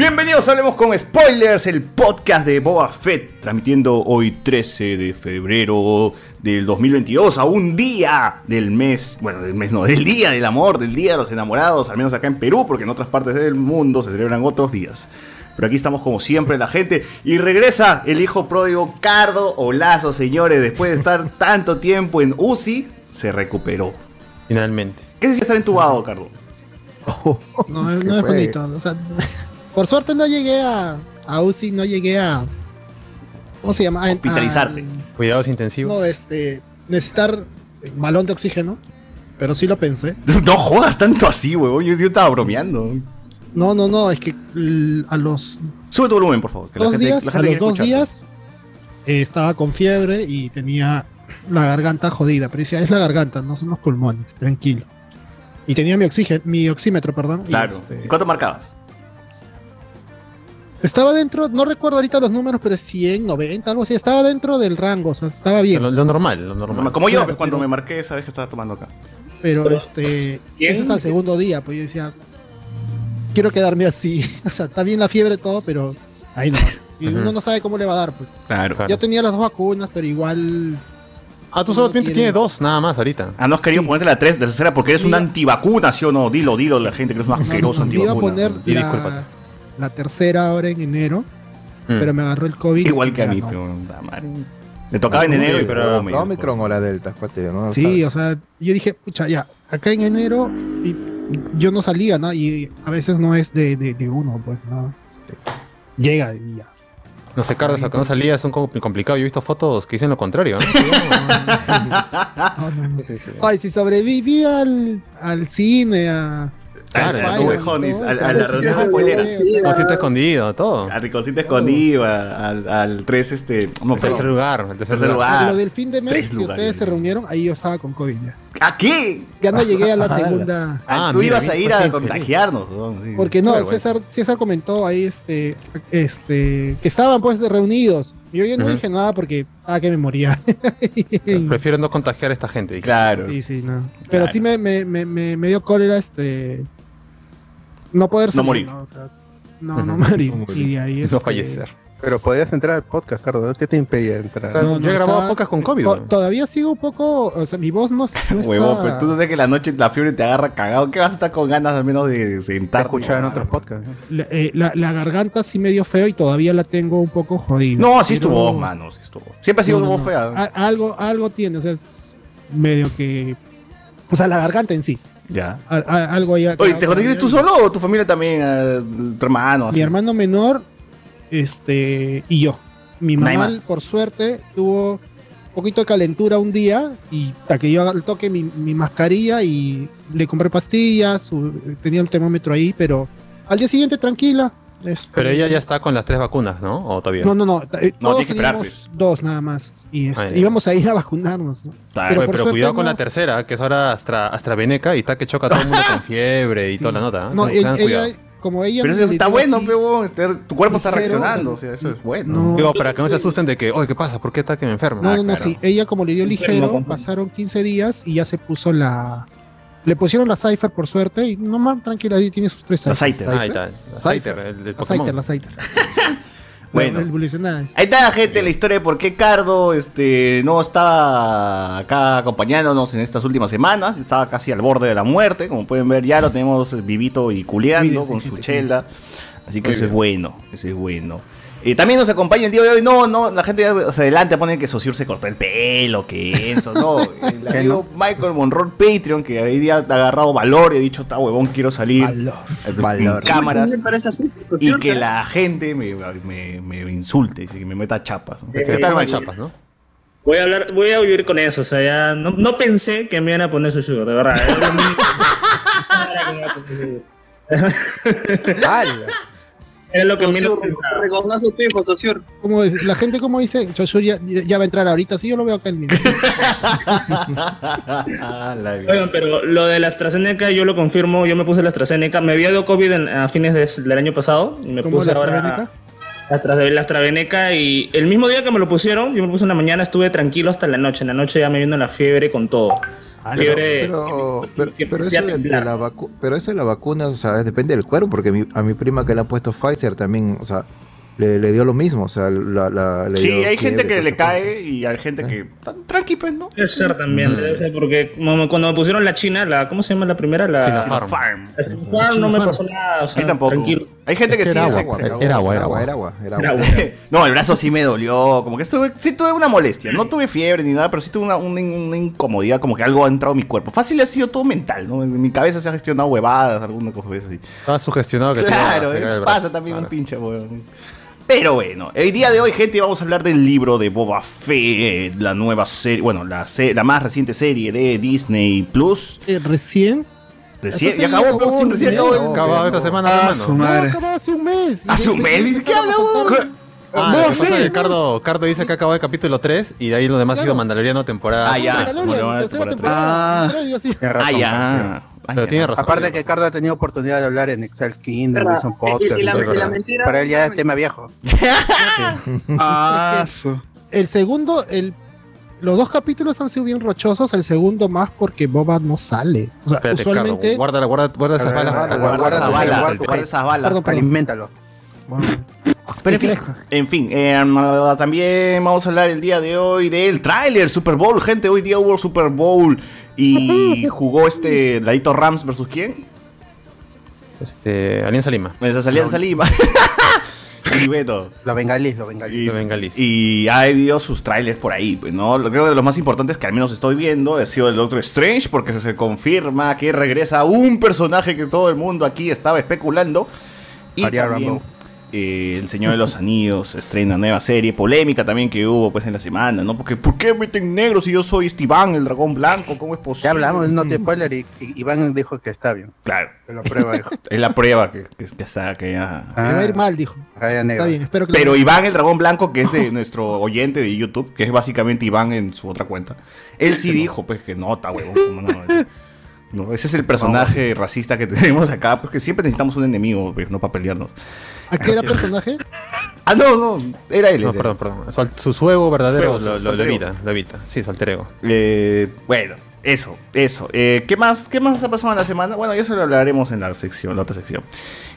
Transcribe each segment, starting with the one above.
Bienvenidos a Hablemos con Spoilers, el podcast de Boba Fett, transmitiendo hoy 13 de febrero del 2022, a un día del mes, bueno, del mes no, del día del amor, del día de los enamorados, al menos acá en Perú, porque en otras partes del mundo se celebran otros días. Pero aquí estamos como siempre la gente y regresa el hijo pródigo Cardo Olazo, señores, después de estar tanto tiempo en UCI, se recuperó. Finalmente. ¿Qué se estar entubado, Cardo? No, no es bonito. O sea, por suerte no llegué a, a UCI, no llegué a. ¿Cómo se llama? A- Hospitalizarte. a- Cuidados intensivos. no, este. Necesitar balón de oxígeno. Pero sí lo pensé. No jodas tanto así, huevón, yo, yo estaba bromeando. No, no, no, es que a los Sube tu volumen, por favor. que la dos gente- días, la a los dos escucharte. días eh, estaba con fiebre y tenía la garganta jodida. Pero decía, es la garganta, no son los pulmones, tranquilo. Y tenía mi oxígeno, mi oxímetro, perdón. y, Claro. este, ¿Y ¿Cuánto marcabas? Estaba dentro, no recuerdo ahorita los números, pero 100, 90, algo así. Estaba dentro del rango, o sea, estaba bien. Lo, lo normal, lo normal. Como yo, Claro, pues, cuando pero- me marqué esa vez que estaba tomando acá. Pero este, ese es al segundo día, pues yo decía, quiero quedarme así. O sea, está bien la fiebre todo, pero ahí no. Y uno no sabe cómo le va a dar, pues. Claro. Claro. Yo tenía las dos vacunas, pero igual. Ah, tú no solamente tiene- tienes dos, nada más ahorita. Ah, no has querido ponerte la 3, la tercera, porque eres Sí. una antivacuna, ¿sí o no? Dilo, dilo la gente que eres un asqueroso iba a antivacuna. poner Y la, discúlpate. La tercera ahora en enero, Mm. pero me agarró el COVID. Igual que a mí, no. pero. Le tocaba en enero y pero me- ¿La Omicron o la Delta? ¿Cuál te digo? No Sí, sabes. o sea, yo dije, pucha, ya, acá en enero y yo no salía, ¿no? Y a veces no es de, de, de uno, pues, ¿no? Este, llega y ya. No sé, Carlos, acá no salía, es un co- complicado. Yo he visto fotos que dicen lo contrario. No, no, no. Sí, sí, sí. Ay, si sobreviví al, al cine, a... Claro, a a- a la reunión ya, spoilera. sí, o sea, Cosita escondido, todo. Al riconcito escondido, a- al, al 3, este. No, El tercer lugar, el tercer, Tercer lugar. lugar. Lo del fin de mes Tres que lugares. ustedes se reunieron, ahí yo estaba con COVID ya. ¿A qué? Ya no llegué a la segunda. Ah, Ah, tú mira, ibas a ir a contagiarnos. ¿no? Sí. Porque no, Pero bueno. César, César comentó ahí este, este, que estaban pues reunidos. Yo, yo no dije nada porque, ah, que me moría. Prefiero no contagiar a esta gente. dije. Claro. Sí, sí, no. Pero Claro. sí me, me, me, me, me dio cólera este. No poder salir, morir. ¿no? O sea, no, no morir. No morir. Y de ahí, No este, fallecer. Pero podías entrar al podcast, Cardo. ¿Qué te impedía entrar? No, Yo he grabado estaba- podcast con COVID. Todavía sigo un poco. O sea, mi voz no, no está. Huevón, pero tú no sabes que la noche la fiebre te agarra cagado. ¿Qué vas a estar con ganas al menos de Te sentarte? escuchaba en otros podcasts. eh, la- la garganta sí me dio feo y todavía la tengo un poco jodida. No, así es tu Pero- voz, mano. Sí es tu voz. Siempre ha sido No, tu no, voz no. fea. A- algo, algo tiene, o sea, es medio que. O sea, la garganta en sí. Ya. A- a- algo ya. Oye, ¿te conociste tú solo o tu familia también? eh, tu hermano. así? Mi hermano menor, este, y yo. Mi mamá, por suerte, tuvo un poquito de calentura un día y hasta que yo al toque mi, mi mascarilla y le compré pastillas, su- tenía el termómetro ahí, pero al día siguiente tranquila. Este, Pero ella ya está con las tres vacunas, ¿no? ¿O todavía? No, no, no. eh, No, todos tienes que esperar, teníamos dos nada más. Y este, Ah, ya. íbamos a ir a vacunarnos. ¿no? Pero pero cuidado con no. la tercera, que es ahora Astra, AstraVeneca y está que choca a todo el mundo con fiebre y Sí. toda la nota. ¿eh? No, Tengan ella, como ella. Pero eso está bueno, así, este, tu cuerpo está reaccionando. o sea, sea, eso es bueno. no. Digo, para que no se asusten de que, oye, ¿qué pasa? ¿Por qué está que me enfermo? No, Ah, no, no, claro. sí. Ella como le dio ligero, pasaron 15 días y ya se puso la... Le pusieron la Cypher por suerte y no más tranquila, ahí tiene sus tres La Cypher. Saiter. Ahí está. La del La Cypher, la Cypher. Bueno. Ahí está, gente, la historia de por qué Cardo este, no estaba acá acompañándonos en estas últimas semanas. Estaba casi al borde de la muerte. Como pueden ver, ya lo tenemos vivito y culeando con su gente, chela. Así que eso es bueno. Eso es bueno. Eh, también nos acompaña el día de hoy. No, no, la gente hacia adelante pone que Sociur se cortó el pelo, que eso, no. El amigo Michael Monroe Patreon, que hoy día ha agarrado valor y ha dicho, está huevón, quiero salir Valor. Valor. cámaras. Me parece así, Y que la gente me, me, me insulte, que me meta chapas. ¿no? Eh, ¿Qué tal, Michael? chapas, ¿no? Voy a hablar, voy a vivir con eso, o sea, ya no, no pensé que me iban a poner su sugar, de verdad. Era lo que menos tu hijo. Como dice- la gente como dice, Choshur ya, ya va a entrar ahorita, sí, yo lo veo acá en mi. Oigan, pero lo de la AstraZeneca yo lo confirmo, yo me puse la AstraZeneca, me había dado COVID en- a fines de- del año pasado y me ¿Cómo puse la ahora AstraZeneca? la, la AstraZeneca y el mismo día que me lo pusieron, yo me puse en la mañana, estuve tranquilo hasta la noche, en la noche ya me vino la fiebre con todo. Fiebre Pero, pero, que eso de, la pero eso de la vacuna, o sea, depende del cuerpo, porque mi- a mi prima que le han puesto Pfizer también, o sea, le, le dio lo mismo, o sea, la, la- le Sí, dio hay gente que le cosa. cae y hay gente que. Tranqui, pues, ¿no? Debe ser también, debe ser porque cuando me pusieron la China, la ¿cómo se llama la primera? La Sinopharm. Farm. la Sinopharm, no me pasó nada, o A mí sea, tampoco. tranquilo. Hay gente que Es sí era agua, se era, agua, era agua, era agua, era. No, el brazo sí me dolió. Como que estuve, sí tuve una molestia. No tuve fiebre ni nada, pero sí tuve una, una, una incomodidad, como que algo ha entrado en mi cuerpo. Fácil ha sido todo mental, ¿no? En mi cabeza se ha gestionado huevadas, alguna cosa así. Estaba sugestionado que Claro, eh, pasa también un pinche huevón. Pero bueno, el día de hoy, gente, vamos a hablar del libro de Boba Fett, la nueva serie, bueno, la, se- la más reciente serie de Disney Plus. Eh, recién. Recién, ya acabó, acabó recién acabó. No, Acabado esta semana, Ah, hermano. su No, madre. acabó hace un mes. ¿Hace un mes? ¿qué habla, huevón? Ah, lo que pasa es que Cardo, Cardo dice que acabó el capítulo 3 y de ahí lo demás ha sido. Mandaloriano temporada. Ah, ya. Mandalorian, tercera temporada. Ah. Ah, ya. Ah, Pero ya. tiene razón. Aparte que Cardo ha tenido oportunidad de hablar en Excel Kingdom, ¿Verdad? Wilson Y- Podcast. y la- y todo y la mentira- Para él ya es tema viejo. Ah, su. El segundo, el, los dos capítulos han sido bien rochosos, el segundo más porque Boba no sale. O sea, Espérate, usualmente. Cardo, guarda, guarda, guarda esas balas. guarda, Guarda guarda esas balas, guarda tu guarda esas balas. Perdón, perdón. Aliméntalo. Bueno, Pero en fin, en fin eh, también vamos a hablar el día de hoy del tráiler Super Bowl, gente. Hoy día hubo Super Bowl y jugó este Ladito Rams versus quién? Este, Alianza Lima. Esa en Lima. y bueno, Los bengalíes, los bengalíes. y, Los bengalíes. y ha habido sus trailers por ahí, pues, ¿no? Lo- Creo que de los más importantes que al menos estoy viendo ha sido el Doctor Strange, porque se confirma que regresa un personaje que todo el mundo aquí estaba especulando. Y María también, Rambo. Eh, El Señor de los Anillos estrena nueva serie, polémica también que hubo pues en la semana, ¿no? Porque ¿por qué meten negros si yo soy Esteban, el dragón blanco? ¿Cómo es posible? Ya hablamos, no te spoiler, y, y Iván dijo que está bien. Claro, Que lo prueba, dijo. es la prueba que, que, que está, que ya- me va a ir mal, dijo. Ah, negro. Está bien, espero que Pero Iván, el dragón blanco, que es de nuestro oyente de YouTube, que es básicamente Iván en su otra cuenta, él sí dijo, pues, que no, está huevón. ¿cómo no? No, ese es el personaje racista que tenemos acá, porque siempre necesitamos un enemigo, no para pelearnos. ¿A qué era personaje? Ah, no, no, era él. No, era perdón, perdón. Su, su suego verdadero Fuego, lo, su lo, lo alter evita, lo evita. Sí, su alter ego. Eh, bueno, eso, eso. Eh, ¿qué, más, ¿Qué más ha pasado en la semana? Bueno, ya se lo hablaremos en la sección, la otra sección.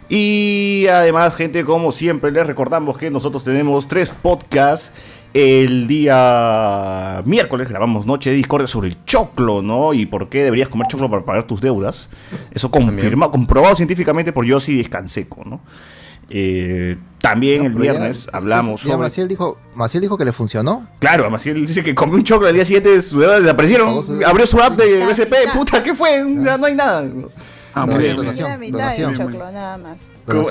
Y además, gente, como siempre, les recordamos que nosotros tenemos tres podcasts. El día miércoles grabamos Noche de Discordia sobre el choclo, ¿no? Y por qué deberías comer choclo para pagar tus deudas. Eso confirmado, comprobado científicamente por Yossi Descanseco, ¿no? Eh, también No, el ya- viernes hablamos ya sobre... Maciel dijo, Maciel dijo que le funcionó. Claro, él dice que comió un choclo al día siguiente, sus deudas desaparecieron. Su- Abrió su app de BCP, puta, ¿qué fue? Ya no hay nada. Ah, muy sí, bien. donación, la mitad de un donación. choclo, nada más.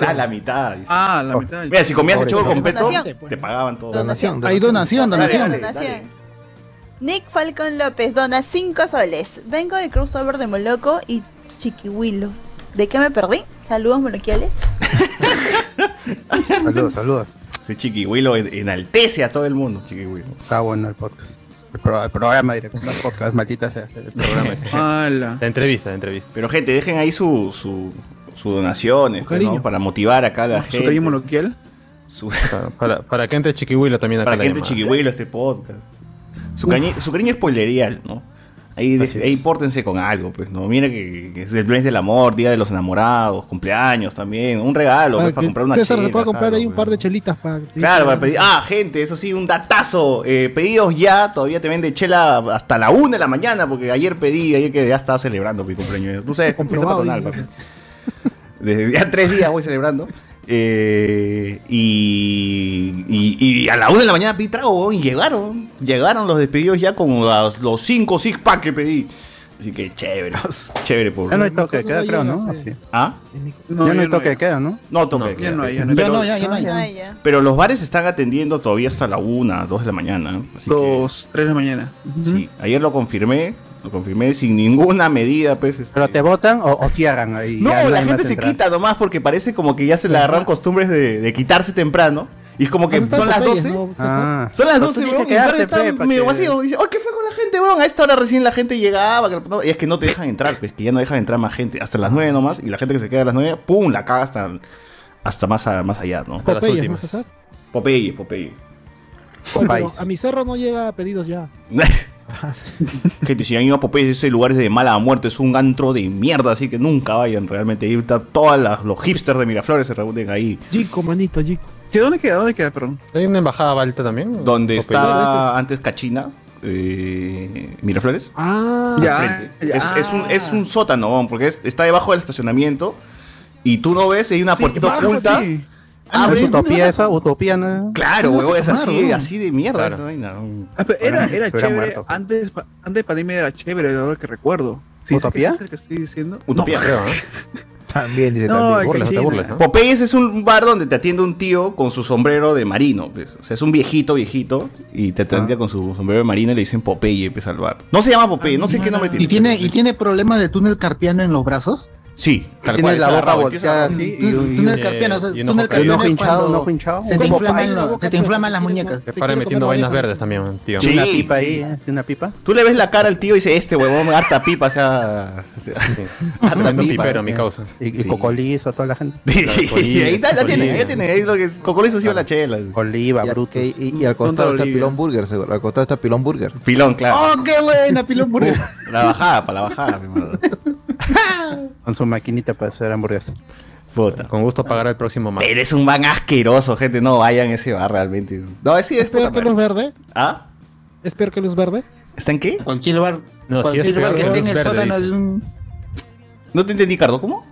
Ah, la mitad. dice. Ah, la Oh. mitad. Mira, si comías el choclo completo, Donación. te pagaban todo. Donación. Hay donación, Dale, donación. dale. Donación. Nick Falcon López dona 5 soles. Vengo de crossover de Moloco y Chiquihuilo. ¿De qué me perdí? Saludos moloquiales. Saludos, saludos. Ese chiquihuilo en- enaltece a todo el mundo, chiquihuilo. Está bueno el podcast. El, pro- el programa directo, no el podcast, maldita sea. El programa ese. La entrevista, la entrevista. Pero gente, dejen ahí su, su, su donaciones, pues, ¿no? Para motivar acá a la ¿Su gente. cariño moloquial? Su- Para, para, para que entre Chiquihuilo también acá para la que entre llamada. chiquihuilo este podcast. Su, cañi- su cariño es spoilerial, ¿no? Ahí, ahí pórtense con algo, pues, ¿no? Mira que, que es el mes del amor, día de los enamorados, cumpleaños también, un regalo, Para pues, para que comprar una César se chela, puede comprar algo, ahí un pues, par de ¿no? chelitas para. Claro, para para- pedir. Ah, gente, eso sí, un datazo. Eh, pedidos ya, todavía te vende chela hasta la 1 de la mañana, porque ayer pedí, ayer que ya estaba celebrando mi cumpleaños. Tú sabes, patronal, papi. Desde ya tres días voy celebrando. Eh, y, y, y a la 1 de la mañana pedí trago y llegaron. Llegaron los despedidos ya con las- los 5 six pack que pedí. Así que chévere, chévere por. Ya no hay toque de queda, creo, ¿no? Así. ¿Ah? No, ya no hay toque de queda, ¿no? No toque. No, queda, ya no hay, ya pero- no hay. Ya no, ya, ya no hay. Ay, ya. Pero los bares están atendiendo todavía hasta la 1, 2 de la mañana. Así que- Dos, tres de la mañana. Sí, ayer lo confirmé, lo confirmé sin ninguna medida, pues. este- ¿Pero te votan o, o cierran ahí? No, Ya la gente se quita nomás porque parece como que ya se le agarraron costumbres de, de quitarse temprano. Y es como que Pues son las Popeyes, 12. ¿no, César? Ah. Son las Pero 12, tú weón, y el está medio vacío. Dice, oh, ¿qué fue con la gente, weón? A esta hora recién la gente llegaba. Y es que no te dejan entrar, pues, que ya no dejan entrar más gente. Hasta las 9 nomás. Y la gente que se queda a las 9, pum, la caga hasta, hasta más, a- más allá, ¿no? Hasta las Popeyes, ¿no, últimas. César? Popeye, Popeye. Oye, a mi cerro no llega pedidos ya. Gente, si han ido a Popeye, ese lugar es de mala muerte, es un antro de mierda, así que nunca vayan realmente. Ahí está todos los hipsters de Miraflores se reúnen ahí. Chico, manito, chico. ¿Qué, ¿Dónde queda? ¿Dónde queda, perdón? ¿Hay una embajada alta también? Donde está antes Cachina, eh, Miraflores. Ah, Ya. ya. Es, es un, es un sótano, porque es- está debajo del estacionamiento. Y tú no ves, hay una Sí, puertita bajo, oculta. sí. Ah, Abre- ¿es utopía esa? ¿Utopía? ¿no? Claro, No se es así, ¿no? así de mierda. Claro. Ah, pero era, Bueno, era chévere. muerto. Antes, antes de pandemia era chévere, ahora que recuerdo. Sí, ¿Utopía? ¿Es el que estoy diciendo? Utopía. Creo, ¿eh? También dice No, también. el burles, no te burles, ¿no? Popeyes es un bar donde te atiende un tío con su sombrero de marino. pues. O sea, es un viejito, viejito. Y te atiende con su sombrero de marino y le dicen Popeye pues, al bar. No se llama Popeye, no sé qué nombre tiene. ¿Y tiene, ¿Y tiene problemas de túnel carpiano en los brazos? Sí, tal Tiene cual. la boca volteada así y, y- túnel y- carpiano, o sea, y un ojo carpiano Un ojo hinchado, un ojo hinchado, Se te inflaman, ahí, se te las muñecas. Se para metiendo vainas verdes también, tío. Sí. una pipa ahí, ¿eh? Tiene una pipa. Tú le ves la cara al tío y dice, este huevón, harta pipa, o sea... o sea, harta pipa. pipero, mi causa. Y, cocolizo a toda la gente. y ahí está, ya tiene, ya tiene, ahí lo que Cocolizo sí la chela. Oliva, Y, al- bruto. y- al costado está. Pilón Burger, seguro. Al costado está Pilón Burger. Pilón, claro. ¡Oh, qué buena, Pilón Burger! La bajada, para la bajada, mi hermano. Con su maquinita para hacer hamburguesas. Puta. Con gusto pagará el próximo mes. Pero es un van asqueroso, gente. No vayan a ese bar realmente. No, sí, es ¿Es peor que Luz. Verde? ¿Ah? ¿Es peor que Luz Verde? ¿Está en qué? Cualquier lugar, No, sí es peor que que el sótano de un... No te entendí, Cardo. ¿Cómo?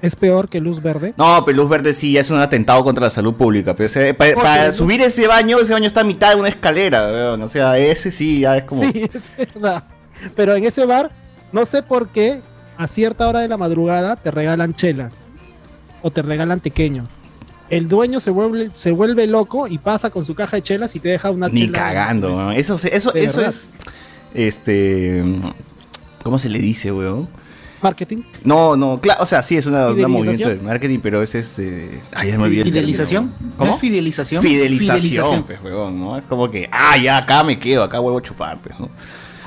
¿Es peor que Luz Verde? No, pero Luz Verde sí ya es un atentado contra la salud pública. Pero ese- pa- ¿Por para qué? subir ese baño, ese baño está a mitad de una escalera. weón. O sea, ese sí ya es como. Sí, es verdad. Pero en ese bar, no sé por qué, a cierta hora de la madrugada te regalan chelas. O te regalan pequeños. El dueño se vuelve, se vuelve loco y pasa con su caja de chelas y te deja una Ni chela. cagando, weón. Eso, se- eso, De eso verdad. es. Este. ¿Cómo se le dice, weón? Marketing. No, no, claro, o sea, sí es una, un ¿Fidelización? movimiento de marketing, pero ese es. Eh... Ay, ya me olvidé. el ¿Fidelización? término. ¿No ¿Cómo? es fidelización? Fidelización, pues, weón, ¿no? Es como que, ah, ya acá me quedo, acá vuelvo a chupar, pues, ¿no?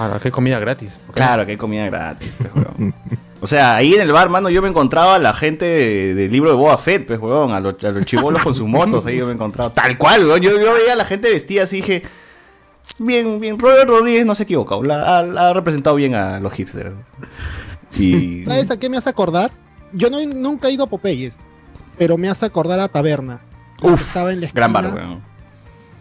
Ah, qué comida gratis. Claro, que hay comida gratis, pues, weón. O sea, ahí en el bar, mano, yo me encontraba a la gente de- del libro de Boba Fett, pues, weón, a los, a los chibolos con sus motos, ahí yo me encontraba. Tal cual, weón. Yo, yo veía a la gente vestida así y dije, bien, bien, Robert Rodríguez no se ha equivocado, la- ha, ha representado bien a los hipsters. Y... ¿Sabes a qué me hace acordar? Yo no, nunca he ido a Popeyes, pero me hace acordar a Taberna. que Uf, estaba en la gran bar, esquina. weón.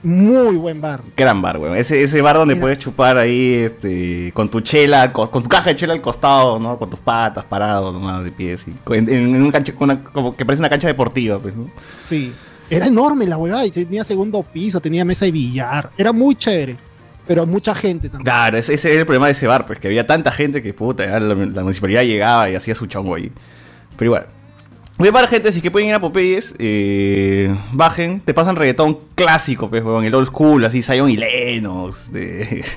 Muy buen bar. Gran bar, weón. Ese, ese bar donde puedes chupar ahí, este, con tu chela, con, con tu caja de chela al costado, ¿no? Con tus patas parados, nomás de pies. y- en, en- un cancha, una- como que parece una cancha deportiva, pues, ¿no? Sí. Era enorme la huevada y tenía segundo piso, tenía mesa de billar. Era muy chévere. Pero mucha gente también. Claro, ese, ese era el problema de ese bar, pues, que había tanta gente que, puta, la municipalidad llegaba y hacía su chongo ahí. Pero igual. Buen bar, gente, si que pueden ir a Popeyes, eh, bajen, te pasan reggaetón clásico, pues, weón, el old school, así, Zion y Lennox, de...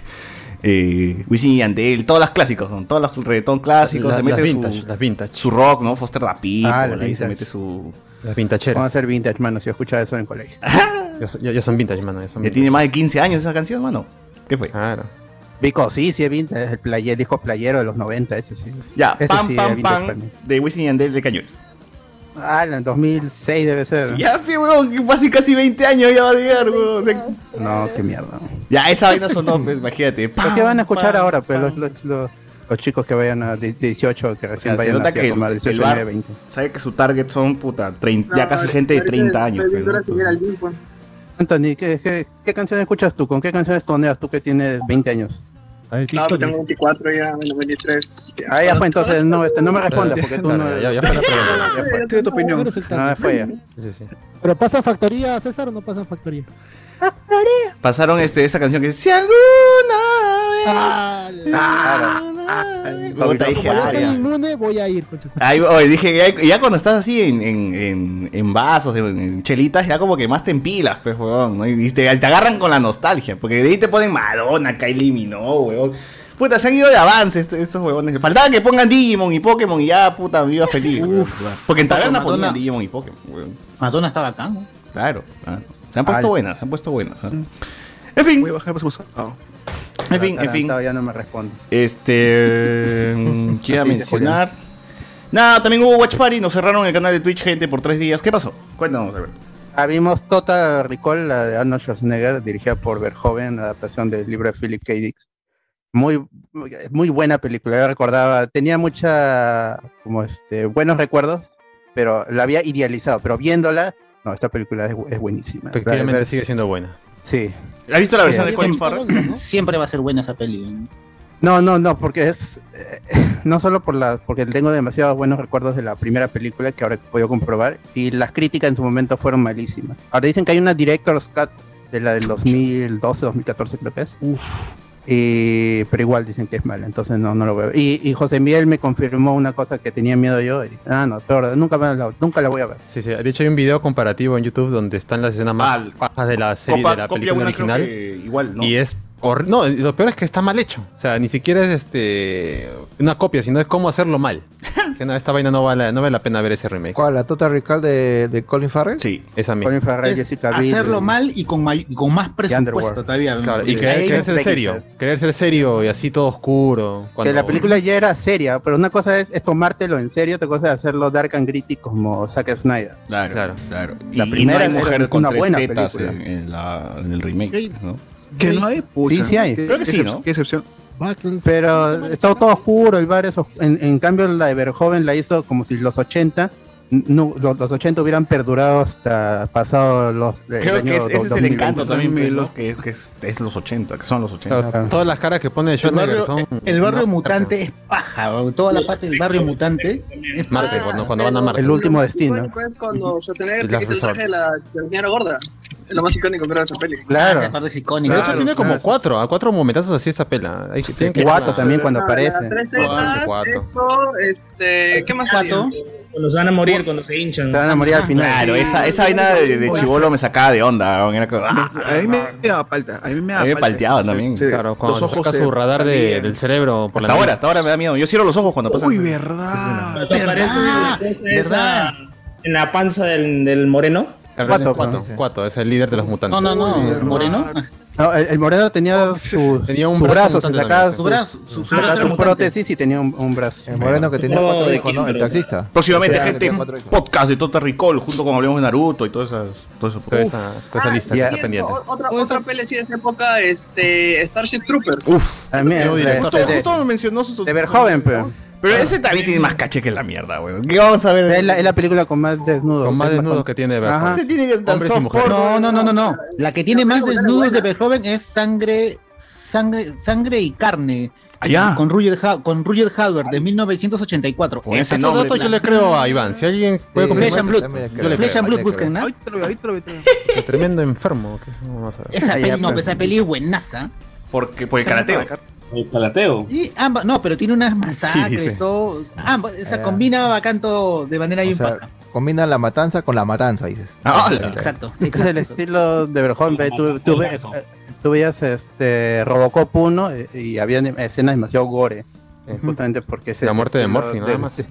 Eh, Wisin y Yandel, todas las clásicos, son todos los reggaetón clásicos, La- se las mete vintage, su, las vintage. su rock, ¿no? Foster da People, Ah, las ahí se mete su... Las Vamos a vintacheras. hacer vintage, mano, si escuchaba eso en colegio. Ya, ya- ya son vintage, mano. Ya son Ya vintage. tiene más de 15 años esa canción, mano. ¿Qué fue? Claro. Vico, sí, sí es vintage, el player, el disco playero de los 90, ese sí. Ya, Ese pam, sí pam, es pam, para de Wisin y Yandel de Cañones. Ah, en el 2006 debe ser. Ya, fi, weón, que fue así casi 20 años ya va a llegar, weón. O sea, No, qué mierda. ya, esa vaina sonó, pues, imagínate. ¿Por qué van a escuchar ahora? Pues los, los, los, los chicos que vayan a de- 18, que O recién sea, se vayan nota así que a tomar el 18, bar 19, 20. sabe que su target son, puta, 30, ya casi gente de 30 años. pues, ¿no? Anthony, ¿qué, qué, qué canciones escuchas tú? ¿Con qué canciones toneas tú que tienes 20 años? No, pues tengo 24 ya, bueno, 23. Ah, ya fue, entonces no, este, no me respondas porque tú no ya, ya fue la pregunta. Ya fue. ¿Qué es tu opinión? No, target. fue ya. Sí, sí, sí. ¿Pero pasa factoría, César, o no pasa factoría? Pasaron este, esa canción que dice, si alguna. Ah, dije, como yo ah, soy ya. inmune, voy a ir, oye, dije, ya, ya cuando estás así en, en, en, en vasos, en, en chelitas, ya como que más te empilas, pues, weón, ¿no? Y te, te agarran con la nostalgia, porque de ahí te ponen Madonna, Kylie Minogue, weón. Puta, se han ido de avance est- estos huevones. Faltaba que pongan Digimon y Pokémon y ya, puta, me iba feliz. weón. Porque en taberna Madonna. ponían Digimon y Pokémon, weón. Madonna está bacán. ¿no? Claro, claro. Se han puesto Al- buenas, se han puesto buenas. ¿eh? En fin, Voy a bajar por su oh. en fin, en fin. Ya no me responde. Este. mm, quiero mencionar. Nada, también hubo Watch Party, nos cerraron el canal de Twitch, gente, por tres días. ¿Qué pasó? Cuéntanos, a ver. Ah, vimos Total Recall, la de Arnold Schwarzenegger, dirigida por Verhoeven, adaptación del libro de Philip K. Dick. Muy, muy buena película, yo recordaba, tenía mucha, como este, buenos recuerdos, pero la había idealizado, pero viéndola, no, esta película es, es buenísima. Efectivamente sigue siendo buena. Sí. ¿Has visto la versión Sí. de Colin Farrell? Siempre va a ser buena esa peli. ¿no? No, no, no, porque es eh, no solo por la, porque tengo demasiados buenos recuerdos de la primera película que ahora he podido comprobar y las críticas en su momento fueron malísimas. Ahora dicen que hay una director's cut de la del 2012, 2014 creo que es. Y, pero igual dicen que es mala, entonces no, no lo veo. Y, y José Miguel me confirmó una cosa que tenía miedo yo. Y, ah, no, peor, nunca, me la, nunca la voy a ver. Sí, sí. De hecho, hay un video comparativo en YouTube donde están las escenas más bajas de la serie Copa- de la película original. que igual, ¿no? Y es. Hor- No, lo peor es que está mal hecho. O sea, ni siquiera es este una copia, sino es cómo hacerlo mal. que no, esta vaina no vale, no vale la pena ver ese remake. ¿Cuál? ¿La Total Recall de, de Colin Farrell? Sí. Esa misma. Colin Farrell, Es Jessica Biel, hacerlo mal y con, may- y con más presupuesto todavía. Claro, y querer, ahí querer ser serio. Querer ser serio y así todo oscuro. Que cuando- la película ya era seria, pero una cosa es, es tomártelo en serio, otra cosa es hacerlo dark and gritty como Zack Snyder. Claro, Claro. claro. La y, primera y no hay era mujer con una tres buena tetas película. en, en la- en el remake, ¿no? Que no hay, pucha. Sí, sí hay. ¿Qué- Creo que sí, ¿no? Qué excepción. Pero está todo oscuro, el bar es en, en cambio la de Verhoeven la hizo como si los 80 no, los, los 80 hubieran perdurado hasta pasado los el Creo año que es- ese es el 2020. encanto también, pues, ¿no? los- que, es, que es, es los 80, que son los 80. Claro. Todas las caras que pone El Schwarzenegger barrio, son. el barrio no, mutante es paja, toda la parte del barrio mutante es Marte, paja. cuando, cuando van a Marte. El último destino. Cuando se la quita el traje de la, de la señora gorda. Es lo más icónico creo de esa peli. Ah, Claro. esa parte es icónica. De hecho, Claro, tiene como claro. cuatro, a cuatro momentazos así esa pela. Hay que, tienen que verla. también cuando Ah, aparece. tres Cuatro, cuatro. eso, este, ¿qué más Cuatro. Cuando se van a morir, cuando se hinchan. Te van a morir al final. Claro, esa, esa vaina de, de chivolo me sacaba de onda. weón, Era como, ah, A mí me daba palta. A mí me A daba mí me palta. palteaba Sí, también. sí. Claro, cuando Los ojos saca se su radar de- salían. del cerebro por la hasta ahora, nariz. hasta ahora me da miedo. Yo cierro los ojos cuando pasa. Uy, verdad. Cuando aparece la cosa esa en la panza del, del moreno. Cuatro, Cuatro, pues. Cuatro, es el líder de los mutantes. No, no, no, Moreno. No, el, el moreno tenía su, Tenía un su brazo brazo, se mutante sacaba también, su, Su brazo, su, brazo su prótesis y tenía un, un brazo. El moreno que tenía No, cuatro de hijos, ¿no? El taxista. Próximamente, O sea, que gente, podcast de Total Recall, junto con Hablemos de Naruto y todas esas. Todo eso. Toda esa, toda esa Ah, lista está pendiente. Otra, otra así de esa época, este, Starship Troopers. Uf. También, de, diré, Justo, justo me mencionó su. de Verhoeven, pero Pero ese también tiene más caché que la mierda, weón. ¿Qué vamos a ver? es la, es la película con más desnudos. Con más Es desnudos con- que tiene Ajá. Verhoeven. Ese tiene que estar Hombres y soft mujeres. porn. No, no, no, no, no. La que tiene La más desnudos de buena. Verhoeven es sangre, sangre, sangre y carne. Allá. Con Roger, Ha- con Roger Howard de 1984. Con ese nombre. datos yo le creo a Iván. Si alguien puede Flesh and Blood. también Yo le Flesh and Blood buscan, ¿no? Tremendo enfermo. Esa Ah, peli, no, pero- esa peli es buenaza. Porque, por el karateo. El calateo. Y ambas, no, pero tiene unas masacres, Sí, todo. Ambas, esa Eh. combina bacán todo de manera O bien sea, combina la matanza con la matanza, dices. Ah, Exacto. Es el exacto. estilo de Verhoeven. ve, Tú, tú eh, tú veías este, Robocop 1 eh, y había escenas demasiado gore. eh, Justamente porque es La muerte de nada más. Es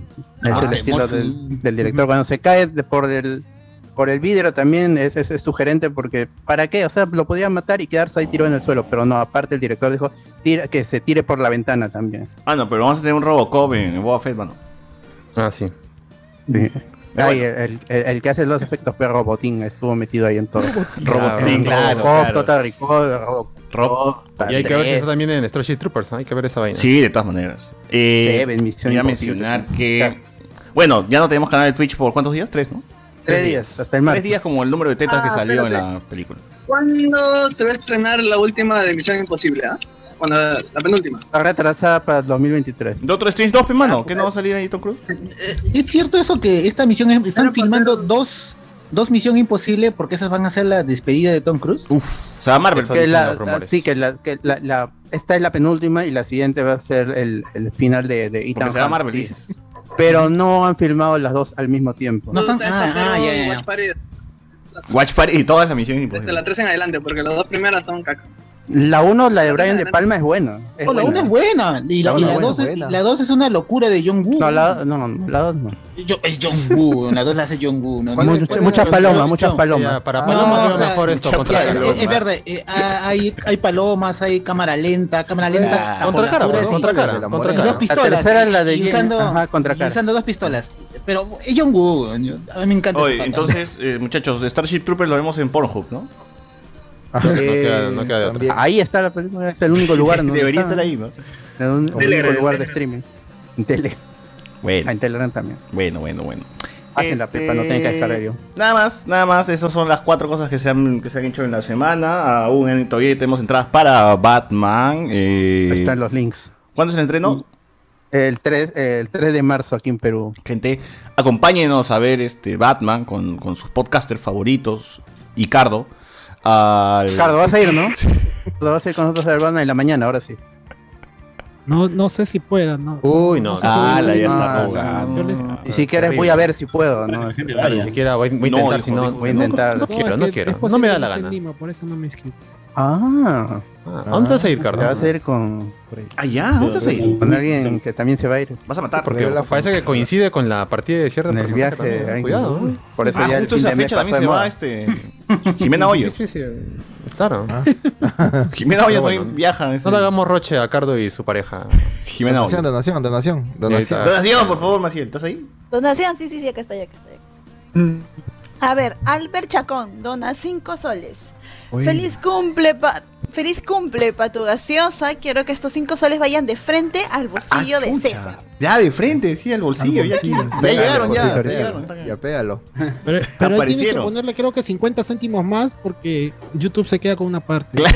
Ah, el de estilo del, del director. Cuando se cae de- por el por el vidrio también es, es- es sugerente porque ¿para qué? O sea, lo podían matar y quedarse ahí tirado en el suelo, pero no, aparte el director dijo tira, que se tire por la ventana también. Ah, no, pero vamos a tener un Robocop en, Boba Fett, mano. Ah, sí. Sí. Ay, el, el- el que hace los efectos fue Robotín, estuvo metido ahí en todo. Robotín, claro, Robocop. Total Recall, Robocop, Y hay que ver está también en Starship Troopers, ¿no? Hay que ver esa vaina. Sí, de todas maneras. Eh, Sí, voy a mencionar que. Bueno, ya no tenemos canal de Twitch por cuántos días? Tres, ¿no? Tres días, hasta el Tres martes. días como el número de tetas que Ah, salió en espérate. la película. ¿Cuándo se va a estrenar la última de Misión Imposible? ah? Cuando la penúltima. Está retrasada para 2023. Doctor Strange 2, hermano, ¿qué no va a salir ahí Tom Cruise? ¿Es cierto eso que esta misión es- están filmando dos, dos Misión Imposible porque esas van a ser la despedida de Tom Cruise? Uf, o sea, Marvel. Eso Que la- rumores. sí, que, la, que la, la- esta es la penúltima y la siguiente va a ser el, el final de, de Ethan Porque se va Marvel, sí. dices. Pero no han filmado las dos al mismo tiempo. No están- ah, ah, ya, ya, ya. Watch Party Watch Party y todas las misiones desde imposibles. la 3 en adelante, porque las dos primeras son caca. La 1, la de Brian De Palma, es buena. Es Oh, la buena. una es buena. Y la, La y una la buena, dos es, la dos es una locura de John Woo. No, la, no, no, la 2 no. Yo- es John Woo. La dos la hace John Woo. ¿no? Mucha- No, no, muchas no, palomas, no, muchas no. palomas. Ya, para No, Paloma o veo sea, mejor esto contra es, es verdad, eh, ah, hay, hay palomas, hay cámara lenta, cámara lenta. Ah, Contra cara, puras contra cara, la contra. Dos pistolas. tercera es la de y usando, ajá, contra y cara. usando dos pistolas. Pero es John Woo. A mí me encanta. Oye, entonces, eh, muchachos, Starship Troopers lo vemos en Pornhub, ¿no? No queda, no queda de otra. También. Ahí está la película, es el único lugar. donde Debería estar ahí, ¿no? El un- el único lugar de streaming. En tele. Bueno, Ah, en Telegram también. bueno, bueno, bueno. Hacen la pepa, no tienen que descargar yo. Nada más, nada más. Esas son las cuatro cosas que se han, que se han hecho en la semana. Aún en- todavía tenemos entradas para Batman. eh, Ahí están los links. ¿Cuándo se le entrenó? El 3, el 3 de marzo aquí en Perú. Gente, acompáñenos a ver este Batman con, con sus podcasters favoritos y Cardo. Al... Ricardo, vas a ir, ¿no? vas a ir con nosotros a ver Batman en la mañana, ahora sí. No, no sé si pueda, ¿no. Uy, no. sé si Ah, voy a la ya está yo les- Y si quieres voy a ver si puedo, ¿no? Claro, ni siquiera voy, voy a No, intentar, si no. Voy a intentar. No quiero, no quiero. No me da la gana. Lima, por eso no me inscribo. Ah, Ah, ¿Dónde vas a ir, te Carlos? vas a ir con, Ah, ya, ¿dónde vas a ir? con alguien que también se va a ir Vas a matar. Porque la parece que coincide con la partida de cierta en el viaje. también. Cuidado. Por eso Ah, ya el justo fin esa de fecha también se va este Jimena Hoyos. Sí, sí, sí. Claro. Jimena Hoyos también bueno, viaja. ese- No le hagamos roche a Cardo y su pareja. Jimena Hoyos. donación, donación, donación. Donación, por favor, Maciel, ¿estás ahí? Donación, sí, sí, sí, acá estoy, acá estoy. A ver, Albert Chacón dona 5 soles. Feliz cumple, pa- feliz cumple, Patu Gaseosa. Quiero que estos 5 soles vayan de frente al bolsillo de Ah, chucha. César. Ya, de frente, sí, al bolsillo. Al ya, aquí. Ya llegaron, ya. Ya llegaron. Ya pégalo. Pero, pero ahí tiene que ponerle creo que 50 céntimos más porque YouTube se queda con una parte.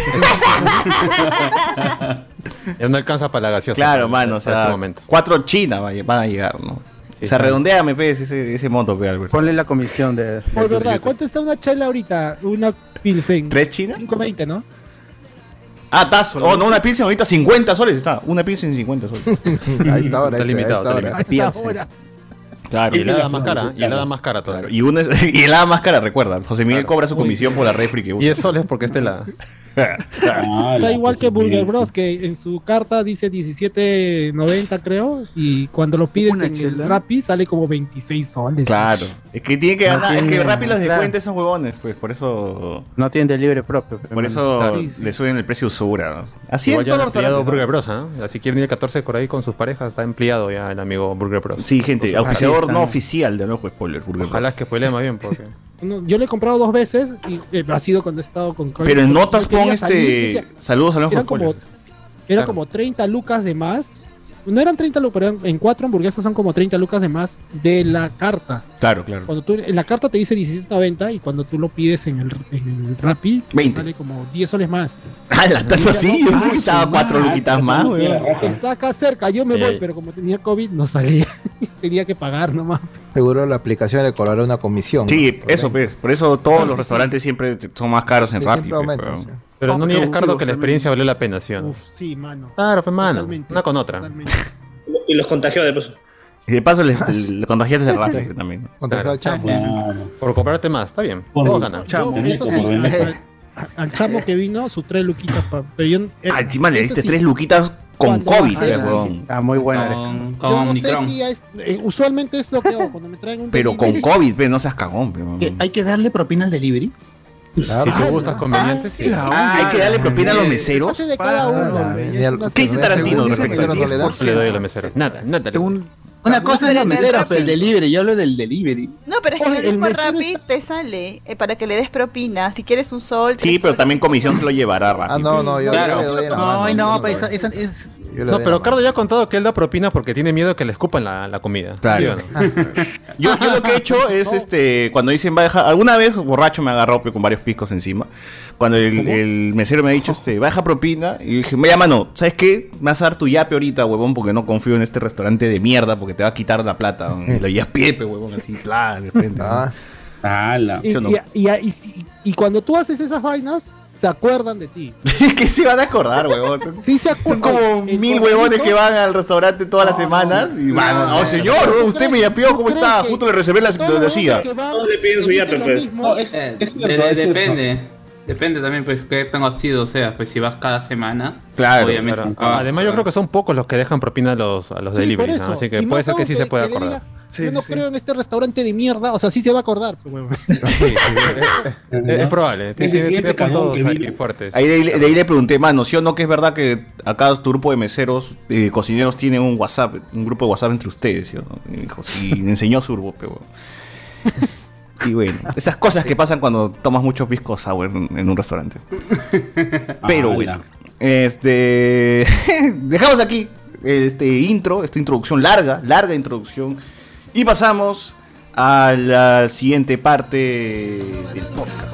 Ya no alcanza para la gaseosa. Claro, mano, o para este sea, momento. cuatro chinas va- van a llegar, ¿no? Sí, o sea, sí. redondea, me ves ese, ese monto, pe, Albert. Ponle la comisión de. de Por verdad. ¿cuánto está una chela ahorita? Una Pilsen. ¿Tres chinas? 5.20, ¿no? Ah, tazo. Oh, no, una pilsen ahorita 50 soles está. Una pilsen 50 soles. Ahí está ahora, Está ahí limitado, está está ahora. Claro. Y helada más cara. Y helada más cara todavía. Y, una es- y la más cara, recuerda. José Miguel cobra su comisión por la refri que usa. 10 soles porque este la. Está igual que Burger Bros, que en su carta dice 17.90 creo, y cuando lo pides en el. Rappi sale como 26 soles. Claro. Es que tiene que No ganar. Es que rápido los claro. descuentan esos huevones, pues. Por eso. No tienen delivery propio. Por eso Claro. le suben el precio usura. Así Igual es empleado restaurantes. Burger Bros, ¿ah? Así quieren ir el 14 por ahí con sus parejas. Está empleado ya el amigo Burger Bros. Sí, gente. Auspiciador no oficial de Ojo Spoiler. Burger Bros. Ojalá que spoilee más bien porque. No, yo le he comprado dos veces y eh, ha sido cuando he estado con COVID. Pero en notas salir, este. decía, Saludos a los Eran como, era Claro. como 30 lucas de más. No eran 30 lucas, pero eran- en cuatro hamburguesas son como 30 lucas de más de la carta. Claro, claro. Cuando tú, en la carta te dice 17.90 y cuando tú lo pides en el, en el Rappi, te 20. sale como 10 soles más. Ah, la tanto así. Yo pensé que estaba su cuatro madre. luquitas más. Está acá cerca, yo me voy, pero como tenía COVID no salía. Tenía que pagar nomás. Seguro la aplicación le cobrará una comisión. Sí, ¿no? eso, pues. Por eso todos Ah, los sí, restaurantes siempre son más caros en Rappi. weón. sí. Pero no qué niegues, Cardo, que la experiencia valió la pena, ¿sí o no? Uf, sí, mano. Claro, pues mano. Totalmente. Una con otra. Totalmente. Y los contagió de paso. Y de paso le, le contagiaste de Rappi también. Claro. Por comprarte más, está bien. Por- eso sí, al, al- al chamo que vino, su tres luquitas. pa- pero yo, eh, Ah, encima le diste sí, tres luquitas con COVID, weón. Ah, muy buena. eres. Con, Yo con no sé si es, eh, usualmente es lo que hago cuando me traen un Pero con delivery. COVID, pues, no seas cagón, weón. Hay que darle propina al delivery. Claro. Si te gustas conveniente, sí. Ah, hay que darle propina a los meseros. Hace de cada uno. Güey, es una- ¿Qué dice Tarantino Según respecto a eso? da. Le doy a los meseros. Nada, nada. Según Una cosa es los meseros, Rappi. pero el delivery, yo hablo del delivery. No pero es que Oye, el el Rappi te sale eh, para que le des propina. Si quieres un sol. Sí, pero también comisión se lo llevará rápido. Ah, no, no, yo, Claro. yo le doy en la mano. Ay, yo no, le pero esa, esa es. No, pero Cardo ya ha contado que él da propina porque tiene miedo que le escupan la, la comida. Claro. ¿Sí o no? Yo, yo lo que he hecho es, este, cuando dicen va a dejar, alguna vez borracho me agarró con varios picos encima. Cuando el, el mesero me ha dicho, este, va a dejar propina, y dije, mira, mano, ¿sabes qué? Me vas a dar tu yape ahorita, huevón, porque no confío en este restaurante de mierda, porque te va a quitar la plata. ¿no? Y lo llevas piepe, huevón, así, plan, de frente. ¿no? Ala. Y, ¿Sí o no? y- y- y si- y cuando tú haces esas vainas, se acuerdan de ti. ¿Qué se van a acordar, huevón? Sí se Son acuerdan. como El mil huevones que van al restaurante todas las semanas y van, no, oh no, señor, ¿tú usted me tú ¿cómo está? que Justo le reservé la los silla. que Todos le piden su pues. Eh, depende. Depende también, pues, qué tan asido o sea. Pues si vas cada semana, Claro, obviamente. Además, yo creo que son pocos los que dejan propina a los, a los Sí, deliveries. Así que Y puede ser que sí se pueda acordar. diga, Sí, Yo no sí. creo en este restaurante de mierda. O sea, sí se va a acordar. pues. Sí, sí, es, es- es probable. Tiene, que ahí fuertes. Ahí de, ahí- de ahí le pregunté, mano, ¿sí o no que es verdad que acá tu grupo de meseros, eh, cocineros, tienen un WhatsApp, un grupo de WhatsApp entre ustedes? ¿sí o no? Y me enseñó su grupo, pero... Y bueno, esas cosas que pasan cuando tomas mucho pisco sour en, en un restaurante. Pero Ala. bueno, este... dejamos aquí este intro, esta introducción larga, larga introducción, y pasamos a la siguiente parte del podcast.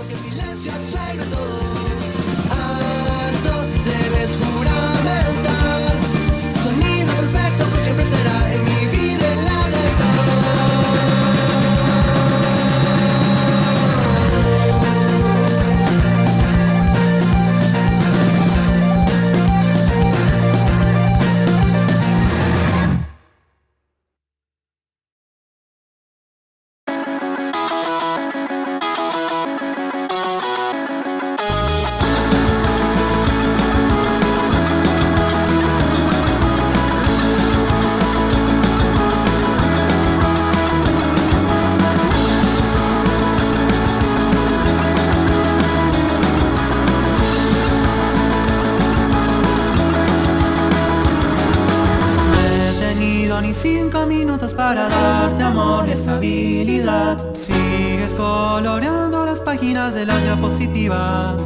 Tenido ni cinco minutos para darte amor y estabilidad. Sigues coloreando las páginas de las diapositivas.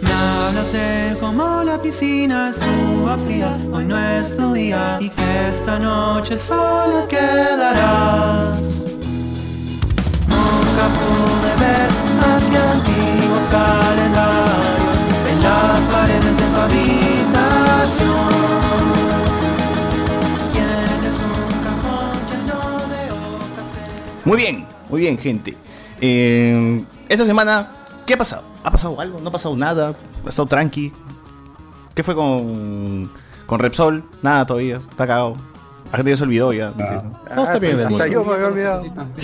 Me hablas de cómo la piscina estuvo fría, hoy no es tu día y que esta noche solo quedarás. Nunca pude ver hacia antiguos calendarios en las paredes de tu habitación. Muy bien, muy bien, gente. Eh, esta semana, ¿qué ha pasado? ¿Ha pasado algo? ¿No ha pasado nada? ¿Ha estado tranqui? ¿Qué fue con, con Repsol? Nada todavía, está cagado. La gente ya se olvidó ya. no sé. No, está bien. Hasta hermano. yo me había olvidado.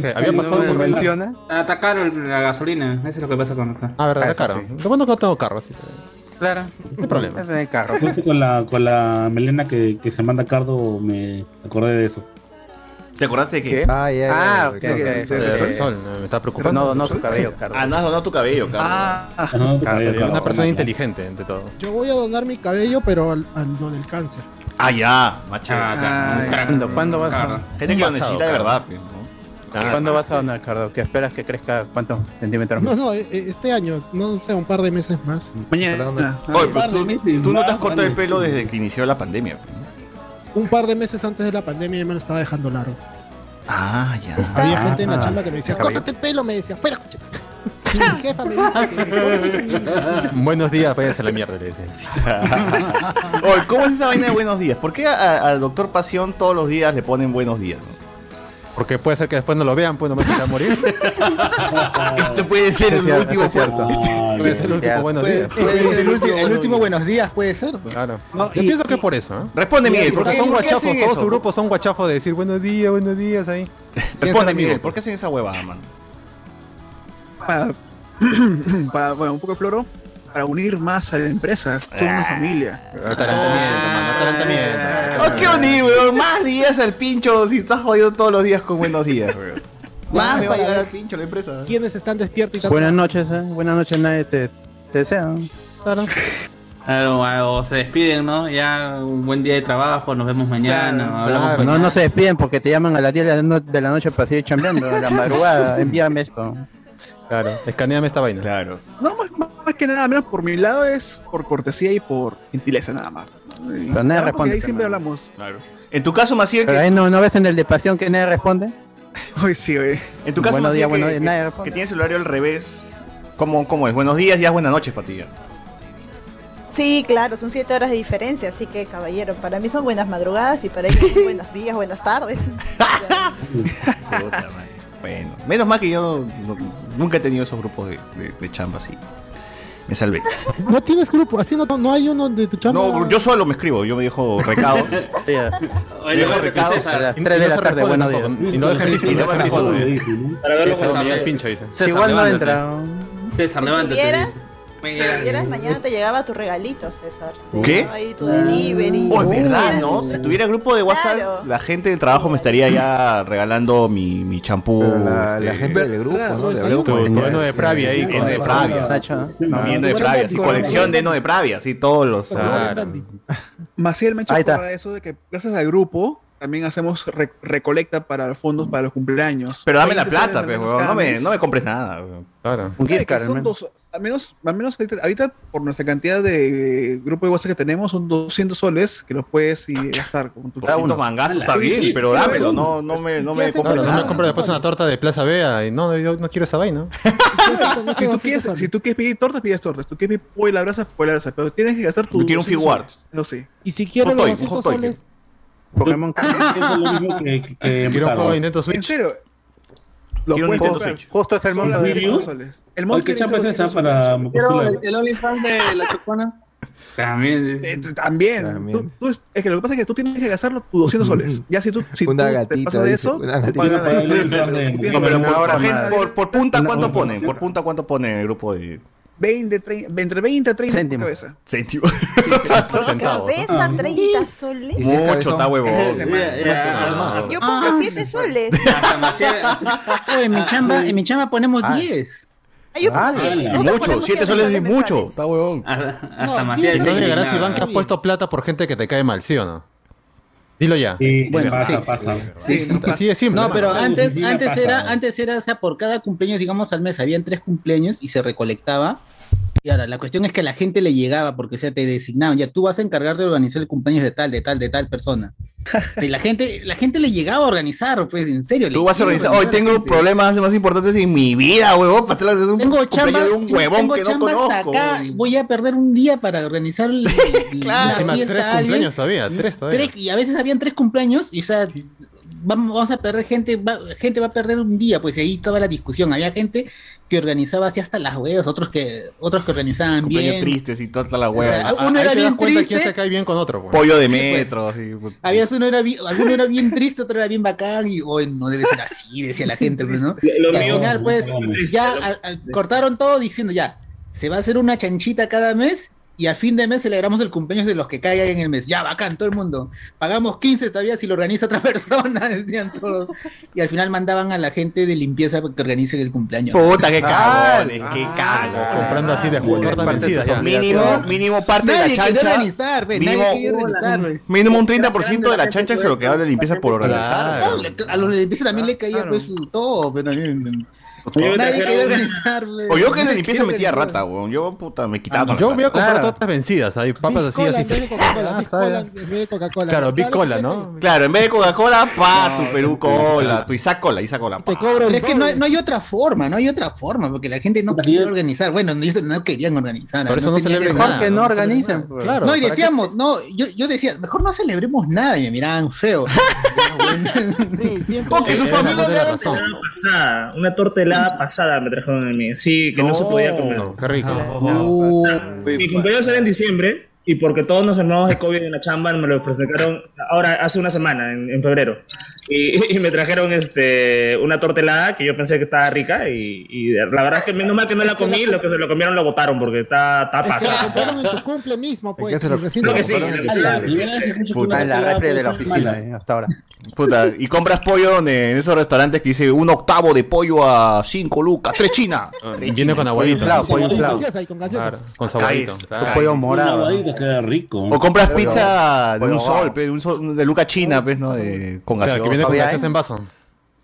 ¿Qué? ¿Había No pasado por menciona. Ah, Está caro la gasolina, eso es lo que pasa con Roxanne. Ah, verdad, Ah, caro. sí. Lo bueno que no tengo carro, así Claro. no hay problema. Es el carro. Justo con la, con la melena que, que se manda Cardo me acordé de eso. ¿Te acordaste de qué? ¿Qué? Ah, ya, ya, Ah, ok, ok. me está preocupando. no donó su cabello, Carlos. Ah, no has donado tu cabello, Carlos. Ah, no, cabello. Una persona inteligente, ante todo. Yo voy a donar mi cabello, pero al, al lo del cáncer. Ah, ya, macho. Ah, crack. ¿cuándo- cuándo vas a- gente que lo necesita de verdad. pues, ¿no? Ah, ¿Cuándo vas a donar, Cardo? ¿Qué esperas que crezca cuántos centímetros No, más? no, eh, eh, este año, no sé, un par de meses más. Mañana. Oye, pero tú, no te has cortado el pelo desde que inició la pandemia. Un par de meses antes de la pandemia ya me lo estaba dejando largo. Ah, ya. Había gente en la ah, chamba que me decía, cabello. córtate el pelo, me decía, fuera, coche". Y mi jefa me dice que. Buenos días, váyanse a la mierda, le dicen. Oye, ¿cómo es esa vaina de buenos días? ¿Por qué a- al doctor Pasión todos los días le ponen buenos días? no? Porque puede ser que después no lo vean, pues no me a morir. Este puede ser Eso es el cierto, último cierto. Puede ser el último buenos Puede, días. puede ser el, último, el buenos días, puede ser. pues. Claro. Yo pienso que es por eso, ¿eh? Responde, Miguel. ¿por Porque son guachafos, hacen todo eso? su grupo son guachafos de decir buenos días, buenos días ahí. Responde, Miguel. ¿Por qué hacen esa huevada, mano? Para, para, bueno, un poco de floro. Para unir más a la empresa. Es toda una familia. Atarantamiento, mano, atarantamiento. Oh, qué bonito, weón. Más días al pincho si estás jodido todos los días con buenos días, weón. Más me va a llegar al pincho la empresa. ¿Quiénes están despiertos y Buenas noches, ¿eh? Buenas noches, nadie te, te desea. Claro. Claro, o se despiden, ¿no? Ya un buen día de trabajo, nos vemos mañana. hablamos Claro, no, mañana. no se despiden porque te llaman a las 10 de la, no- de la noche para seguir chambeando, a la madrugada, envíame esto. Claro, escaneame esta vaina. Claro. No, más, más- más que nada, menos por mi lado es por cortesía y por gentileza nada más. Pero nadie responde. ahí siempre hermano. hablamos. Claro. En tu caso, Maciel, Pero que, ahí no, no ves en el de pasión que nadie responde. Uy, sí, güey. en tu caso, Buenos Maciel, días, que, buenos días, que- nadie que responde. tienes el horario al revés. ¿Cómo, ¿Cómo es? Buenos días, ya es buenas noches para ti. ya. Sí, claro, son siete horas de diferencia, así que caballero, para mí son buenas madrugadas y para ellos son buenos días, buenas tardes. Puta madre. Bueno, menos mal que yo no- nunca he tenido esos grupos de, de, de chamba así. Me salvé. No tienes grupo, así no, no hay uno de tu chamba. No, yo solo me escribo, yo me dejo recados. Oye, Dejo recados. César, A las Y 3 de la tarde, buenos días. Y no dejan listo, y no dejan listo todavía. Para verlo. Miguel Pincho dice. César, Igual no entra. César, levántate. Si tuvieras, mañana te llegaba tu regalito, César. Te ¿Qué? Ahí tu delivery. Oh, es verdad, ¿no? Si tuviera grupo de WhatsApp, Claro. la gente del trabajo me estaría ya regalando mi, mi champú. La, este, la gente del grupo, Claro, ¿no? De Tu, tu Señales, heno de Pravia ahí. Heno de Pravia. Mi heno de Pravia, sí, colección de heno de Pravia, sí, todos los. Claro. Maciel me ha hecho Ahí está. acordar eso de que gracias al grupo también hacemos re- recolecta para los fondos para los cumpleaños. Pero dame la 20 soles plata, pues, no me, no me compres nada. weón. Claro. Un gift que card, son dos, al menos, al menos ahorita, ahorita, por nuestra cantidad de grupo de WhatsApp que tenemos son 200 soles que los puedes y gastar con tu 200 mangazos está bien, pero dámelo, no, no me, no me ¿Qué compres Claro, no me compro después una torta de Plaza Vea y no, yo no quiero esa vaina. Si tú, quieres, si tú quieres pedir tortas, pides tortas. Si tú quieres pedir pollo la brasa, pollo la brasa. Pero tienes que gastar tu. Yo quiero un 200 figuart. soles. No sé. Y si quiero Hot los toy, 200 hot toy. soles, Pokémon Eso es lo mismo que, que, que Quiero un juego de Nintendo En Switch. serio. Quiero un puedes Nintendo comprar. Switch. Justo es el los de... Soles. El ¿Qué que chamba es esa 200 para postular? el, el OnlyFans de la chocona. También. Eh, También. También. Tú- tú es, que lo que pasa es que tú tienes que gastar tus 200 soles. Ya si tú, si Una tú te gatita, pasas de dice, eso, una gatita. No, pero por, por, punta, ¿cuánto ponen? Por punta, ¿cuánto ponen en el grupo de veinte, trein- entre 20 a 30 por Céntimo. cabeza. céntimos? Por cabeza, 30 soles. Y Mucho, está huevón. Yo pongo 7 soles. Hasta Maciel- Oye, en mi chamba, en mi chamba ponemos 10. Ay, yo pongo Ah, y Y mucho, ponemos 7 siete soles es mucho. Está huevón. Hasta No, Maciel No llegarás. Iván que has puesto plata por gente que te cae mal, ¿sí o no? Dilo ya. Sí, Bueno, pasa, sí. pasa. Sí, no Así de simple. No, pero antes, Sí, antes pasa. era, antes era, o sea, por cada cumpleaños, digamos, al mes habían tres cumpleaños y se recolectaba. Y ahora, la cuestión es que a la gente le llegaba, porque o sea, te designaban, ya tú vas a encargar de organizar el cumpleaños de tal, de tal, de tal persona. Y la gente, la gente le llegaba a organizar, pues, en serio. Tú vas a organizar. Hoy tengo gente. problemas más importantes en mi vida, huevón. Para estar un Tengo chamba, de un huevón tengo que no conozco. acá, voy a perder un día para organizar el, Claro. la fiesta tres cumpleaños todavía, tres todavía. Tres- y a veces habían tres cumpleaños y o sea vamos, vamos a perder gente va, gente va a perder un día pues ahí estaba la discusión había gente que organizaba así hasta las huevas otros que otros que organizaban Cumpleaños bien tristes y toda la O sea, hueva. uno Ahí era te das bien cuenta quién triste se cae bien con otro. pues. Pollo de Sí, pues. metro, así. pues. había uno era bien, alguno era bien triste otro era bien bacán y hoy no debe ser así decía la gente pues no Lo y al final pues ya cortaron todo diciendo ya se va a hacer una chanchita cada mes y a fin de mes celebramos el cumpleaños de los que caigan en el mes. Ya, bacán, todo el mundo. Pagamos 15 todavía si lo organiza otra persona, decían todos. Y al final mandaban a la gente de limpieza para que organicen el cumpleaños. Puta, qué Ah, cagones, qué cagones. Comprando así de ya. Mínimo, mínimo parte de la chancha. organizar, ve, mínimo- nadie organizar, ve. Mínimo un 30% de la chancha se lo que va de limpieza por organizar. No, le- a los de limpieza también le caía pues su todo, pero también. Yo Nadie trajeron- quería organizar, ve. O yo que de Nadie limpieza metía rata, weón. Yo, puta, me quitaba con Yo la voy a comprar Claro. tortas vencidas, hay papas así, Big así. Cola, en vez de Coca-Cola, Ah, en vez de Coca-Cola. Claro, Big Cola, ¿no? Claro, en vez de Coca-Cola, pa, tu Perú Cola, tu Isaac Cola, Isaac Cola, Te pa. cobro Pero es que no, no hay otra forma, no hay otra forma, porque la gente no quiere organizar. Bueno, no, no querían organizar. Por eso no esa- Mejor que no organicen. pues. Claro. No, y ¿para qué decíamos, no, yo, yo decía, mejor no celebremos nada, y me miraban feo. Sí, siempre. En su familia la le una torta helada pasada me trajeron a mí. Sí, que no, se podía comer. No, qué rico. Uh, Mi cumpleaños era en diciembre y porque todos nos enfermamos de COVID en la chamba me lo ofrecieron ahora hace una semana, en, en febrero. Y, y me trajeron este una torta helada que yo pensé que estaba rica y, y la verdad es que menos mal que no la comí, los que se lo comieron lo botaron porque está, está Se la pasada. compraron en tu cumple mismo, pues. se lo- te que sí, la- en la refri de la oficina, eh, hasta ahora. Puta, y compras pollo donde, en esos restaurantes que dice un octavo de pollo a 5 lucas, 3 chinas. Viene con aguadito. inflado, pollo Con inflado. gaseosa y con gaseosa. Claro, con es. claro. Pollo morado. ¿no? queda rico. O compras Pollo- pizza de pollo un sol, pe, de, un sol- de luca china, pues, ¿no? De, con Claro, gaseosa. que viene con gaseosa en vaso.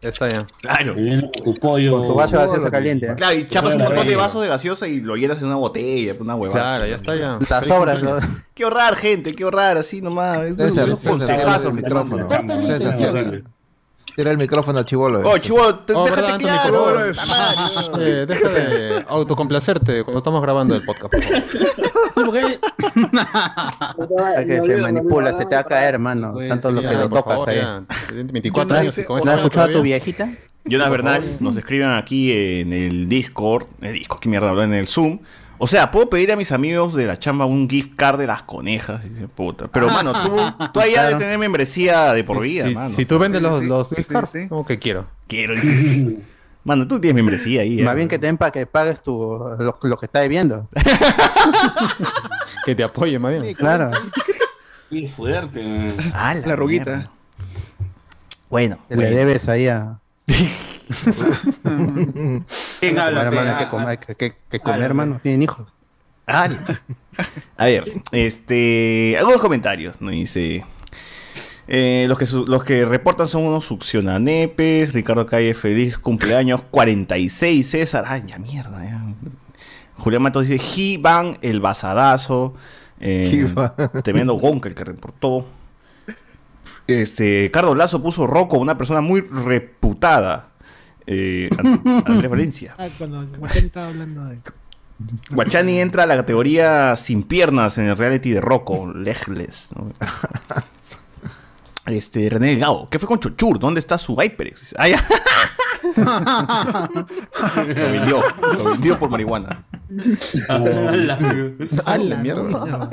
Ya está ya. Claro. Tu pollo. Con tu vaso de gaseosa caliente. ¿eh? Claro, y chapas un montón de vasos de gaseosa y lo llenas en una botella, una huevada. Claro, ya está ya. Las sobras, ¿no? Qué ahorrar, gente, qué ahorrar, así nomás. Es un consejazo. el micrófono. Tira el micrófono al chivolo. Oh, chivo, te- Oh, déjate ¿verdad, Anthony, claro, madre, Eh, deja de autocomplacerte cuando estamos grabando el podcast. por favor. Es que se manipula, se te va a caer, hermano. Tanto los Ya, que lo tocas favor, ahí. ya. 24 ¿No años ¿no has escuchado a tu viejita? Jonas Bernal nos escriben aquí en el Discord, el Discord, qué mierda, en el Zoom. O sea, puedo pedir a mis amigos de la chamba un gift card de las conejas. Dice, puta. Pero, mano, tú, tú ahí has de tener membresía de por vida, Si, mano. si tú vendes los, los sí, gift sí, cards, sí. como que quiero. Quiero, dice. Mano, tú tienes membresía ahí. Más eh. bien que te den para que pagues tu, lo, lo que está debiendo. Que te apoye, más bien. Claro. Qué fuerte. Ah, La ruguita. mierda. Bueno, Que le bueno. debes ahí a. ¿Quién habla? Hermano, hay que comer, hay que, que- que comer, hermano. Tienen hijos. Ah, A ver, este. Algunos comentarios. ¿no? Dice. eh, los, que su- los que reportan son unos succionanepes. Ricardo Calle, feliz cumpleaños. 46, César. Ay, ya mierda. ya. Julián Matos dice: He-Van, el basadazo. Eh, tremendo el que reportó. Este, Carlos Lazo puso Rocco, una persona muy reputada. Eh, And- Andrés Valencia. Ah, cuando Guachani estaba hablando de. Guachani entra a la categoría sin piernas en el reality de Rocco, Legless. ¿no? Este, René Delgado, ¿qué fue con Chochur? ¿Dónde está su HyperX? Ah, ya. lo vendió, lo vendió por marihuana. Ah, la mierda.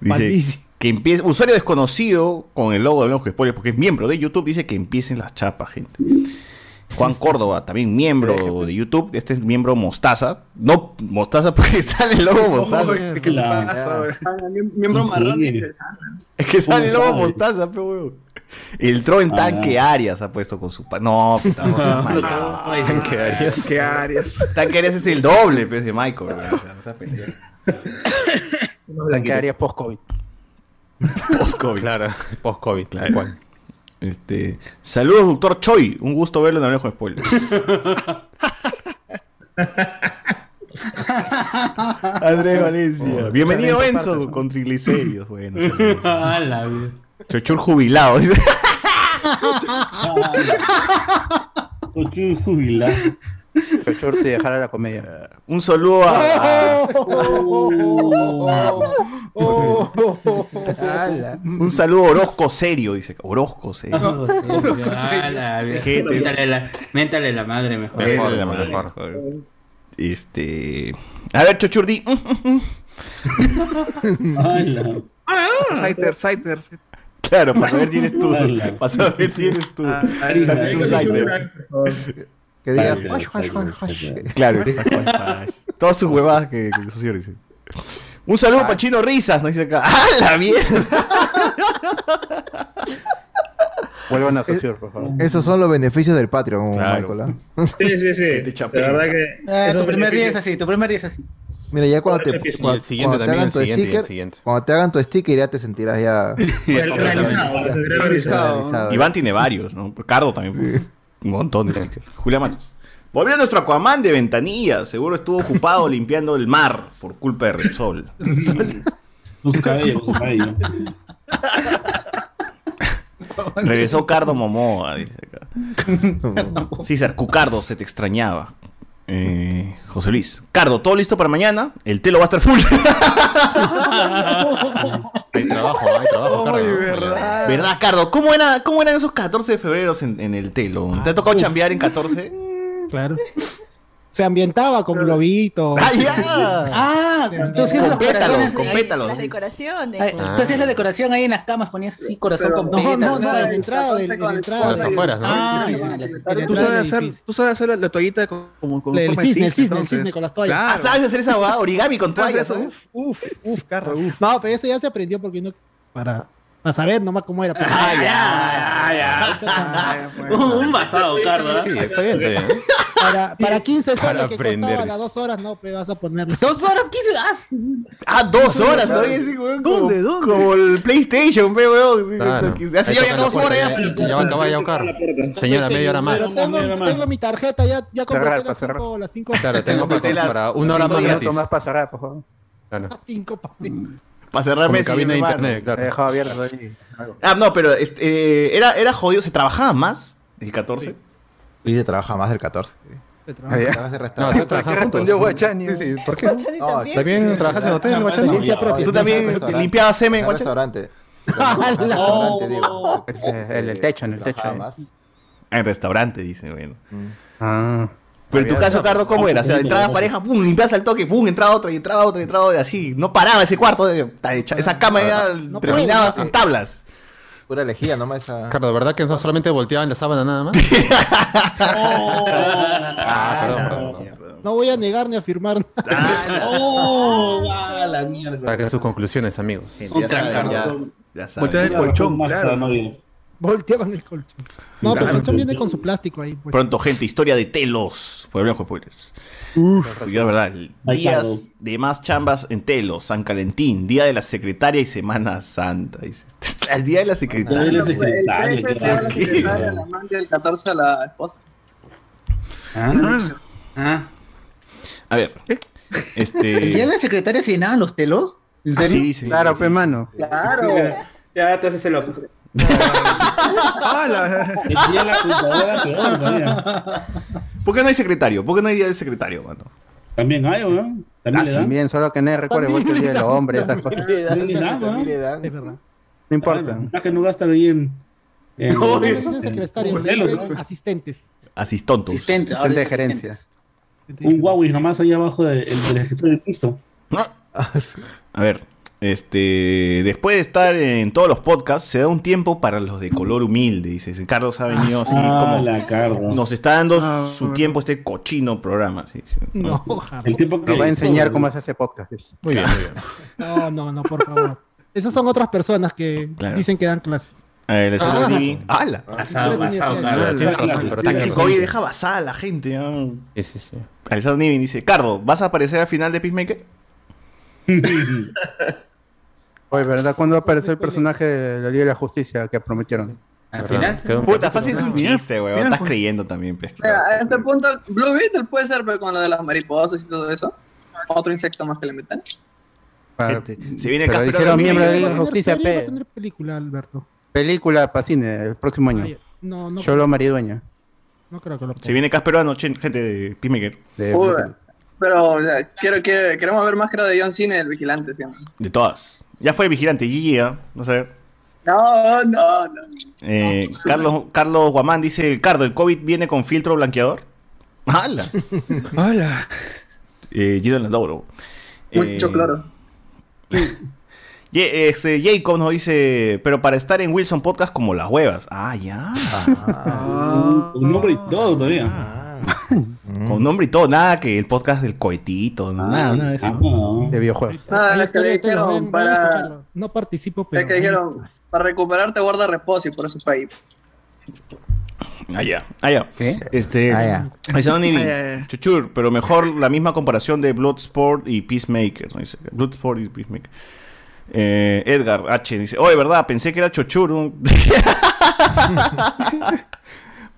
Dice que empiece, usuario desconocido con el logo de Blanco Spoiler, porque es miembro de YouTube, dice que empiecen las chapas, gente. Juan Córdoba, también miembro de YouTube, este es miembro Mostaza. No Mostaza porque sale el logo Mostaza. ¿Qué La- pasa? Ah, miem- Miembro Sí. marrón dice. Es que sale el logo sabe? Mostaza, pe huevo. El tro en Ah. tanque Arias ha puesto con su pa- No, puta, no seas mal. ¿Qué harías? ¿Qué áreas? Tanque Arias es el doble, pues, de Michael. ¿Qué harías post-COVID? Post-COVID. Claro, post-COVID, tal cual. Este, saludos, doctor Choi. Un gusto verlo en Alejo de Spoiler. Andrés Valencia. Bienvenido, Enzo, con triglicéridos. Bueno. Ah. Chochur jubilado. Cochín jubilado. Chochur si dejara la comedia. Un saludo a, un saludo a Orozco serio, dice. Orozco serio. Méntale la, méntale la madre mejor. Mejor, la madre, mejor. Este. A ver, Chochurdi. Saiter, Saiter. Claro, para saber si eres tú. Para saber si eres tú. Ah, Saiter. Que diga. Claro. Todas sus huevadas que, que señor dice. Un saludo para Chino Risas, nos dice acá. ¡Ah, la mierda! Vuelvan a asociar, por favor. Esos son los beneficios del Patreon, Claro. Michael. ¿ah? Sí, sí, sí. te De chapeen. verdad que. Ah, tu primer día es así, tu primer día es así. Mira, ya cuando te, cuando, siguiente cuando te también, hagan el tu sticker, cuando te hagan tu sticker ya te sentirás ya realizado. realizado. Iván tiene varios, ¿no? Cardo también. pues. Un montón de stickers. Julián Matos. Volvió nuestro Aquaman de ventanilla. Seguro estuvo ocupado limpiando el mar por culpa de Repsol. Con su cabello, con su cabello. Regresó Cardo Momoa, dice acá. César, Cucardo, se te extrañaba. Eh, José Luis. Cardo, ¿todo listo para mañana? El telo va a estar full. Hay trabajo, hay trabajo. carga, ¿no? verdad. ¿Verdad, Cardo? ¿Cómo, era, ¿Cómo eran esos 14 de febrero en, en el telo? ¿Te ha tocado chambear en 14? Claro. Se ambientaba con globitos. ¡Ah, ya! Ah, corazones. con ahí. pétalos. Las decoraciones. Tú hacías la decoración ahí en las camas, ponías así corazón Pero- con No, pétalos. no, no, en la entrada, en la entrada. Las afueras, ¿no? Ah, Sí, las- Tú sabes hacer, tú sabes hacer la, la toallita con- como con El de cisne, el cisne, el entonces. cisne con las toallas. Ah. ¿sabes hacer esa? Origami con toallas, ¿no? uf, uf, uf, carro, uf. No, pero eso ya se aprendió porque no. Para, para saber nomás cómo era. pero- Ah, ya, ya. Ah, ya, pues. Un basado, Carlos. Sí, está bien, está bien. Para, para 15 Para soles que aprender. costaba las dos horas, no, pero vas a ponerle. Dos horas, quince. Ah, Ah, dos horas, oye, weón. como- ¿Dónde, dónde? Como el PlayStation, pe, weón. Claro. Ya, ya dos horas ya. Ya, ya va a ya. Señora, media hora más. Pero tengo, tengo mi tarjeta, ya, ya Cerrar, las para cerrar. 5 las cinco, Claro, tengo para, para una hora más minutos gratis. más para cerrar, por favor. Claro. las cinco pa' cinco. Para cerrar Messi. cabina de internet, He claro. dejado abierto ahí. algo. Ah, no, pero este, eh, era, era jodido. ¿Se trabajaba más el 14? Y se trabaja más del 14. Se trabaja. Trabajas de No, restaurante. sí, ¿Qué juntos. respondió Guachani? Sí, sí, ¿por qué? Guachani No, también. ¿También trabajas en hotel, Guachani? ¿Tú también Restaurante. limpiabas semen, En guacha? restaurante. restaurante, digo. El- el- techo, en el techo. En restaurante, dice, bueno. Ah. Pero en tu caso, Cardo, ¿cómo era? O sea, entraba pareja, pum, limpiabas al toque, pum, entraba otra, y entraba otra, y entraba otra, y así. No paraba ese cuarto, de- esa cama ya No terminaba sin tablas. Pura lejía, nomás esa. Carlos, ¿verdad que no solamente volteaban la sábana nada más? Ah, perdón, perdón. perdón. No voy a negar ni afirmar nada. ¡Oh! ¡Ah, la mierda! Para que sus conclusiones, amigos. Ya saben, ya, ya saben. Voltear el colchón, Más claro. Volteaban el colchón. No, pero el colchón viene con su plástico ahí. Pues. Pronto, gente, historia de Telos. Por blanco spoilers. Y es verdad, Ahí está, días de más chambas en Telos, San Calentín, Día de la Secretaria y Semana Santa. El Día de la Día de Secretaria. la El secretaria, 13 qué se va a la secretaria, la amante, el 14 a la esposa. Ah, ah. A ver. ¿El día de Este. la secretaria se llenaban los telos? ¿En Así serio? dice. Claro, pe mano. Claro. Ya te haces el loco. Ah, la- El día de la computadora, peor todavía. ¿Por qué no hay secretario? ¿Por qué no hay Día del Secretario, mano? También hay, ¿no? También dan. También, solo que recuerda igual que el día de los hombres, esas cosas. También le dan, ¿no? También le dan. Es verdad. No importa. Ah, que no gastan ahí en. en- No en- secretario, en ¿no? asistentes. Asistontos. Asistentes, Asistente de es gerencia. asistentes. Un Huawei nomás ahí abajo de- el del escritorio de Cristo. A ver, este, después de estar en todos los podcasts, se da un tiempo para los de color humilde, dice. Carlos ha venido así Ah, como... la. Nos está dando Ah, su bueno. tiempo este cochino programa. sí, sí. No. El tiempo que. Va a enseñar cómo se hace podcast. Muy bien, muy bien. no, no, no, por favor. Esas son otras personas que Claro. dicen que dan clases. El Ah. ¡Hala! Basado, basado, universidades. Carlos. Tiene razón, pero Está tiene que razón. COVID deja basada a la gente. ¿no? Sí, sí, sí. Alessandro Nivi dice, Cardo, ¿vas a aparecer al final de Peacemaker? Oye, ¿verdad? ¿Cuándo va a aparecer el personaje de la Liga de la Justicia que prometieron? Al final. Puta, fácil es un chiste, weón. Estás pues. creyendo también, pues. Mira, a este punto, Blue Beetle puede ser pero con lo de las mariposas y todo eso. Otro insecto más que le metan. Gente, se viene Pero dijeron miembro de la Liga ¿Va a de Justicia, va a P. tener película, Alberto? Película para cine el próximo año. Ay, no, no, Solo maridueña. no creo que lo Se viene Casperano, chen- gente de Peacemaker. De Uy, pero, o sea, quiero, que queremos ver máscara de John Cena, el vigilante, siempre. De todas. Ya fue vigilante, GG, ¿eh? A ver. No, no, no. Eh, Carlos, Carlos Guamán dice, Cardo, ¿el COVID viene con filtro blanqueador? ¡Hala! Hola. Eh, Gideon Landauro. Mucho Eh, cloro. Este, Jacob nos dice, pero para estar en Wilson Podcast como las huevas. Ah, ya. Un nombre y todo todavía. Con nombre y todo, nada que el podcast del cohetito, nada, nada de eso. Ah, no. de videojuegos. Ah, que está, le dijeron para-. No participo, pero. Que dijeron, para recuperarte guarda reposo y por eso fue ahí. Ah, ya. Ah, ya. ¿Qué? Este. Ah. Ah, ya. Chuchur, pero mejor la misma comparación de Bloodsport y Peacemaker. Bloodsport y Peacemaker. Eh, Edgar H dice: Oye, ¿verdad? Pensé que era Chochur.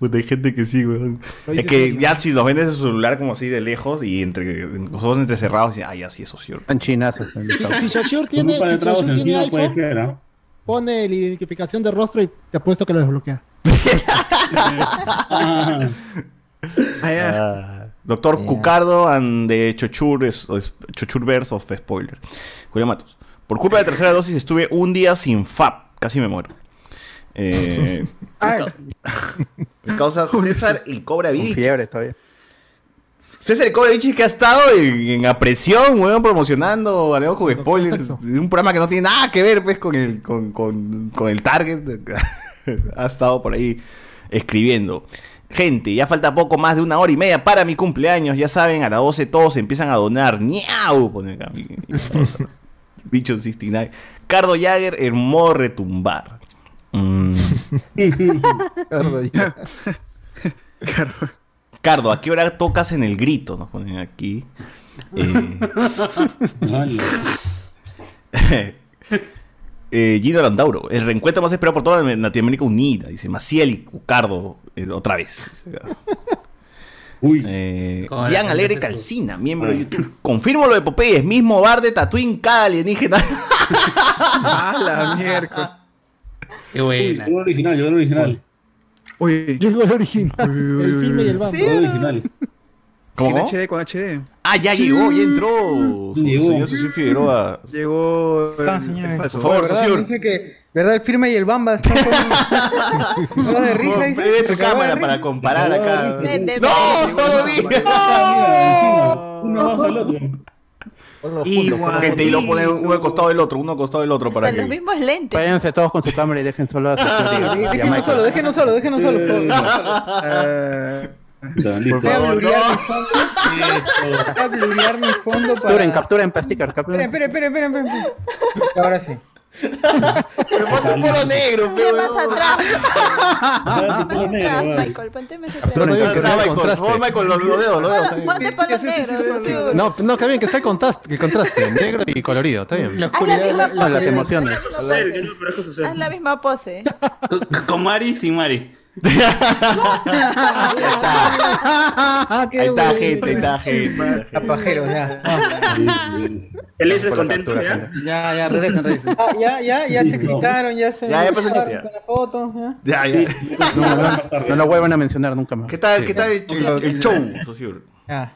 ¿no?". Puta, hay gente que sí, weón. Lo Es que sí, ya si los vendes en su celular como así de lejos y entre los ojos entrecerrados, y ah, ya sí, eso sí. Están chinazos. Si Shashur tiene, si Shashur tiene puede iPhone, ser, ¿ah? pone la identificación de rostro y te apuesto que lo desbloquea. Ah, Doctor Cucardo and the Chochur, es, es- Chochurverse of Spoiler. Julián Matos. Por culpa de tercera dosis estuve un día sin FAP. Casi me muero. Eh, causa César el Cobra Vilches. fiebre todavía. César Cobrevich que ha estado en, en a presión, weón, promocionando Hablemos con spoilers un programa que no tiene nada que ver pues con el, con, con- con el target. ha estado por ahí escribiendo. Gente, ya falta poco más de una hora y media para mi cumpleaños. Ya saben, a las 12 todos empiezan a donar. ¡Niau! Pone acá. Bicho 69. Cardo Jagger en modo retumbar. Mm. Cardo ¿a qué hora tocas en el grito? Nos ponen aquí. Eh, eh, Gino Landauro, el reencuentro más esperado por toda la Latinoamérica Unida. Dice Maciel y Cardo, eh, otra vez. Eh, la Gian Alegre Calcina, miembro de YouTube. Confirmo lo de Popeye, es mismo bar de Tatooine cada alienígena. Ah, la mierda. Qué buena. Llegó el original, el original. Uy, llegó el original. el filme y el original. ¿Cómo? Sin HD, con HD. Ah, ya Sí. llegó, ya entró. Su, Llegó. señor Socio Figueroa. Llegó. Está, el- señores. Por favor. Dice que, ¿verdad? El firme y el bamba están con... ¿Verdad de risa? Compré tu cámara para comparar acá. De- ¡No! ¡Todavía! Uno otro. Igual. Gente, y lo pone uno al costado del otro, uno al costado del otro para Hasta los que. mismos lentes. Váyanse todos con su cámara y dejen solo a y Déjenos solo, déjenos solo, déjenos solo. por favor. Eh. Voy a blurear mi fondo. Voy a blurear mi fondo para... Capturen, capturen para sticker, Esperen, capturen. esperen, esperen, esperen, esperen. Ahora sí. Pero ponte un polo negro, Ponte pero. más atrás. Más negro, atrás, vale. Michael, ponte más atrás. que sea el Michael, contraste. por favor, Michael, los los dedos, los dedos. Ponte- Ponte palos negros, socio. No, no, que bien, que sea el contraste, el contraste, negro y colorido, está bien. La oscuridad... No, las emociones. No. Haz la misma pose. Con Mari sin Mari. Ah, qué Ahí está, gente, ahí está, gente. A pajeros, ya. Felices, la contentos, ¿ya? Ya, ya, regresen, regresen. Ah, ya, ya, ya se excitaron, ya se... Ya, ya pasó el chiste, ya. Con la foto, ya. Ya, ya. No, no, no lo vuelvan a mencionar nunca más. ¿Qué tal, qué tal el, el- show, socio? Ya.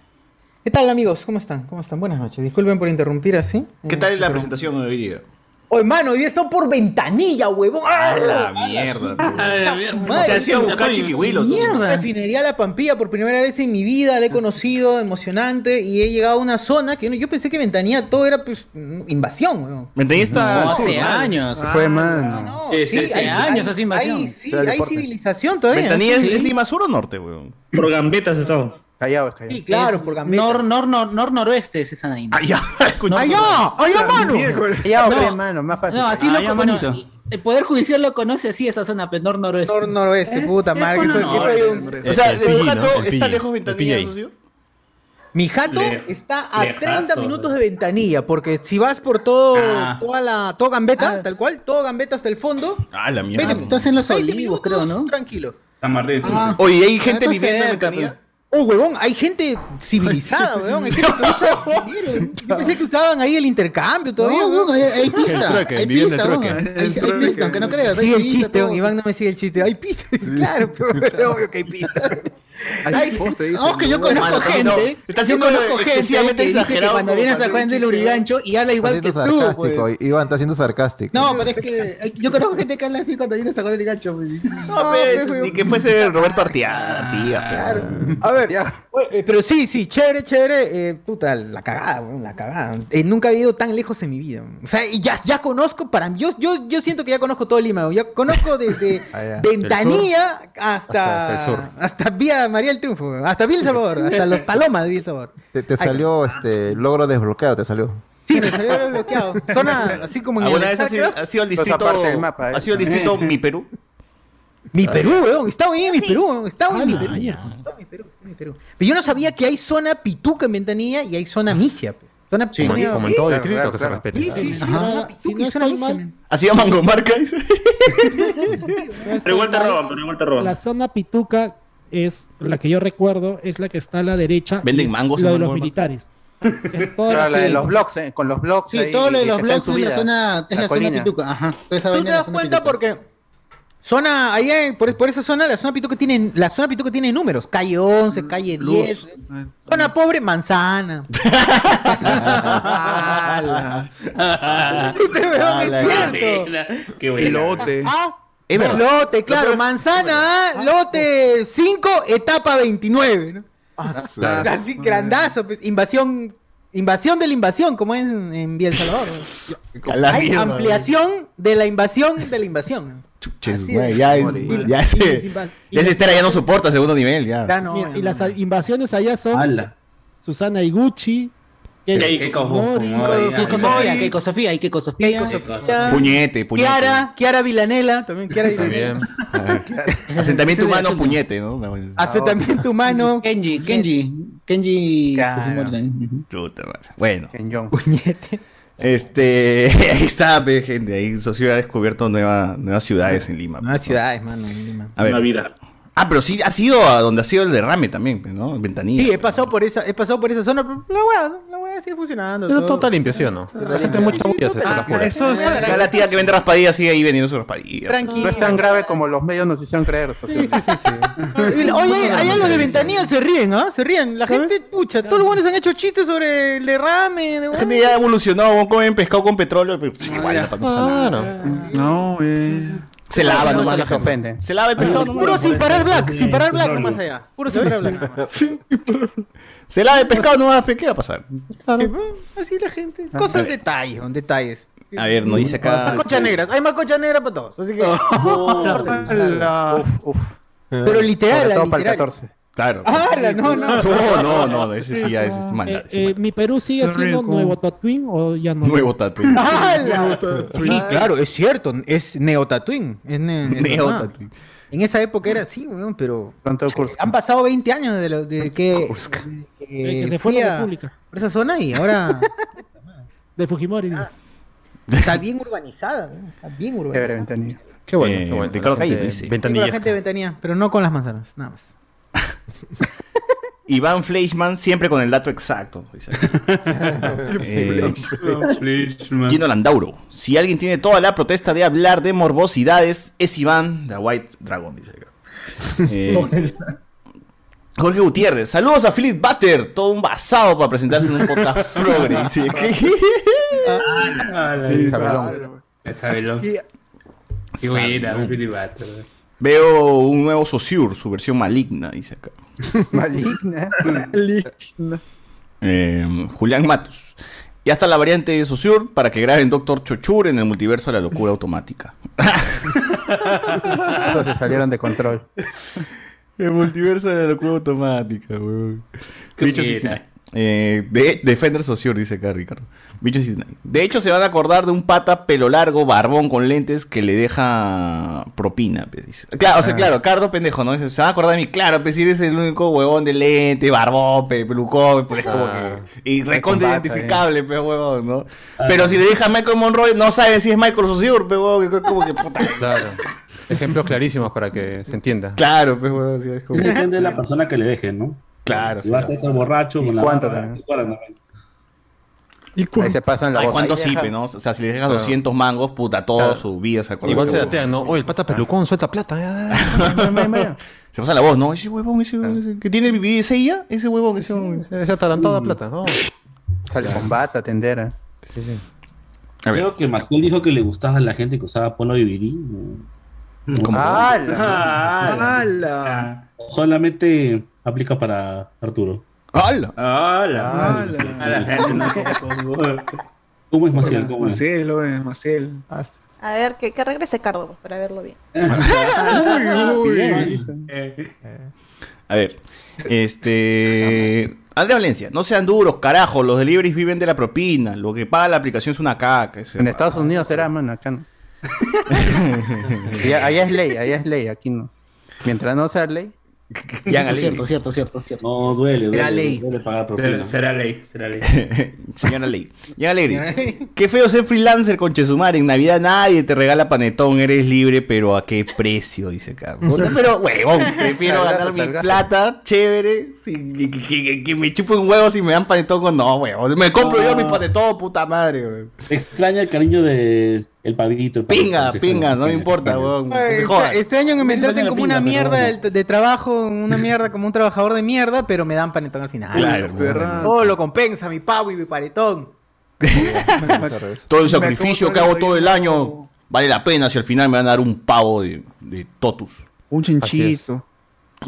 ¿Qué tal, amigos? ¿Cómo están? ¿Cómo están? Buenas noches. Disculpen por interrumpir así. ¿Qué Eh, tal la pero- presentación de hoy día? Oye, mano, hoy día está por ventanilla, huevón. A la mierda. madre. Se hacía buscar chiquihuilo. Mierda. Refinería La Pampilla por primera vez en mi vida, la he conocido, emocionante, y he llegado a una zona que yo- pensé que Ventanilla todo era pues invasión, weón. Ventanilla está Hace años. Fue, mano. No, Sí, sí, hace años hace invasión. Hay, sí, hay civilización todavía. Ventanilla es, sí. es Lima Sur o Norte, weón. Por gambetas estado. Callado, callado. Sí, claro, Es por Gambetta. Nor, nor, nor, nor, noroeste es esa vaina. Ah, ya, escucha. ¡Allá! ¡Allá, mano! Callado, No. mano, más fácil. No, así Ah, lo manito. El Poder Judicial lo conoce así, esa zona, pero nor, noroeste. Nor noroeste, puta madre. que soy no, un- O sea, El de ¿no? El está lejos el Ventanilla, socio. Mi jato está a lejazo, 30 minutos de ventanilla, porque si vas por todo, Ah. toda la, todo Gambetta, tal cual, todo Gambetta hasta el fondo, Ah, la 20 mierda. Estás en los 20 olivos, creo, ¿no? Tranquilo. San Martín. Ah. Oye, ¿hay gente viviendo en Ventanilla? Oh, huevón, hay gente civilizada, huevón. Hay gente que usa dinero. Yo pensé que usaban ahí el intercambio todavía. No, huevón. hay, hay pista. El hay pista, el. Hay, hay pista, aunque no creas. Sigue hay el pista, chiste. Iván no me sigue el chiste. Hay pistas, claro, pero obvio que hay pistas. Dice. No, que yo conozco Mano, no, gente. está siendo gente excesivamente que exagerado Cuando vienes a Juan hacer del un chiste, Urigancho y habla igual que tú. pues. Iván está siendo sarcástico. No, pero es que yo conozco gente que habla así cuando vienes a Juan del Urigancho. pues. No, pues, ni que fuese Roberto Artigas. Artigas, Claro. pero- A ver, eh, pero sí, sí, chévere, chévere. eh, puta, la cagada, la cagada. Eh, nunca he ido tan lejos en mi vida. O sea, y ya, ya conozco, para mí, yo, yo, yo siento que ya conozco todo Lima. Ya conozco desde Ah. Ventanilla hasta, Hasta- hasta el sur. Hasta María del Triunfo, hasta El Sabor, hasta los Palomas de El Sabor. Te, te salió este logro desbloqueado, te salió. Sí, me salió bloqueado. Zona así como en el ¿Alguna vez ha sido, ha sido el distrito, del mapa, ¿eh? ha sido el distrito Mi Perú? Mi Perú, weón. Está bien mi Perú, weón. Está bien mi Perú. Está en mi Perú, está en mi Perú. Pero yo no sabía que hay zona pituca en Ventanilla y hay zona misia. pues. Zona Como, zona- como en todo distrito claro, que claro. se respete. Sí, sí, sí. Ajá. Si pituca no y zona estoy misia, mal, man. ¿Ha sido Mangomarca? dice? Pero igual te roban, pero igual te roban. La zona pituca es la que yo recuerdo, es la que está a la derecha. ¿Venden mangos en de los militares. Claro, la de los blogs, eh, con los blogs. Sí, ahí, todo lo de los blogs es la zona, es La la zona pituca. Ajá. Toda esa Tú te la das cuenta pituca. porque zona, ahí hay- por, por esa zona, la zona pituca tiene, la zona pituca tiene números. Calle 11, calle 10. Zona pobre, manzana. Es cierto. Qué bueno. Lote. Ah, Es verdad. lote, claro, manzana, ah, lote 5, etapa 29. ¿no? Claro. Así grandazo, pues. Invasión. Invasión de la invasión, como es en, en Vía El Salvador. A la Hay mierda, ampliación de la invasión de la invasión. Güey, ya es, Y- ya ya ese las Estera ya no soporta segundo nivel, ya. Mira, y las invasiones allá son Susana y Gucci. Ke- Keiko Sofía, Keiko Sofía, Keiko Sofía. Puñete, puñete. Kiara, Kiara Vilanela, también Kiara Vilanela. Asentamiento humano, puñete, ¿no? Asentamiento humano. Kenji, Kenji. Kenji. Bueno. Este, ahí está, gente. Ahí Socio ha descubierto nueva- nuevas ciudades en Lima. Nuevas ciudades, mano, en Lima. A ver. Una vida. Ah, pero sí ha sido a donde ha sido el derrame también, pues, ¿no? Ventanilla. Sí, he pasado por esa, he pasado por esa zona, pero la weá, la weá sigue funcionando. Pero todo está limpio, ¿sí o no? La gente mucha bulla se Ah, eso es- la tía que vende raspadillas sigue ahí vendiendo su raspadilla. Tranquilo. No es tan grave como los medios nos hicieron creer. socio. Oye, hay algo de ventanilla, se ríen, ¿ah? Se ríen. La gente, pucha, todos los buenos han hecho chistes sobre el derrame. De La gente ya evolucionó, vos comen pescado con petróleo, pero pues, igual no pasa nada. No, eh. Se lava No, nomás. no se ofende. Se lava el pescado nomás. Puro sin parar black, sin parar black nomás allá. Puro sin parar black. Se lava el pescado nomás, ¿qué va a pasar? Así la gente. Cosas, detalles, detalles. A ver, nos dice acá. Macochas negras, hay macochas negras para todos. Así que. Uf, uf. Pero literal, literal. Para el 14. Claro. ¡Hala! No, no. No, no, no, ese sí ya es este, Eh, maldad. eh, ¿Mi Perú sigue siendo rico. Nuevo Tatooine o ya no? Nuevo tatu. ¡Hala! Sí, claro, es cierto. Es Neo Tatooine. Es ne- Neo. Tatooine. En esa época era así, weón, pero. Han pasado 20 años de, lo, de que. Eh, eh, que se fue fui a la República. por esa zona y ahora De Fujimori. digo. está bien urbanizada. weón, Está bien urbanizada. ventanilla. Qué bueno, Eh, qué bueno. Ricardo Calle dice. Tengo la Ventanillesca. gente de ventanilla, pero no con las manzanas, nada más. Iván Fleischman siempre con el dato exacto. dice. Eh, Gino Landauro. Si alguien tiene toda la protesta de hablar de morbosidades, es Iván de White Dragon. dice acá. Eh, Jorge Gutiérrez. Saludos a Philip Butter. Todo un basado para presentarse en un podcast progre. dice. Sabelo. Qué Qué buena, un filibato. Veo un nuevo Saussure, su versión maligna, dice acá. Maligna. Eh, Julián Matos. Y hasta la variante de Saussure para que graben Doctor Chochur en el multiverso de la locura automática. Esos se salieron de control. El multiverso de la locura automática, weón. Qué Bicho sí, buena. sí. Eh, de Defender Saussure, dice acá Ricardo. De hecho, se van a acordar de un pata pelo largo, barbón con lentes que le deja propina. pues, dice. Claro, o sea, claro, Cardo pendejo, ¿no? Se van a acordar de mí, claro, pues si eres el único huevón de lente, barbón, pe, pelucón, pues es como Ah. que. Y recontra identificable, pe, huevón, ¿no? Pero si le deja a Michael Monroe, no saben si es Michael Saussure, pe, huevón, que- como que puta. Claro. Ejemplos clarísimos para que se entienda. Claro, pe, huevón, sí, es como. Depende de la persona que le dejen, ¿no? Claro, Si vas a ser borracho con la cuánto también? también. Ahí se pasan la Ay, voz. ¿cuánto Ahí sí, deja- pe, no? O sea, si le dejas Claro. 200 mangos, puta, toda Claro. su vida se acuerda Igual se ese datean, ¿no? Oye, el pata pelucón, suelta plata. ya, ya, ya. Se pasa la voz, ¿no? Ese huevón, ese, ese que tiene ese ya, ese huevón, ese huevón. Esa atarantada plata, ¿no? Sale con bata, tendera. Creo que Maciel dijo que le gustaba a la gente que usaba polo vivirí. ¿Cómo? ¡Hala! ¡Hala! Solamente aplica para Arturo. ¡Hala! Hola. ¡Hala! ¿Cómo es Maciel? ¿Cómo es? Maciel, oye, Maciel. A ver, que, que regrese Cardo pues, para verlo bien. Uy, uy. A ver. Este. Andrea Valencia, no sean duros, carajo. Los deliveries viven de la propina. Lo que paga la aplicación es una caca. En Estados Unidos era, mano, acá no. allá, allá es ley, allá es ley, aquí no. Mientras no sea ley. Ya ley. Cierto, cierto, cierto, cierto. No, duele, duele. Ley. Pagar. Será, será ley, será ley. Señora Ley. Ya Alegre. Qué feo ser freelancer con Chesumar. En Navidad nadie te regala panetón. Eres libre, pero ¿a qué precio? Dice. Puta, Pero, huevón, prefiero Salgazo, ganar mi salgazo. plata, chévere. sin- que, que- que- que me chupe un huevo si me dan panetón con. No, huevón. Me compro yo mi panetón, puta madre, huevón. Extraña el cariño de el pavito. el Pinga, pavito, pinga, no me importa, extra- jodan. extraño que me la como pinga, una mierda de, de trabajo, una mierda como un trabajador de mierda, pero me dan panetón al final. Claro, ¿verdad? Todo lo compensa, mi pavo y mi panetón. Todo el sacrificio que hago todo el año vale la pena si al final me van a dar un pavo de, de totus. Un chinchito.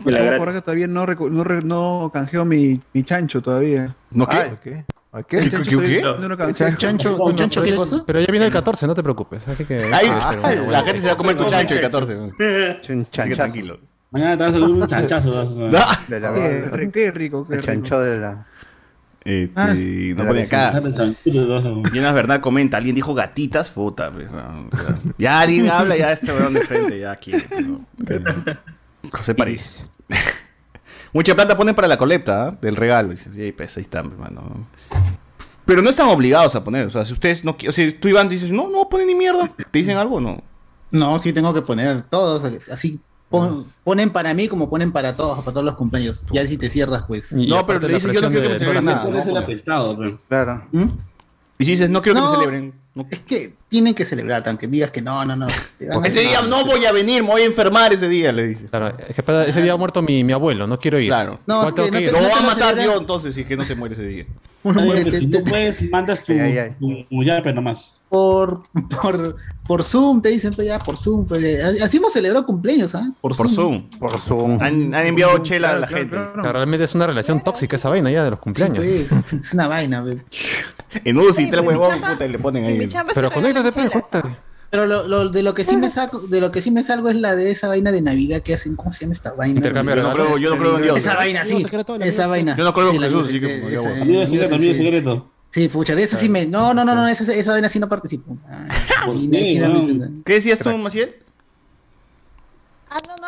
Que todavía no, no, no canjeo mi, mi chancho todavía. ¿No qué? Ah, ¿qué? ¿A qué? El chancho ¿Qué- chancho, un chancho qué cosa? Pero ya viene el 14, no te preocupes. Así que. Ah, la gente se va a comer tu chancho el 14. Un Así que chanchazo. tranquilo. Mañana te vas a un chanchazo. Qué, ri- qué rico, qué El rico. chancho de la. Este, Ah. no pone acá. Llenas Bernal comenta, alguien dijo gatitas, puta. pues, no, o sea, ya alguien habla, ya este weón de frente, ya aquí. ¿no? Eh, José París. Mucha plata ponen para la colecta ¿ah? del regalo. Y dices, sí, pues ahí está, hermano. Pero no están obligados a poner. O sea, si ustedes no O sea, tú Iván dices, no, no ponen ni mierda. ¿Te dicen algo o no? No, sí tengo que poner todos, así pon- ponen para mí como ponen para todos, para todos los cumpleaños. Ya si te cierras, pues. Y No, pero le la dices, yo no quiero que me celebren nada. No el apestado, pero. Claro. ¿Mm? Y si dices, no quiero que me celebren. no. Es que tienen que celebrar, aunque digas que no, no, no. A- Ese día no voy a venir, me voy a enfermar ese día, le dices. Claro, es que ese día ha muerto mi, mi abuelo, no quiero ir. Claro. No, Igual tengo que no te- ir. Lo no voy a lo matar yo entonces si es que no se muere ese día. Te- si no puedes, mandas tu, Ay, ay, ay. tu, tu yape nomás. por, por, por Zoom, te dicen, pues ya, por Zoom. Pues, eh, así hemos celebrado cumpleaños, ¿ah? Por, Por Zoom. Por Zoom. Han, han enviado chela a la Claro, gente. claro, claro. Claro, realmente es una relación tóxica esa vaina ya de los Sí, cumpleaños. pues, es una vaina, pues. En UCI, tres huevón, chamba- puta, y le ponen ahí. Pero se Pero lo, lo- de lo que sí me saco, de lo que sí me salgo es la de esa vaina de Navidad que hacen, ¿cómo se llama esta vaina? Intercambio Yo no creo, yo no creo en Dios. Esa vaina, sí. Esa vaina. Yo no creo en Jesús, así que, esa- secreto, sí. pucha, de eso sí me. No, no, no, no, esa, esa vaina sí no participo. ¿Qué decías tú, Maciel?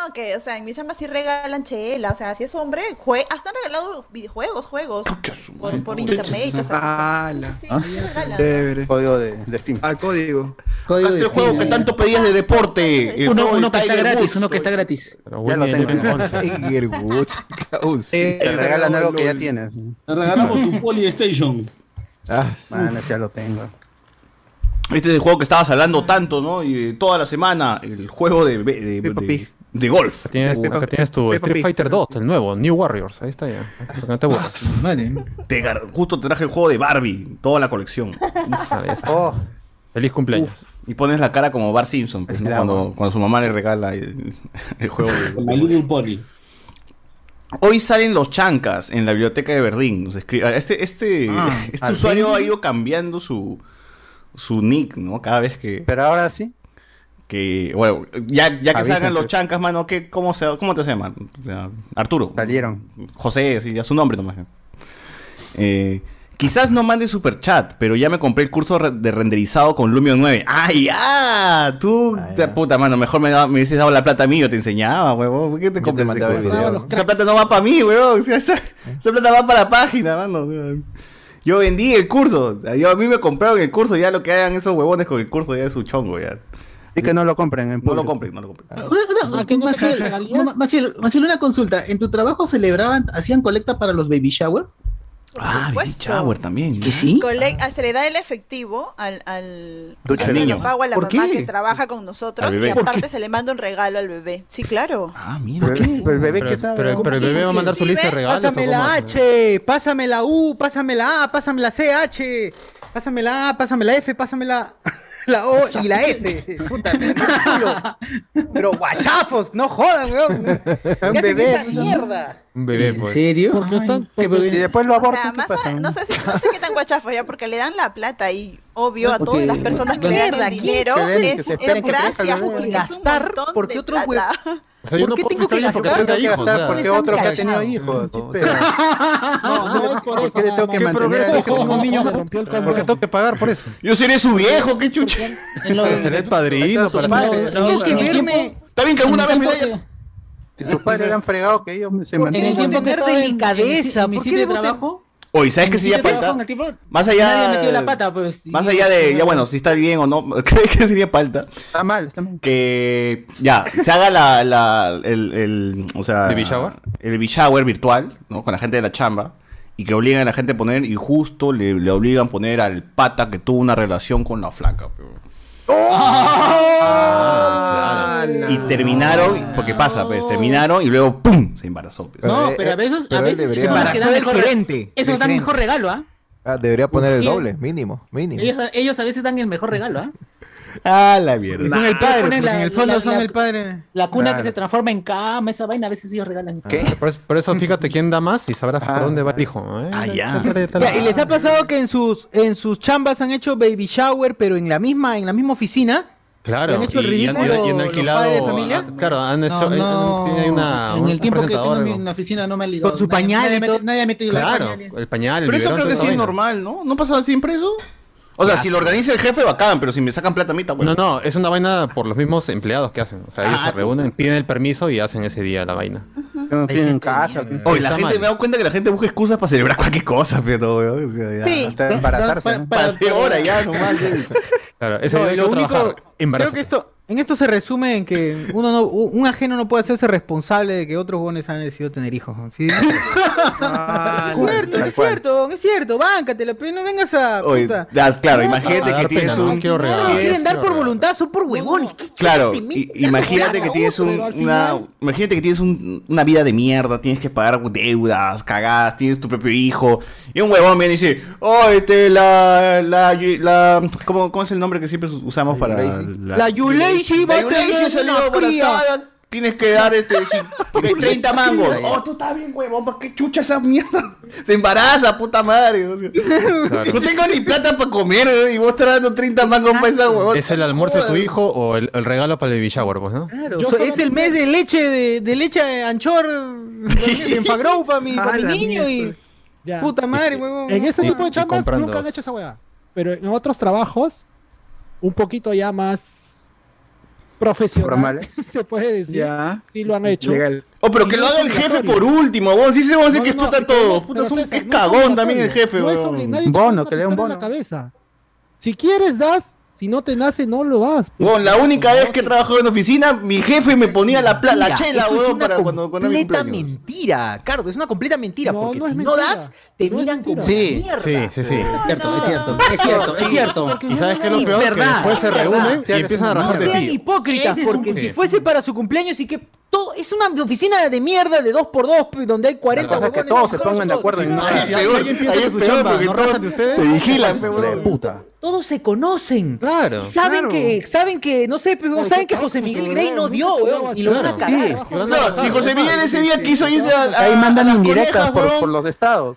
Ah, no, que, o sea, en mi chamba sí regalan chela, o sea, si es hombre, jue hasta han regalado videojuegos, juegos, por, por internet eso. Ala. Sí, Ah, sí, regalan. Chévere. Código de, de Steam. Al código. Código Hasta de el juego que tanto pedías de deporte. Uno, que está gratis, Woods. uno que está gratis. Pero Ya lo tengo. Eleven 11. Tiger Woods. caos. Te regalan algo que ya tienes. Te regalamos tu Polystation. Ah, Mano, ya lo tengo. Este es el juego que estabas hablando tanto, ¿no? Y eh, toda la semana, el juego de, de, de-. De golf. Tienes, Peppa- acá tienes tu Peppa Street. Fighter 2, el nuevo, New Warriors. Ahí está ya. Que no te. Vale. Te gar- justo te traje el juego de Barbie, toda la colección. Ah, ya está. Oh, Feliz cumpleaños. Y pones la cara como Bar Simpson, pues, cuando, cuando su mamá le regala el, el juego de. Little Pony. Hoy salen los chancas en la biblioteca de Berlín. Nos escribe- Este, este, Ah, este ¿al usuario ha ido cambiando su, su nick, ¿no? Cada vez que, pero ahora sí. Que bueno, ya, ya que Avisa, salgan los pues. chancas, mano, ¿qué, cómo, se, ¿cómo te se llama? O sea, Arturo. Salieron. José, sí, ya su nombre nomás. Eh, quizás no mande super chat, pero ya me compré el curso de renderizado con Lumio 9. ¡Ay, ya! Tú, Ah, te- puta mano, mejor me, me hubieses dado la plata a mí, yo te enseñaba, huevón. ¿Por qué te compras ese curso? Esa plata no va para mí, huevón. O sea, esa, esa plata va para la página, mano. o sea, yo vendí el curso. Yo, a mí me compraron el curso, ya lo que hagan esos huevones con el curso ya es su chongo, ya. Y que no lo compren en No lo compren, no lo compren. No, ¿A qué Maciel, una consulta. ¿En tu trabajo celebraban, hacían colecta para los baby shower? Ah, Baby. Shower también. ¿Que sí? Ah, se le da el efectivo al, al, al niño. pago a la ¿Por mamá qué? que trabaja con nosotros y aparte se le manda un regalo al bebé. Sí, claro. Ah, mira. Pero, pero el bebé Pero, sabe. pero- pero el bebé va a mandar su lista de regalos. ¿o Pásame la? H, pásame la U, pásame la A, pásame la CH, pásame la A, pásame la F, pásame la, la O y la S. Puta, me. Pero guachafos, no jodan, weón. ¿Qué hacen esa mierda? Un bebé, ¿En pues. serio? Porque Ay, porque- Y después lo O abortan. sea, ¿Qué más pasa? a- no sé si no sé qué tan guachafo ya, porque le dan la plata y obvio a Porque- todas las personas que le dan el ¿quién dinero es, que es gracias porque Gastar porque otros plata. O sea, yo ¿Por no qué tengo que porque gastar? tenga Tengo que hijos. gastar o sea. porque otro que ha tenido hijos. O pero- No, no es por ¿Por eso. nada tengo que más. ¿Qué mantener progreso al es que tengo un niño? Me rompió el Porque tengo que pagar por eso. Yo seré su viejo, qué chucha. En Seré el padrino. Tengo que en verme. Está bien que alguna en vez me que- Si sus padres eran fregados, que ellos se en el mantienen. tiempo que delicadeza, mi ¿por qué sitio de trabajo, Oye, ¿sabes qué sería el tiempo, Más allá... la pata, pues. Más allá de... Ya bueno, si está bien o no, ¿qué sería falta? Está mal, está mal. Que ya, se haga la, la el, el, o sea, ¿Baby shower? el shower virtual, ¿no? Con la gente de la chamba y que obliguen a la gente a poner y justo le, le obligan a poner al pata que tuvo una relación con la flaca. pero- Ah, Y terminaron, porque pasa, pues, terminaron y luego ¡pum! se embarazó. pues. No, Pero, pero a eh, veces, a pero él veces debería- dan Embarazó del mejor, gerente. esos del dan mejor regalo, ¿ah? Ah, debería poner el Sí. doble, mínimo, mínimo. Ellos, ellos a veces dan el mejor regalo, ¿ah? Ah, la mierda. Son el padre, Ponen pues, la- en el fondo la- son la- el padre. La cuna Claro. que se transforma en cama, esa vaina, a veces ellos regalan eso. Por eso, por eso fíjate quién da más y sabrás por dónde va el hijo. ¿eh? Ah, ya. Ya, y les ha pasado que en sus en sus chambas han hecho baby shower, pero en la misma en la misma oficina. Claro, ¿Han hecho el y, y han, ridículo y han los alquilado. padres de familia? ah, Claro, han No, hecho. eh, no, tiene una, en el tiempo que tengo en ¿no? la oficina no me ha ligado. Con su Nadie- pañal nadie y me- todo. Nadie ha metido el Claro, pañal. el pañal, el Pero eso creo que sí es normal, ¿no? ¿No pasa siempre eso? O sea, si lo organiza el jefe, bacán, pero si me sacan plata a mí, está bueno. No, no, es una vaina por los mismos empleados que hacen. O sea, ellos Ah, se reúnen, piden el permiso y hacen ese día la vaina. No tienen en casa. Oye, la gente, mal. me he dado cuenta que la gente busca excusas para celebrar cualquier cosa, pero, weón. Sí. Hasta embarazarse. Para- hora ya, nomás. Claro, ese No, día lo único, creo que esto en esto se resume en que uno no, un ajeno no puede hacerse responsable de que otros jóvenes han decidido tener hijos. ¿sí? Ah, es cierto, es cierto, es cierto, no vengas a Oye, puta. ya, claro, No, imagínate que tienes pena, ¿no? un... No, regalar. quieren dar por voluntad, son por huevones. ¿Qué Claro, imagínate que tienes un- una, imagínate que tienes un- una vida de mierda, tienes que pagar deudas, cagadas, tienes tu propio hijo y un huevón viene y dice, oh, este, la, la, la, ¿cómo, cómo es el nombre que siempre usamos para La Yuleishi va a tener salió embarazada, tienes que dar este, si- tienes 30 mangos. Oh, tú estás bien, huevón, ¿para qué chucha esa mierda? Se embaraza, puta madre. o sea. No tengo ni plata para comer ¿eh? y vos estás dando 30 mangos para esa huevón. ¿Es el almuerzo de tu hijo o el, el regalo para el baby shower, pues, no? Claro, Yo so- es el mes de leche de, de leche de anchor de Enfagrow para mi, pa' Ah, mi niño y. Ya. puta madre, huevón. En ese tipo de chambas nunca han hecho esa weá. Pero en otros trabajos, un poquito ya más profesional, Formales. se puede decir. Ya. Sí lo han hecho. Legal. Oh, pero que no lo haga el jefe por último, vos. Sí se va a hacer No, que explota no, todo. Puta, es un César, es no es cagón también el jefe, weón. bono, que le dé un bono. la cabeza. Si quieres, das. Si no te nace, no lo das. Weón, la única vez que trabajado en oficina, mi jefe me ponía la, pla- la chela, eso es weón, una para cuando, cuando era mi completa cumpleaños. mentira, Cardo, es una completa mentira, No, porque no es si no mentira. das, te No es miran como mentira. Sí, mierda. Sí, sí, sí. Es cierto, es cierto, es cierto, es cierto. ¿Y sabes qué es lo Es peor? Que verdad, después se es verdad. reúnen y empiezan a no rajar No de sean ti. hipócritas, Ese es un porque si fuese para su cumpleaños y que todo es una oficina de mierda de 2x2 pues, donde hay 40 La cosa es que huevones, todos se pongan de acuerdo en nada. Si peor, alguien piensa ahí que su chamba porque no todos rajan de ustedes, Te vigilan, pe, De weón. puta. Todos se conocen. Claro. Y saben que, saben que, no sé, pero Claro, saben que José Miguel Grey no dio, weón, y lo van a cagar. Sí. No, si José Miguel ese día quiso irse a, a, Ahí mandan a las indirectas conejas, por, por los estados.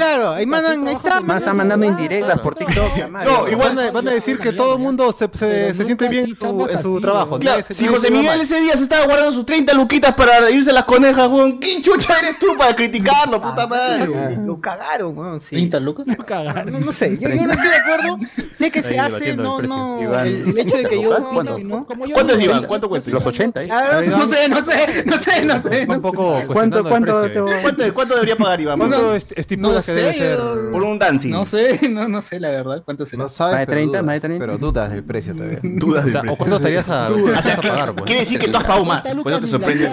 Claro, ahí mandan extra. Más están mandando indirectas por TikTok. No, igual van a, van a decir que todo el mundo se, se, se siente bien en su, en su trabajo. Claro, si José Miguel ese día se estaba guardando sus 30 luquitas para irse a las conejas, weón, ¿quién chucha eres tú para criticarlo, puta madre? Lo cagaron, weón. Sí. 30 lucas. No, no sé, yo, yo no estoy de acuerdo. Sé que se Ahí hace, no, no. Iván, El, hecho de que yo. ¿cuánto? ¿no? ¿Cuánto es Iván? ¿Cuánto cuesta? Los 80. ¿eh? Ah, no, sé, no sé, no sé, no sé. Un poco ¿Cuánto, cuestionando el cuánto precio, te eh. va- ¿Cuánto, cuánto debería pagar Iván? ¿Cuánto est- No estipulas que debe sé, ser? yo- Por un dancing. No sé, no, no sé la verdad. ¿Cuánto será? No sabes, Más de pero 30, dudas, más de 30. Pero dudas del precio todavía. Dudas O de sea, ¿O precio. cuánto estarías a, O sea, a que- pagar? pues? quiere decir que tú has pagado más. Por eso te sorprende.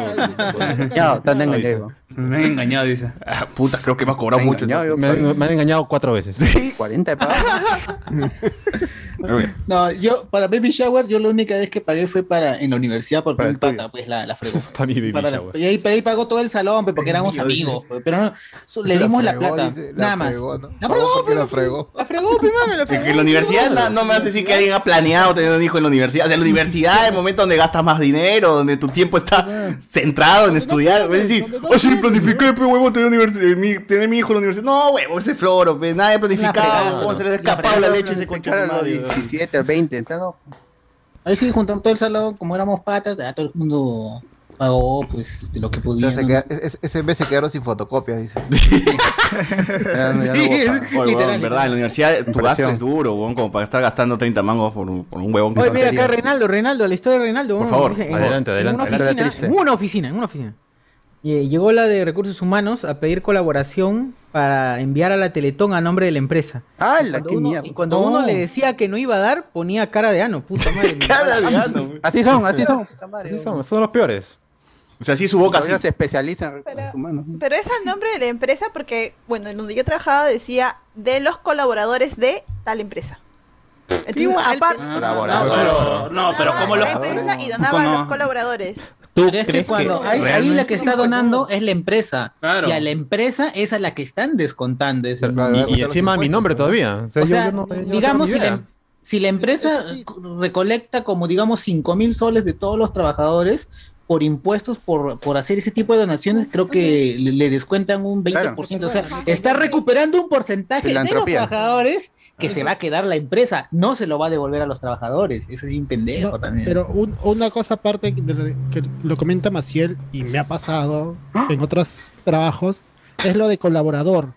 Ya, están engañados. Me han engañado, dice. Ah, puta, creo que me has cobrado mucho. Engañado, yo Me, han- me han engañado cuatro veces. 40 de pago. No, yo para Baby Shower, yo la única vez que pagué fue para en la universidad porque Para un el tuyo. pata pues la, la fregó. Para mi baby Para la- shower. y ahí, ahí pagó todo el salón pues, porque éramos amigos. pues, pero no, so- le dimos la, fregó, plata, dice, la nada más. fregó, ¿no? La fregó, pero- la fregó. La fregó, la fregó. que en la universidad no, no me hace decir que alguien ha planeado tener un hijo en la universidad. O sea, la universidad es el momento donde gastas más dinero, donde tu tiempo está centrado en estudiar. Es decir, oh sí, planifiqué, pero huevo, tener, eh, mi, tener mi hijo en la universidad. No, huevo, ese floro, pues, nadie ha planificado. fregada, ¿Cómo se le ha la escapado la leche ese concha de Claro, su los madre, weón? 17 al 20. está loco. Ahí sí juntamos todo el salón, como éramos patas, todo el mundo pagó pues este, lo que O podía. sea, se ¿no? queda- es- ese mes se quedaron sin fotocopias, dice. Ya no- ya no Sí, hubo es- pago. Oye, weón, Literal, en verdad, en la universidad tu gasto Impresión. es duro, como para estar gastando 30 mangos por un, por un huevón que Oye, no mira quería. acá Reinaldo, Reinaldo, la historia de Reinaldo. Por uno favor, dice, en- adelante, en adelante. una Adelante. oficina, en una oficina, en una oficina. Y, eh, llegó la de recursos humanos a pedir colaboración para enviar a la Teletón a nombre de la empresa. ¡Hala, Cuando qué uno- mierda! y cuando uno le decía que no iba a dar, ponía cara de ano, puta madre. Cara de weón. Así son, así son. Así son, son los peores. O sea, sí su boca se especializan en Pero- recursos humanos. Pero es el nombre de la empresa porque, bueno, en donde yo trabajaba decía de los colaboradores de tal empresa. Entonces, aparte, Colaborador. no, pero, no, pero donaba ¿cómo la lo empresa y donaba a los colaboradores. ¿Tú Pero es que cuando ahí, ahí la que está donando es la empresa. Claro. Y a la empresa es a la que están descontando ese Y, monto. y encima mi nombre todavía. O sea, O yo- sea, yo no- yo no tengo digamos, la, Si la empresa recolecta como digamos 5 mil soles de todos los trabajadores por impuestos por, por hacer ese tipo de donaciones, creo que le, le descuentan un 20%. O sea, está recuperando un porcentaje de los trabajadores que se va a quedar la empresa, no se lo va a devolver a los trabajadores. Eso es bien pendejo No, también. Pero un- una cosa aparte de lo de- que lo comenta Maciel y me ha pasado en otros trabajos es lo de colaborador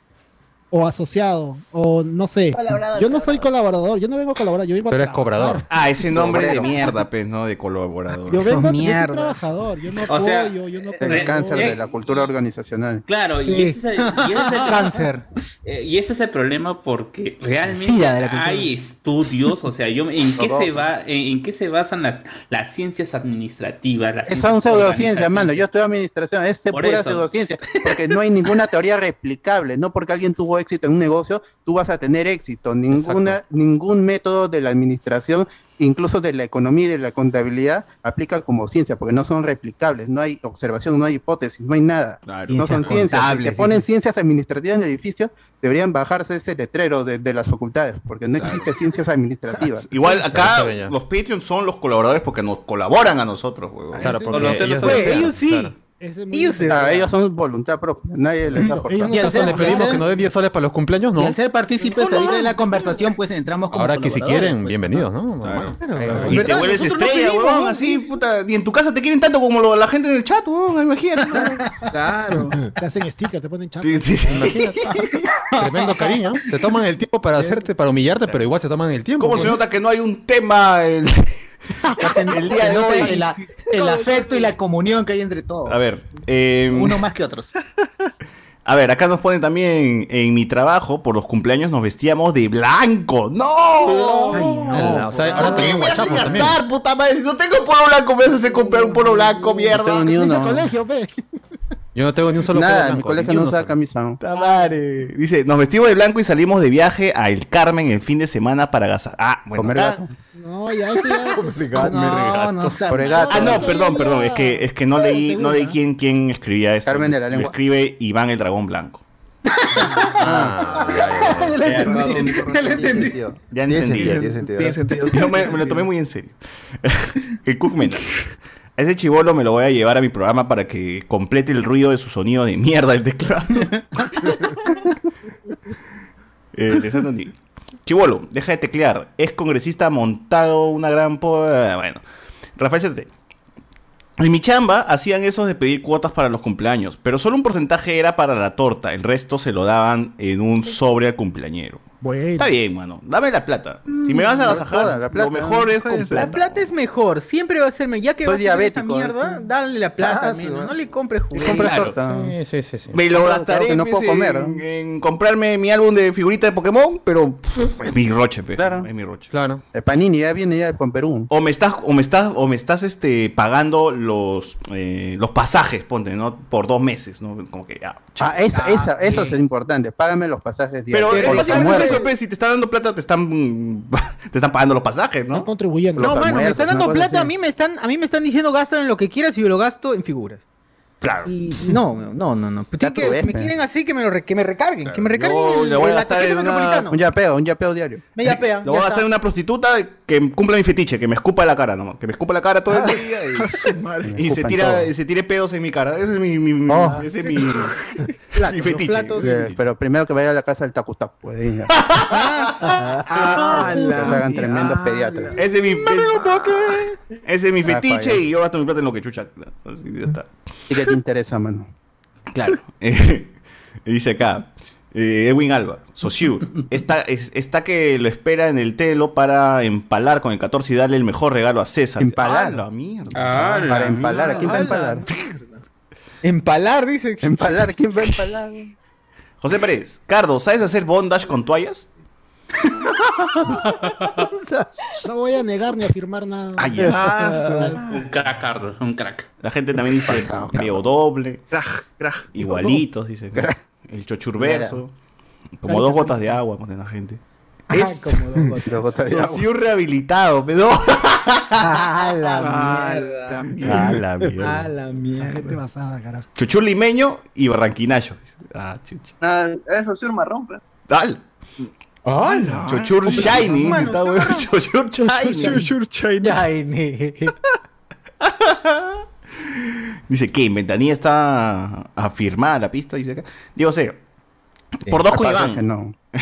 o asociado o no sé. Colaborador, yo no soy colaborador, yo no vengo a colaborar, yo vengo a eres trabajar. cobrador. Ah, ese nombre de mierda, pues, ¿no? De colaborador. Yo vengo, yo soy mierdas. trabajador, yo no O sea, apoyo, yo no El cáncer eh, de la cultura organizacional. Claro, y Sí. ese es el, y ese es el- Cáncer. eh, y ese es el problema porque realmente hay estudios, o sea, yo en qué se va, en, en qué se basan las, las ciencias administrativas, las Esas son ciencias pseudociencias, mano. Yo estudio administración, es Por pura eso. pseudociencia. Porque no hay ninguna teoría replicable. No porque alguien tuvo éxito en un negocio, tú vas a tener éxito. Ninguna, ningún método de la administración, incluso de la economía y de la contabilidad, aplica como ciencia, porque no son replicables. No hay observación, no hay hipótesis, no hay nada. No Ciencias son ciencias. Si te ponen sí, ciencias administrativas en el edificio, deberían bajarse ese letrero de, de las facultades, porque no existe ciencias administrativas. Igual acá los Patreons son los colaboradores porque nos colaboran a nosotros. Claro, porque ellos-. Pues, sí. Claro. Ellos, ah, ellos son voluntad propia, nadie les da por ¿Y le pedimos que nos den 10 soles para los cumpleaños? Y No. al ser partícipes ahorita de la conversación, pues entramos como Ahora que si quieren, pues. bienvenidos, ¿no? Normal. Y te vuelves no estrella, pedimos, ¿no? así, puta. Ni en tu casa te quieren tanto como lo- la gente en el chat, huevón, imagínate. Claro. Te hacen sticker, te ponen chat. Sí, sí. Tremendo cariño. Se toman el tiempo para hacerte, para humillarte, pero igual se toman el tiempo. ¿Cómo se pues. nota que no hay un tema el, el día de hoy? El, el afecto y la comunión que hay entre todos. A ver, eh, Uno más que otros. A ver, acá nos ponen también en mi trabajo, por los cumpleaños nos vestíamos de blanco. ¡No! Ay, no. O sea, ahora ¿Por qué también me hacen guachapos también. gastar, puta madre? Si no tengo polo blanco, me haces comprar un polo blanco, mierda. tengo ni uno. colegio, ve. Yo no tengo ni un solo Nada, en mi blanco, colegio ni no usa solo. camisa. Puta madre. Dice, nos vestimos de blanco y salimos de viaje a El Carmen el fin de semana para gastar. Ah, bueno. Comer gato. No, ya ese ya. No, no Por el gato. Ah, no, perdón, perdón. Es que, es que no leí, no leí quién, quién escribía esto. Carmen de la Lo Lengua. escribe Iván el Dragón Blanco. Ah, ya, ya, ya. Entendí. Ya entendí. Ya Tiene sentido. Yo me, me lo tomé muy en serio. el Cookman. Ese chivolo me lo voy a llevar a mi programa para que complete el ruido de su sonido de mierda del teclado. eh. Chivolo, deja de teclear. Es congresista montado una gran... Po eh, bueno. Rafael Cete. En mi chamba hacían esos de pedir cuotas para los cumpleaños, pero solo un porcentaje era para la torta, el resto se lo daban en un sobre al cumpleañero. Bueno. Está bien, mano. Dame la plata. Si me vas a agasajar, la plata, lo mejor es con. La plata. es mejor, siempre va a ser mejor. Ya que Soy vas a hacer esa diabético, mierda, ¿eh? dale la plata, Ah, sí, no le compres juguetes. Claro. torta. Sí, sí, sí. sí. Me lo gastaré claro que no pues, puedo comer, en, en comprarme mi álbum de figurita de Pokémon, pero pff, es mi roche, pe. Claro. Es mi roche. Claro. El Panini ya viene ya con Perú. O me estás, o me estás, o me estás este, pagando los, eh, los pasajes, ponte, ¿no? Por dos meses, ¿no? Como que ya. Ah, esa, esa, eso es importante. Págame los pasajes Pero diarios. es Eso, pe, si te están dando plata, te están, te están pagando los pasajes, Están ¿no? contribuyendo. No, Los mano, me están dando plata, a mí me están, a mí me están diciendo gástalo en lo que quieras y yo lo gasto en figuras. Claro. Y no, no, no, no. Que, ves, me quieren así que me lo re- que me recarguen, que me recarguen el, le voy a el gastar ataque en una- metropolitano. Un yapeo, un yapeo diario. Me yapean. Lo voy a gastar en una prostituta que cumpla mi fetiche, que me escupa la cara, ¿no? Que me escupa la cara todo el día y, se tira, y se tire pedos en mi cara. Ese es mi, mi, mi- Oh. ese es mi, Platos, mi fetiche. platos. Pero primero que vaya a la casa del tacu-tacu. Pues. Ah, Que se la hagan tremendos pediatras. Ese es mi, es- ese es mi Ah, fetiche y yo gasto mi plata en lo que chucha. Así ya está. ¿Y qué te interesa, mano? Claro. Eh, dice acá. eh, Edwin Alba, Saussure, está, es- está que lo espera en el telo para empalar con el 14 y darle el mejor regalo a César. ¿Empalar? ¡Ah, la mierda! Ah, la Para empalar, ¿a quién va a la empalar? Empalar, dice. ¿Empalar? ¿Quién va a empalar? José Pérez, Cardo, ¿sabes hacer bondage con toallas? No voy a negar ni a afirmar nada. Ah, ya. Un crack, Carlos, un crack. La gente también dice Pasado, Leo doble, Crack, crack. igualitos, dice. El chochurverso, como dos gotas de agua, pone la gente. Es como dos gotas. Dos gotas de agua. Saussure rehabilitado, pero. Ah, la Ah, mierda. la mierda. Ah, la Ah, mierda. la Gente mierda. basada, carajo. Chuchur limeño y barranquinayo. Ah, chucha. Ah, eso sí, un marrón, pues. Dale. Chochur Shiny. dice, está huevón, Chochur Shiny. Chochur Shiny. Dice que en Ventanilla está afirmada la pista, dice acá. Digo, sé, por dos Iván. no.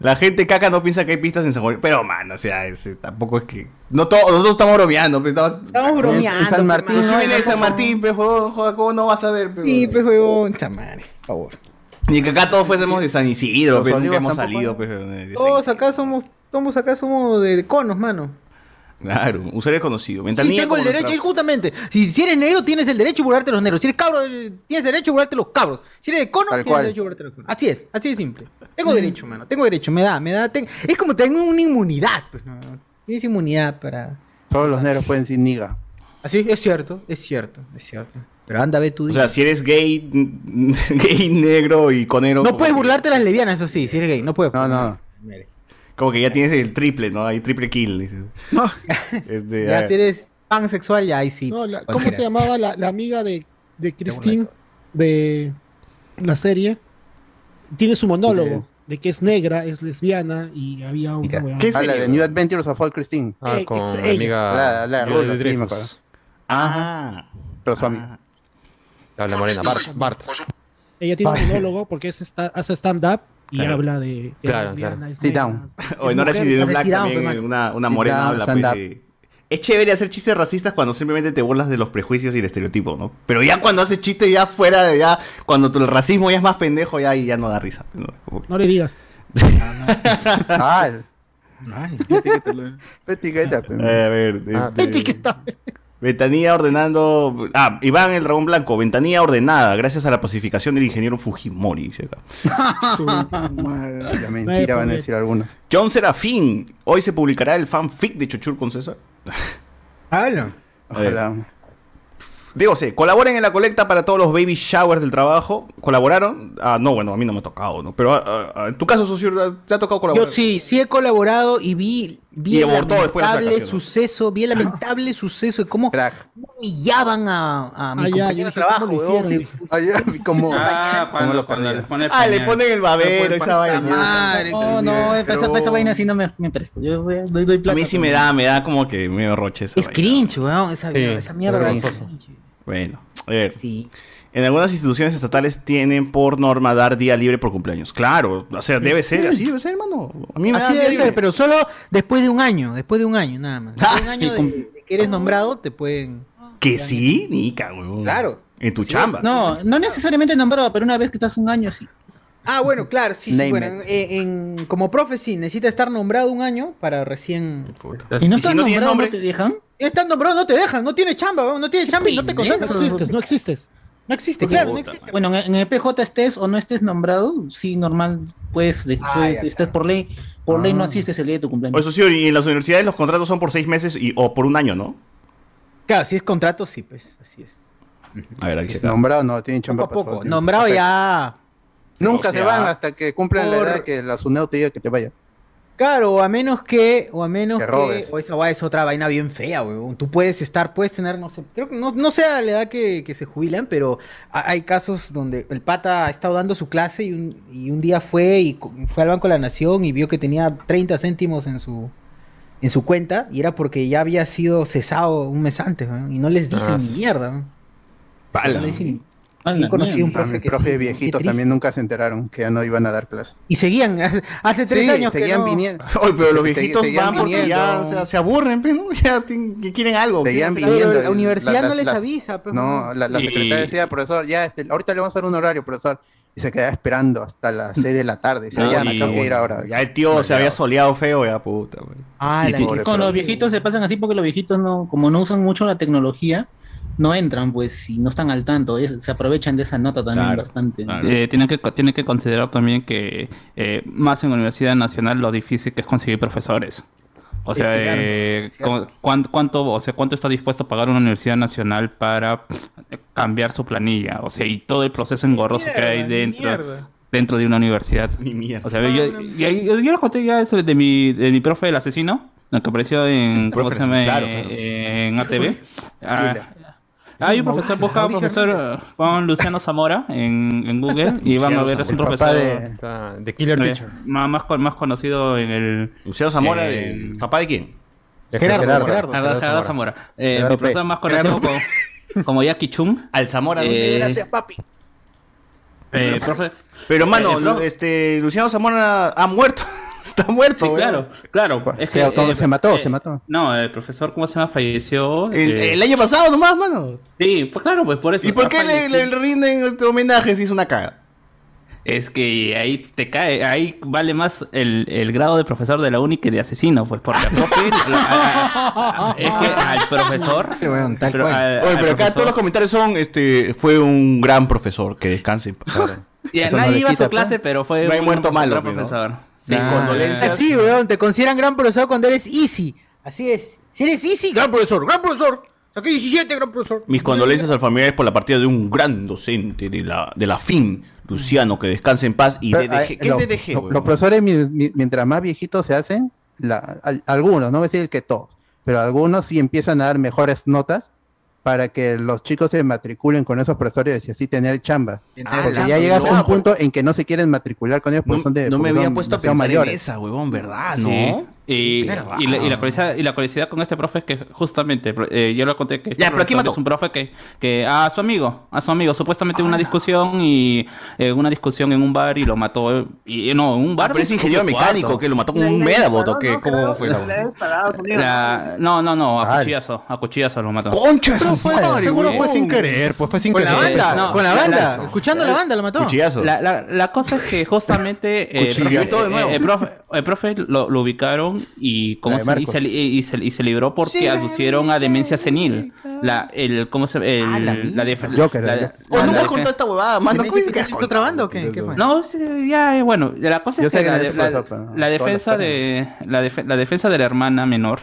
La gente caca no piensa que hay pistas en San Juan. Pero, man, o sea, ese, tampoco es que. No todos, nosotros estamos bromeando. Pero estamos, Estamos bromeando. En San Martín, Si mano. viene de San Martín, pues, joder, joder, ¿cómo no vas a ver? Pero, Sí, pues, huevón. Esta madre, por favor. Ni que acá todos fuésemos de San Isidro, pero nunca hemos salido, pues, San Todos acá somos, somos acá somos de, conos, mano. Claro, usuario conocido. Sí, Ventanilla tengo el derecho, nuestra- es justamente. Si, si eres negro, tienes el derecho de burlarte de los negros. Si eres cabro, eh, tienes derecho de burlarte de los cabros. Si eres de cono, Tal tienes cual. derecho de burlarte de los conos. Así es, así de simple. Tengo derecho, mano. Tengo derecho, me da, me da. ten- Es como tengo una inmunidad, pues, no. Tienes inmunidad para. Todos los negros pueden decir niga. Así, es cierto, es cierto, es cierto. Pero anda, ve tú. O sea, si eres gay, gay, negro y conero. no puedes burlarte de las lesbianas, eso sí, si eres gay, no puedes. No, no. Como que ya tienes el triple, ¿no? Hay triple kill. dices. Este, Ya ah, si eres pansexual, ya ahí sí. No, la- ¿Cómo cualquiera. se llamaba la, la amiga de, de Christine de la serie? Tiene su monólogo de que es negra, es lesbiana y había una weá. ¿Qué Ah, la de New Adventures of All Christine. Ah, Eh, con ex- la ella. amiga. La, la me acuerdo. Ah. Pero su amiga. La la morena, Bart. Bart. Ella tiene un monólogo porque es esta- hace stand-up y Claro. habla de que Claro, claro. Sit down. es O en Orange mujer. is the New hace Black down, también una, una morena down, habla stand pues, up. de- Es chévere hacer chistes racistas cuando simplemente te burlas de los prejuicios y el estereotipo, ¿no? Pero ya cuando haces chistes ya fuera de ya, cuando tu- el racismo ya es más pendejo, ya, y ya no da risa. ¿no? Como que- No le digas. Ah, Etiquétalo. etiqueta. Eh, a ver, Ah, este, Etiqueta. Ventanilla ordenando. Ah, Iván el Dragón Blanco. Ventanilla ordenada gracias a la pacificación del ingeniero Fujimori. dice acá. Su madre. La mentira van a decir algunos. John Serafín. Hoy se publicará el fanfic de Chochur con César. Habla. Ojalá. Digo, sí, colaboren en la colecta para todos los baby showers del trabajo. ¿Colaboraron? Ah, no, bueno, a mí no me ha tocado, ¿no? Pero ah, ah, en tu caso, Socio, ¿te ha tocado colaborar? Yo sí, sí he colaborado y vi, vi Y el abortó después de la lamentable suceso, vi el lamentable suceso de cómo Crack. humillaban a, a mi Ah, compañero de Ah, como. Ah, Ah, le ponen el babero, esa vaina. Madre, No, no, esa, esa vaina sí no me, me presto. Yo doy, doy A mí sí me da, me da como que medio roche esa Es vaina. cringe, weón, esa, Sí, esa mierda. vergonzoso. es cringe. Bueno, a ver. Sí. En algunas instituciones estatales tienen por norma dar día libre por cumpleaños. Claro, o sea, debe ser, así debe ser, hermano. A mí me Así debe ser, libre. pero solo después de un año, después de un año nada más. Después de un año Sí, de, de que eres nombrado, te pueden... Que sí, Nica, weón. Claro. En tu Sí, chamba. No, no necesariamente nombrado, pero una vez que estás un año, sí. Ah, bueno, claro, sí, sí, bueno, en, en- como profe sí, necesita estar nombrado un año para recién... Y no ¿Y si estás no tienes nombrado, nombre? ¿no te dejan? Estás nombrado, no te dejan, no tiene chamba, no tiene chamba y no te No contratan. existes, no existes. No existe, claro, no existe. Bueno, en, el PJ estés o no estés nombrado, sí, normal, puedes, de- Ah, estás por ley, por ley no Ah. asistes el día de tu O cumpleaños. eso sí, y en las universidades los contratos son por seis meses y, o por un año, ¿no? Claro, si es contrato, sí, pues, así es. A ver, se Nombrado no, tienen Poco chamba poco, tiempo. nombrado ya... Nunca O se sea, van hasta que cumplan la edad que la SUNEO te diga que te vaya. Claro, o a menos que, o a menos Que o esa guay es otra vaina bien fea, weón. Tú puedes estar, puedes tener, no sé, creo que no, no sé a la edad que, que se jubilan, pero ha- hay casos donde el pata ha estado dando su clase y un, y un día fue y fue al Banco de la Nación y vio que tenía 30 céntimos en su en su cuenta y era porque ya había sido cesado un mes antes, weón, y no les dicen Ah, ni mierda. weón. Pala. No le dicen- Yo la conocí un mierda. A profe mi que profe sí, viejitos también nunca se enteraron que ya no iban a dar clase. Y seguían, hace tres Sí, años que seguían no- viniendo. Oye, pero los Se- viejitos seguían van porque ya viniendo. o sea, se aburren, pero ¿no? ya tienen- que quieren algo. Seguían viniendo. Pero la universidad no les la- avisa, pues, No, la, la Y- secretaria decía, profesor, ya, este, ahorita le vamos a dar un horario, profesor. Y se quedaba esperando hasta las 6 de la tarde. Decía, No, ya, me y- tengo que ir ahora. Ya el tío se había soleado feo, ya puta. güey. Ah, la que-. Con los viejitos se pasan así porque los viejitos no, como no usan mucho la tecnología, no entran, pues, y no están al tanto. es- se aprovechan de esa nota también Claro, bastante. claro. Eh, tienen, que, tienen que considerar también que eh, más en la Universidad Nacional lo difícil que es conseguir profesores. O sea, cierto, eh, ¿cuánto, cuánto, o sea, ¿cuánto está dispuesto a pagar una universidad nacional para cambiar su planilla? O sea, y todo el proceso engorroso que hay dentro, dentro de una universidad. Ni mierda. O sea, yo, yo, yo, yo lo conté ya eso de mi, de mi profe, el asesino, lo que apareció en, ¿cómo se llama? claro, Eh, claro. en ATV. Ah, Hay un profesor, busca un profesor eh, con Luciano Zamora en, en Google y van a ver, es un profesor El papá de Killer eh, Teacher. Más, más, más conocido en el... Luciano Zamora, eh, de- ¿papá de quién? De Gerardo, Gerardo, Gerardo, Gerardo Gerardo Zamora. Zamora. Eh, Gerardo mi profesor más conocido como, como Jackie Chung. Al Zamora, Eh, ¿dónde? papi. eh, profe- Pero, eh, mano, este, Luciano Zamora ha muerto. Está muerto. Sí, claro, claro. Es Se que, auto- eh, se mató, eh, se mató. No, el profesor, ¿cómo se llama? Falleció. El, eh, el año pasado nomás, mano. Sí, pues claro, pues por eso. ¿Y por qué le, rinden este homenaje si es una caga? Es que ahí te cae, ahí vale más el, el grado de profesor de la uni que de asesino, pues porque profe, a- a- es que al profesor, pero Oye, pero acá profesor- todos los comentarios son, este, fue un gran profesor, que descanse. Ya, Eso no nadie le iba a su pues. clase, pero fue No hay un muerto malo, gran pues, ¿no? Mis condolencias. Así, weón, te consideran gran profesor cuando eres easy. Así es. Si eres easy, gran profesor, gran profesor. Saqué 17, gran profesor. Mis condolencias al familiar por la partida de un gran docente de la, de la FIN, Luciano, que descanse en paz. Y Pero, DDG. eh, ¿Qué lo- es DDG, lo- weón? Los profesores, mi- mi- mientras más viejitos se hacen, la- al- algunos, no voy a decir que todos, pero algunos sí empiezan a dar mejores notas para que los chicos se matriculen con esos profesores y así tener chamba. Ah, porque chamba, ya llegas a un punto en que no se quieren matricular con ellos porque No, son de no me porque había son puesto a pensar en esa, huevón, ¿verdad? Sí. ¿No? Y, Claro. y, la, y la curiosidad, y la curiosidad con este profe es que justamente, eh, yo lo conté que este es un profe que, que a su amigo, a su amigo, supuestamente una discusión y eh, una discusión en un bar y lo mató, y no, en un bar. Ah, pero es ingeniero mecánico, cuarto. que lo mató con un medabot o qué, ¿cómo fue la. La- no, no, no, a cuchillazo, a cuchillazo lo mató. ¡Concha madre, Seguro fue sin querer, pues fue sin Con la banda, no, con la banda. la- Escuchando la banda lo mató. Cuchillazo. La, la, la cosa es que justamente eh, el, Cuchillazo profe, eh, el profe, el profe lo, lo ubicaron y, ¿cómo se, y, se, y, se, y se libró porque aducieron a demencia senil. La, el, ¿cómo se, el, Ah, la la, def- Joker, la- la- has defen- contado esta huevada, mano. ¿Me ¿cómo dices es que hizo otra banda o qué? ¿Qué fue? No, sí, ya, eh, bueno, la cosa Yo es que que la, es defensa de la, defe- la defensa de la hermana menor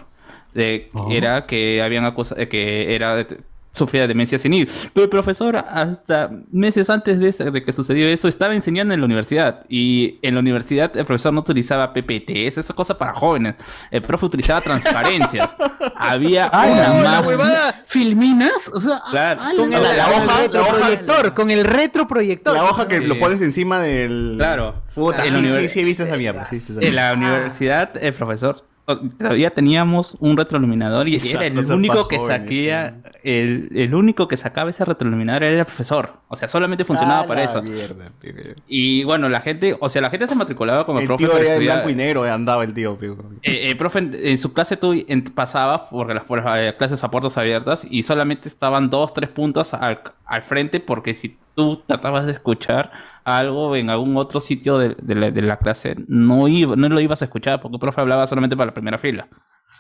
de era que habían acusado que era de- sufría de demencia senil. Pero el profesor hasta meses antes de, que sucedió eso estaba enseñando en la universidad y en la universidad el profesor no utilizaba PPTs, esa cosa para jóvenes. El profe utilizaba transparencias. Había ¡Oh, una la huevada! ¿Filminas? O sea, Claro. ah, Con el- la hoja- la hoja- retroproyector, con el retroproyector. La hoja que lo pones encima del... Claro. Puta, sí, sí, sí, he visto esa mierda. sí, En la universidad, el profesor, todavía teníamos un retroiluminador y era el único que saquía, el, el único que sacaba ese retroiluminador era el profesor. O sea, solamente funcionaba Ah, para eso. mierda, tío. Y bueno, la gente, o sea, la gente se matriculaba como el, El profe tío era estudiar- blanco y negro, eh, andaba el tío, tío. eh, el profe en, en su clase tú en- pasaba porque las, por las, eh, clases a puertas abiertas y solamente estaban dos, tres puntos al, al frente porque si tú tratabas de escuchar algo en algún otro sitio de, de la, clase, no, iba, no lo ibas a escuchar porque el profe hablaba solamente para la primera fila.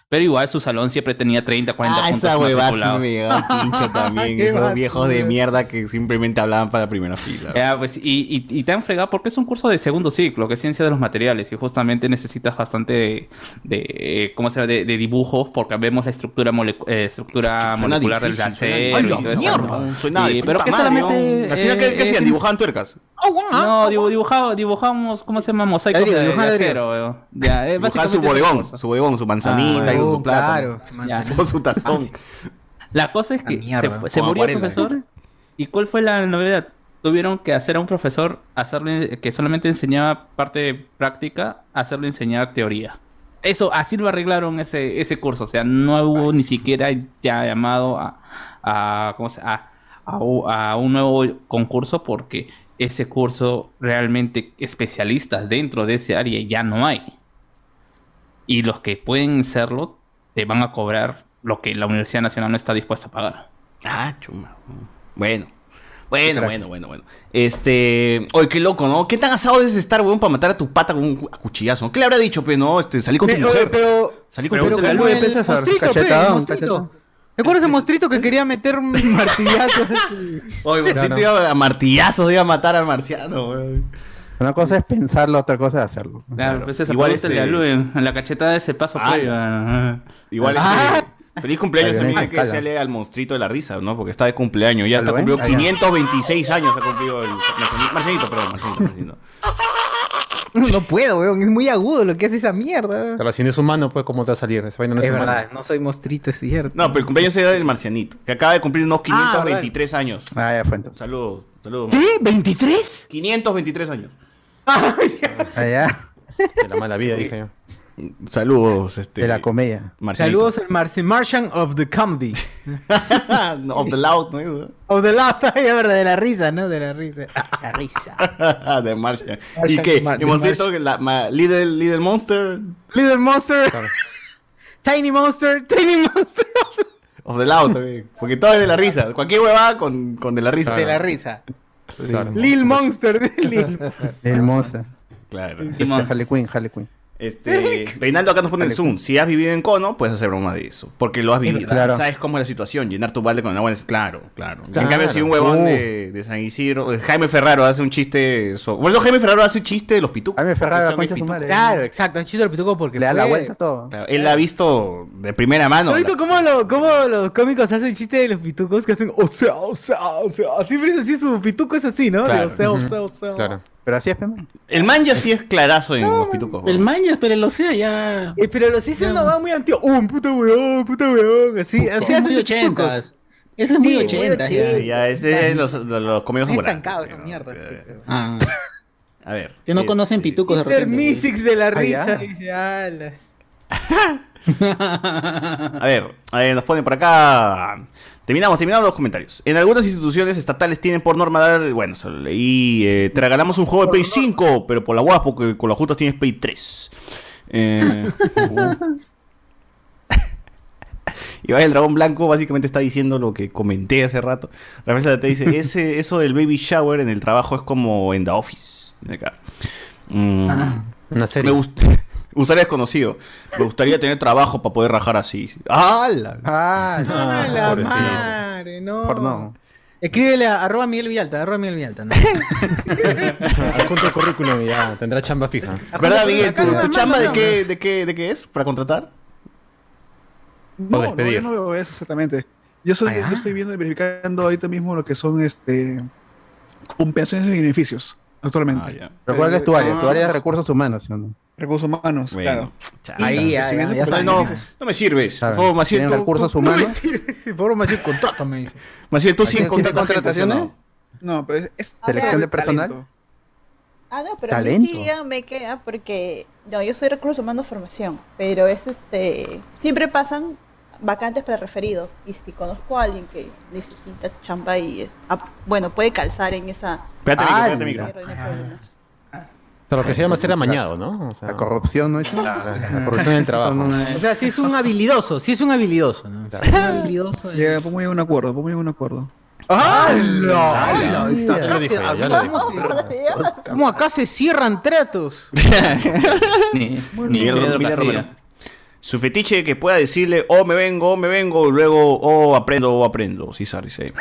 Pero igual su salón siempre tenía 30, 40 Ah, puntos esa huevada me llegaba al pincho también. Esos viejos de mierda que simplemente hablaban para la primera fila. Ya, pues, y, y, y te han fregado porque es un curso de segundo ciclo, que es ciencia de los materiales, y justamente necesitas bastante de, de, ¿cómo se llama? De, de dibujos, porque vemos la estructura, molecu- eh, estructura Suena molecular del difícil, suena acero. difícil. y todo eso. Mierda. No, Suena de y- pero que madre, solamente... ¿no? Al final, ¿qué- qué eh, hacían? ¿Dibujaban tuercas? No, dibu- dibujaba- dibujamos, ¿cómo se llama? Mosaicos de, acero. Ya, eh, Dibujaban su bodegón, su bodegón, su manzanita Y su plátano. claro, su tazón. La cosa es que mierda. se, fue- se murió el profesor. ¿Y cuál fue la novedad? Tuvieron que hacer a un profesor hacerle que solamente enseñaba parte práctica, hacerle enseñar teoría. Eso, así lo arreglaron ese, ese curso. O sea, no hubo ni siquiera ya llamado a, a, ¿cómo se- a, a un nuevo concurso porque ese curso realmente especialistas dentro de ese área ya no hay. Y los que pueden serlo te van a cobrar lo que la Universidad Nacional no está dispuesta a pagar. Ah, chuma. Bueno. Bueno, bueno, bueno, bueno. Este. Oye, qué loco, ¿no? ¿Qué tan asado debes estar, weón, para matar a tu pata con un cuchillazo? ¿Qué le habrá dicho, pe, no? Este, salí con tu Pero, mujer. pero, salí con pero tu mujer. el monstruito, pe, el Cachetadón, monstruito. cachetadón. ¿Te acuerdas ese monstruito que quería meter un martillazo? Oye, Claro. te iba a martillazos, iba a matar al marciano, weón. Una cosa es pensarlo, otra cosa es hacerlo. Claro, pues esa Igual este- a Lu en, en la cachetada de ese paso Ah, previo. ah. Igual Ah. este, Feliz cumpleaños también que hacerle al monstruito de la risa, ¿no? Porque está de cumpleaños. Ya ¿Lo está ven? cumplido Ah, ya. 526 años ha cumplido el Marcelito, perdón, Marcelito, Marcelito. No puedo, weón. Es muy agudo lo que hace esa mierda. weón. Pero si no es humano, pues, ¿cómo te va a salir? Esa vaina no es, Es verdad, no soy mostrito, es cierto. No, pero el cumpleaños era del marcianito, que acaba de cumplir unos Ah, 523 años. Ah, ya fue. Saludos, saludos. ¿Qué? ¿23? 523 años. Allá. De la mala vida, dije yo. Saludos, este. De la comedia. Saludos al Marci- Martian of the Comedy. No, of the loud, ¿no? of the es verdad, de la risa, ¿no? De la risa. La risa. de Martian. ¿Y qué? Mar- que la ma- Little, Little Monster Little Monster. Tiny Monster. Tiny Monster. of the loud también. Porque todo es de la risa. Cualquier huevada con, con de la risa. De la risa. Lil Monster. Lil. El monster. Claro. Harley Quinn, Harley Quinn. Este, Reinaldo acá nos pone el Zoom. Si has vivido en Cono, puedes hacer broma de eso. Porque lo has vivido. Claro. Sabes cómo es la situación. Llenar tu balde con agua es claro, claro. En Claro. cambio, si un huevón Uh. de, de San Isidro, de Jaime Ferraro hace un chiste. so- Bueno, Jaime Ferraro hace chiste de los pitucos. Jaime Ferraro, la concha de su pitucos. madre. Claro, exacto. Han chido el pituco porque Le da la fue- vuelta a todo. Claro, Él ha visto de primera mano. ¿Has visto cómo, lo- cómo los cómicos hacen chiste de los pitucos que hacen o sea, o sea, o sea? Siempre es así, su pituco es así, ¿no? De, Claro. o sea, o sea, o sea. Claro. Pero así es, man. El man ya sí es clarazo en los pitucos. El Mañas, pero el Ocea ya. Eh, pero los hice una va muy antiguo. ¡Oh, puta weón, puta weón! Así, así es hacen muy ochentas. Ese es muy ochentas. ya. ochenta. Sí, ya ese es los, los, los comidos estancado esa mierda. sí, pero- Ah, A ver. que no este, conocen pitucos de repente. Mystics de la Ah, risa. ya. Dice, ala. A ver, a ver, nos ponen por acá. Terminamos, terminamos los comentarios. En algunas instituciones estatales tienen por norma dar. Bueno, se lo leí. eh, te regalamos un juego de Play 5, pero por la guapo, porque con las justas tienes Play 3. Eh, uh. Y vaya el dragón blanco básicamente está diciendo lo que comenté hace rato. Rafael te dice, ese, eso del baby shower en el trabajo es como en The Office. Acá. Mm, Una serie. me gusta. Usuario desconocido. Me gustaría tener trabajo para poder rajar así. ¡Hala! Ah, Ah, la pobrecito. madre, no. por no. Escríbele a arroba Miguel Villalta, arroba Miguel Villalta. ¿no? Adjunto el currículum y ya tendrá chamba fija. ¿Verdad, Miguel? ¿Tu, chamba de qué, de, qué, de qué es? ¿Para contratar? No, no, yo no veo eso exactamente. Yo, soy, Ah, yo estoy viendo y verificando ahorita mismo lo que son este compensaciones y beneficios actualmente. Ah, ya. Pero ¿cuál es tu área? Tu Ah. área de recursos humanos, ¿sí o no? Recursos humanos, Bueno, claro. Ahí, ya, ya, no, no me sirves. Por favor, Maciel, ¿Tienen tú- recursos tú- humanos? Por favor, Maciel, contrátame, dice. Maciel, tú sí ¿Tienes contratas gente, contrataciones? ¿sí no? No, pero es, ¿Selección de personal? talento. Ah, no, pero a mí Talento. sí díganme qué, ah, porque no, yo soy recursos humanos formación, pero es este, siempre pasan vacantes para referidos y si conozco a alguien que necesita chamba y es- ah, bueno, puede calzar en esa Espérate, micro, Ah, espérate, micro. Pero no lo que se llama ser amañado, ¿no? O sea, La corrupción, ¿no? la corrupción en el trabajo. No, no, O sea, si es un habilidoso, si es un habilidoso, ¿no? Si es un habilidoso. Ya, pongo ahí un acuerdo, pongo un acuerdo. ¡Hala! ¡Hala! Está Ya acá lo se- dijo, ya lo dijo. ¿Cómo acá se cierran tratos? Ni, Miguel. Romero. Su fetiche que pueda decirle, oh, me vengo, oh, me vengo, luego, oh, aprendo, oh, aprendo. Sí, Sar, dice.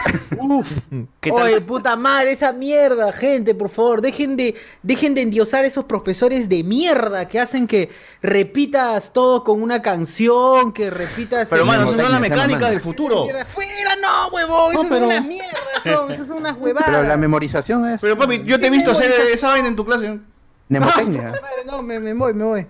¿Qué tal? Oye, puta madre, esa mierda, gente, por favor, dejen de, dejen de endiosar a esos profesores de mierda que hacen que repitas todo con una canción, que repitas... Pero, mano, esas son las Mecánica, mecánicas del futuro. ¡Fuera, no, huevón! No, Esas pero- son unas mierdas, son, esas son unas huevadas. Pero la memorización es Pero, papi, yo te he visto hacer esa vaina en tu clase. mnemotecnia. Madre, No, me, me voy, me voy.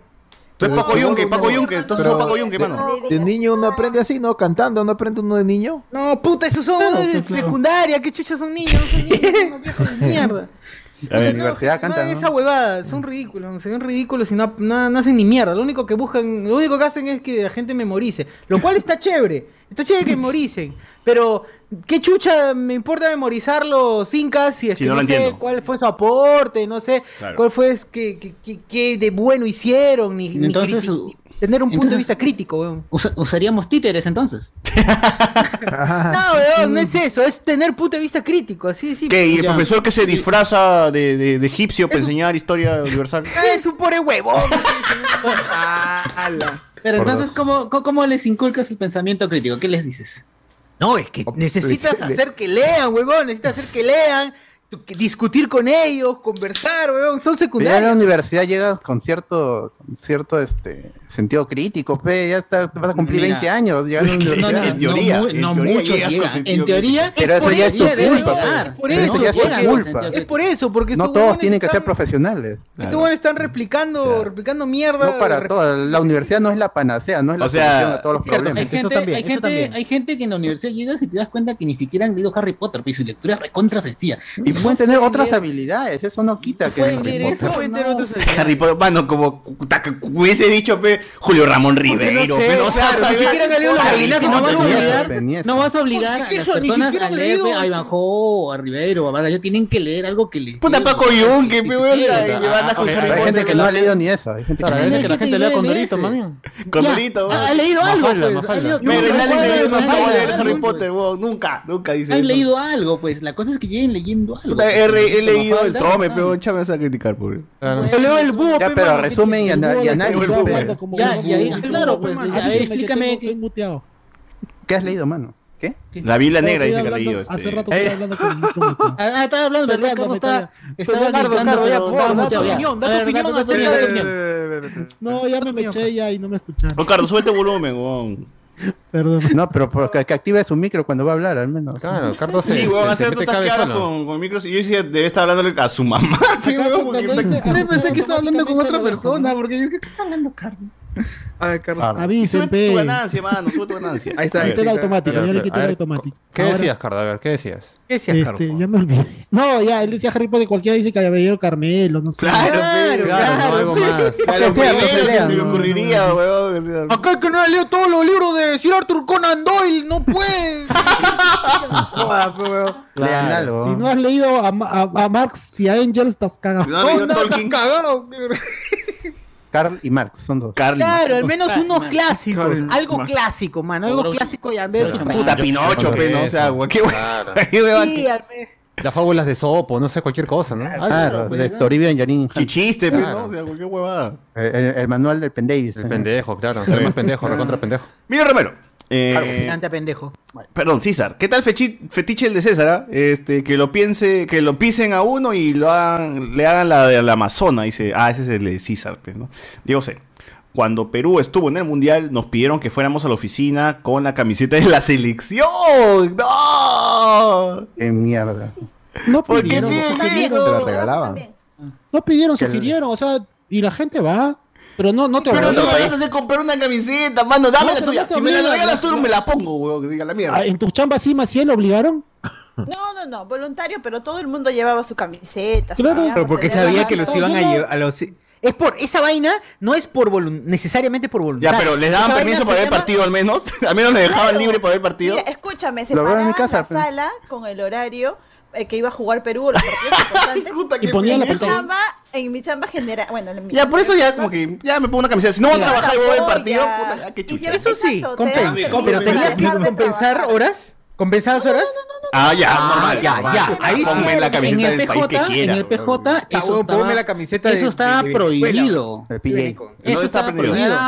Eres Paco Yunque, Paco Yunque. Entonces sos Paco Yunque, mano. De niño uno aprende así, ¿no? Cantando, ¿no aprende uno de niño? No, puta, esos son de pues, secundaria, qué chuchas son niños, no son niños, son unos viejos de mierda. La No, universidad no canta, ¿no? esa huevada, son ridículos, se ven ridículos y no, no, no hacen ni mierda. Lo único que buscan, lo único que hacen es que la gente memorice. Lo cual está chévere, está chévere que memoricen. Pero, ¿qué chucha me importa memorizar los incas si es Si que no sé entiendo. cuál fue su aporte, no sé Claro. cuál fue, es que, que, que- que de bueno hicieron, ni, ni Entonces, criti- tener un punto de vista crítico, weón. Usa- usaríamos títeres entonces. No, weón, no es eso, es tener punto de vista crítico, así de simple. ¿Qué? ¿Y el Ya. profesor que se disfraza de, de, de egipcio para enseñar historia universal? Es un pobre huevón. Pero Por entonces, dos. ¿cómo, cómo, cómo les inculcas el pensamiento crítico? ¿qué les dices? No, es que necesitas hacer que lean, huevón, necesitas hacer que lean discutir con ellos, conversar, son secundarios. Ya a la universidad llegas con cierto, cierto este sentido crítico, pe, ya está, vas a cumplir Mira. 20 años. Ya no, no, en teoría, no, mucho. En teoría, pero eso ya es su culpa. Es por eso, porque no todos tienen que ser profesionales. Estos están replicando, replicando mierda. No para todo, la universidad no es la panacea, no es la solución a todos los problemas. Hay gente, hay, gente que en la universidad llegas y te das cuenta que ni siquiera han leído Harry Potter, pues su lectura es recontra sencilla. Y pueden tener otras habilidades, eso no quita que Harry Potter. Bueno, como hubiese dicho pe, Julio Ramón Ribeiro, no sé, pero o sea, claro, si quieren leer una habilidad, no vas a obligar, no vas a obligar a las personas a leer a Ivanjo, a Ribeiro, a ya tienen que leer algo que les Puta Paco Yun, que me van a ah, Hay gente que no ha leído ni eso, hay gente que la gente lea Condorito, mami. Condorito. Ha leído algo, pues? pero nadie se no a leer Harry Potter, nunca, nunca dice. Han leído algo, pues, la cosa es que lleguen leyendo algo he, leído el trome, pero échame a criticar, pobre. Leo el búho, Ya, pero resumen y análisis. Pues. Ya, ya, claro, pues. A ver, explícame. ¿Qué has leído, mano? ¿Qué? La Biblia Negra dice que ha leído. Este. Hace rato estaba hablando con Ah, estaba hablando, ¿verdad? ¿Cómo está? Estaba hablando, ya, da opinión, da opinión. No, ya me meché ya y no me escuchaste. Ricardo, suelta el volumen, weón. Perdón. No, pero, pero que, que, active su micro cuando va a hablar, al menos. Claro, Carlos se, Sí, weón, hace tantas caras con, con micros. Y yo decía, debe estar hablándole a su mamá. Yo pensé que estaba hablando con otra persona, porque yo, ¿qué está hablando Carlos? A ver, Carlos. Ahora. Avisen, Sube pe. tu ganancia, mano. Sube tu ganancia. Ahí está. Quité el automático. Ya le quité el automático. ¿Qué Ahora- decías, Cardo? A ver, ¿qué decías? ¿Qué decías, Este, ya me olvidé. No, ya, él decía Harry Potter, cualquiera dice Caballero Carmelo, no sé. Claro, no, algo más. O sea, lo primero que se me ocurriría, huevón. o sea. Acá que no he leído todos los libros de Sir Arthur Conan Doyle, no puede. Lean algo. Si no has leído a, Ma- a- a Marx y a Engels, estás cagado. No, no, no, Tolkien. cagado. Carl y Marx, son dos. Carl y claro, al menos unos clásicos. Algo clásico, mano. Algo clásico y al menos. Puta Pinocho, pe, no, o sea, qué claro. sí, al menos. Las fábulas de Sopo, no sé, cualquier cosa, ¿no? Claro, pues, de. Toribio y Yanin. Chichiste, pero ¿no? O sea, cualquier huevada. Eh, el, manual del pendejo. El pendejo, claro. Sí. El más pendejo, recontra pendejo. Mira, Romero. Eh, claro, pendejo. Perdón, César. ¿Qué tal fetiche el de César? Ah? Este, que lo piense, que lo pisen a uno y lo hagan, le hagan la de la Amazona. Dice, ah, ese es el de César, pues, ¿no? Digo, sé. Cuando Perú estuvo en el Mundial, nos pidieron que fuéramos a la oficina con la camiseta de la selección. ¡No! ¡Qué mierda! No pidieron, ¿Por qué no pidieron, no, pidieron, no, no, pidieron sugirieron. O sea, y la gente va. Pero no, no te Pero no vas a hacer comprar una camiseta, mano. Dame no, la tuya. Si me la regalas tú, no me la pongo, weón. Diga la mierda. Ah, ¿En tus chambas sí, Maciel, obligaron? No, no, no. Voluntario, pero todo el mundo llevaba su camiseta. Claro, pero porque sabía que los iban a llevar. A los... Es por esa vaina, no es por necesariamente por voluntad. Ya, pero les daban permiso para ver partido al menos. al menos les dejaban libre para ver partido. Escúchame, se en mi casa, la sala con el horario que iba a jugar Perú los ponía la chamba, en mi chamba genera, bueno, en mi ya por eso ya como que ya me pongo una camiseta, si no voy a trabajar y voy partido, ya. puta, chucha. Eso sí, compensa. pero tenías que compensar horas, compensadas horas. Ah, ya, normal. Ya, ya. Ahí sí. la camiseta del país que quiera. En el PJ, eso estaba, la camiseta eso está prohibido. Eso está prohibido.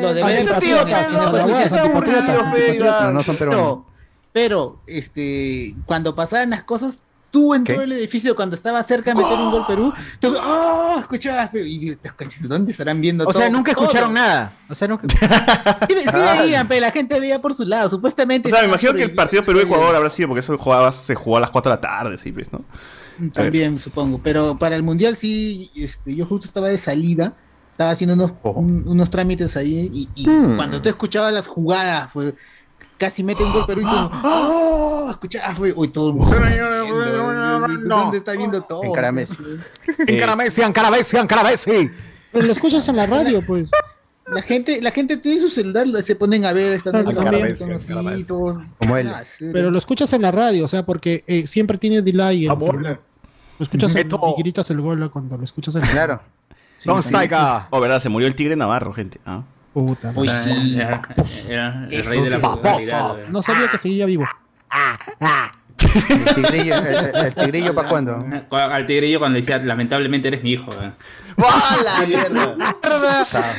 No, No, son. Pero, este, cuando pasaban las cosas, tú entró en el edificio cuando estaba cerca de meter un gol Perú, tú, ¡oh! Escuchabas, y ¿dónde estarán viendo O sea, nunca escucharon nada. O sea, nunca. sí, sí veían, la gente veía por su lado, supuestamente. O sea, me imagino que el partido Perú-Ecuador habrá sido porque eso jugaba, se jugaba a las 4 de la tarde, sí, pues, ¿no? Mm, también, supongo. Pero para el Mundial sí, este, yo justo estaba de salida estaba haciendo unos, unos trámites ahí y, hmm. cuando tú escuchabas las jugadas, pues, casi mete un gol Perú y como, ¡Oh! ¡Ah! Escucha, ah, uy, todo el mundo. ¿Dónde está viendo todo? En Caramesi. En Caramesi, en Caramesi, en Caramesi. Pero lo escuchas en la radio, pues. La gente, la gente tiene su celular, se ponen a ver, están en los Como él. Ah, pero lo escuchas en la radio, o sea, porque eh, siempre tiene delay. El. Lo escuchas en, y gritas el gol cuando lo escuchas en la radio. Claro. Sí, sí, sí. Oh, ¿verdad? Se murió el tigre Navarro, gente. ¿Ah? Puta. Uy, sí. Era, era el rey de la popularidad. No sabía que seguía vivo. El tigrillo, el, el tigrillo para cuándo? Ah, al tigrillo cuando decía, lamentablemente eres mi hijo. ¡Bala! ¡Mierda!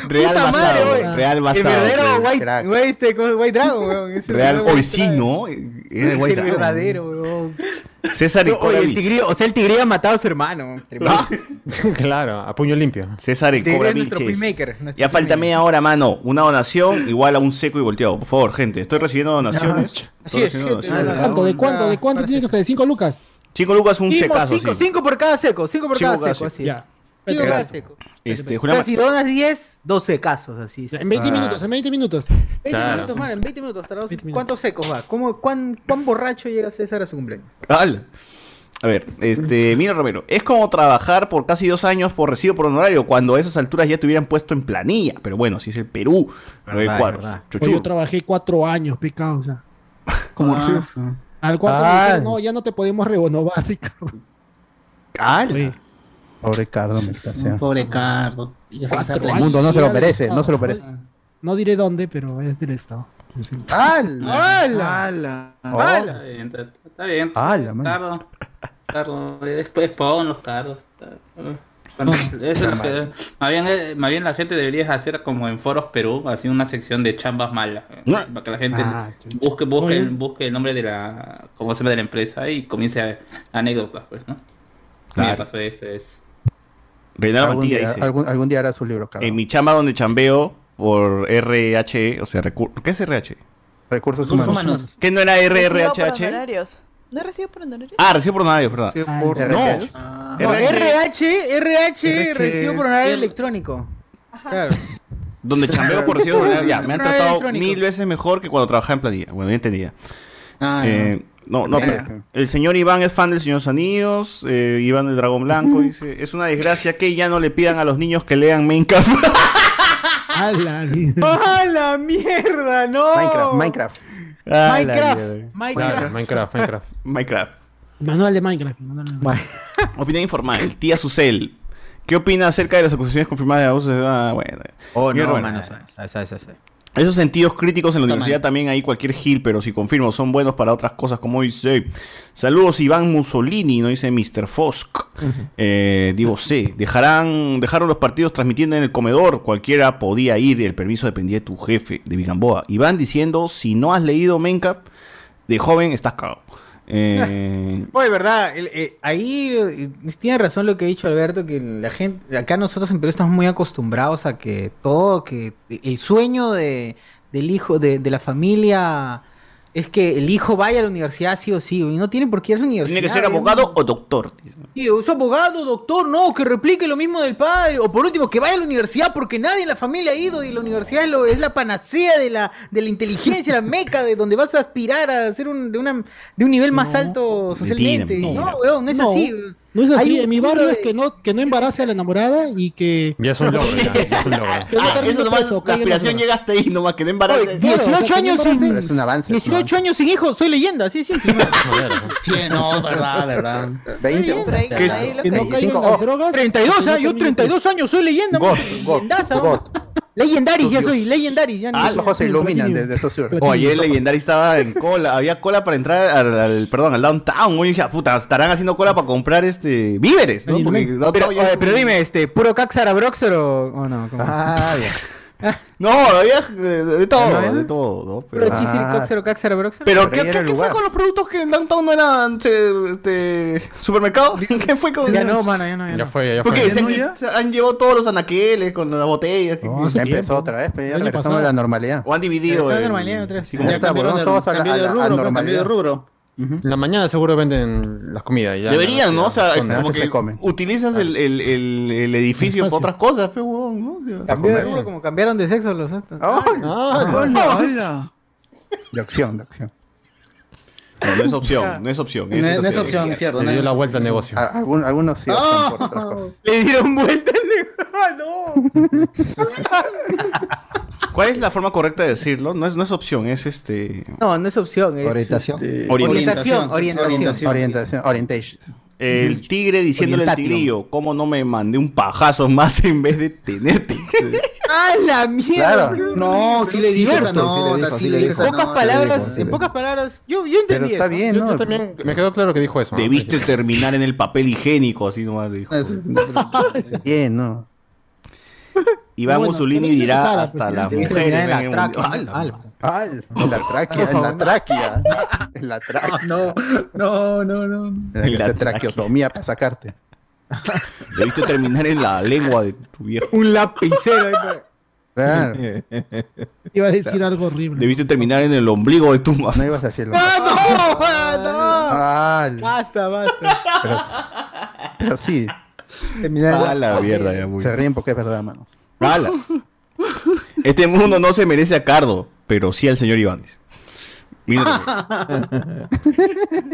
Real basado, real basado. El verdadero White, White, este, White Dragon, weón. Real, hoy sí, ¿no? Era White Dragon. verdadero, weón el Ikorovich. tigrillo, o sea, el tigrillo ha matado a su hermano. Claro, a puño limpio. César Ikorovich. Ya falta media hora, mano. Una donación igual a un seco y volteado. Por favor, gente. Estoy recibiendo donaciones. Estoy Así es, recibiendo gente, donaciones. ¿De cuánto? ¿De cuánto? ¿De cuánto tiene que ser? ¿De 5 lucas? Cinco lucas, un Cinco, secazo. cinco, sí. cinco por cada seco, cinco por Cinco cada seco. así es. Cada seco. Este, Julián sea, si donas 10, 12 casos, así. En 20 Ah. minutos, en 20 minutos. 20 Claro. minutos, man, en 20 minutos. tardamos- ¿Cuántos secos va? ¿Cómo, cuán, ¿Cuán borracho llega César a su cumpleaños? ¡Hala! A ver, este, Mira Romero, es como trabajar por casi dos años por recibo por honorario, cuando a esas alturas ya te hubieran puesto en planilla. Pero bueno, si es el Perú, no hay Verdad, cuadros. verdad. Chuchu. Pues yo trabajé cuatro años, pecado, o sea. Como Ah. Arceus. Al cuarto Ah. me dijeron, no, ya no te podemos renovar, Ricardo. ¡Hala! Pobre Cardo, me está Pobre Cardo. El mundo no se lo merece, no se lo merece. No diré dónde, pero es del Estado. Es el- ¡Hala! ¡Hala! Está bien, está, bien. ¡Hala! Cardo. Cardo. Después pon los cardos. Bueno, eso es lo que- más, bien, eh, más bien la gente debería hacer como en Foros Perú, así una sección de chambas malas. eh, No. Para que la gente Ah, busque, busque, Oye. busque el nombre de la, cómo se llama de la empresa y comience a, anécdotas, pues, ¿no? Claro. Mira, pasó esto, es. Reinaldo Algún Mantilla día, dice, algún, algún día hará su libro, Cardo. en mi chamba donde chambeo por RH, o sea, recur- ¿qué es RH? Recursos Recursos humanos. humanos. ¿Qué no era Recibo por RRHH? ¿No recibo por honorarios? Ah, recibo por honorarios, perdón. Sí, por- No, No, RH, RH, RH, recibo por horario electrónico. Claro. donde chambeo por recibo por honorarios. Ya, me han tratado mil veces mejor que cuando trabajaba en planilla. Bueno, ya entendía. Ah, Eh, no, no, Mira. pero el señor Iván es fan del Señor Anillos, eh, Iván del Dragón Blanco, dice, es una desgracia que ya no le pidan a los niños que lean Minecraft. ¡A la mierda! ¡Ah, la mierda! ¡No! Minecraft, Minecraft. Ah, Minecraft. Minecraft. Minecraft, Minecraft. Minecraft. Manual de Minecraft. manual de Minecraft. Opinión informal, tía Susel. ¿Qué opina acerca de las acusaciones confirmadas de abuso? Ah, bueno. Oh, no, bueno. Esos sentidos críticos en la Toma universidad también hay cualquier gil, pero si confirmo, son buenos para otras cosas, como dice. Saludos, Iván Mussolini, no dice Mr. Fosk. Eh, digo, C. Dejarán, dejaron los partidos transmitiendo en el comedor. Cualquiera podía ir, el permiso dependía de tu jefe, de Vigamboa. Iván diciendo: si no has leído Minecraft de joven, estás cagado. Eh, Oye, verdad, eh, ahí eh, tiene razón lo que ha dicho Alberto, que la gente, acá nosotros en Perú estamos muy acostumbrados a que todo, que el sueño de, del hijo, de, de la familia, es que el hijo vaya a la universidad sí o sí, y no tiene por qué ir a la universidad. tiene que ser ¿no? abogado o doctor. Sí, es abogado, doctor, no, que replique lo mismo del padre. O por último, que vaya a la universidad porque nadie en la familia ha ido y la universidad es, lo- es la panacea de la, de la inteligencia, la meca de donde vas a aspirar a ser un, de, una, de un nivel más alto socialmente. mentira. No, weón, no es No, así. No es así. En mi mundo barrio de- es que no, que no embarace a la enamorada y que. Ya es un logro, ya, ya es un logro. que Ah, eso nomás, preso, la aspiración llega hasta ahí, nomás que no embarace. Oye, Claro, o sea, 18 que años no sin. Pero es un avance, es un 18 años sin hijos, soy leyenda, así de simple. Sí, no, verdad, verdad. 20 Por ahí, ¿Qué es? Que que no dice. caigan Cinco, las drogas. 32, que no ah, yo termine 32 años, soy leyenda. God, man. God, Leyendaza, God. Legendary, ya soy, Legendary. Ya no Ah, Los ojos se iluminan desde esos ciudades. O ayer el Legendary estaba en cola, había cola para entrar al, al- perdón, al downtown. Oye, dije, puta, estarán haciendo cola para comprar este víveres, ¿no? Porque Pero, ya oye, pero dime, este, ¿puro Caxara Broxer o, o no? ¿Cómo? Ah, ya. No, había de, de todo, de todo, ¿no? ¿Puro Pero, Chisir, Ah. Coxer o Caxara Broxer? pero Pero ¿qué, qué- fue con los productos que en downtown no eran se- este, supermercado? ¿Qué fue con Ya no, mano, ya no, ya Ya no. fue, ya Porque fue. decían ¿No que ya? se han llevado todos los anaqueles con las botellas. No, Ya empezó otra vez, pero ya El año regresamos a la normalidad. o han dividido. Pero está el- normalidad otra vez. así como- Ya está, cambiaron volvemos de- todos a la, cambió a de la- a rubro, pues, normalidad. cambió de rubro. En la mañana seguro venden las comidas. Ya, Deberían, ¿no? O sea, como noche que se comen. utilizas el, el, el, el edificio para otras cosas, pero ¿no? O sea, rubro como cambiaron de sexo los estos. Oh, Ah, ¡Hola, hola! de acción, de acción. no, no es opción, no es opción. No es no es opción, es cierto. le dio la opción. vuelta al negocio. A- algún- algunos sí optan por otras cosas. Le dieron vuelta al ¡Ah, no! ¿Cuál es la forma correcta de decirlo? No es, no es opción, es este. No, no es opción. Es, Orientación. Este, Orientación, orientación. Orientación, orientation. El tigre diciéndole al tigrillo, ¿cómo no me mandé un pajazo más en vez de tenerte? ¡Ah, la mierda! Claro. No, sí le dijo esa sí le nota, dijo, sí sí le le dijo esa dijo. pocas palabras, sí en pocas palabras, yo, yo Pero entendí está eso. bien, Yo, ¿no? yo también me quedó claro que dijo eso. ¿no? Debiste terminar en el papel higiénico, así nomás le dijo. Bien, ¿no? Iván Bueno, Mussolini dirá cara, hasta pues, Sí, en la. Ah, en la tráquea, en la tráquea. En la tráquea. No, no, no, no. En la, traqueotomía para sacarte. Debiste terminar en la lengua de tu viejo. Un lapicero. Claro. Iba a decir algo horrible. Debiste terminar en el ombligo de tu mamá. No ibas a decirlo. ¡Ah, no! ¡Ah, Ah, no! Basta, basta. pero, pero sí. Terminar A la mierda, ya muy. Se ríen porque es verdad, manos. Ala. Este mundo no se merece a Cardo, pero sí al señor. Mira,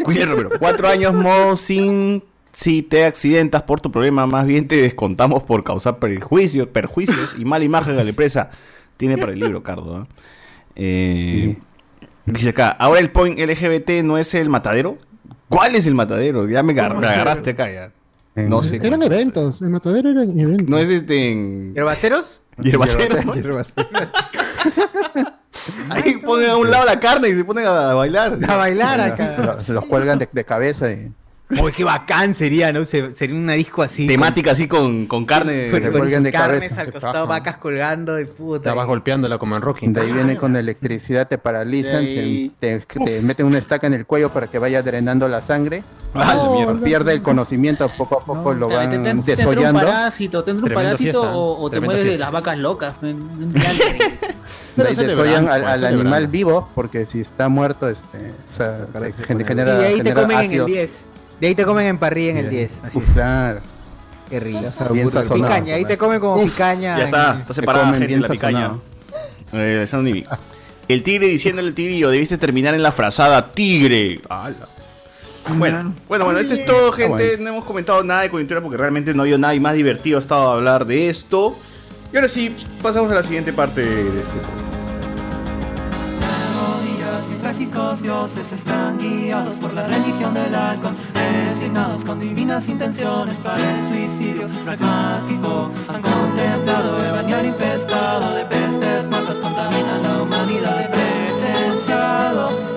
Cuídate, Romero. Cuatro años modo sin si te accidentas por tu problema, más bien te descontamos por causar perjuicios, perjuicios y mala imagen a la empresa. Tiene para el libro, Cardo. ¿ah? Eh, Dice acá, ahora el point LGBT no es el matadero. ¿Cuál es el matadero? Ya me, agar- me agarraste acá ya. No sé. Eran eventos, en Matadero eran eventos. No es este en. Ahí ponen a un lado la carne y se ponen a bailar. A bailar acá. Los, los cuelgan de, de cabeza y. Uy, qué bacán sería, ¿no? Se- sería una disco así. Temática así con, con carne. Con, Te con de carnes cabeza. al costado, vacas colgando y puta. Estabas golpeándola como en Rocky. De ahí viene con electricidad, te paralizan, te- te meten una estaca en el cuello para que vaya drenando la sangre. Pierde el conocimiento, poco a poco lo van te- te- tendrá un desollando. parásito, tendrá un parásito fiesta, o, o te mueres de fiesta. las vacas locas. De desollan al, al animal vivo, porque si está muerto, este, o sea, se gen- Y genera, de ahí te genera comen en el ácido. 10. De ahí te comen en parrilla en el 10. Así Uf, claro, Qué rico. bien sazonado. Picaña, ahí te comen como picaña. Ya está, está separada gente la picaña. Eh. El tigre diciéndole al tibio, debiste terminar en la frazada tigre. Ala. Bueno, bueno, bueno, esto es todo, gente. bueno. No hemos comentado nada de coyuntura porque realmente no había nada y más divertido ha estado hablar de esto. Y ahora sí, pasamos a la siguiente parte de este. mis trágicos dioses están guiados por la religión del alcohol, designados con divinas intenciones para el suicidio pragmático. Han contemplado el bañar infestado de pestes muertas, contaminan la humanidad. He presenciado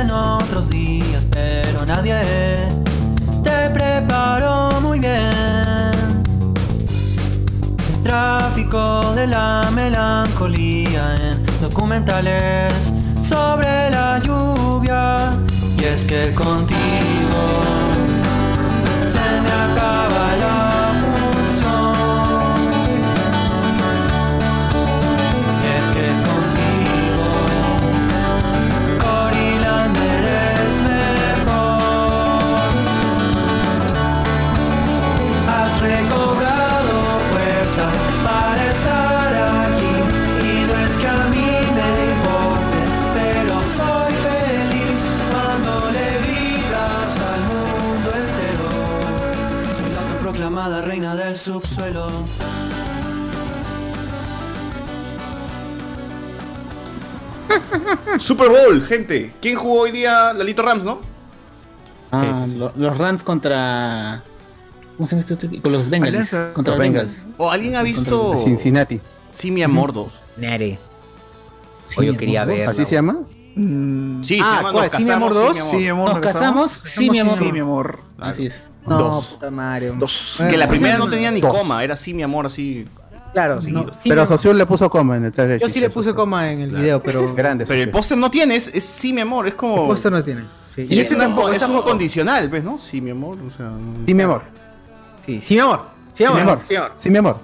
En otros días, pero nadie te preparó muy bien. El tráfico de la melancolía en documentales sobre la lluvia. Y es que contigo se me acaba la reina del subsuelo. Super Bowl, gente. ¿Quién jugó hoy día Lalito Rams, no? Ah, lo- los Rams contra. ¿Cómo se llama este otro? Con los Bengals. Alianza. Contra Los Bengals. Bengals. ¿O alguien ha visto Cincinnati. Simia Mordos? Nere. Sí, Hoy yo quería verlo. ¿Así se llama? Mm. Sí, ah, ¿cuál? Sí, mi amor 2. Sí, mi amor, nos, casamos. Sí, mi amor. Sí, mi amor. Así es. No, dos. puta Mario. Dos. Que la primera no tenía ni coma, era sí, mi amor, así. Claro, no, sí, pero Socio le puso coma en el trailer. Yo sí le puse coma en el video, pero. Grande. Pero el póster no tiene, es, es, sí, mi amor, es como. El póster no tiene. Y, ese no, tampoco, es un condicional, ¿ves, no? Sí, mi amor, o. Sí, mi amor. Sí, sí, mi amor. Sí, mi amor. Sí, mi amor.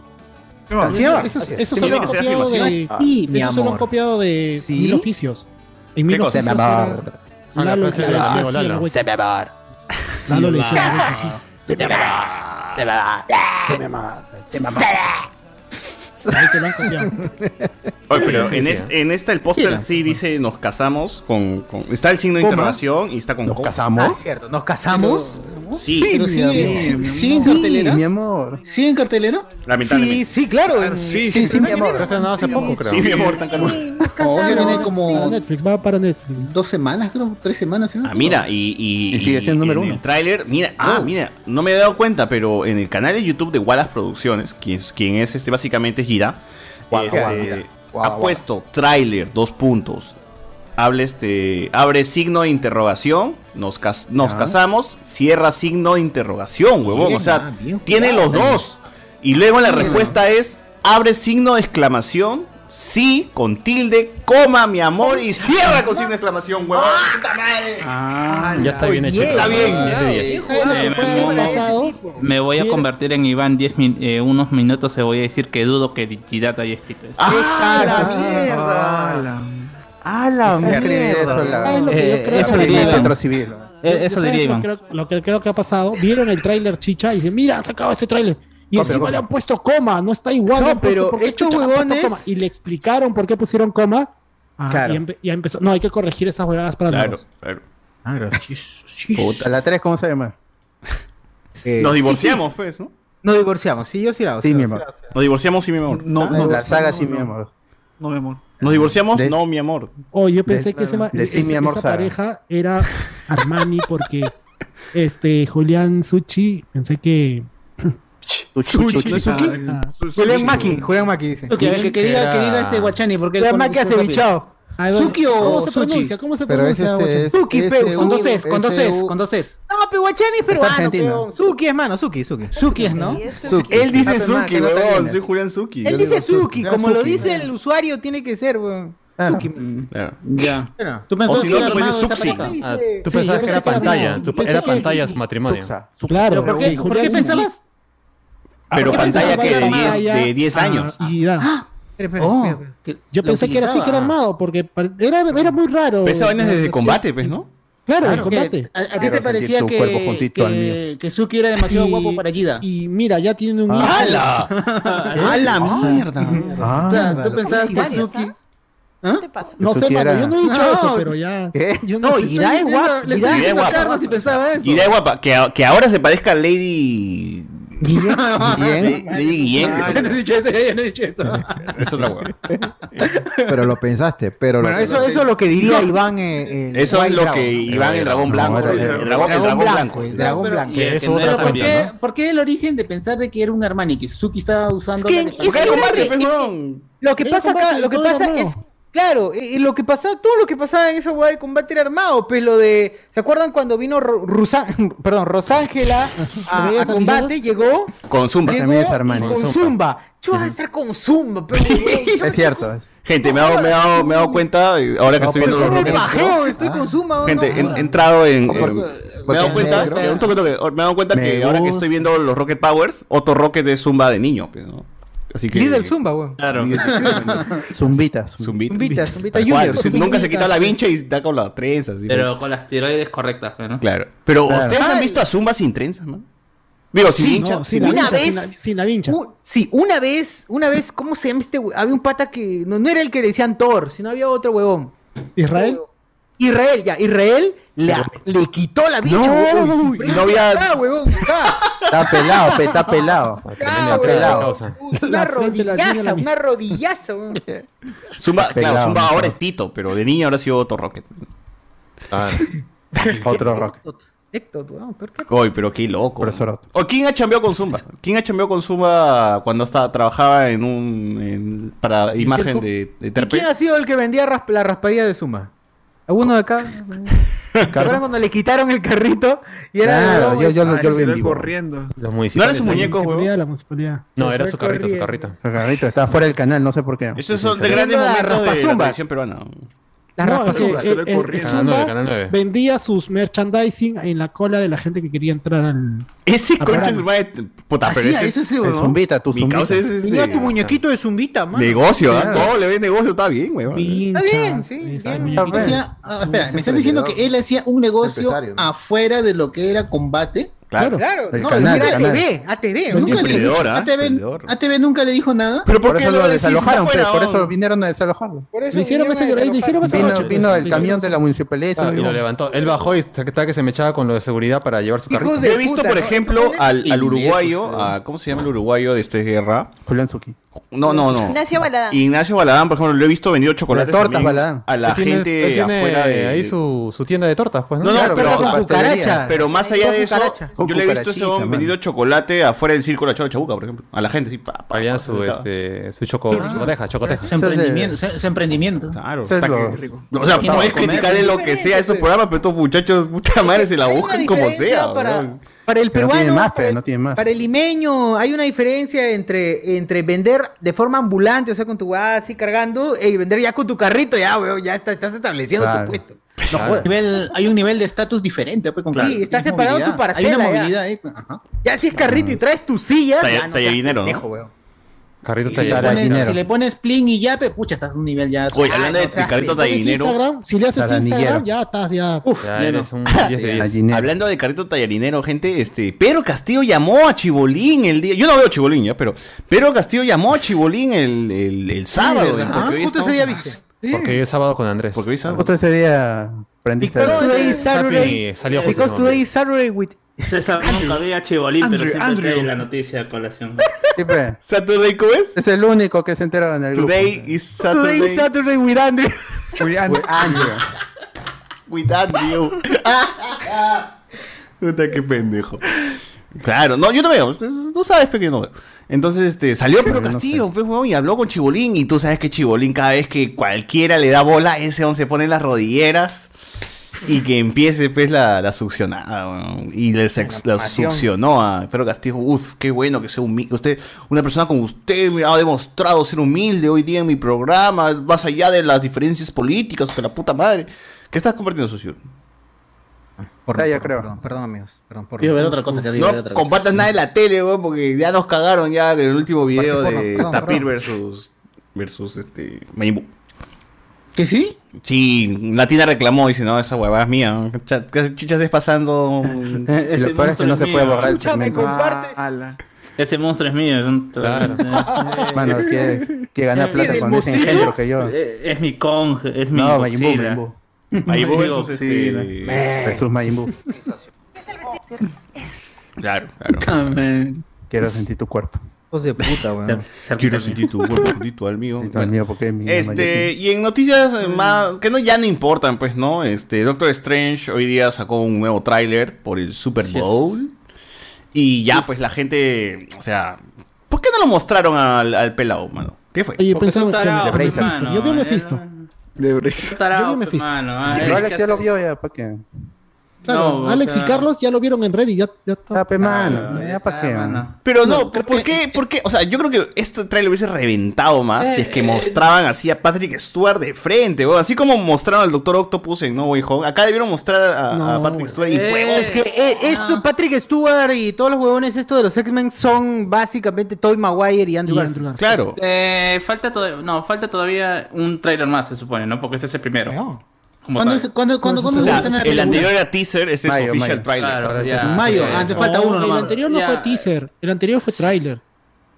Sí, mi amor. Eso solo han copiado. Ah. Eso solo han copiado de mil oficios. En ¿Qué cosa? Se me amar. Lalo, se me amar. Se me amar. Lalo le. Se me amar. Se me amar. Se me amar. Se me amar. Se lo han copiado. Oye, pero ¿eh? en, esta el póster sí, dice nos casamos con, Está el signo de ¿Cómo? interrogación y está con. ¿Nos casamos? Ah, cierto. ¿Nos casamos? Sí, sí, sí, sí, en mi amor. ¿Sí en cartelera? Lamentablemente. Sí, sí, claro. Sí, sí, sí, mi amor. hace poco, creo. Sí, mi amor. Nos casamos. Netflix, va para Netflix. Dos semanas, creo. Tres semanas. ¿eh? Ah, mira. Y, sigue siendo número uno. El tráiler, mira. Ah, oh. mira. No me he dado cuenta, pero en el canal de YouTube de Wallace Producciones, quien es, quien es este básicamente este, ha puesto tráiler, dos puntos. Este, abre signo de interrogación, nos, cas nos casamos, cierra signo de interrogación, huevón. O sea, tiene los dos. Y luego la respuesta es, abre signo de exclamación, sí con tilde, coma mi amor y cierra con signo de exclamación, huevón. Ah. ¡Puta! Ah, ya está bien hecho. Está bien. Me- voy a convertir en Iván 10 eh, unos minutos y voy a decir que dudo que Liquidata haya escrito eso. ¡Ah, la mierda! ¡Ah, la mierda! ¿Sabes lo que yo creo que pasó? Lo que creo- que ha pasado, vieron el tráiler chicha y dicen, mira, se acabó este tráiler. Y copia, encima le han puesto coma, no está igual. No, pero estos huevones. Y le explicaron por qué pusieron coma. Ah, claro. y, y empezó. No, hay que corregir esas huevadas para Claro, todos. claro. Ah, claro la 3, ¿cómo se llama? Nos divorciamos, pues, ¿no? Nos divorciamos, sí, yo sí la. Sí, mi amor. Nos divorciamos, sí, mi amor. No, ah, la saga, sí, mi amor. No, mi amor. ¿Nos divorciamos? De, no, mi amor. Oh, yo pensé que ese, ese, mi esa pareja era Armani porque este Julián Suchi, pensé que Suchi. Suki. Julián Maki, Julián Maki dice. Que, que diga, este guachani, porque él Julián Maki hace bichado. Suki o ¿Cómo se pronuncia? ¿Cómo se pronuncia? Este Suki, pero con dos es, con dos es, con dos es. No, pero guachani es peruano. Suki es mano, Suki, Suki. Suki es, ¿no? Él dice Suki, weón. Soy Julián Suki. Él dice Suki, como lo dice el usuario, tiene que ser, weón. Ah. Ya. ¿Tú pensabas o si que era tú ah, sí, pensabas que era pantalla. Era, pantalla matrimonio. Claro. ¿por qué pensabas? Ah, pero pantalla que de 10 ah, años. Y edad. Ah, oh, yo pensé que era así que era armado, porque era, era muy raro. Esa vaina desde combate, pues, ¿no? Claro, claro el combate. ¿A, qué te parecía que, que, que, Suki era demasiado y, guapo para Gida? Y mira, ya tiene un hijo. ¡Hala! ¡Hala, mierda! O sea, tú pensabas que Suki... ¿Ah? ¿Qué te pasa? No sé, mano, yo no he dicho no, eso, pero ya. ¿Qué? Yo no, no Gida es guapa. Le estoy diciendo a Carlos si pensaba eso. Gida es guapa. Que ahora se parezca a Lady Guille. Guillén. Le, le Guillén. No he dicho eso, yo no he dicho eso. es otra hueá. Pero lo pensaste. Pero bueno, lo eso, eso es lo que diría no. Iván. Eh, eh el eso es lo Dragon. que Iván, el dragón blanco. El, dragón, blanco. El dragón blanco. Pero, ¿por, también, qué, ¿por, qué, el origen de pensar de que era un Armani? Que Suki estaba usando. Es que, es pues, que, combate, que, lo que pasa acá, lo que pasa es Claro, y lo que pasaba, todo lo que pasaba en esa hueá de combate era armado, pues lo de, ¿se acuerdan cuando vino Rusa, perdón, Rosángela a, combate, llegó con Zumba, también es con Zumba. Zumba. Yo voy a estar con Zumba, pero Es cierto. Gente, me he dado, me, hago, me hago cuenta, eh, ahora que estoy viendo los Rockets. Bajeo, estoy con Zumba. Gente, he entrado en. Me he dado cuenta, que, me he dado cuenta que ahora que estoy viendo los Rocket Powers, otro Rocket de Zumba de niño. Pues, ¿no? Así que, Líder Zumba, weón. Claro. Zumbitas. Zumbitas. Zumbitas Junior. Nunca se quita la vincha y está con las trenzas. Pero con las tiroides correctas, ¿no? Claro. Pero ustedes han visto a Zumba sin trenzas, ¿no? Digo, sin hincha. Vincha, vez, sin, la, vincha. Sí, una vez, una vez, ¿cómo se llama este Había un pata que no, no, era el que le decían Thor, sino había otro huevón. ¿Israel? Israel, ya, Israel le, le quitó la bicha, no, y no había... Está, pelado, está pelado. Está pelado. Una rodillaza, una rodillaza, weón. Zumba, claro, Zumba ahora es Tito, pero de niño ahora ha sido otro Rocket. Ah. Otro Rocket. Oye, pero qué loco. ¿O oh, quién ha chambeado con Zumba? ¿Quién ha chambeado con Zumba cuando estaba, trabajaba en un para imagen de, de terpe? ¿Y quién ha sido el que vendía la raspadilla de Zumba? Alguno de acá. ¿Se acuerdan cuando le quitaron el carrito? Y era Claro, de yo, yo, lo- yo lo vi en vivo. corriendo. Los ¿No municipales. eran sus muñecos, huevón? la municipalidad. No, era su carrito, su carrito. El carrito está fuera del canal, no sé por qué. Esos son de grandes la momentos de la televisión peruana. Las No, zurras. eh, eh, corriendo. Zumba Canal 9, Canal 9. vendía sus merchandising en la cola de la gente que quería entrar al. Ese Ah, para. es. Puta, pero Hacía ese eso es. sí, El huevón. zumbita, tu Mi zumbita. es este. Mira tu muñequito de zumbita, mano. Negocio, ¿ah? Claro. Todo le ve negocio, está bien, weón. Está bien, sí, esa bien. Hacía- ah, espera, es me estás diciendo que él hacía un negocio ¿no? afuera de lo que era combate. Claro. Claro, El no, canal, era el canal. ATV, ATV. Nunca le ¿ah? ATV. ATV nunca le dijo nada. Pero Por eso lo desalojaron, por eso vinieron a desalojarlo. Por eso Le hicieron vinieron ese hicieron esa Vino, noche. vino el camión de la municipalidad Ah, lo y lo levantó. Él bajó y se estaba que se me echaba con lo de seguridad para llevar su carrito. Yo he visto, por ¿no? ejemplo, al, uruguayo, a, ¿cómo se llama el uruguayo de este guerra? Julián Zucchi. No, no, no. Ignacio Baladán. Ignacio Baladán, por ejemplo, lo he visto vendido chocolates La torta también Baladán. a la tiene- gente afuera de ahí su, su tienda de tortas, pues, ¿no? No, no, Claro, pero, con cucaracha. pero más allá de eso, yo le he visto ese cucarachita, hombre vendido chocolate afuera del círculo de Cholo Chabuca, por ejemplo. A la gente, sí, pa, pa, Había su, pa, este, su choco, chocoteja, chocoteja. Su emprendimiento. Emprendimiento. Claro, está lo- que- O sea, puedes que comer. criticar en lo que sea estos programas, pero estos muchachos, puta madre, se la buscan como sea. Para, el Pero no peruano, tiene más, para, pe, el, no tiene más. para el limeño, hay una diferencia entre, entre vender de forma ambulante, o sea, con tu weá así cargando, y vender ya con tu carrito, ya, weón, ya está, estás estableciendo Claro. tu puesto. No jodas. Nivel- hay un nivel de estatus diferente. Pues, con Sí, está es separado movilidad. tu parcela, Hay una ya. movilidad ahí. pues, ajá. Ya si es carrito y traes tu silla, Talla- ya no pendejo, weón. Carrito si, le tallarino. pones, dinero. si le pones pling y yape, pucha, estás a un nivel ya. Oye, hablando de no, seas carrito pendejo. Si haces tallinero. Instagram, si le haces. Instagram, ya estás, ya. Uf, Ya ya eres un 10 de 10. Gallinero. Hablando de carrito tallarinero, gente, este, Pedro Castillo llamó a Chibolín el día. Yo no veo Chibolín ya, pero Pedro Castillo llamó a Chibolín el, el, el sábado. ¿verdad? porque Ah, hoy justo ese día viste. Porque hoy es sábado con Andrés. Porque hoy es sábado. Justo ese día prendiste Because today is Saturday. Salió justo Because today is Saturday with César nunca había Chibolín, pero Andrew, siempre Andrew. trae la noticia a colación. Sí. ¿Saturday cómo es? Es el único que se enteraba en el grupo. Today is Today Saturday is Saturday with Andrew. Oye, Andrew. with Andrew. Puta, qué pendejo. Claro, no, yo no veo. Tú sabes, pero yo no veo. Entonces, este, salió Pedro yo no Castillo, pues, y habló con Chibolín. Y tú sabes que Chibolín, cada vez que cualquiera le da bola, ese hombre se pone en las rodilleras. Y que empiece, pues, la, la succionada. Y les ex- la pasión. succionó a Pedro Castillo. Uf, qué bueno que sea humilde. Usted, una persona como usted me ha demostrado ser humilde hoy día en mi programa, más allá de las diferencias políticas, que la puta madre. ¿Qué estás compartiendo, socio? Ah, ya creo. Perdón, perdón, amigos. Perdón, por a ver otra cosa que. No compartas nada de la tele, weón, porque ya nos cagaron ya en el último video de perdón, Tapir perdón. versus versus este Majin Buu. ¿Que sí? Sí, la tienda reclamó y dice, no, esa huevada es mía. ¿Qué chichas estés pasando? Y lo peor es que no se puede borrar el segmento. Ese monstruo es mío. es un- Claro. Mano, que, que ganar plata con ese engendro que yo. Eh, Es mi Kong, es mi No, Majin Buu, Buu versus Godzilla. este... Versus. Claro, claro. Quiero sentir tu cuerpo. Hijos de puta, weón. Quiero sentir tu cuerpo juntito al mío. Y tú al mío, porque es mi Este, y en noticias eh, más que no ya no importan, pues, ¿no? Este, Doctor Strange hoy día sacó un nuevo tráiler por el Super. Bowl. Y ya, pues, la gente, o sea, ¿por qué no lo mostraron al, al pelado, mano? ¿Qué fue? Oye, pensaba que Yo vi a Mephisto. De Brex. Yo vi Mephisto. mano, ah, ya lo vio ya, ¿para qué? Claro, No, o Alex sea- y Carlos ya lo vieron en Reddit, ya, ya está. Ah, pe, mano. Ya, ¿para ah, qué? mano. Pero no, ¿por, por qué? ¿por qué? O sea, yo creo que este trailer hubiese reventado más si es que mostraban así a Patrick Stewart de frente, weón. Así como mostraron al Doctor Octopus en No Way Home. Acá debieron mostrar a, a No, Patrick. Stewart y Eh, huevos. Es que eh, esto, Patrick Stewart y todos los huevones esto de los X-Men son básicamente Tobey Maguire y Andrew Y. Andrew Garfield. Claro. Eh, falta todavía, no, falta todavía un trailer más, se supone, ¿no? Porque este es el primero. ¿Cuándo, es- cuándo, cuándo, cuándo O se sea, va a tener el la anterior era teaser, este es Mayo, official mayo. trailer. Claro, ya. Mayo, Sí. antes falta No, uno El nomás. anterior no Ya. fue teaser, el anterior fue tráiler.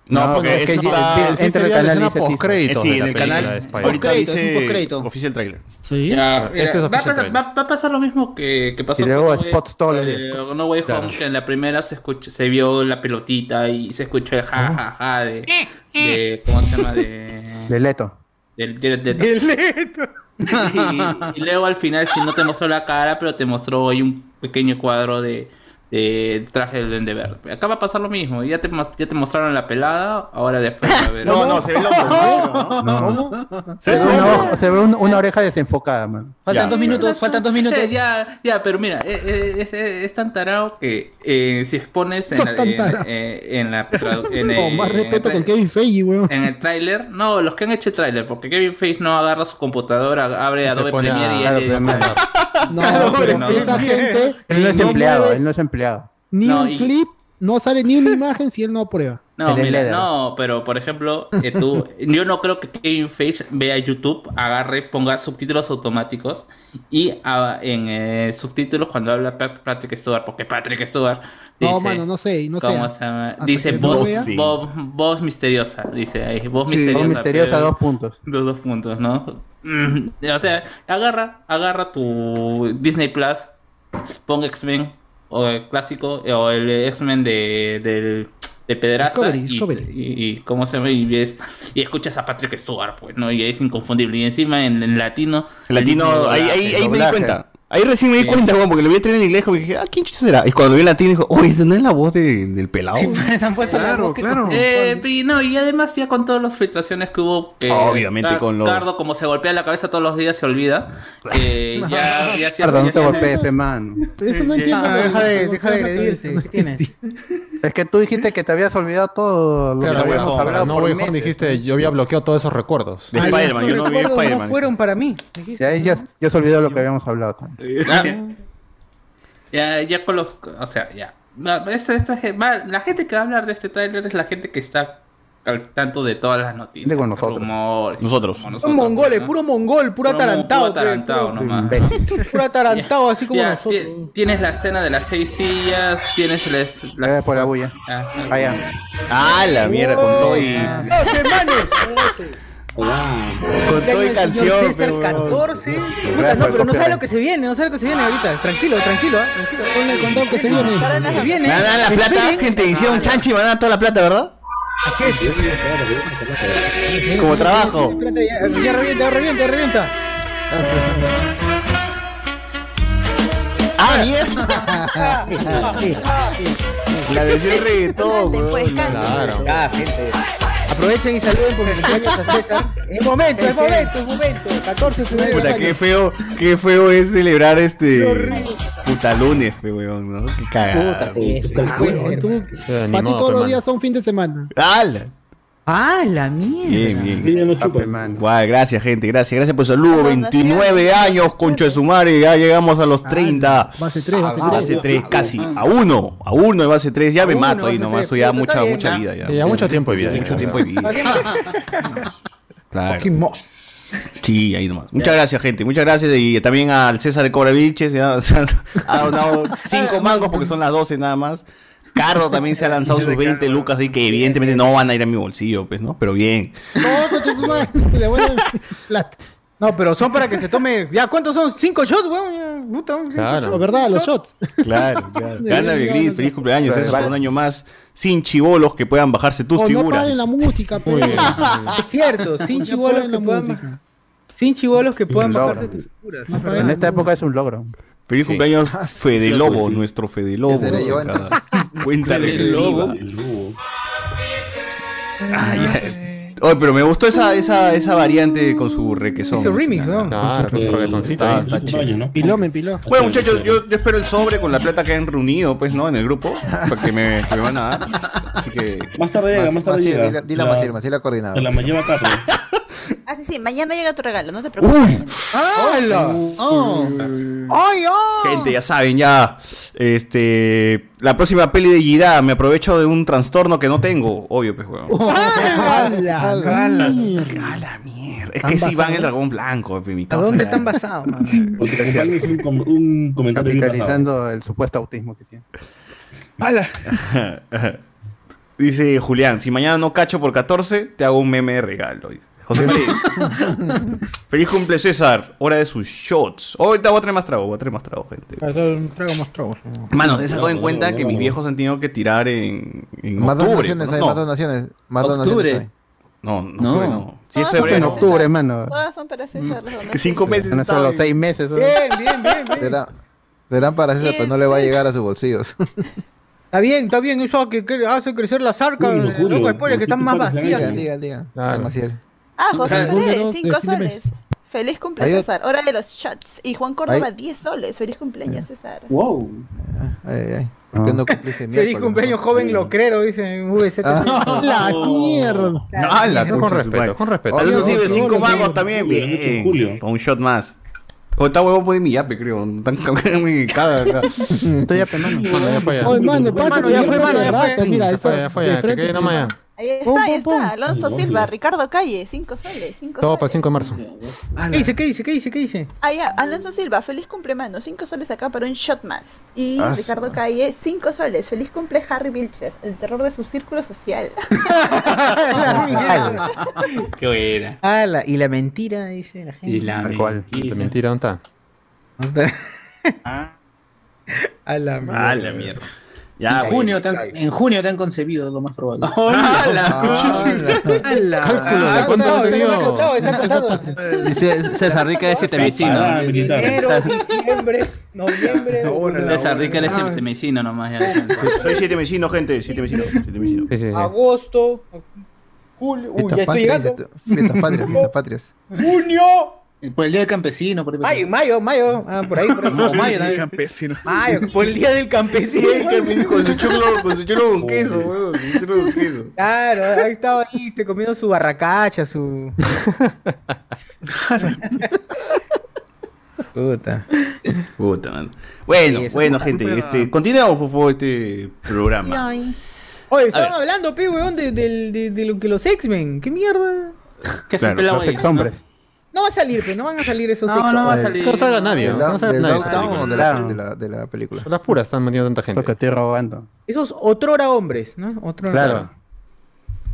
No, No, porque es que Entra el canal dice. Eh, postcréditos sí, de en el canal de Spider-Man. ahorita Postcréditos, es un dice postcrédito. oficial trailer. Sí. Ya, Este es va, official pasar, trailer. va- va a pasar lo mismo que, que pasó Y luego con No los días. eh, No Way Home, que en la primera se escucha, se vio la pelotita y se escuchó el ja ja ja de, de ¿cómo se llama? de De Leto. Del de, de- y, y luego al final si no te mostró la cara, pero te mostró ahí un pequeño cuadro de de traje del Duende Verde. Acá va a pasar lo mismo. Ya te, ya te mostraron la pelada, ahora después a ver. No, no, se ve el hombro, No. Se ve una, se ve un- una oreja desenfocada, man. Faltan dos minutos, faltan dos minutos. Ya, ya, pero mira, eh, eh, es, es- es tan tarado que eh, si expones en, la- en- eh, en la en, No, eh, más en respeto el con tra- Kevin Feige, weón. en el tráiler, no, los que han hecho el tráiler, porque Kevin Face no agarra su computadora, abre Adobe Premiere y. No, pero no. esa gente Él no es no empleado, mueve él no es empleado. ni No, un y- clip, no sale ni una imagen si él no aprueba. No, mira, no, pero por ejemplo, eh, tú, yo no creo que Kevin Feige vea YouTube, agarre, ponga subtítulos automáticos y ah, en eh, subtítulos cuando habla Pat- Patrick Stewart, porque Patrick Stewart dice, No, mano, no sé, no sé. ¿cómo se llama? Dice no voz. Sí. voz, voz misteriosa, dice ahí, voz Sí, misteriosa. voz misteriosa, pero- dos puntos. Dos, dos puntos, ¿no? Mm, O sea, agarra, agarra tu Disney Plus, ponga X-Men o el clásico o el X-Men de, del, del pederasta Discovery, y, Discovery. y- y cómo se ve y ves y escuchas a Patrick Stewart, pues, ¿no? Y es inconfundible. Y encima en, en latino. El latino, ahí, ahí, ahí me di cuenta. Ahí recién me di Sí. cuenta, weón, porque lo vi a traer en inglés, que dije, ah, ¿quién será? Y cuando vi el latino, dijo, oye, ¿eso no es la voz de- del pelado? Sí, se han puesto la Claro, voz que- claro. Eh, y no, y además ya con todas las filtraciones que hubo, que Obviamente con los- Cardo como se golpea la cabeza todos los días se olvida. eh, ya, ya, ya- Perdón, no ya- te golpees, pe, man. Eso no entiendo. Ah, lo deja de, lo deja de la agredirse. cabeza. ¿Qué tienes? Es que tú dijiste que te habías olvidado todo lo Claro, que habíamos hablado no, por huevón, meses. dijiste, yo había bloqueado todos esos recuerdos. De Spider-Man, yo no vi Spider-Man. no fueron para mí. Ya, ya, ya se olvidó lo que habíamos hablado. también. Ya, ya con los. O sea, ya. Esta- esta la gente que va a hablar de este tráiler es la gente que está al tanto de todas las noticias. De con nosotros. rumores, Nosotros. como Son mongoles, ¿no? puro mongol, puro atarantado. puro atarantado nomás. Puro- atarantado, así como Ya, nosotros. ti- tienes la escena de las seis sillas, tienes el es- la- Gracias por la bulla. Ah, Ah. Ah, la mierda, con todo y... ¡No, Con todo y canción, pero... 14. Puta, Gracias no, pero no sabe lo que se viene, no sabe lo que se viene ahorita. Tranquilo, tranquilo, ¿ah? tranquilo. Ponle condón que se viene. Las Se viene. ¿Me van a dar la plata, Esperen. gente? Hicieron chanchi y me van a dar toda la plata, ¿verdad? Así es. Como trabajo. Ya, revienta, ya revienta, ya revienta. ¡Ah, mierda! La versión reggaetón, pues. Claro. Ya, gente. Aprovechen y saluden por el cumpleaños a César. Es momento, es momento, es momento. 14 de febrero. Puta, qué feo, qué feo es celebrar este puta lunes, fe, weón, ¿no? Qué cagada. Ah, tú- Eh, ni Para ti todos los mano. días son fin de semana. ¡Hala! Ah, la mierda. Bien, bien. Ella no chupa. pe, man. Guay, gracias, gente, gracias. Gracias por el saludo. Donación. 29 años, concha de su madre. Ya llegamos a los 30. Base 3, base A 3. base 3, casi. A uno. A uno de base 3. Ya me mato ahí nomás. Soy ya mucha, bien, mucha vida. Ya, Sí, ya mucho tiempo de vida. Mucho tiempo de vida. Claro. Sí, ahí nomás. Muchas gracias, gente. Muchas gracias. Y también al César de Cobraviches. Ha donado 5 mangos porque son las 12 nada más. Cardo también se ha lanzado sus 20 lucas de que evidentemente no van a ir a mi bolsillo, pues, ¿no? Pero bien. No, plata. No, pero son para que se tome. Ya, ¿cuántos son? ¿Cinco shots, weón? Puta, cinco Claro. La verdad, los shots. Claro, claro. Gana Gris, feliz cumpleaños, por vale. un año más. Sin chivolos que puedan bajarse tus O no figuras. paguen la música, pues. Es cierto, sin No chivolos que puedan. Sin chivolos que puedan bajarse tus figuras. No En esta época es un logro. Feliz cumpleaños, Fede sí, Lobo, sí. nuestro Fede Lobo. ¿Qué seré yo Cada Cuenta regresiva. Lobo. El lobo. Ay, ay. Oye, pero me gustó esa, esa, esa variante con su requesón. Ese remix, ¿no? Claro, con su reggaetoncito Está, chido. ¿no? Piló, me piló. Bueno, muchachos, yo, yo espero el sobre con la plata que han reunido, pues, ¿no? En el grupo, que me, que me van a dar. Así que. Más tarde llega, más tarde llega. dile- Dile a Masir, Masir la coordinadora. Se la lleva Carlos. Ah, sí, sí, mañana llega tu regalo, no te preocupes. ¡Hala! Oh. ¡Ay, ay! Gente, ya saben, ya. Este. La próxima peli de Gida, me aprovecho de un trastorno que no tengo, obvio, pues, weón. ¡A la mierda! A la mierda. Es ¿Tan que si van el dragón blanco, en mi ¿A dónde están basados, un, com- un comentario. Capitalizando el supuesto autismo que tiene. Dice Julián, si mañana no cacho por 14, te hago un meme de regalo. dice. José Pérez. Feliz cumple César. Hora de sus shots. Oh, ahorita voy a traer más trago, voy a traer más trago, gente. Traigo más tragos. Mano, he sacado en cuenta que mis viejos han tenido que tirar en, en Más octubre. donaciones ¿no? hay, no, más donaciones. Más Octubre. donaciones hay. no, no, No. octubre no. Sí, es En febrero. para octubre, César. mano. Todas son para César. las Que cinco meses Van a ser los en- seis meses. ¿no? Bien, bien, bien, bien. Será- Serán para eso, pero no le va a llegar a sus bolsillos. Está bien, está bien, eso que, que hace crecer las arcas, loco, spoiler, que están más vacías. Diga, diga, diga. Ah, Maciel. Ah, José Pérez, dos, 5 defíneme. soles. Feliz cumple Ahí- César. Hora de los shots. Y Juan Córdoba, Ahí- 10 soles. Feliz cumpleaños, César. Wow. Ay, ay. ¿Por qué no Feliz cumpleaños, joven locrero, dice en VCT. La mierda. Ah, la Con respeto, con respeto. Para eso Obvio, sirve obvio, 5 obvio, magos también. Julio, Bien. Julio. Para un shot más. O está huevón por mi yape, creo. Tan me caga acá. Estoy ya ya. Oye, mano, pasa que ya fue, mano, ya fue. Mira, Ya fue, ya fue. Que quede nomás ya. Ahí está, ahí está. Alonso. Silva, Ricardo Calle, 5 soles. 5 Todo para el soles. 5 de marzo. ¿Qué dice? ¿Qué dice? ¿Qué dice? ¿Qué dice? Ah, ya, Alonso Silva, feliz cumple, mano. 5 soles acá para un shot más. Y Ah, Ricardo Calle, 5 soles. Feliz cumple, Harry Vilches, el terror de su círculo social. Qué buena. Ah, la- y la mentira, dice la gente. Y la Tal cual. La mentira, ¿dónde está? A la mierda. Ah, la mierda. Ya, en, junio te han, en junio te han concebido, lo más probable. La cuchísima. Cálculo, Ah, ¿de cuánto. Dice César Rica. Ah, militar. Enero, diciembre, noviembre. César Rica de siete vecinos nomás. Soy siete vecinos, gente. Siete vecinos. Siete vecinos. Sí, sí, sí. agosto, julio, uy, ya estoy llegando. Fiestas patrias, fiestas patrias. Junio. Por el día del campesino, por ahí. Mayo, mayo, mayo. Ah, por ahí, por ahí. No, mayo también. Campesino. Mayo, por el día del campesino. Con su chulo, con su chulo con queso, weón. Su chulo con queso. Claro, ahí estaba ahí, este, comiendo su barracacha, su. Puta. Puta, man. Bueno, Sí, bueno, gente. Este, continuemos, por favor, este programa. Oye, A estaban hablando, pe, weón, de, del- de, de lo que los X-Men. ¿Qué mierda? ¿Qué Claro, Los ahí, ex hombres. No va a salir, pe, no van a salir esos No, X-Men. no va a salir. No salga nadie, ¿no? Salga del nadie. de la, de, la, de la película. Las puras están metiendo tanta gente. Porque estoy robando. Esos otrora hombres, ¿no? Otrora. Claro.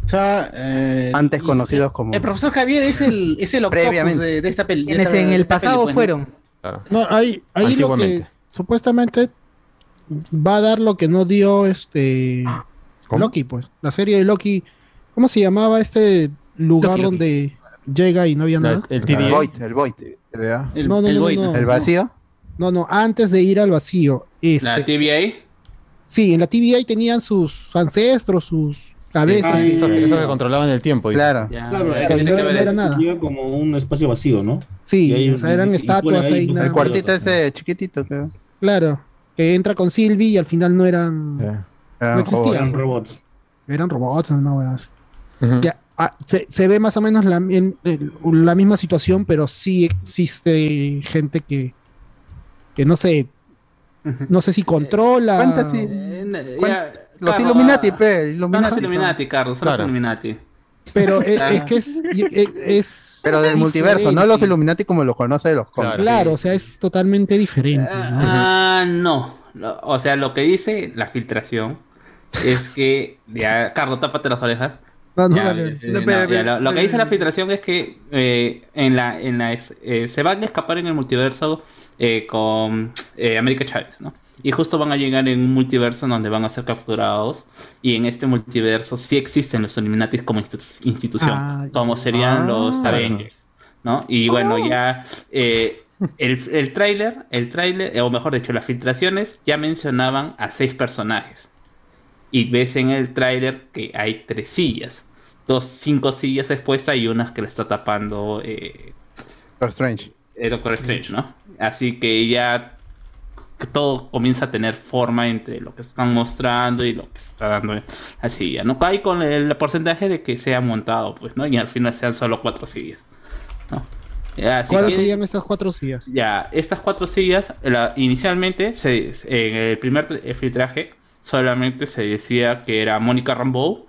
O sea, eh, Antes conocidos como. El profesor Javier es el, es el Previamente. de, de esta película. Quienes en el pasado fueron. Claro. No, ahí, ahí lo que supuestamente va a dar lo que no dio este ¿Cómo? Loki, pues. La serie de Loki, ¿cómo se llamaba este lugar Loki, Loki. Llega y no había nada? el El. Void, el Void. El, No, no, el no, Void. no. El vacío. No, no, antes de ir al vacío. Este, La TVA. sí, en la TVA tenían sus ancestros, sus cabezas. Ay, Eso, eso que controlaban el tiempo. Claro. Ya, Claro, no era- no era nada. Como un espacio vacío, ¿no? Sí, ahí- o sea, eran y- estatuas ahí. ahí, nada El cuartito ese chiquitito que. Claro, que entra con Sylvie y al final no eran, eran No. Eran robots. eran robots, no weas. Ujú. Ya, ah, se, se ve más o menos la, en- el- la misma situación, pero sí existe gente que, que no sé, no sé si controla. Fantasy. Eh, ¿Cuán- ya, Los Illuminati. Son los Illuminati. Carlos. Son los. Illuminati. Pero es, que es, es, es Pero del multiverso, no los. Illuminati como lo conoce de los cómics. Claro, o sea, es totalmente diferente. ¿no? Ah, no. Lo- O sea, lo que dice la filtración es que. Ya, Carlos, tápate las orejas. No, no, Ya, dale. eh, no, ya, lo, lo que dice la filtración es que eh, en la, en la, eh, se van a escapar en el multiverso eh, con eh, América Chávez, ¿no? Y justo van a llegar en un multiverso donde van a ser capturados. Y en este multiverso sí existen los Illuminati como institu- institución, Ah, como serían Ah. los Avengers, ¿no? Y bueno, ya eh, el, el tráiler, el tráiler, o mejor dicho, las filtraciones ya mencionaban a seis personajes. Y ves en el tráiler que hay tres sillas. Dos, cinco sillas expuestas y unas que le está tapando eh, Doctor Strange. eh, Doctor Strange, ¿no? Así que ya todo comienza a tener forma entre lo que están mostrando y lo que se está dando la silla. No cae con el porcentaje de que sea montado, pues, ¿no? Y al final sean solo cuatro sillas, ¿no? Así ¿Cuáles que- serían estas cuatro sillas? ya, estas cuatro sillas, la- inicialmente, se, en el primer tra- filtraje, solamente se decía que era Mónica Rambeau,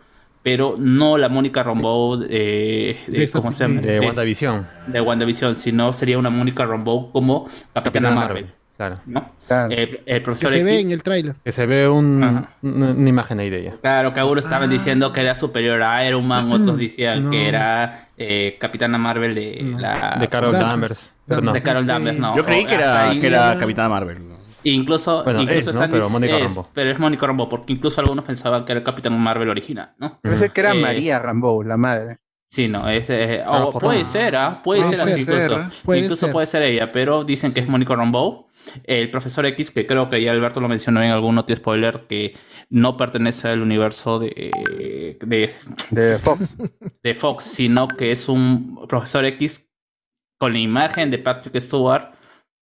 pero no la Mónica Rambeau eh, de, De ¿cómo se llama? De De- WandaVision. de WandaVision, sino sería una Mónica Rambeau como Capitana Capitana Marvel, Marvel. Claro. ¿no? Claro. El, el Que profesor se ve X, en el tráiler. Que se ve un, una, imagen ahí de ella. claro, que algunos estaban diciendo que era superior a Iron Man, otros decían No. que era eh, Capitana Marvel de No. la... De Carol Danvers. Danvers. Pero no. de Carol Este, Danvers, no. Yo creí que era, que era Capitana Marvel. ¿no? Incluso, Bueno, incluso es, ¿no? Pero Mónica es, Rambeau. Pero es Mónica Rambeau, porque incluso algunos pensaban que era el Capitán Marvel original, ¿no? Pensé que era Eh, María Rambeau, la madre. Sí, no, es, eh, Ah, puede ser, ¿ah? Puede, Puede ser, así ser, incluso. puede incluso ser. puede ser ella, pero dicen que es Mónica Rambeau. El profesor X, que creo que ya Alberto lo mencionó en algún otro spoiler, que no pertenece al universo de, de, De Fox. de Fox, sino que es un profesor X con la imagen de Patrick Stewart,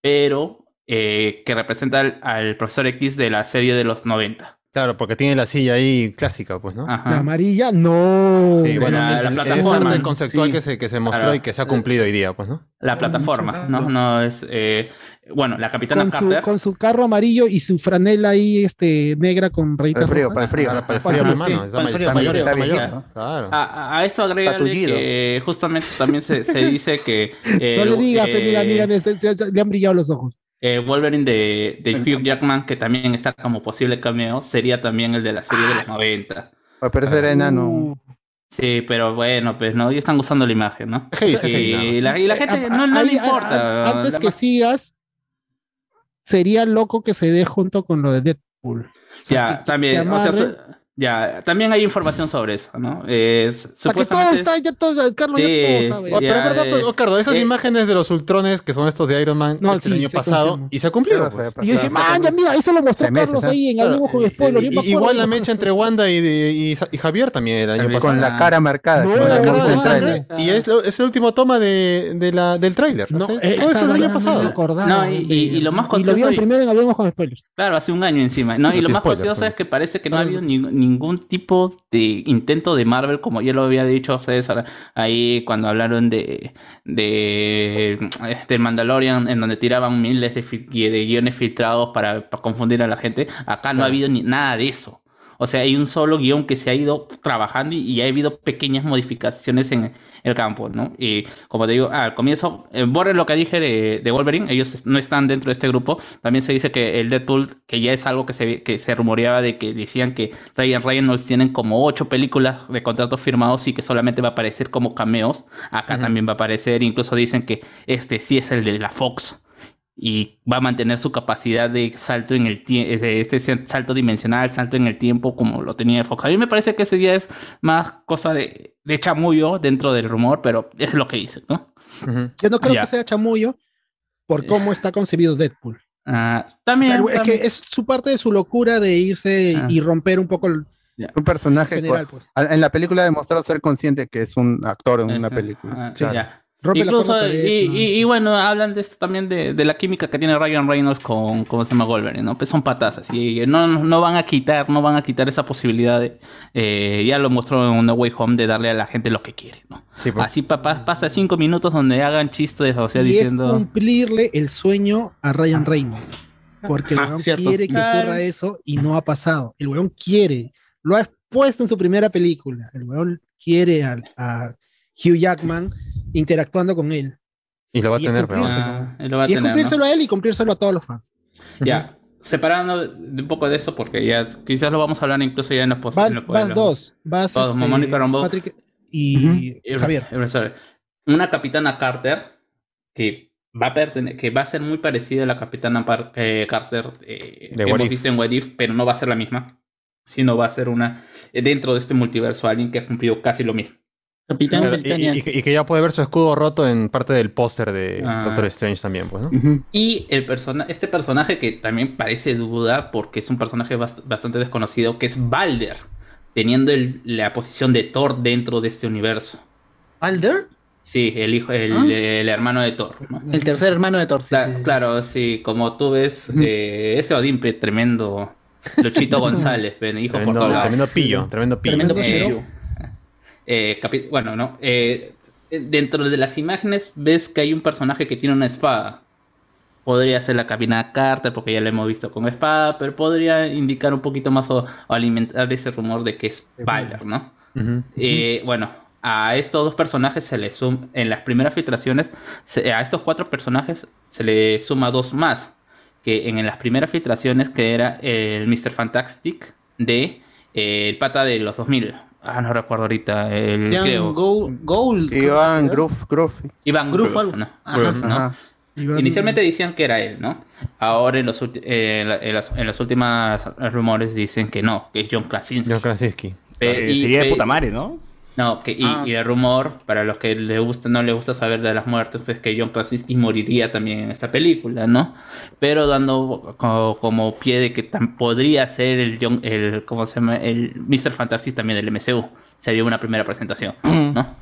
pero eh, que representa al, al profesor X de la serie de los 90. Claro, porque tiene la silla ahí clásica, pues, ¿no? La Ajá. amarilla, no. Sí, bueno, La- el- la el- plataforma. es arte conceptual Sí. que, se, que se mostró Claro. y que se ha cumplido hoy día, pues, ¿no? La plataforma, ¿no? No es. eh, bueno, la capitana Con su, Carter. con su carro amarillo y su franela ahí este, negra con rayitas Para el frío, para el frío. Para, para el frío, mi hermano. Está, Para el frío, está mayor, está mayor. viejito. Claro. A, a eso tullido. que justamente también se, se dice que. eh, No le digas, eh, que mira, mira, se- se- se- le han brillado los ojos. Eh, Wolverine de, de Hugh Jackman, que también está como posible cameo, sería también el de la serie de los 90. Para parecer enano. Uh, Sí, pero bueno, pues no, ellos están usando la imagen, ¿no? Sí, nada y, la, y la gente a- no, no ahí, le importa. a- Antes La que sigas, sería loco que se dé junto con lo de Deadpool. O sea, Ya, que- también, que o sea, ya, también hay información sobre eso, ¿no? Es, o sea, que todo supuestamente... está, ya todo, Carlos Sí, ya todo sabe. Ya, pero, por ejemplo, eh, oh, Cardo, esas eh, imágenes de los Ultrones que son estos de Iron Man No, este, el sí, año pasado confirma. y se ha cumplido. Pues. Y yo dije, man, ya mira, eso lo mostró Carlos ¿ah? ahí en Hablemos con y- spoiler. Y- acuerdo igual de- la mecha entre Wanda y, de- y, y Javier también el año También pasado. Con la cara marcada. No, Con la cara tráiler. tráiler. Y es, lo- es la última toma de, de la, del tráiler. No, ¿sí? eh, Todo eso el año pasado. No, y- y- y lo más Y lo vieron y- primero en Hablemos con spoilers. Claro, hace un año encima, y lo más curioso es que parece que no ha habido ni- ningún tipo de intento de Marvel, como ya lo había dicho César, ahí cuando hablaron de, de del Mandalorian, en donde tiraban miles de, de guiones filtrados para, para confundir a la gente. Acá no ha habido ni nada de eso. O sea, hay un solo guion que se ha ido trabajando y, y ha habido pequeñas modificaciones en el campo, ¿no? Y como te digo, al comienzo, eh, borren lo que dije de, de Wolverine, ellos no están dentro de este grupo. También se dice que el Deadpool, que ya es algo que se, que se rumoreaba de que decían que Ryan Reynolds tienen como ocho películas de contratos firmados y que solamente va a aparecer como cameos. Acá también va a aparecer, incluso dicen que este sí es el de la Fox y va a mantener su capacidad de salto en el tiempo, este salto dimensional, salto en el tiempo como lo tenía Fox. A mí me parece que ese día es más cosa de, de chamullo dentro del rumor, pero es lo que dicen, ¿no? Yo no creo Ya. que sea chamullo por cómo está concebido Deadpool. Ah, O sea, también, es que es su parte de su locura de irse Ah. y romper un poco el Un personaje general, co- pues. en la película ha demostrado ser consciente que es un actor en una película. Claro. ya. Rompe la Incluso, cuarta pared, y, ¿no? y- y bueno, hablan de esto también de, de la química que tiene Ryan Reynolds con, ¿cómo se llama? Wolverine, ¿no? Pues son patazas y no, no van a quitar, no van a quitar esa posibilidad de, eh, ya lo mostró en No Way Home, de darle a la gente lo que quiere, ¿no? Sí, pues. Así papá pasa cinco minutos donde hagan chistes, o sea, y diciendo... es cumplirle el sueño a Ryan Reynolds. Porque el Ah, weón cierto. quiere que Claro. ocurra eso y no ha pasado. El weón quiere. Lo ha puesto en su primera película. El weón quiere al- a, Hugh Jackman interactuando con él. Y lo va a Y tener, pero. Ah, él lo va a y es tener, ¿no? cumplírselo a él y cumplírselo a todos los fans. Ya, separando un poco de eso, porque ya quizás lo vamos a hablar incluso ya en los post- Vas, los- dos. Vas Todos, este, Mónica Rambeau. Patrick y Eh, Javier. Una capitana Carter que va a que va a ser muy parecida a la capitana Par- eh, Carter eh, De que What hemos If. visto en What If, pero no va a ser la misma. Sino va a ser una eh, dentro de este multiverso alguien que ha cumplido casi lo mismo. Capitán Claro, y, Britannia. y- y que- y que ya puede ver su escudo roto en parte del póster de Ah. Doctor Strange también, pues, ¿no? Y el persona este personaje que también parece duda porque es un personaje bast- bastante desconocido, que es Balder, teniendo el- la posición de Thor dentro de este universo. ¿Alder? Sí, el hijo, el, ¿Ah? el hermano de Thor. ¿no? El tercer hermano de Thor. sí, sí, sí. Claro, sí, como tú ves, eh, ese Odín, pe, tremendo Luchito González, hijo por Tremendo, todos lados. tremendo pillo, tremendo pillo. Tremendo Eh, pillo. eh, capi- bueno, no. eh, dentro de las imágenes ves que hay un personaje que tiene una espada. Podría ser la cabina Carter, porque ya la hemos visto con espada, pero podría indicar un poquito más o, o alimentar ese rumor de que es Balder, ¿no? Eh, bueno, a estos dos personajes se le suma, en las primeras filtraciones, se- a estos cuatro personajes se le suma dos más, que en las primeras filtraciones que era el Mr. Fantastic de eh, el pata de los 2000. Ah, no recuerdo ahorita, el Jan creo. Go- Gold. Iván Groove. Iván Groove, algo. ¿no? Ajá. Groove, ¿no? Ajá. Iván- Inicialmente decían que era él, ¿no? Ahora en los, eh, en, la- en las, en las últimas rumores dicen que no, que es John Krasinski. John Krasinski. Eh, y- sería de puta madre, ¿no? No, que, y, Ah. y el rumor, para los que le gusta, no les gusta saber de las muertes, es que John Krasinski moriría también en esta película, ¿no? Pero dando como, como pie de que tam- podría ser el John, el, ¿cómo se llama? El Mr. Fantastic también del MCU. Sería una primera presentación, ¿no?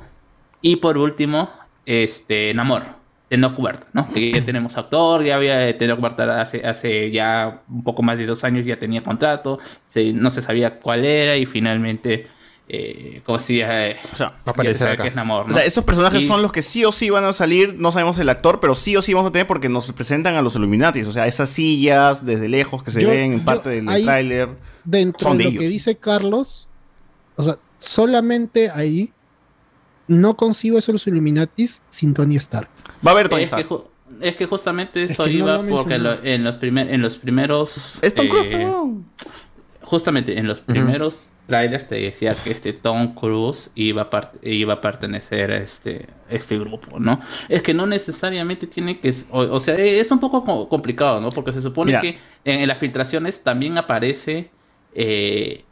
Y por último, este, Namor, de No Cuberta, ¿no? Que ya tenemos actor, ya había tenido Cuberta hace, hace ya un poco más de dos años, ya tenía contrato, se- no se sabía cuál era y finalmente, eh, como si eh, ya se aparecer sabe acá. que es Namor, ¿no? O sea, estos personajes Y- son los que sí o sí van a salir, no sabemos el actor, pero sí o sí vamos a tener porque nos presentan a los Illuminatis. O sea, esas sillas desde lejos que se Yo- ven en yo parte del ahí- tráiler. Dentro son de de lo ellos. que dice Carlos, o sea, solamente ahí no consigo eso los Illuminatis sin Tony Stark. Va a haber es Que, ju- es que justamente eso que no iba lo porque lo- en, los primer, en los primeros... Es Tom eh, Justamente en los primeros trailers te decía que este Tom Cruise iba a, iba a pertenecer a este, este grupo, ¿no? Es que no necesariamente tiene que... O, o sea, es un poco co- complicado, ¿no? Porque se supone Mira. que en, en las filtraciones también aparece... eh,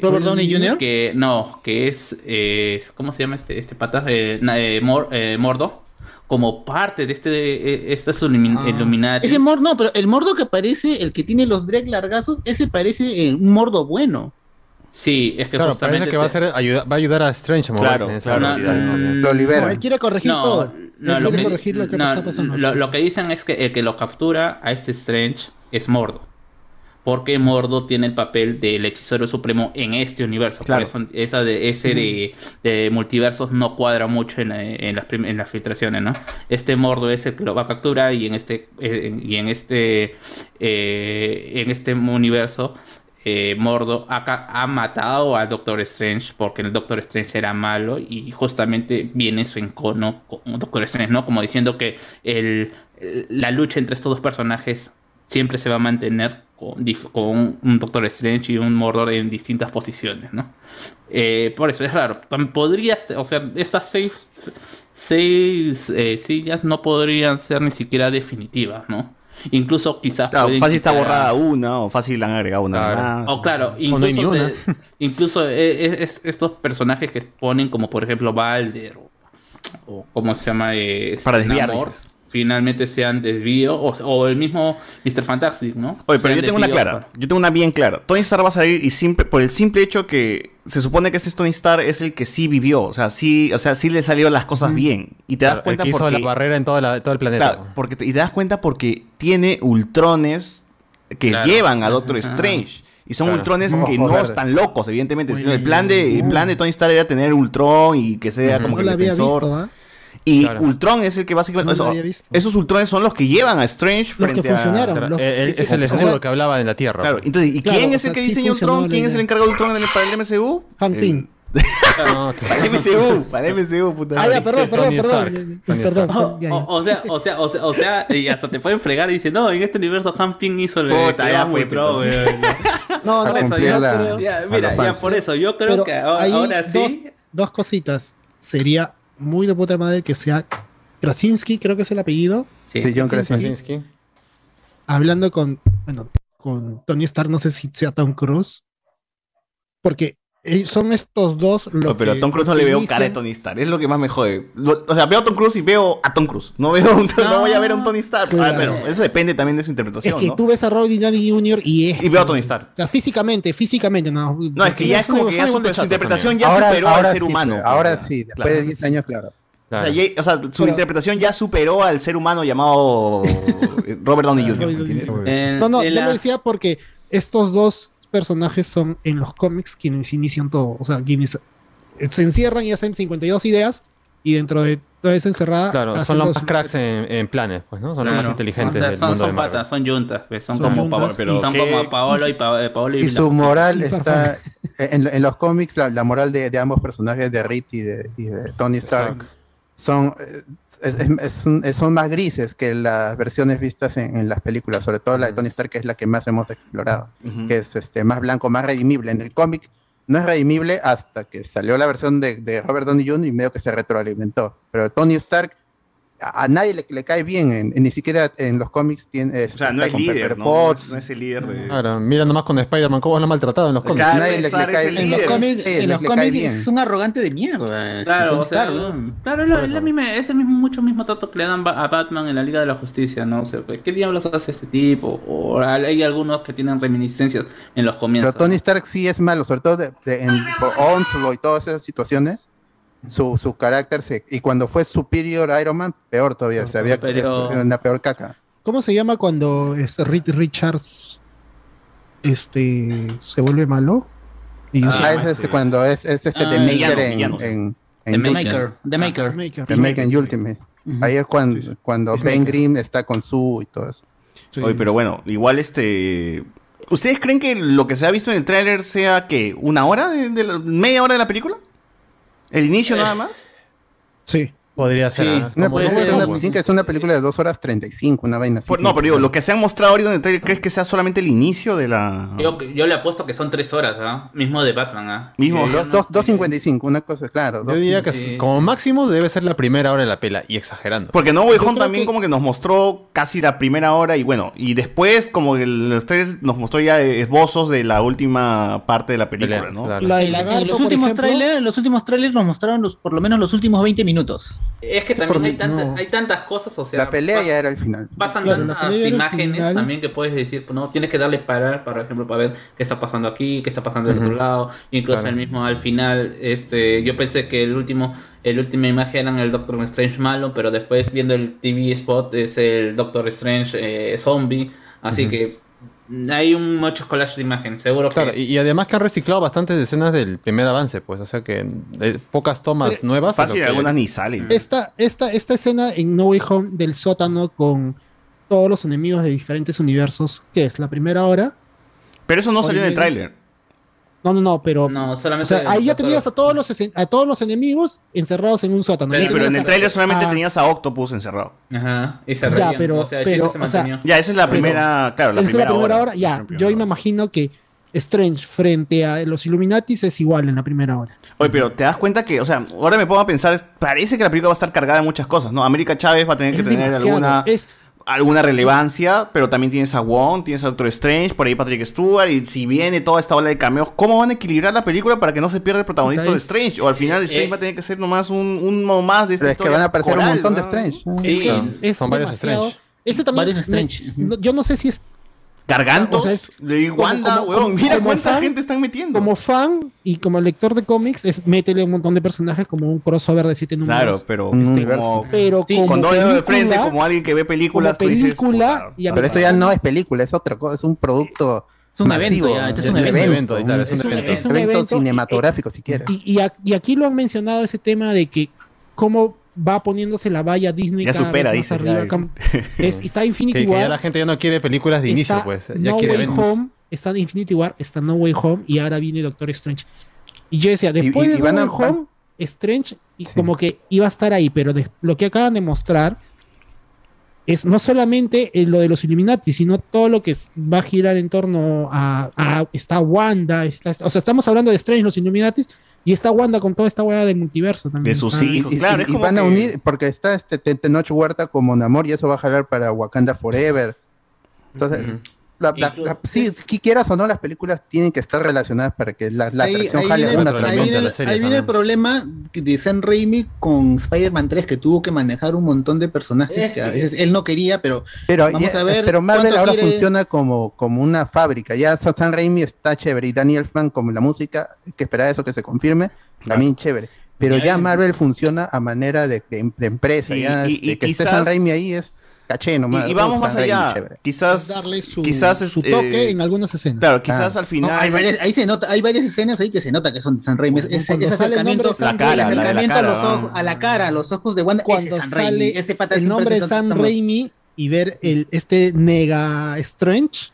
¿Robert Downey Jr.? Que, no, que es... eh, ¿Cómo se llama este, este pata? Eh, na- eh, Mor- eh, Mordo. Como parte de este... eh, estas Illumin- Illuminati. Ese mordo, no, pero el mordo que parece, el que tiene los dread largazos, ese parece eh, un mordo bueno. Sí, es que Claro, justamente parece que va a, ser, ayuda- va a ayudar a Strange a moverse Claro, en esa claro. No. Lo libera. No, él quiere corregir No, todo. no, él lo quiere que- corregir lo que no, está pasando. Lo, lo que dicen es que el que lo captura a este Strange es Mordo. Porque Mordo tiene el papel del hechicero supremo en este universo. Claro. Por eso esa de, ese de, de multiversos no cuadra mucho en, la- en las, en las filtraciones, ¿no? Este Mordo es el que lo va a capturar y en este, eh, y en este, eh, en este universo eh, Mordo ha, ha matado al Doctor Strange porque el Doctor Strange era malo y justamente viene su encono con Doctor Strange, ¿no? Como diciendo que el- la lucha entre estos dos personajes siempre se va a mantener con, un Doctor Strange y un Mordor en distintas posiciones, ¿no? Eh, por eso es raro. También podría, o sea, estas seis, seis eh, sillas no podrían ser ni siquiera definitivas, ¿no? Incluso quizás Claro, fácil está borrada una o fácil le han agregado una Claro. más. O claro, O no hay ni incluso, incluso eh, es- estos personajes que ponen como por ejemplo Balder o, o cómo se llama eh, Para desviar, Namor, dices. Finalmente sean desvío o, o el mismo Mr. Fantastic, ¿no? Oye, pero Sean yo tengo una clara. Yo tengo una bien clara. Tony Stark va a salir y simple, por el simple hecho que se supone que ese Tony Stark es el que sí vivió. O sea, sí, o sea, sí le salieron las cosas bien. Y te das Claro, el cuenta que hizo porque... la barrera en toda la- todo el planeta. Claro, porque te- y te das cuenta porque tiene ultrones que Claro. llevan a Doctor. Strange. Y son Claro. ultrones que no están locos, evidentemente. sino el, plan de, el plan de Tony Stark era tener Ultron y que sea como que el defensor. visto, ¿ah? Y Claro. Ultron es el que básicamente... No eso- esos ultrones son los que llevan a Strange Los que frente a... funcionaron, Claro, los que- es el o sea, escudo que hablaba en la Tierra. Claro, entonces, ¿y Claro, quién es el sea, que sí diseñó funcionó Ultron? ¿Quién es el encargado de Ultron en el- para el MCU? Pym. No, que- Para el MCU, para el MCU, puta Ah, ya, perdón, perdón, Tony perdón. Perdón, O, ya, ya. o- o sea, o sea, o sea, o sea, y hasta te pueden fregar y dicen, no, en este universo Hamping hizo el Puta, que ya fue, pues. weón. No, Por no, eso, yo yo la- creo- ya, a mira, ya por eso, yo creo que ahora, sí. dos cositas. Sería muy de puta madre que sea Krasinski, creo que es el apellido. Sí, Sí, John Krasinski. Krasinski. Hablando con, bueno, con Tony Stark, no sé si sea Tom Cruise. Porque eh, son estos dos lo No, pero a que- Tom Cruise no le que veo cara de Tony Stark. Es lo que más me jode. Lo- o sea, veo a Tom Cruise y veo a Tom Cruise. No veo un- no, voy a ver a un Tony Stark. Claro. Ah, pero eso depende también de su Es interpretación, que ¿no? tú ves a Robert Downey Jr. y es. Y veo a Tony Stark. O sea, físicamente, físicamente, no. No, es que ya es como que ya su interpretación también. ya Ahora- superó ahora al ser sí, humano. ahora sí, después de 10 años, claro. O sea, Claro. ya- o sea, su Pero- interpretación ya superó al ser humano llamado Robert Downey Jr. ¿me entiendes? En- No, no, yo la- lo decía porque estos dos personajes son en los cómics quienes inician todo. O sea, quienes se encierran y hacen 52 ideas y dentro de toda esa encerrada. Claro, son los los- más cracks en, en planes, pues, ¿no? Son los más inteligentes O sea, del son, mundo son de patas, son juntas, pues, son, Son como, juntas, Paolo, pero son ¿qué? como Paolo y, Pa- eh, Paolo y, su moral Y está. En, en los cómics, la, la moral de, de ambos personajes, de Reed y de, y de Tony Stark, son, eh, es- es- es un- es- son más grises que las versiones vistas en, en las películas, sobre todo la de Tony Stark, que es la que más hemos explorado, que es este, más blanco, más redimible. En el cómic no es redimible hasta que salió la versión de, de Robert Downey Jr. y medio que se retroalimentó. Pero Tony Stark a, nadie le, le cae bien, en- en- ni siquiera en los cómics tiene. O sea, no es líder, ¿no? No es, no es el líder de. Claro, mira nomás con Spider-Man cómo lo han maltratado en los cómics. Claro, Nadie le- le es cae el bien. En los cómics, Sí, en los cómics es un arrogante de mierda. Claro, o sea, claro, es, la misma- es el mismo, mucho mismo trato que le dan a Batman en la Liga de la Justicia, ¿no? O sea, pues, ¿qué diablos hace este tipo? O hay algunos que tienen reminiscencias en los comienzos. Pero Tony Stark sí es malo, sobre todo de, de- en, por Onslaught y todas esas situaciones. Su, su carácter se. Y cuando fue Superior Iron Man, peor todavía. Se había Pero- una peor caca. ¿Cómo se llama cuando este Reed Richards este, se vuelve malo? Y usa- Ah, es este, cuando es, es este Ah, The villano, Maker en, villano. en, The Maker. The Maker. Maker. The Maker en Ultimate. Ahí es cuando, cuando Ben Grimm está con su y todo eso. Sí. Oye, pero bueno, igual este. ¿Ustedes creen que lo que se ha visto en el tráiler sea que una hora de, de la- media hora de la película? ¿El inicio nada más? Sí. Podría ser. Sí. ah, Una, una- que ser una película de 2 horas 35, una vaina así. Por- no, pero digo, lo que se han mostrado ahorita en el trailer, ¿crees que sea solamente el inicio de la. Yo, yo le apuesto que son tres horas, ¿ah? Mismo de Batman, ¿ah? Mismo. Dos- dos- 2.55, una cosa, claro. Yo dos- diría que sí. como máximo debe ser la primera hora de la pela y exagerando. Porque No Way Home también que- como que nos mostró casi la primera hora y bueno, y después como que los trailers nos mostró ya esbozos de la última parte de la película, Pelea, ¿no? claro. La en los últimos trailers, los últimos trailers nos mostraron los, por lo menos los últimos 20 minutos. Es que también hay, tanta- no. hay tantas cosas, o sea... La pelea pas- ya era el final. Pasan Claro, tantas imágenes también que puedes decir, no, tienes que darle parar, por ejemplo, para ver qué está pasando aquí, qué está pasando del otro lado. Incluso Claro. el mismo al final, este, yo pensé que el último, el última imagen era el Doctor Strange malo, pero después viendo el TV spot es el Doctor Strange eh, zombie, así que hay un muchos collage de imagen, seguro Claro, que y, y además que han reciclado bastantes escenas del primer avance, pues, o sea que eh, pocas tomas Pero- nuevas. Fácil, que- algunas ni salen. esta, esta, esta escena en No Way Home del sótano con todos los enemigos de diferentes universos, ¿qué es? ¿La primera hora? Pero eso no salió en el tráiler. No, no, no, pero... no, O solamente sea, ahí ya tenías a todos los a todos los enemigos encerrados en un sótano. Sí, pero en el tráiler solamente a- tenías a Octopus encerrado. Ajá, y se Ya, pero- o sea, pero, se o sea. Ya, esa es la Pero- primera, claro, la Esa es primera, la primera hora, hora. ya. Primera Yo hora. me imagino que Strange frente a los Illuminatis es igual en la primera hora. Oye, pero te das cuenta que, o sea, ahora me pongo a pensar, parece que la película va a estar cargada de muchas cosas, ¿no? América Chávez va a tener que tener alguna, es- alguna relevancia, pero también tienes a Wong, tienes a Doctor Strange, por ahí Patrick Stewart, y si viene toda esta ola de cameos, ¿cómo van a equilibrar la película para que no se pierda el protagonista de Strange? O al final Strange eh, va a tener que ser nomás un, uno más de esta Pero es que van a aparecer coral, un montón de. Strange. Sí, es es, es Son varios. Strange. Ese también. Varios Strange. yo no sé si es Gargantos O sea, es de como- Wanda, como- weón, como- mira como cuánta fan- gente están metiendo. como fan y como lector de cómics, es métele un montón de personajes como un crossover de siete números. Claro, pero este, como- pero Sí, como con dos dedos de película- frente, como alguien que ve películas, como tú dices, película y Pero esto ya no es película, es otra cosa, es un producto Es un masivo. evento ya, este es es un evento. evento, evento, claro, es un es un evento. Es un evento evento y- cinematográfico, si quieres. Y, y y aquí lo han mencionado ese tema de que cómo va poniéndose la valla Disney Ya cada supera, vez más dice, arriba. ya. cam- es- está Infinity Que, que War, ya la gente ya no quiere películas de inicio, pues. Ya No quiere Way. Home, está Infinity War, está No Way Home y ahora viene Doctor Strange. Y yo decía, después y de van No a- Way Home, Strange y como que iba a estar ahí, pero de- lo que acaban de mostrar es no solamente eh, lo de los Illuminati, sino todo lo que es- va a girar en torno a, a- está Wanda, está, o sea, estamos hablando de Strange, los Illuminatis, y está Wanda con toda esta hueá del multiverso también. De sus está- hijos. Y, claro, y- es y como van a unir, porque está este Te- Tenoch Huerta como Namor y eso va a jalar para Wakanda Forever. Entonces. La- la- la- sí, si quieras o no, las películas tienen que estar relacionadas para que la, la Ahí- atracción ahí jale viene- una el- tras ahí viene, el- ahí viene el problema de Sam Raimi con Spider-Man 3 que tuvo que manejar un montón de personajes que a veces él no quería, pero Pero, Vamos a ver pero Marvel ahora quiere- funciona como, como una fábrica. Ya Sam Raimi está chévere y Daniel Frank como la música, hay que esperar eso que se confirme, también chévere. Pero ya Marvel funciona a manera de, de- de empresa. Sí, ya, y- este, y que esté quizás- Sam Raimi ahí es caché nomás. Y, y vamos más allá. Quizás, darle su, quizás su este, toque en algunas escenas. Claro, quizás Ah. al final. No, hay varias, ahí se nota, hay varias escenas ahí que se nota que son de Sam Raimi. Ese, ese sale el nombre acercamiento, La cara, el la acercamiento cara, a, los ojos, a la cara, a los ojos de Wanda, Cuando ese Raimi. sale Ese pata el nombre de estamos- Raimi y ver el, este Nega Strange,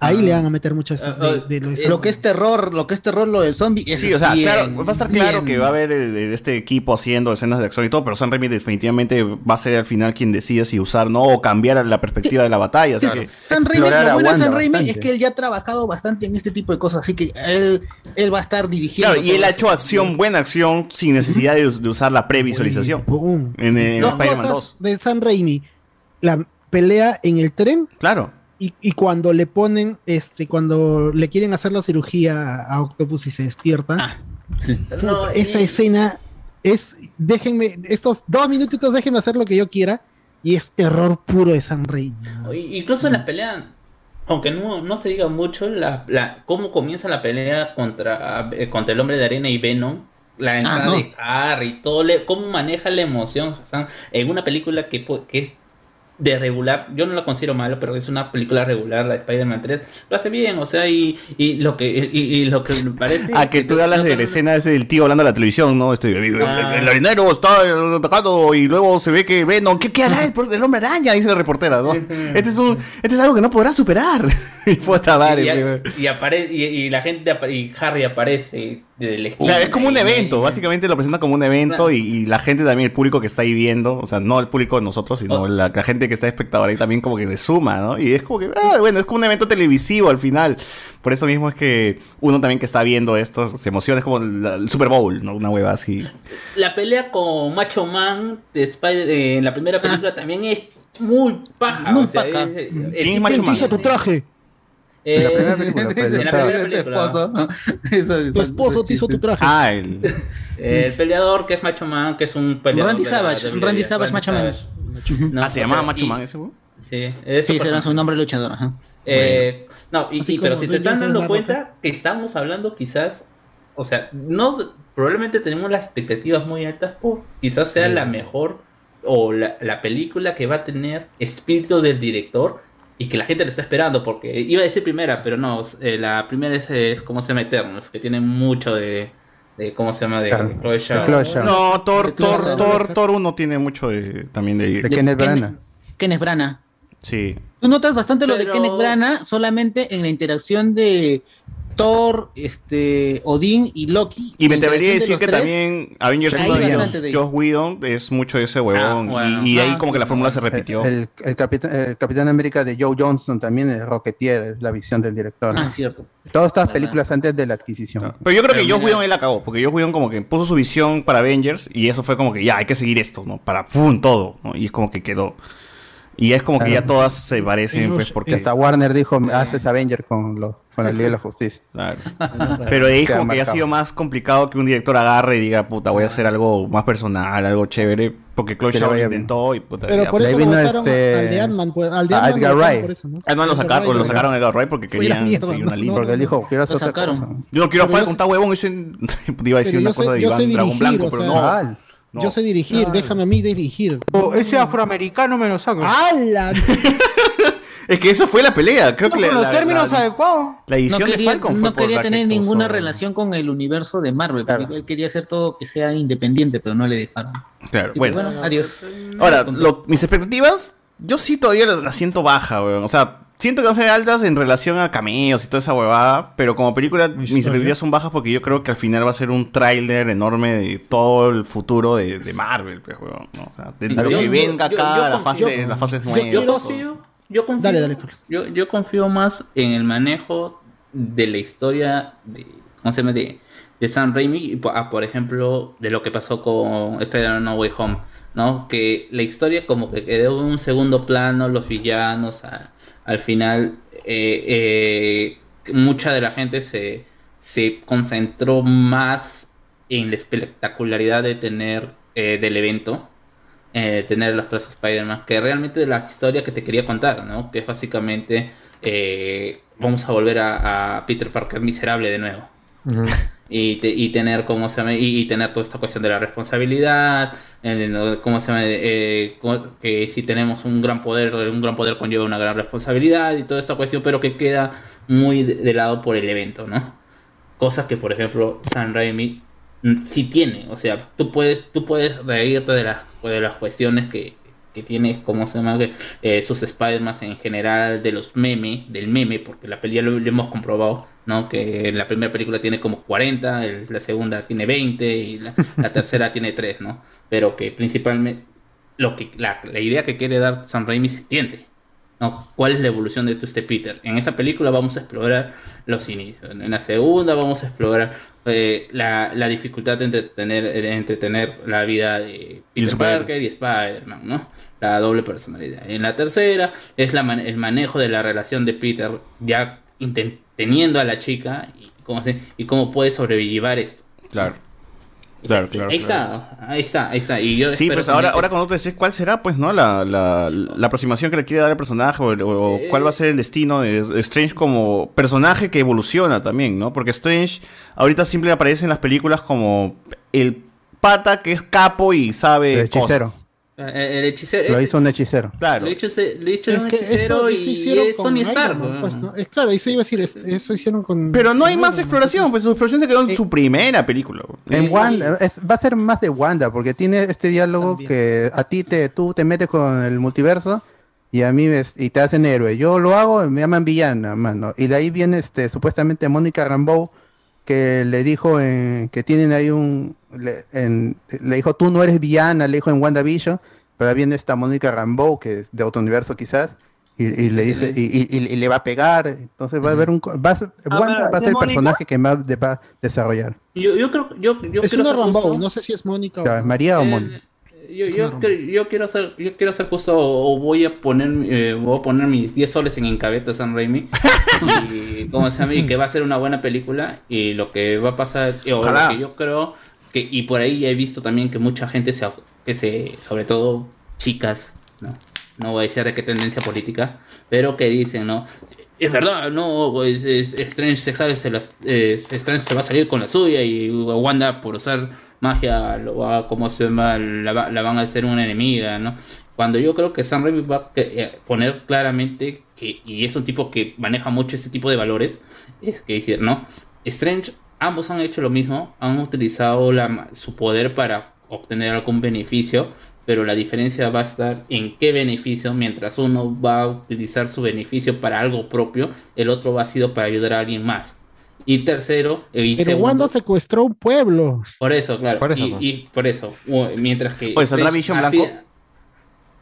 Ahí le van a meter mucho eso Ah, de, de lo, lo que es terror, lo que es terror, lo del zombie. Sí, o sea, bien, claro, va a estar claro bien. que va a haber eh, este equipo haciendo escenas de acción y todo, pero Sam Raimi definitivamente va a ser al final quien decida si usar no o cambiar la perspectiva de la batalla. o sea, que- San Raimi, lo bueno de San Raimi es que él ya ha trabajado bastante en este tipo de cosas, así que él, él va a estar dirigiendo. Claro, y él ha hecho acción, buena acción, sin necesidad de, us- de usar la previsualización. En, eh, Dos Spider-Man cosas 2. de San Raimi. La pelea en el tren. Claro. Y, y cuando le ponen, este, cuando le quieren hacer la cirugía a Octopus y se despierta. Puta, esa escena es, déjenme, estos dos minutitos déjenme hacer lo que yo quiera. Y es terror puro de San. I- Incluso en la pelea, aunque no, no se diga mucho, la, la- cómo comienza la pelea contra, eh, contra el hombre de arena y Venom. La entrada no. de Harry, todo le, cómo maneja la emoción Hassan, en una película que, que es de regular, yo no la considero malo, pero es una película regular, la de Spider-Man 3, lo hace bien, o sea, y, y lo que y, y lo que me parece... Ah, que tú hablas de la escena ese del tío hablando a la televisión, ¿no? Este, Ah. el arenero está atacando y luego se ve que Venom, ¿qué, qué hará el, el hombre araña? Dice la reportera, ¿no? Este es, un, este es algo que no podrá superar. y puta madre, y, y, apare- y, la gente y Harry aparece del Claro, es como un evento, básicamente lo presenta como un evento y, y la gente también, el público que está ahí viendo, o sea, no el público de nosotros, Oh. sino la, la gente que está espectadora ahí también como que le suma, ¿no? Y es como que, ah, bueno, es como un evento televisivo al final. Por eso mismo es que uno también que está viendo esto se emociona, es como la- el Super Bowl, ¿no? Una hueva así. La pelea con Macho Man de Spider eh, en la primera película también es muy paja. Muy o sea, paja. es- ¿Quién es Macho Man? hizo tu traje? Eh, En la primera película, pues, en la primera película. Tu esposo. Tu esposo te hizo tu traje. Ah, el... El peleador que es Macho Man, que es un peleador. Randy Savage, Randy Savage, Macho Man. No, ah, ¿se llamaba sea, Macho y- Man ese, weón? Sí, es Sí, ese era su nombre luchador. Ajá. Eh, no, y, y- pero si te están dando cuenta que estamos hablando quizás, o sea, no probablemente tenemos las expectativas muy altas por quizás sea la mejor o la, la película que va a tener espíritu del director y que la gente le está esperando porque iba a decir primera, pero no, eh, la primera es, es como se llama Eternals, que tiene mucho de, de cómo se llama de Claro. Chloe Zhao. No, Thor, De Thor. Thor, Thor 1 tiene mucho de, también de... De Kenneth Branagh. Kenneth Branagh. Sí. Tú notas bastante lo de Kenneth Branagh solamente en la interacción de Thor, este, Odín y Loki. Y me La atrevería a interacción decir de que los también Avengers Ahí 1 de bastante de- Josh Whedon es mucho ese huevón. Ah, bueno. y, y ahí Ah, como que la fórmula se repitió. El, el Capitán, el Capitán América de Joe Johnston también es Rocketeer, es la visión del director. Ah, cierto. Todas estas películas antes de la adquisición. Pero yo creo que Josh Whedon él acabó, porque Josh Whedon como que puso su visión para Avengers y eso fue como que ya hay que seguir esto, ¿no? Para ¡fum! todo, ¿no? Y es como que quedó. Y es como que ya todas se parecen, pues, porque... Que hasta Warner dijo, haces Avenger con, lo, con la Liga de la Justicia. Claro. Pero de ahí como que ha sido más complicado que un director agarre y diga, puta, voy a hacer algo más personal, algo chévere, porque Chloe bien. intentó y puta, Pero ya por eso lo votaron al de Ant-Man. pues, al de a Ant-Man Edgar Wright. por eso, ¿no? Ah, no, lo Edgar sacaron, Wright lo sacaron de Edgar Wright porque querían mierda, seguir una no, línea. Porque él dijo, quiero hacer otra cosa. Yo no quiero Pero yo con sé- esta huevón, y soy- iba a decir Pero una cosa de Iván Dragón dirigir, Blanco, pero no. No. Yo sé dirigir, déjame a mí dirigir. ese afroamericano me lo saco. ¡Hala! Es que eso fue la pelea, creo No, que la, los la- términos la- adecuados. la edición no de quería, Falcon fue no por quería la que tener ninguna relación con el universo de Marvel. porque Él quería hacer todo que sea independiente, pero no le dejaron. Claro, Así que, bueno. adiós. Ahora, lo- mis expectativas, yo sí todavía las, las siento baja, weón. O sea, siento que van a ser altas en relación a cameos y toda esa huevada, pero como película mis expectativas son bajas porque yo creo que al final va a ser un tráiler enorme de todo el futuro de, de Marvel, pues, weón. ¿no? O sea, de, de lo Yo- que venga yo- acá, yo las confío- fases, las fases yo- nuevas. Yo, yo confío, Dale, dale, yo, yo confío más en el manejo de la historia de, ¿cómo se llama? de, de Sam Raimi, por ejemplo, de lo que pasó con Spider-Man No Way Home, ¿no? Que la historia como que quedó en un segundo plano, los villanos, al final, eh, eh, mucha de la gente se, se concentró más en la espectacularidad de tener eh, del evento eh, tener los tres Spider-Man, que realmente la historia que te quería contar, ¿no? Que es básicamente eh, vamos a volver a, a Peter Parker miserable de nuevo. Y, te- y tener cómo se llama, y, y tener toda esta cuestión de la responsabilidad, eh, cómo se llama, Eh, cómo- que si tenemos un gran poder, un gran poder conlleva una gran responsabilidad y toda esta cuestión, pero que queda muy de, de lado por el evento, ¿no? Cosas que, por ejemplo, San Raimi sí tiene. O sea, tú puedes, tú puedes reírte de las, de las cuestiones que que tiene, como se llama? Eh, sus Spider-Man en general, de los memes, del meme, porque la película lo, lo hemos comprobado, ¿no? Que la primera película tiene como 40, el- la segunda tiene 20 y la, la tercera tiene 3, ¿no? Pero que principalmente lo que la, la idea que quiere dar Sam Raimi se entiende. ¿No? ¿Cuál es la evolución de este Peter? En esa película vamos a explorar los inicios. En la segunda vamos a explorar eh, la, la dificultad de entretener, de entretener la vida de Peter. Parker y Spider-Man, ¿no? La doble personalidad. En la tercera es la man- el manejo de la relación de Peter ya teniendo a la chica y cómo, se- y cómo puede sobrellevar esto. Claro. Claro, claro. ahí claro. está, ahí está, ahí está. Y yo Sí, pues ahora, ahora cuando te decís cuál será, pues, ¿no? La, la, la aproximación que le quiere dar el personaje o, o Eh, cuál va a ser el destino de Strange como personaje que evoluciona también, ¿no? Porque Strange ahorita siempre aparece en las películas como el pata que es capo y sabe El hechicero. cosas. Eh, El hechicero. Lo hizo un hechicero. Claro. Lo Es un hechicero eso, y, eso es Tony Stark. Man, pues, ¿no? Es claro, eso iba a decir, es- eso hicieron con... Pero no hay más exploración, pues su exploración se quedó en su primera película. En Wanda, es- va a ser más de Wanda, porque tiene este diálogo que a ti te, tú te metes con el multiverso y a mí ves- y te hacen héroe. Yo lo hago, me llaman villana, mano. Y de ahí viene este supuestamente Mónica Rambeau que le dijo en- que tienen ahí un le, en- le dijo tú no eres villana, le dijo en WandaVision, pero viene esta Mónica Rambeau que es de otro universo quizás. Y, y le dice y, y- y- y le va a pegar entonces va a haber un va a ser- A Wanda ver, va a ¿de ser el personaje que más de- va a desarrollar Yo, yo creo, yo, yo Es quiero una justo. no sé si es Mónica o... ¿es María o Eh, Mónica Yo, yo, yo quiero ser, yo quiero ser justo o voy a poner, eh, voy a poner mis 10 soles en Encabeta San Raimi. Y como se llama, y que va a ser una buena película y lo que va a pasar, o Ojalá. lo que yo creo que y por ahí ya he visto también que mucha gente se, que se, sobre todo chicas, no, no voy a decir de qué tendencia política, pero que dicen, no, es verdad, no, es, es- Strange se sale, se las- es- Strange se va a salir con la suya y Wanda por usar magia lo va, como se llama, la, la van a hacer una enemiga, ¿no? Cuando yo creo que Sam Raimi va a eh, poner claramente que, y es un tipo que maneja mucho ese tipo de valores, es que decir, ¿no? Strange, ambos han hecho lo mismo, han utilizado la, su poder para obtener algún beneficio, pero la diferencia va a estar en qué beneficio, mientras uno va a utilizar su beneficio para algo propio, el otro va a sido para ayudar a alguien más. Y tercero, y Pero segundo- Wanda secuestró un pueblo. por eso, claro. Por eso, y, pues. y por eso, mientras que. Oye, ¿saldrá Vision blanco?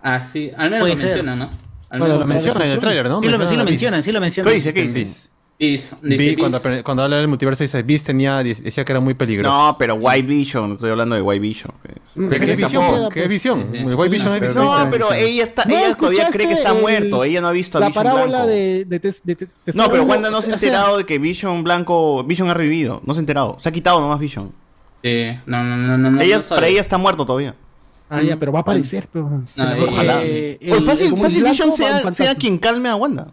Así, al menos Puede lo ser. mencionan, ¿no? Al Bueno, menos lo menciona en el tráiler, ¿no? Sí lo, sí lo Menciona a mencionan, sí lo mencionan. ¿Qué dice? ¿Qué dice? Beast. Dice cuando, habla del multiverso dice Beast tenía, decía que era muy peligroso. No, pero White Vision, estoy hablando de White Vision. ¿Qué, visión? White Vision es visión. No, pero ella está, ¿No ella todavía cree que está escuchaste muerto, el- ella no ha visto a La Vision parábola blanco. de, de, tes- de, de- No, pero Wanda no se ha o sea, enterado de que Vision blanco, Vision ha revivido, no se ha enterado, se ha quitado nomás Vision. Eh, no, no, no, no. no, ella, no sabe. para ella está muerto todavía. Ah, ya, pero va a aparecer. Pero, No, eh, Ojalá. eh, Oye, fácil, el fácil Vision sea quien calme a Wanda.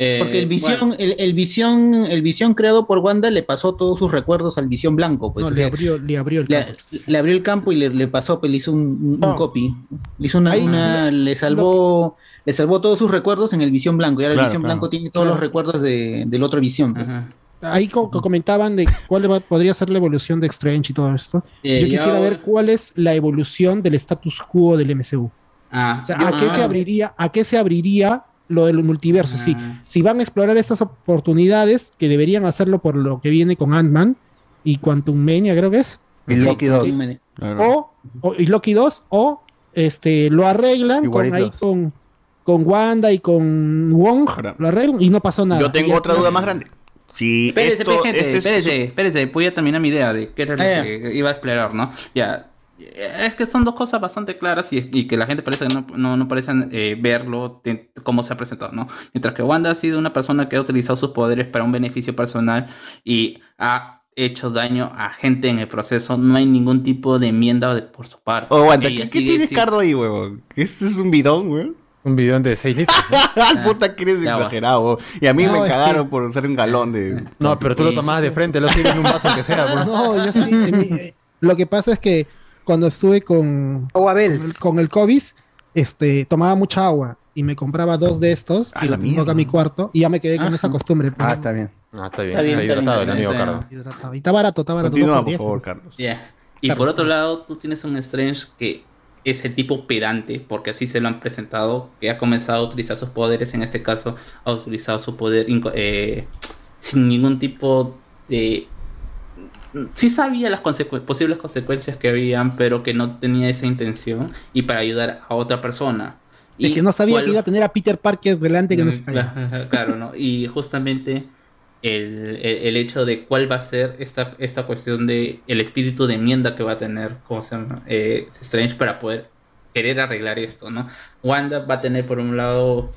Eh, Porque el visión, bueno, el, el visión, el visión creado por Wanda le pasó todos sus recuerdos al visión blanco, pues no, o le sea, abrió, le abrió el le, campo. le abrió el campo y le, le pasó, pues, le hizo un, copy. Le hizo una, Ahí, una- le salvó, le salvó todos sus recuerdos en el visión blanco. Y ahora Claro, el visión claro. blanco tiene todos los recuerdos de, del otro visión. pues. Ahí co- co- comentaban de cuál va- podría ser la evolución de Strange y todo esto. Eh, Yo quisiera ahora- ver cuál es la evolución del status quo del MCU. Ah, O sea, yo- ¿a qué ah, se abriría, a qué se abriría lo del multiverso? Sí, si van a explorar estas oportunidades, que deberían hacerlo por lo que viene con Ant-Man y Quantum Mania, creo que es. y Loki 2 Sí, man. O, o- y Loki 2, o este lo arreglan con, ahí 2. con, con Wanda y con Wong, lo arreglan y no pasó nada. Yo tengo otra duda más grande. Si Espérese, esto, gente, este es espérese, espérese, voy a terminar mi idea de qué era lo Ah, que iba a explorar, ¿no? Ya, es que son dos cosas bastante claras y, y que la gente parece que no, no, no parecen eh, verlo de cómo se ha presentado, ¿no? Mientras que Wanda ha sido una persona que ha utilizado sus poderes para un beneficio personal y ha hecho daño a gente en el proceso, no hay ningún tipo de enmienda de, por su parte. Oh, Ella ¿qué, qué tienes Cardo ahí, huevón? ¿Esto es un bidón, huevón? Un bidón de 6 litros. Al puta que eres Ya, va. exagerado. Y a mí No, me cagaron que- por usar un galón de. No, pero tú lo tomabas de frente, lo sirves en un vaso que sea. pues. No, yo sí. eh, lo que pasa es que cuando estuve con, Oh, con el, con el COVID, este, tomaba mucha agua y me compraba dos de estos A y la lo tengo acá mierda. en mi cuarto y ya me quedé con Ah, esa costumbre. pues, ah está bien Ah, está bien. Está bien, Está está hidratado bien, el amigo está Cardo. hidratado. Y está barato, está barato. Continúa, por favor, pues. Carlos. Y por otro lado, tú tienes un Strange que es el tipo pedante, porque así se lo han presentado, que ha comenzado a utilizar sus poderes, en este caso ha utilizado su poder eh, sin ningún tipo de... Sí sabía las consecu- posibles consecuencias que habían, pero que no tenía esa intención y para ayudar a otra persona. Es Y que no sabía cuál- que iba a tener a Peter Parker delante que no se calla. Claro, claro, ¿no? Y justamente el, el- el hecho de cuál va a ser esta, esta cuestión de el espíritu de enmienda que va a tener, ¿cómo se llama? Eh, Strange para poder querer arreglar esto, ¿no? Wanda va a tener por un lado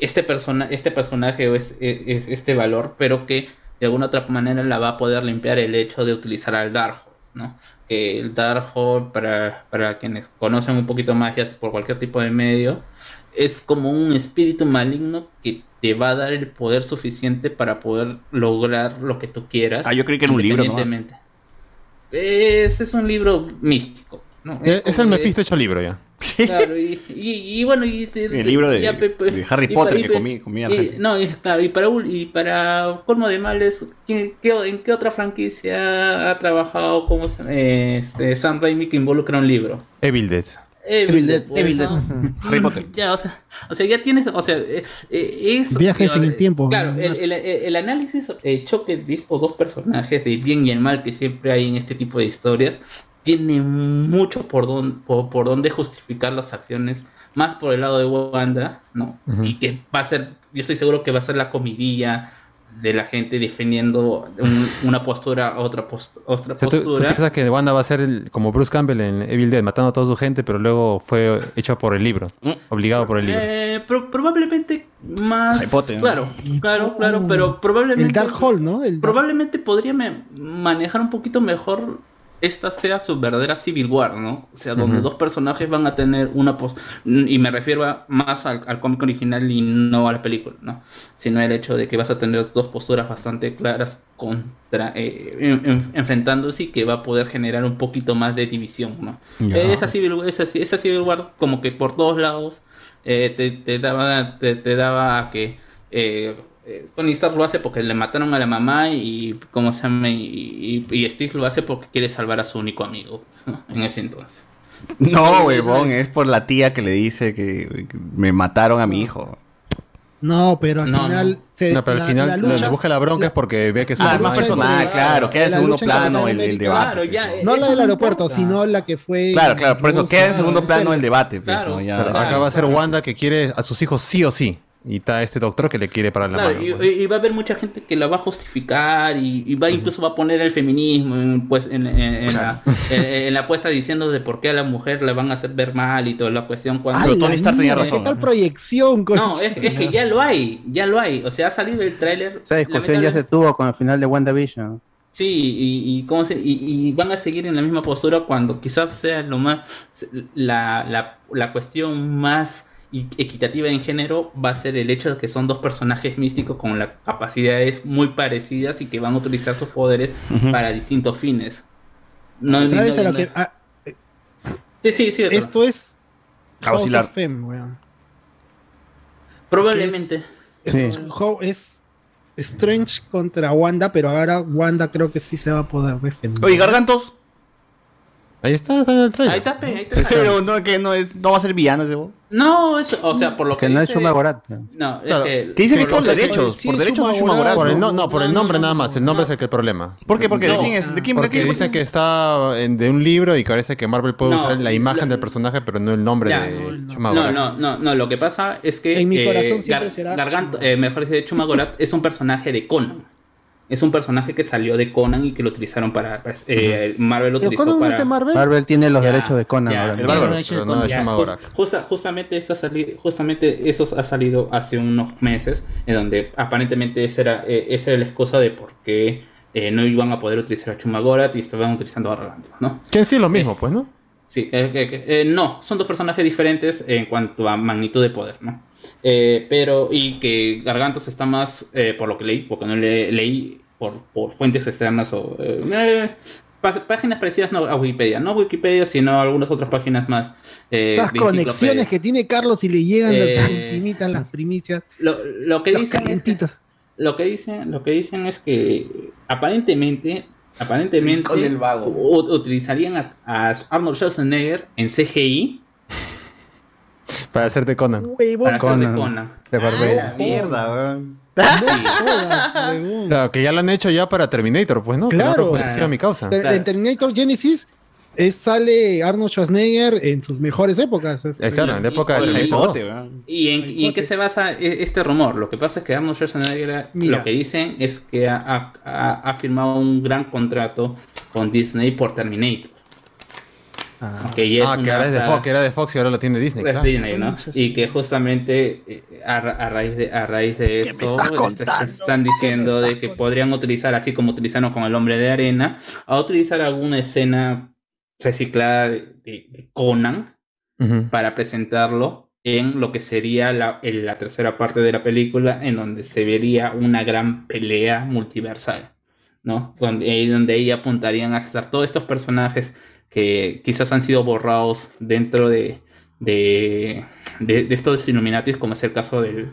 este, persona, este personaje o es- es- este valor, pero que de alguna otra manera la va a poder limpiar el hecho de utilizar al Darkhold, ¿no? Que el Darkhold, para, para quienes conocen un poquito sea por cualquier tipo de medio, es como un espíritu maligno que te va a dar el poder suficiente para poder lograr lo que tú quieras. Ah, yo creí que era un libro, ¿no? Ese es un libro místico. ¿no? Eh, Es el Mephisto hecho libro ya. Claro, y, y- y bueno, y El libro de- ya, de Harry Potter y que comí- comía. No, y, claro, y para, ul- y para colmo de males, ¿quién- qué, ¿en qué otra franquicia ha trabajado como este, Sam Raimi que involucra un libro? Evil Dead. Evil Dead, Dead, Evil pues, Dead. ¿no? Harry Potter. Ya, o sea, o sea, ya tienes, o sea, eh, eh, es... Viajes en el tiempo. Claro, el, el- el análisis, el choque de estos dos personajes, del bien y el mal que siempre hay en este tipo de historias, tiene mucho por, don- por, por donde justificar las acciones, más por el lado de Wanda, ¿no? Y que va a ser, yo estoy seguro que va a ser la comidilla de la gente defendiendo un- una postura a otra, post- otra O sea, ¿tú, tú postura. piensas que Wanda va a ser el- como Bruce Campbell en Evil Dead, matando a toda su gente, pero luego fue hecho por el libro, obligado por el libro. Eh, pro- probablemente más. ¿no? Claro, claro, claro, pero probablemente. El Darkhold, ¿no? El Probablemente podría me- manejar un poquito mejor esta sea su verdadera Civil War, ¿no? O sea, donde dos personajes van a tener una pos y me refiero a- más al, al cómic original y no a la película, ¿no? Sino el hecho de que vas a tener dos posturas bastante claras contra eh, en- en- enfrentándose y que va a poder generar un poquito más de división, ¿no? Eh, Esa Civil, esa, esa Civil War como que por todos lados eh, te, te daba te, te daba a que eh, eh, Tony Stark lo hace porque le mataron a la mamá y cómo se llama y, y, y Steve lo hace porque quiere salvar a su único amigo ¿no? en ese entonces. No, huevón, es por la tía que le dice que me mataron a mi hijo. No, pero al No, final. se- No, pero la- al final la le- lucha- le busca la bronca es porque ve que su Ah, más personal, claro, queda en segundo plano el, debate. Claro, ya, No la del no aeropuerto, importa. sino la que fue. Claro, claro, por eso queda en segundo plano el debate. pues, Claro, ¿no? Ya- Pero acá va a ser Wanda que quiere a sus hijos sí o sí. Y está este doctor que le quiere parar la Claro, mano. y, pues. y va a haber mucha gente que la va a justificar y, y va incluso va a poner el feminismo en, pues, en, en- en la, en- en la apuesta diciendo de por qué a la mujer la van a hacer ver mal y toda la cuestión cuando ¡Ay, la mierda! ¿Qué tal proyección, No, es, es que ya lo hay, ya lo hay. O sea, ha salido el tráiler. Esa discusión ya se tuvo con el final de WandaVision. Sí, y, y, cómo se- y, y van a seguir en la misma postura cuando quizás sea lo más la, la, la cuestión más i- equitativa en género va a ser el hecho de que son dos personajes místicos con las capacidades muy parecidas y que van a utilizar sus poderes para distintos fines. No, ¿Sabes no- a lo que.? ah, Sí, sí, sí. esto es. House of M, weón. Probablemente. Es, Sí. es- es Strange contra Wanda, pero ahora Wanda creo que sí se va a poder defender. Oye, Gargantos. Ahí está, está en el Ahí trailer. está, pe, ahí está. Pero no, que no, es, no va a ser villano ese huevón. No, eso, o sea, por lo que, Que no es dice- Shuma Gorat. No, es Claro. que- Que dice que por que- derechos. sí, Por es derechos es Shuma Shuma Por el, Gorat. no, no, por el nombre nada más. El nombre es el que el problema. ¿Por qué? Porque ¿de No. quién es? ¿De quién? de Porque quién? dice que está en- de un libro y parece que Marvel puede No, usar la imagen la- del personaje, pero no el nombre Ya, de no, Shuma No, Gorath. no, no, no, lo que pasa es que En mi eh, corazón siempre será Garganta, Shuma. eh, mejor dicho, Shuma Gorath es un personaje de Conan. Es un personaje que salió de Conan y que lo utilizaron para eh, Marvel lo ¿Pero utilizó Conan no es para de Marvel? Marvel tiene los Ya, derechos de Conan ya, ahora. El mismo. bárbaro. Pero no es Ya, Shuma jus- Gorath. justa- justamente eso ha salido, justamente eso ha salido hace unos meses, en donde aparentemente esa era, eh, esa era la excusa de por qué eh, no iban a poder utilizar a Shuma Gorath y estaban utilizando a Garganta, ¿no? Que en sí es lo mismo, pues, ¿no? Sí, eh, eh, no, son dos personajes diferentes en cuanto a magnitud de poder, ¿no? Eh, pero, y que Gargantos está más, eh, por lo que leí, porque no le, leí por, por fuentes externas o eh, eh, pá- páginas parecidas no, a Wikipedia, no Wikipedia, sino algunas otras páginas más. eh, Esas conexiones que tiene Carlos y le llegan Eh, las ultimitas, las primicias. Lo, lo que Los dicen es- lo que dicen, lo que dicen es que aparentemente aparentemente Rincón del Vago. u- utilizarían a, a Arnold Schwarzenegger en CGI Para hacerte Conan. para hacer de Conan. Conan. De Barbera. La mierda, weón. Claro, que ya lo han hecho ya para Terminator, pues, ¿no? Que Claro. no mi causa. Ter- En Terminator Genesis es, sale Arnold Schwarzenegger en sus mejores épocas. Eh, claro, en la época del Y- Terminator 2. ¿Y en, y en qué se basa e- este rumor? Lo que pasa es que Arnold Schwarzenegger Mira. lo que dicen es que ha- ha firmado un gran contrato con Disney por Terminator. Que ya es Ah, que era de Fox, que era de Fox y ahora lo tiene Disney. claro. Disney, ¿no? Y que justamente eh, a, ra- a raíz de a raíz de esto est- est- están diciendo de que podrían utilizar así como utilizaron con el hombre de arena a utilizar alguna escena reciclada de, de- de Conan Ujú. para presentarlo en lo que sería la, en la tercera parte de la película en donde se vería una gran pelea multiversal, ¿no? Donde, ahí donde ahí apuntarían a estar todos estos personajes que quizás han sido borrados dentro de, de, de- de estos Illuminatis, como es el caso del,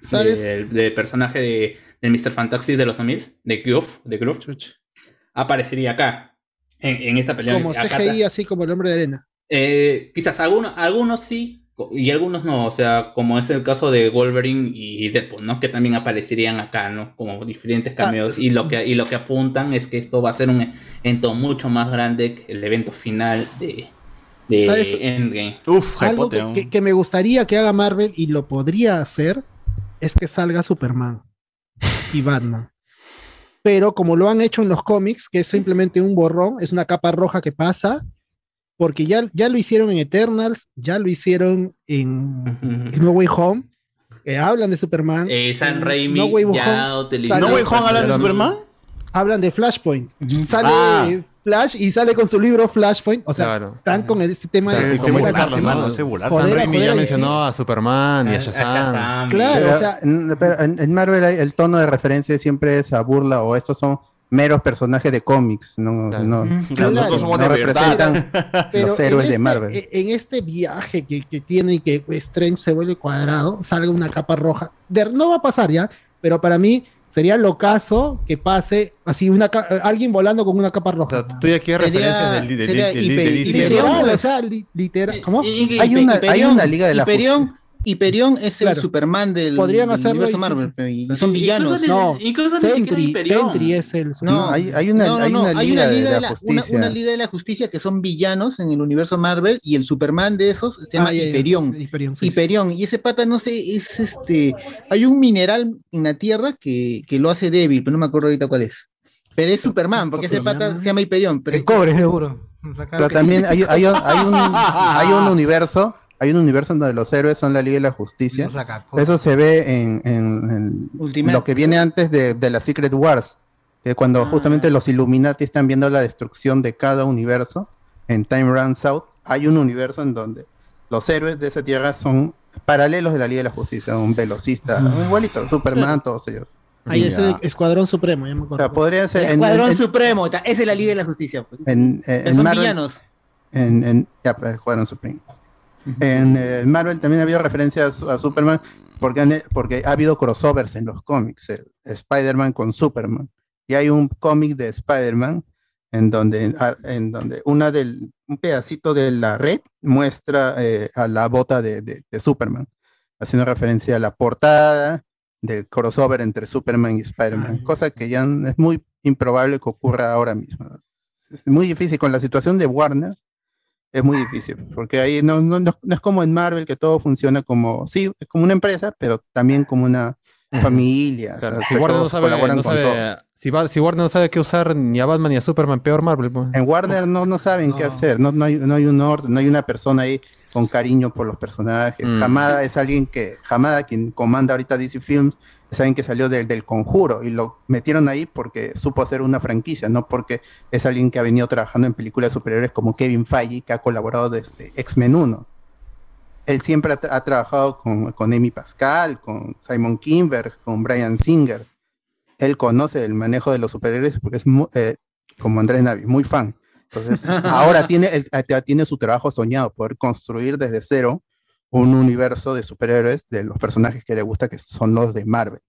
¿Sabes? del, del personaje de, del Mr. Fantastic de los 2000, de Groove, de Groove, aparecería acá, en, en esta pelea. Como Acá- CGI, así como el hombre de arena. eh, quizás algunos, algunos sí y algunos no, o sea, como es el caso de Wolverine y Deadpool, ¿no? Que también aparecerían acá, ¿no? Como diferentes cameos y lo que y lo que apuntan es que esto va a ser un evento mucho más grande que el evento final de, de ¿Sabes? Endgame. Uf, Algo que, que- que me gustaría que haga Marvel y lo podría hacer es que salga Superman y Batman. Pero como lo han hecho en los cómics, que es simplemente un borrón, es una capa roja que pasa, porque ya, ya lo hicieron en Eternals, ya lo hicieron en, en No Way Home, que hablan de Superman. Eh, En Raimi No Way ya Home ¿No Way Home hablan de Superman? Hablan de Flashpoint. Sale Ah. Flash y sale con su libro Flashpoint. O sea, Claro. están con ese tema Claro, de volarse. Joder, Sam Raimi ya mencionó a Superman y a Shazam. Claro, pero, o sea- en, pero en- en Marvel el tono de referencia siempre es a burla o estos son meros personajes de cómics, no, no, Claro. no- somos de representan Pero los héroes de este- Marvel. En este viaje que, que tiene y que Strange se vuelve cuadrado, salga una capa roja. De- no va a pasar ya, pero para mí sería lo caso que pase así una alguien volando con una capa roja. Tú ya quieres referencias del, hiper- DC. Literal, o sea, li- literal. ¿Cómo? Hay una, hay una liga de la Hyperion, es Claro. el Superman del, Podrían del hacerlo universo y- Marvel. Y son Incluso villanos. ni- No, incluso Sentry. Sentry es el No, hay- hay una- no, no, hay una liga de la una- justicia. una liga de la justicia que son villanos en el universo Marvel y el Superman de esos se llama Ah, Hyperion. Hyperion, sí, Hyperion. Y ese pata, no sé, es este. Hay un mineral en la tierra que, que lo hace débil, pero no me acuerdo ahorita cuál es. Pero es Superman, porque ese pata se llama Hyperion. Pero El cobre, seguro. Pero también hay, hay, hay un, hay un universo, hay un universo donde los héroes son la Liga de la Justicia. Eso se ve en, en- en Ultimate. lo que viene antes de, de la Secret Wars, que cuando Ah. justamente los Illuminati están viendo la destrucción de cada universo, en Time Runs Out, hay un universo en donde los héroes de esa tierra son paralelos de la Liga de la Justicia, un velocista, igualito, Superman, todos ellos. Ahí es el. Escuadrón Supremo, ya me O acuerdo. sea, podría ser El en- Escuadrón en- Supremo, esa es la Liga de la Justicia. Pues. en, en- Pero en son Marvel, villanos. En, ya, pues, jugaron Supreme. En eh, Marvel también ha habido referencia a, a Superman porque, han- porque ha habido crossovers en los cómics. Spider-Man con Superman. Y hay un cómic de Spider-Man en donde, a- en donde una del, un pedacito de la red muestra eh, a la bota de, de- de Superman, haciendo referencia a la portada del crossover entre Superman y Spider-Man, cosa que ya es muy improbable que ocurra ahora mismo. Es muy difícil con la situación de Warner, es muy difícil, porque ahí no, no, no- es como en Marvel que todo funciona como, sí, es como una empresa, pero también como una familia. o sea, Si Warner no sabe, colaboran no con sabe- todos. si, va- si Warner no sabe qué usar ni a Batman ni a Superman, peor Marvel. pues. En Warner no, no saben qué hacer, no, no, hay, no hay un orden, no hay una persona ahí con cariño por los personajes. Mm. Hamada es alguien que, Hamada, quien comanda ahorita DC Films, alguien que salió del, del conjuro y lo metieron ahí porque supo hacer una franquicia, no porque es alguien que ha venido trabajando en películas superiores como Kevin Feige, que ha colaborado desde X-Men 1. Él siempre ha, ha trabajado con, con Amy Pascal, con Simon Kimber, con Brian Singer. Él conoce el manejo de los superhéroes porque es eh, como Andrés Navi, muy fan. Entonces, ahora tiene, ya tiene su trabajo soñado, poder construir desde cero un universo de superhéroes de los personajes que le gusta, que son los de Marvel.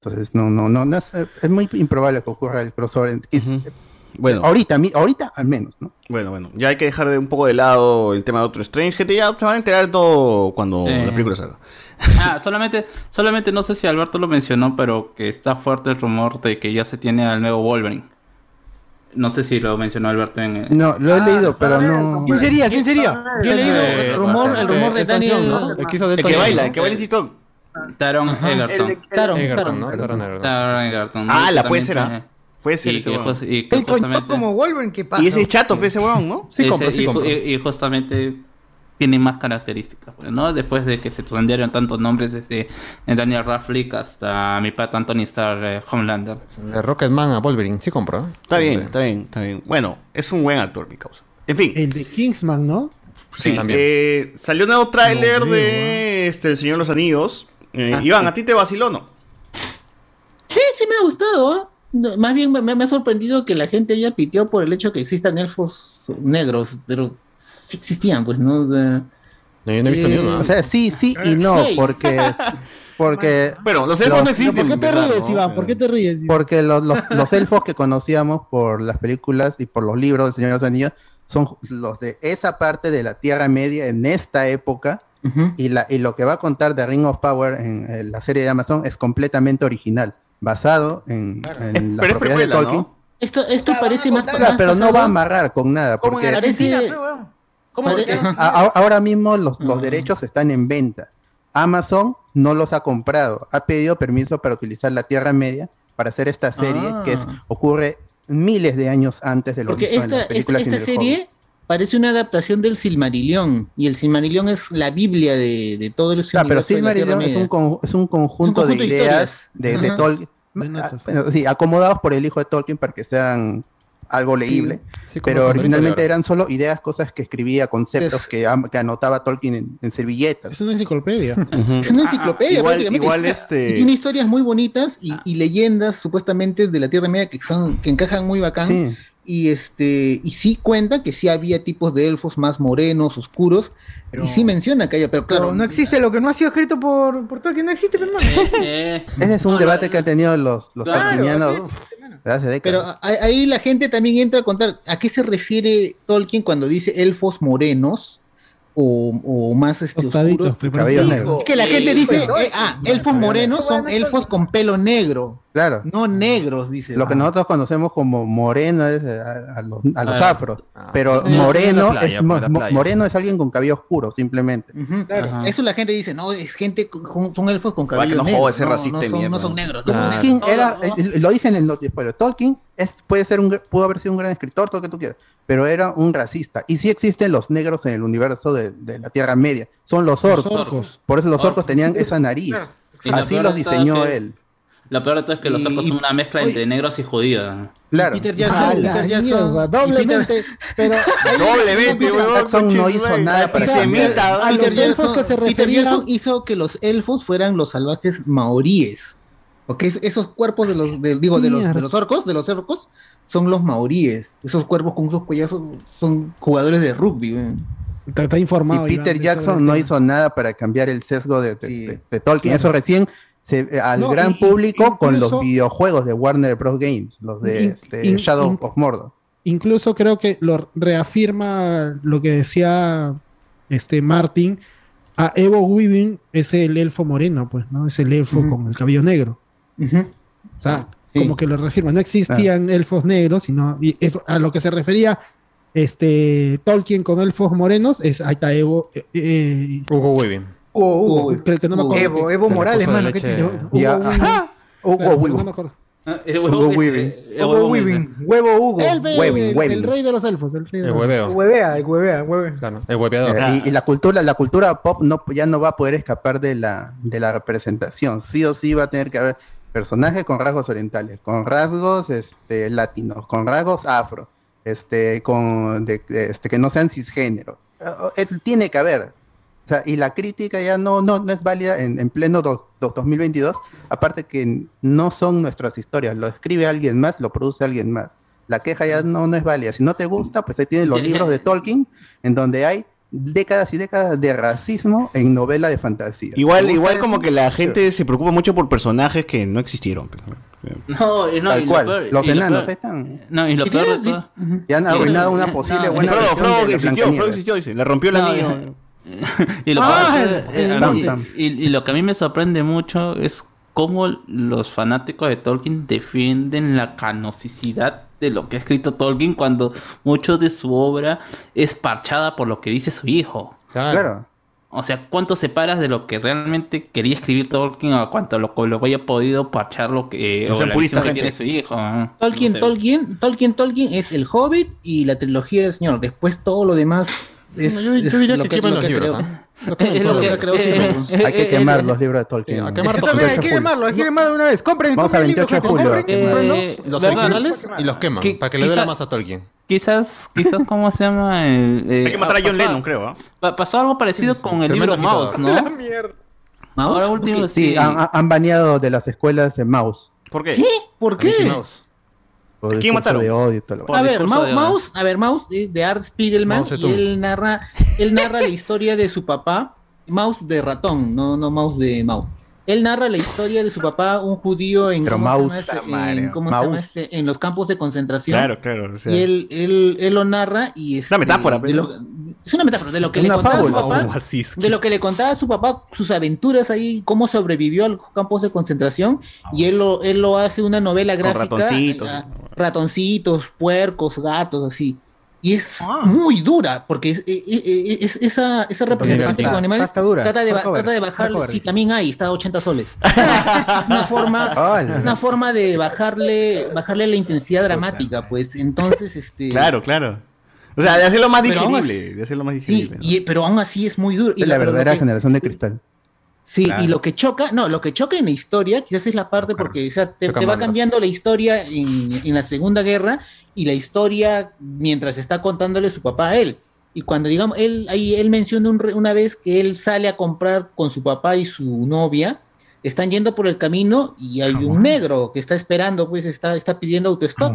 Entonces, no, no, no, no es, es muy improbable que ocurra el crossover. que es- Bueno. Ahorita, ahorita al menos, ¿no? Bueno, bueno, ya hay que dejar de un poco de lado el tema de Doctor Strange, gente, ya se van a enterar de todo cuando Eh. la película salga. Ah, solamente, solamente no sé si Alberto lo mencionó, pero que está fuerte el rumor de que ya se tiene al nuevo Wolverine. No sé si lo mencionó Alberto en el... No, lo he leído, pero no. ¿Quién sería? ¿Quién sería? Yo he leído el rumor, el rumor de Daniel. El que hizo El Delta que baila, ¿no? el que baila en TikTok. Taron. Egerton. Taron, Egerton, Taron. ¿no? Taron Egerton. Ah, la puede ser, ¿ah? Puede ser y ese y coño justamente- como Wolverine, ¿qué pasa? Y ese chato, pe, ese huevón, ¿no? Sí ese- compro, sí y, compro. y- y justamente tiene más características, pues, ¿no? Después de que se vendieron tantos nombres desde Daniel Radcliffe hasta mi pata Anthony Starr eh, Homelander. De Rocketman a Wolverine, sí compro. ¿eh? Está bien, está bien, está bien. Bueno, es un buen actor, mi causa. En fin, El de Kingsman, ¿no? sí, también. eh, salió un nuevo tráiler No de este, El Señor de los Anillos. Eh, Ah, Iván, sí. ¿a ti te vaciló o no? Sí, sí me ha gustado. No, Más bien me, me ha sorprendido que la gente haya piteado por el hecho que existan elfos negros, pero sí existían, pues, ¿no? O sea, No, yo no he visto Eh, ni uno. O sea, sí, sí y no, Sí. porque. Porque. Bueno, los elfos Los- no existen. ¿Por qué te ¿verdad, ríes, no? Iván? ¿Por qué te ríes? Iván? Porque los, los, los elfos que conocíamos por las películas y por los libros del Señor de los Anillos son los de esa parte de la Tierra Media en esta época. ujú. Y, la, y lo que va a contar de Ring of Power en, en la serie de Amazon es completamente original, basado en, en las Pero es propiedades de Tolkien. ¿no? Esto, esto parece más, Claro, más pero no basado- va a amarrar con nada, porque Argentina, parece- pe, weón. Ahora mismo los, los Mm. derechos están en venta. Amazon no los ha comprado, ha pedido permiso para utilizar la Tierra Media para hacer esta serie Ah. que es, ocurre miles de años antes de lo en esta, las esta, películas serie parece una adaptación del Silmarillion. Y el Silmarillion es la Biblia de, de todo el Ah, pero Silmarillion es un, con- es un conjunto Es un conjunto de de ideas de, de. Tolkien, ah, sí, acomodados por el hijo de Tolkien para que sean algo leíble. Sí, pero originalmente eran solo ideas, cosas que escribía, conceptos Es- que, anotaba Tolkien en, en servilletas. Es una enciclopedia. Es una enciclopedia, Igual- prácticamente. igual Es una- este- y tiene historias muy bonitas y, y leyendas supuestamente de la Tierra Media que son que encajan muy bacán. Sí. Y este y sí cuenta que sí había tipos de elfos más morenos, oscuros. y sí menciona que había, pero claro. Pero no existe lo que no ha sido escrito por, por Tolkien, no existe, hermano. Eh, Ese es un no, debate no, que han tenido los, los Claro, décadas. Pero ahí- ahí la gente también entra a contar a qué se refiere Tolkien cuando dice elfos morenos o, o más este, oscuros. Cabellos Sí, negros. Es que la Sí, gente dice, eh, ah, elfos morenos son elfos con pelo negro, Claro. no negros, dice. Lo que Ah. nosotros conocemos como moreno es eh, a, a los, a los Ah, afros. ah, pero sí, moreno, playa, es, mo- playa. moreno es alguien con cabello oscuro, simplemente. Ujú, Claro. Ajá. Eso la gente dice, no, es gente con, son elfos con cabello no negro. ese no, racista no de son, mierda. no son negros. Pues. Tolkien era, eh, lo dije en el noti spoiler, Tolkien es, puede ser un, pudo haber sido un gran escritor, todo lo que tú quieras, pero era un racista. Y sí existen los negros en el universo de, de la Tierra Media, son los Los orcos. Por eso los orcos Orcos. tenían esa nariz. Así los diseñó que- él. Lo peor de todo es que los Y- orcos son una mezcla oye. entre negros y judíos. Claro. Peter Jackson, Ah, Peter Jackson, mierda, Peter- doblemente. Pero Doblemente, Peter. Jackson no hizo nada para cambiar. a Peter los elfos que se Peter referían. Jackson hizo que los elfos fueran los salvajes maoríes. Porque es- esos cuerpos de los, de- digo, de los, de los orcos, de los orcos, son los maoríes. Esos cuerpos con esos cuellazos son jugadores de rugby. ¿eh? Está, está informado. Y Peter Jackson no hizo nada para cambiar el sesgo de, de- Sí. de- de Tolkien. Claro. Eso recién se, eh, al No, gran y- público con los videojuegos de Warner Bros. Games, los de In- este, in- Shadow in- of Mordor. Incluso creo que lo reafirma lo que decía este Martin. A Evo Weaving es el elfo moreno, pues, ¿no? Es el elfo con el cabello negro. O sea, Sí. como que lo reafirma. No existían elfos negros, sino y a lo que se refería este Tolkien con elfos morenos es ahí está Evo. eh, eh, Hugo Weaving. Oh, Hugo. Uy, que- que no me acuerdo Evo, Evo Morales, mano. Hugo. Hugo Weaving. no me acuerdo. El Hugo es- Weaving. el Hugo huevo Weaving. Huevo Hugo. El, be- Weaving, el- Weaving. el rey de los elfos. El, rey de El hueveo. Huevea, el huevea, el huevea. Claro, el hueveador. Eh, y, y la cultura, la cultura pop no, ya no va a poder escapar de la, de la representación. Sí o sí va a tener que haber personajes con rasgos orientales, con rasgos este, latinos, con rasgos afro, este, con de- de- este, que no sean cisgénero. Eh, eh, tiene que haber. Sea, y la crítica ya no, no, no es válida en, en pleno do- do- 2022, aparte que no son nuestras historias, lo escribe alguien más, lo produce alguien más. La queja ya no, no es válida. Si no te gusta, pues ahí tienes los libros de Tolkien, en donde hay décadas y décadas de racismo en novela de fantasía. Igual, ¿Te gusta igual como que la gente se preocupa mucho por personajes que no existieron. pues, No, y no, Tal y lo cual. peor- Los y lo enanos peor- están. No, y lo ¿Y peor de tienes- todo. Y han arruinado una no, posible y- buena Frodo, Frodo la existió. Frodo existió, dice. Le rompió el No, anillo. Y lo, Ah, que, eh, Sam, y- Sam. y- y lo que a mí me sorprende mucho es cómo los fanáticos de Tolkien defienden la canonicidad de lo que ha escrito Tolkien cuando mucho de su obra es parchada por lo que dice su hijo. Claro. O sea, ¿cuánto separas de lo que realmente quería escribir Tolkien a cuánto lo, lo haya podido parchar lo que, No o la puristas, visión que tiene su hijo? ah? Tolkien, No sé. Tolkien, Tolkien, Tolkien es el Hobbit y la trilogía del Señor. Después todo lo demás es, yo- yo es diría lo que lo los que libros. ¿ah? Lo que Eh, eh, Hay que eh, quemar eh, los libros de Tolkien. a quemar todo. 28 Hay que quemarlo, hay que quemarlo de una vez. Compren, Vamos a compren 28 de julio. compren, Eh. Los ¿verdad? originales y los queman, para que le duela más a Tolkien. Quizás, quizás, ¿cómo se llama? El, eh, Hay que matar a John pasó- Lennon, creo. ¿ah? pa- Pasó algo parecido con el libro Mouse. ¿no? Ahora último, Sí, sí. han, han baneado de las escuelas en Mouse. ¿Por qué? ¿Qué? ¿Por qué? Mouse. ¿Quién mataron? de odio y todo lo a ver, Mau- de- Mouse, a ver, Mouse es de Art Spiegelman y él narra, él narra la historia de su papá, Mouse de ratón, no, no Mouse de Mouse. Él narra la historia de su papá, un judío en, Pero ¿cómo se llama Mouse, este? en, ¿cómo se llama Mouse. este? en los campos de concentración. Claro, claro. o sea, y él, él, él lo narra y es una metáfora, pero- es una metáfora de lo que Es le una contaba fábula. su papá, es. de lo que le contaba a su papá, sus aventuras ahí, cómo sobrevivió a los campos de concentración, y él lo, él lo hace una novela Con gráfica. ratoncitos. eh, ratoncitos, puercos, gatos, así. Y es Ah. muy dura, porque es, e- e- e- es- esa, esa representación está- con animales está dura. trata de, Hardcover, trata de bajarle, sí, también hay, está a 80 soles. una forma, una forma de bajarle, bajarle la intensidad dramática, pues entonces, este. Claro, claro. O sea, de hacerlo más digerible. De hacerlo más Sí, digerible. ¿no? y- pero aún así es muy duro. Y la verdadera que- generación de cristal. Sí, Claro. y lo que choca, no, lo que choca en la historia, quizás es la parte porque o sea, te, va cambiando la historia en, en la Segunda Guerra y la historia mientras está contándole su papá a él. Y cuando digamos, él ahí él menciona un re- una vez que él sale a comprar con su papá y su novia, están yendo por el camino y hay un negro que está esperando, pues está, está pidiendo autostop.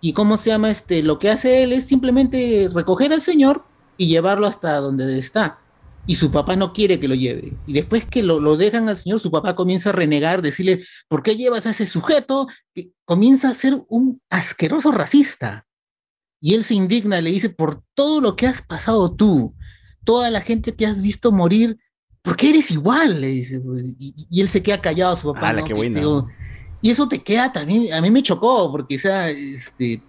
¿Y cómo se llama este? Lo que hace él es simplemente recoger al señor y llevarlo hasta donde está. Y su papá no quiere que lo lleve. Y después que lo, lo dejan al señor, su papá comienza a renegar, decirle, ¿por qué llevas a ese sujeto? Que comienza a ser un asqueroso racista. Y él se indigna, le dice, por todo lo que has pasado tú, toda la gente que has visto morir, ¿por qué eres igual? Le dice, pues, y, y él se queda callado, su papá. ¡Hala, ¿no? qué Que buena! digo, y eso te queda también, a mí me chocó, porque, o sea, este,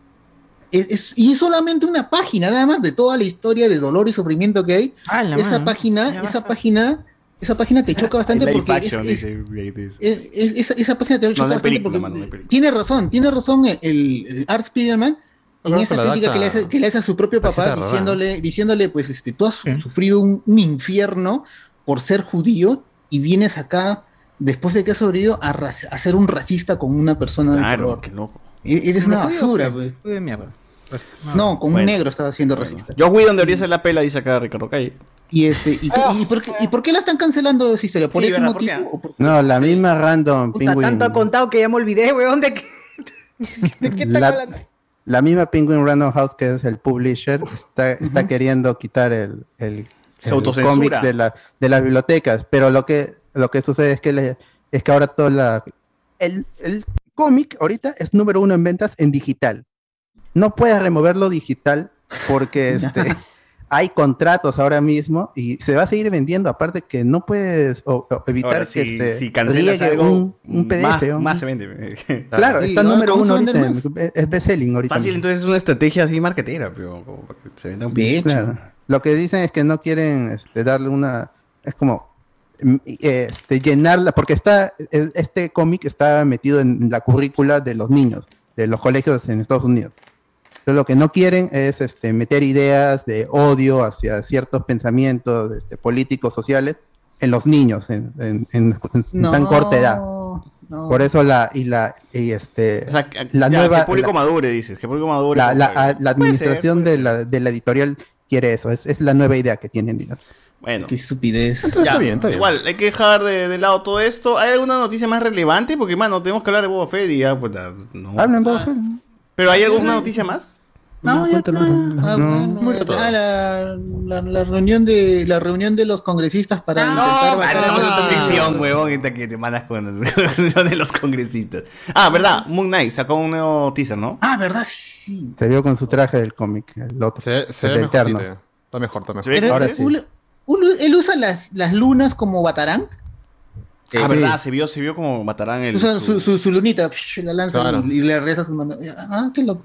es, es- y es solamente una página nada más de toda la historia de dolor y sufrimiento que hay. Ah, la esa mano. página, Ya esa basta. página, esa página te choca bastante porque es- action, es- dice, dice. es- es- esa, esa página te No, choca no bastante película, porque mano, no hay película. tiene razón, tiene razón el, el Art Spiderman en esa crítica que le, hace, que le hace a su propio Así papá diciéndole, diciéndole, pues, este, tú has sufrido un, un infierno por ser judío y vienes acá después de que has sobrevivido a, a ser un racista con una persona de Claro, color. qué loco. E- Eres una ¿Lo judío basura, qué? pues. De mierda. Pues, No, con un negro estaba siendo racista. Yo fui donde debería ser la pela, dice acá Ricardo Calle. Y este, y, qué- y por qué, ¿y por qué la están cancelando esa historia? ¿Por Sí, ese ¿verdad? ¿Por motivo? qué? o por- No, la misma random Puta, Penguin. tanto ha contado que ya me olvidé, weón, de qué, de qué están La- hablando. La misma Penguin Random House, que es el publisher, está, está queriendo quitar el, cómic de, la, de las bibliotecas. Pero lo que, lo que sucede es que, le- es que ahora todo la, el, el cómic ahorita es número uno en ventas en digital. No puedes removerlo digital porque este, hay contratos ahora mismo y se va a seguir vendiendo. Aparte que no puedes o- o evitar Ahora, que si, se si cancelas algo, un, un PDF. más, un- más se vende. Claro, Sí, está ahora número uno ahorita. en- Es bestselling ahorita. Fácil, entonces es una estrategia así marketera, pero como para que se venda un De pinche. hecho. Claro. Lo que dicen es que no quieren este, darle una. Es como. Este, llenarla. Porque está. e- Este cómic está metido en la currícula de los niños. De los colegios en Estados Unidos. Entonces, lo que no quieren es este, meter ideas de odio hacia ciertos pensamientos este, políticos, sociales. En los niños. En, en- en- en tan corta edad. no. Por eso la. Y la. Y este. O sea, que- la ya, nueva. que el público la- madure, dices. Que el público madure. la, la- a- la ser, administración puede de, la, de la editorial quiere eso. Es, es la nueva idea que tienen, digamos. Bueno, Qué estupidez. ya, bien, está bien. igual, hay que dejar de, de lado todo esto. ¿Hay alguna noticia más relevante? Porque, mano, tenemos que hablar de Boba Fett y ya, pues, no. Hablan, Boba Fett. Pero ¿hay alguna noticia más? No, ya cuéntalo. Ah, No. ah, la, la- la reunión de la reunión de los congresistas para No, intentar bajar estamos en a- esta sección, huevón, esta que te mandas con la reunión de los congresistas. Ah, verdad, Moon Knight sacó un nuevo teaser, ¿no? Ah, ¿verdad? Sí. Se vio con su traje del cómic, el otro. Se, se el ve del Eterno. ya. Está mejor, está mejor. Ahora sí. Él- usa las, las lunas como Batarán. Ah, verdad, se vio, se vio como matarán el. Usa su- su, su, su lunita, psh, la lanza Claro. y, y le reza sus manos. Ah, qué loco.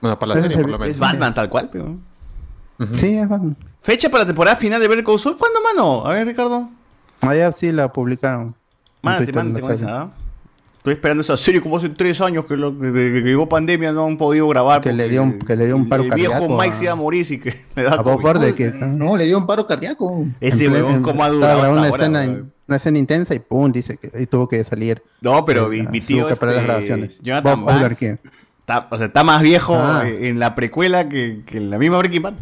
Bueno, para la serie se por lo menos. Es Batman tal cual, pero. Sí, es Batman. Fecha para la temporada final de Call Saul. ¿Cuándo, mano? A ver, Ricardo. Allá sí la publicaron. Mándate, mándate con esa, ¿ah? Estoy esperando esa serie como hace tres años que, lo, que, que- que llegó pandemia no han podido grabar. Que le dio un- que le dio un paro El viejo cardíaco Mike a- se iba a morir y que le da. Order que No, le dio un paro cardíaco. Ese en ple- huevón, en- ¿cómo ha durado una ahora, escena, huevón? una escena intensa y pum, dice que y tuvo que salir. No, pero mi, Eh, mi tuvo tío parar las este, grabaciones. Jonathan Bob está, o sea, está más viejo Ah. eh, en la precuela que, que en la misma Breaking Bad.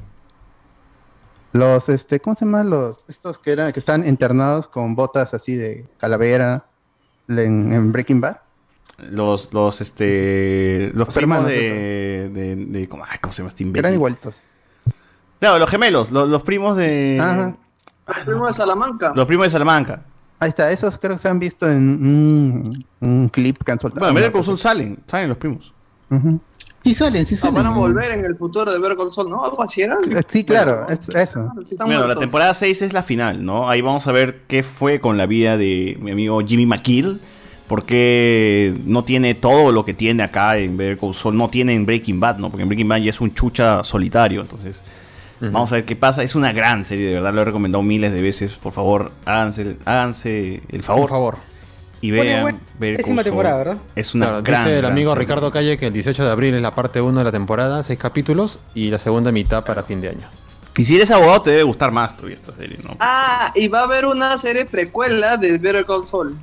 Los, este, ¿cómo se llaman los, estos que eran, que están internados con botas así de calavera en, en Breaking Bad? Los, los, este, los, Los primos hermanos, de, de, de- ¿cómo, ay, ¿cómo se llama este imbécil? Eran igualitos. Claro, los gemelos, los, los primos de, Ajá. Primo de Salamanca. los primos de Salamanca. Ahí está, esos creo que se han visto en un, un clip que han soltado. Bueno, en Better Call salen, salen los primos. Ujú. Sí salen, sí Ah, salen. van a volver en el futuro de Call Saul, ¿no? Algo así era. Sí, claro, es- eso. Sí, Bueno, la temporada 6 es la final, ¿no? Ahí vamos a ver qué fue con la vida de mi amigo Jimmy McKill. Porque no tiene todo lo que tiene acá en Better Call Saul. No tiene en Breaking Bad, ¿no? Porque en Breaking Bad ya es un chucha solitario. Entonces, vamos a ver qué pasa. Es una gran serie, de verdad. Lo he recomendado miles de veces. Por favor, háganse, háganse el favor. Por favor. Y vean buen- Better décima temporada, ¿verdad? Es una Claro, gran, dice el amigo. Ricardo Calle que el 18 de abril es la parte 1 de la temporada, 6 capítulos, y la segunda mitad para fin de año. Y si eres abogado, te debe gustar más todavía esta serie, ¿no? Ah, y va a haber una serie precuela de Better Call Saul.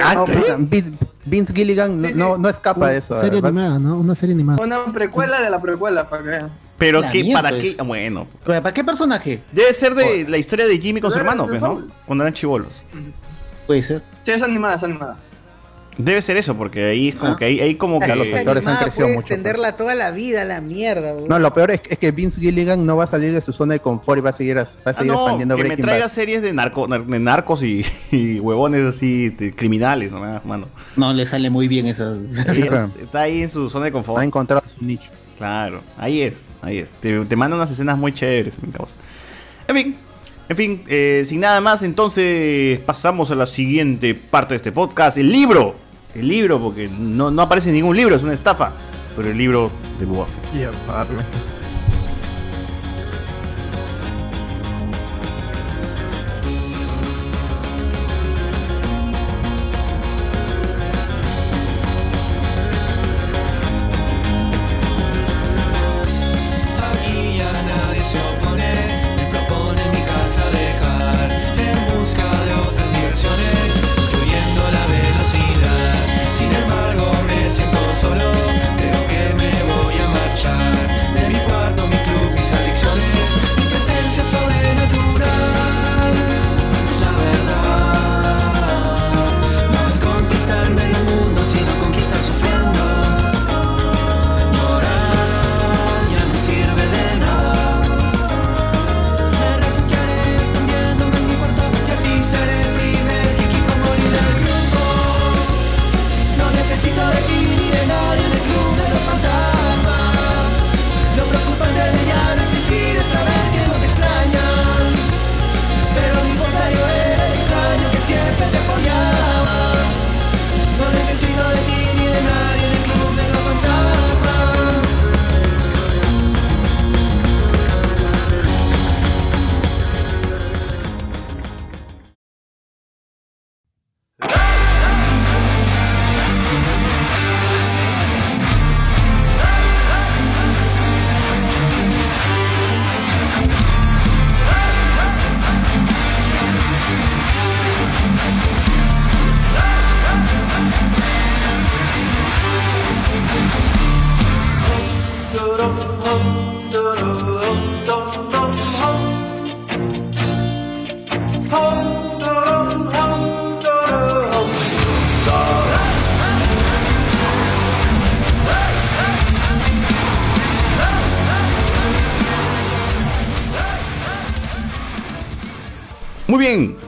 Ah, puta, Vince, Vince Gilligan no, no, no escapa de eso. Serie animada, ¿no? Una serie animada. Una precuela de la precuela, para que vean. Pero La qué, ¿para pues. qué? Bueno, ¿Para qué personaje? debe ser de la historia de Jimmy con su hermano, pues, ¿no? Cuando eran chivolos. Puede ser. Sí, es animada, es animada. Debe ser eso, porque ahí es como que ahí, ahí como que Ya los actores han crecido puede mucho, extenderla toda la vida, la mierda, weón. No, lo peor es, es que Vince Gilligan no va a salir de su zona de confort y va a seguir, va a Ah, seguir no, expandiendo que me traiga Bad. series de, narco, nar- de narcos y, y huevones así, de criminales, ¿no? mano. No le sale muy bien esas. Sí, pero Está ahí en su zona de confort. ha encontrado su nicho. Claro, ahí es, ahí es. Te, te manda unas escenas muy chéveres, mi causa. En fin, en fin, eh, sin nada más, entonces pasamos a la siguiente parte de este podcast, el libro. El libro, porque no, no aparece ningún libro, es una estafa. Pero el libro de Boba Fett. Y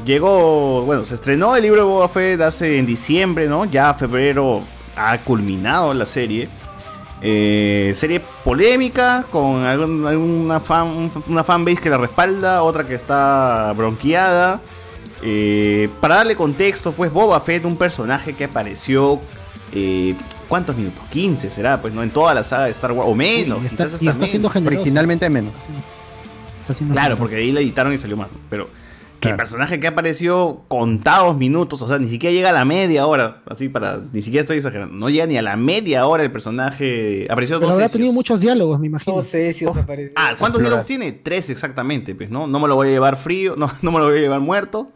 llegó, bueno, se estrenó el libro de Boba Fett hace en diciembre, ¿no? Ya febrero ha culminado la serie. Eh, serie polémica con algún- alguna fan, una fanbase que la respalda, otra que está bronqueada. Eh, para darle contexto, pues Boba Fett, un personaje que apareció, eh, ¿cuántos minutos? 15 será, pues no en toda la saga de Star Wars, o menos, está- quizás hasta y está menos. siendo. Originalmente menos. Está siendo Claro, generoso. porque ahí la editaron y salió más. Pero que el personaje que apareció contados minutos, o sea, ni siquiera llega a la media hora, así para, ni siquiera estoy exagerando, no llega ni a la media hora el personaje, apareció Pero dos habrá sesios. tenido muchos diálogos, me imagino. Dos cesios aparecen. Ah, ¿cuántos diálogos tiene? Tres exactamente, pues, ¿no? No me lo voy a llevar frío, no, no me lo voy a llevar muerto.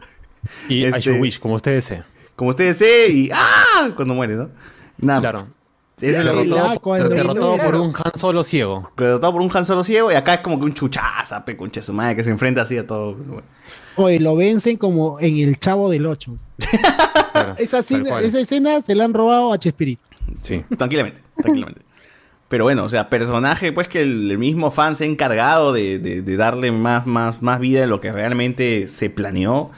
Y Este, I Should Wish, como usted desee. Como usted desee y ¡ah! Cuando muere, ¿no? Nada. Claro. Eso Derrotado, por Claro. un Han Solo ciego. Derrotado por un Han Solo ciego y acá es como que un chuchaza, pe, concha su madre, que se enfrenta así a todo. Oye, lo vencen como en el Chavo del 8. esa, tal escena, esa escena se la han robado a Chespirito. Sí. Tranquilamente, tranquilamente. Pero bueno, o sea, personaje pues que el, el mismo fan se ha encargado de, de- de darle más, más, más vida de lo que realmente se planeó.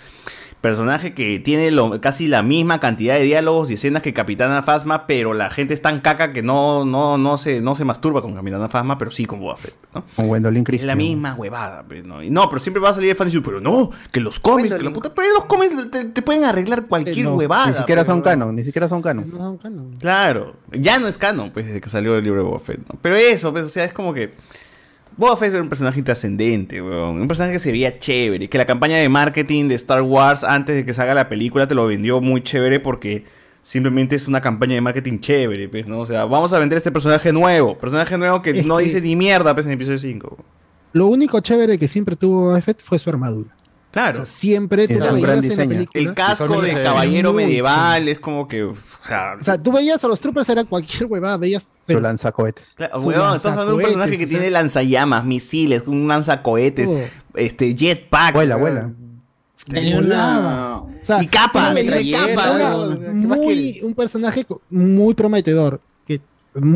Personaje que tiene lo- casi la misma cantidad de diálogos y escenas que Capitana Phasma, pero la gente es tan caca que no, no, no, se, no se masturba con Capitana Phasma, pero sí con Boba Fett, ¿no? Con Gwendolyn Es Christie. la misma huevada, pues, ¿no? Y no, pero siempre va a salir el fan diciendo, pero no, que los cómics, que la puta, pero los cómics te, te pueden arreglar cualquier No, huevada. Ni siquiera son ¿no? canon, ni siquiera son canon. Claro, ya no es canon, pues, desde que salió el libro de Boba Fett, ¿no? Pero eso, pues, o sea, es como que. Boba Fett era un personaje trascendente, weón. Un personaje que se veía chévere. Que la campaña de marketing de Star Wars antes de que salga la película te lo vendió muy chévere porque simplemente es una campaña de marketing chévere, pues, ¿no? O sea, vamos a vender este personaje nuevo. Personaje nuevo que Es no que- dice ni mierda, pues, en episodio 5. Lo único chévere que siempre tuvo Boba Fett fue su armadura. Claro. O sea, siempre tú Es un gran diseño. película. El casco de caballero medieval es como que, o sea, O sea, tú veías a los troopers, era cualquier huevada, veías. Su lanzacohetes. Claro, Su weón, estamos hablando de un personaje que o tiene sea. lanzallamas, misiles, un lanzacohetes, este jetpack. Vuela, vuela. Tenía una- O sea, y capa, tiene capa, weón. muy, un personaje muy prometedor. Que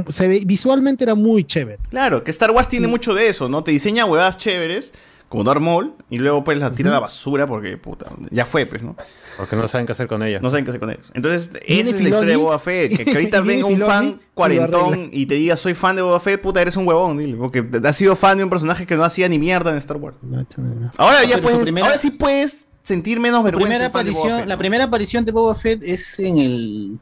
se ve, visualmente era muy chévere. Claro, que Star Wars tiene mucho de eso, ¿no? Te diseña huevadas chéveres, como Darth Maul, y luego pues las tira a la basura porque, puta, ya fue, pues, ¿no? Porque no saben qué hacer con ellas. No saben qué hacer con ellos. Entonces, esa es la historia de. Boba Fett. Que, que ahorita venga un Filoni fan cuarentón y te diga, soy fan de Boba Fett, puta, eres un huevón, dile. Porque has sido fan de un personaje que no hacía ni mierda en Star Wars. Ahora No, ya puedes, primera- ahora sí puedes sentir menos La vergüenza. primera, aparición, Fett, la primera aparición de Boba Fett es en el.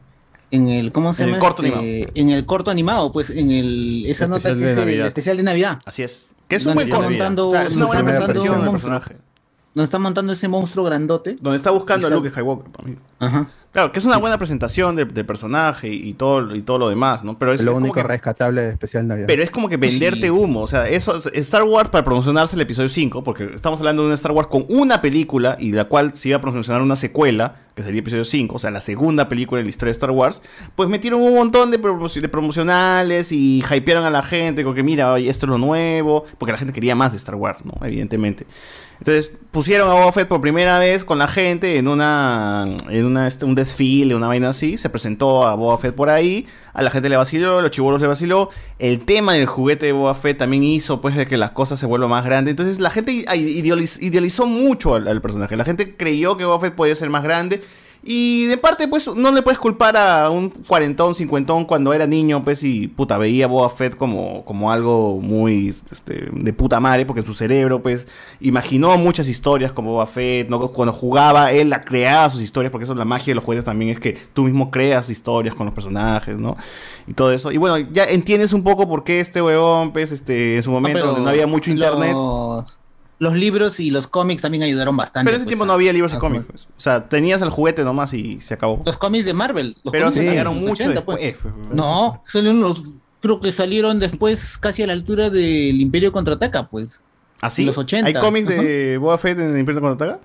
En el, ¿cómo se En el llama? corto Este, animado. En el corto animado, pues en el, esa El nota especial que de es el Navidad. especial de Navidad. Así es. Que es un buen está corto. montando, O sea, es una donde buena está montando presentación del personaje. Donde está montando ese monstruo grandote. Donde está buscando a Luke Skywalker. para mí. Ajá. Claro, que es una buena presentación del del personaje y, y todo, y todo lo demás, ¿no? Pero es lo único que- rescatable de especial Navidad. Pero es como que venderte humo. O sea, eso es- Star Wars para promocionarse el episodio 5, porque estamos hablando de un Star Wars con una película y la cual se iba a promocionar una secuela, que sería episodio 5, o sea, la segunda película en la historia de Star Wars. Pues metieron un montón de, de promocionales y hypearon a la gente con que, mira, oye, esto es lo nuevo, porque la gente quería más de Star Wars, ¿no? Evidentemente. Entonces pusieron a Boba Fett por primera vez con la gente en una en una este, un desfile, una vaina así, se presentó a Boba Fett por ahí, a la gente le vaciló, a los chibolos le vaciló, el tema del juguete de Boba Fett también hizo pues de que las cosas se vuelvan más grandes, entonces la gente idealizó mucho al, personaje, la gente creyó que Boba podía ser más grande y de parte, pues, no le puedes culpar a un cuarentón, cincuentón cuando era niño, pues, y puta, veía a Boba Fett como, como algo muy este, de puta madre, porque su cerebro, pues, imaginó muchas historias como Boba Fett, ¿no? Cuando jugaba, él la creaba sus historias, porque eso es la magia de los juegos también, es que tú mismo creas historias con los personajes, ¿no? Y todo eso. Y bueno, ya entiendes un poco por qué este huevón, pues, este, en su momento, pero donde no había mucho internet. Los, los libros y los cómics también ayudaron bastante. Pero en ese pues, tiempo no había libros y cómics, pues. O sea, tenías el juguete nomás y se acabó. Los cómics de Marvel. los Pero se llegaron los mucho 80, después. pues. No, salieron los. Creo que salieron después, casi a la altura del Imperio contraataca, pues. ¿Así? En los 80. ¿Hay cómics de Boba Fett en el Imperio Contraataca?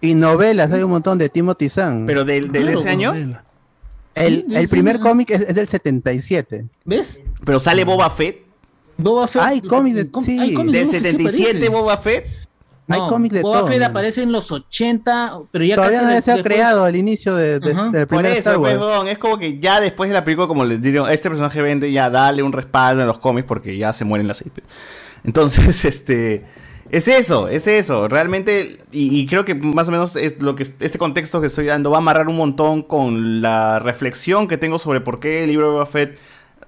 Y novelas, hay un montón de Timothy Zahn. ¿Pero del, del ese año? El, Sí, el sí, primer sí. cómic es, es del 77. ¿Ves? ¿Pero sale Boba Fett? Boba Fett. Hay cómics de... Sí. hay cómics ¿Del Boba Fett, sí 77 aparece. Boba Fett? Hay No, cómics de Boba todo, Fett aparece en los 80, pero ya Todavía no se ha creado al inicio de, del Por primer Star eso, Wars. pues, huevón, es como que ya después de la película, como les digo, este personaje vende, ya dale un respaldo en los cómics porque ya se mueren las seis. pues. Entonces, este. Es eso, es eso. Realmente, y, y creo que más o menos es lo que este contexto que estoy dando va a amarrar un montón con la reflexión que tengo sobre por qué el libro de Boba Fett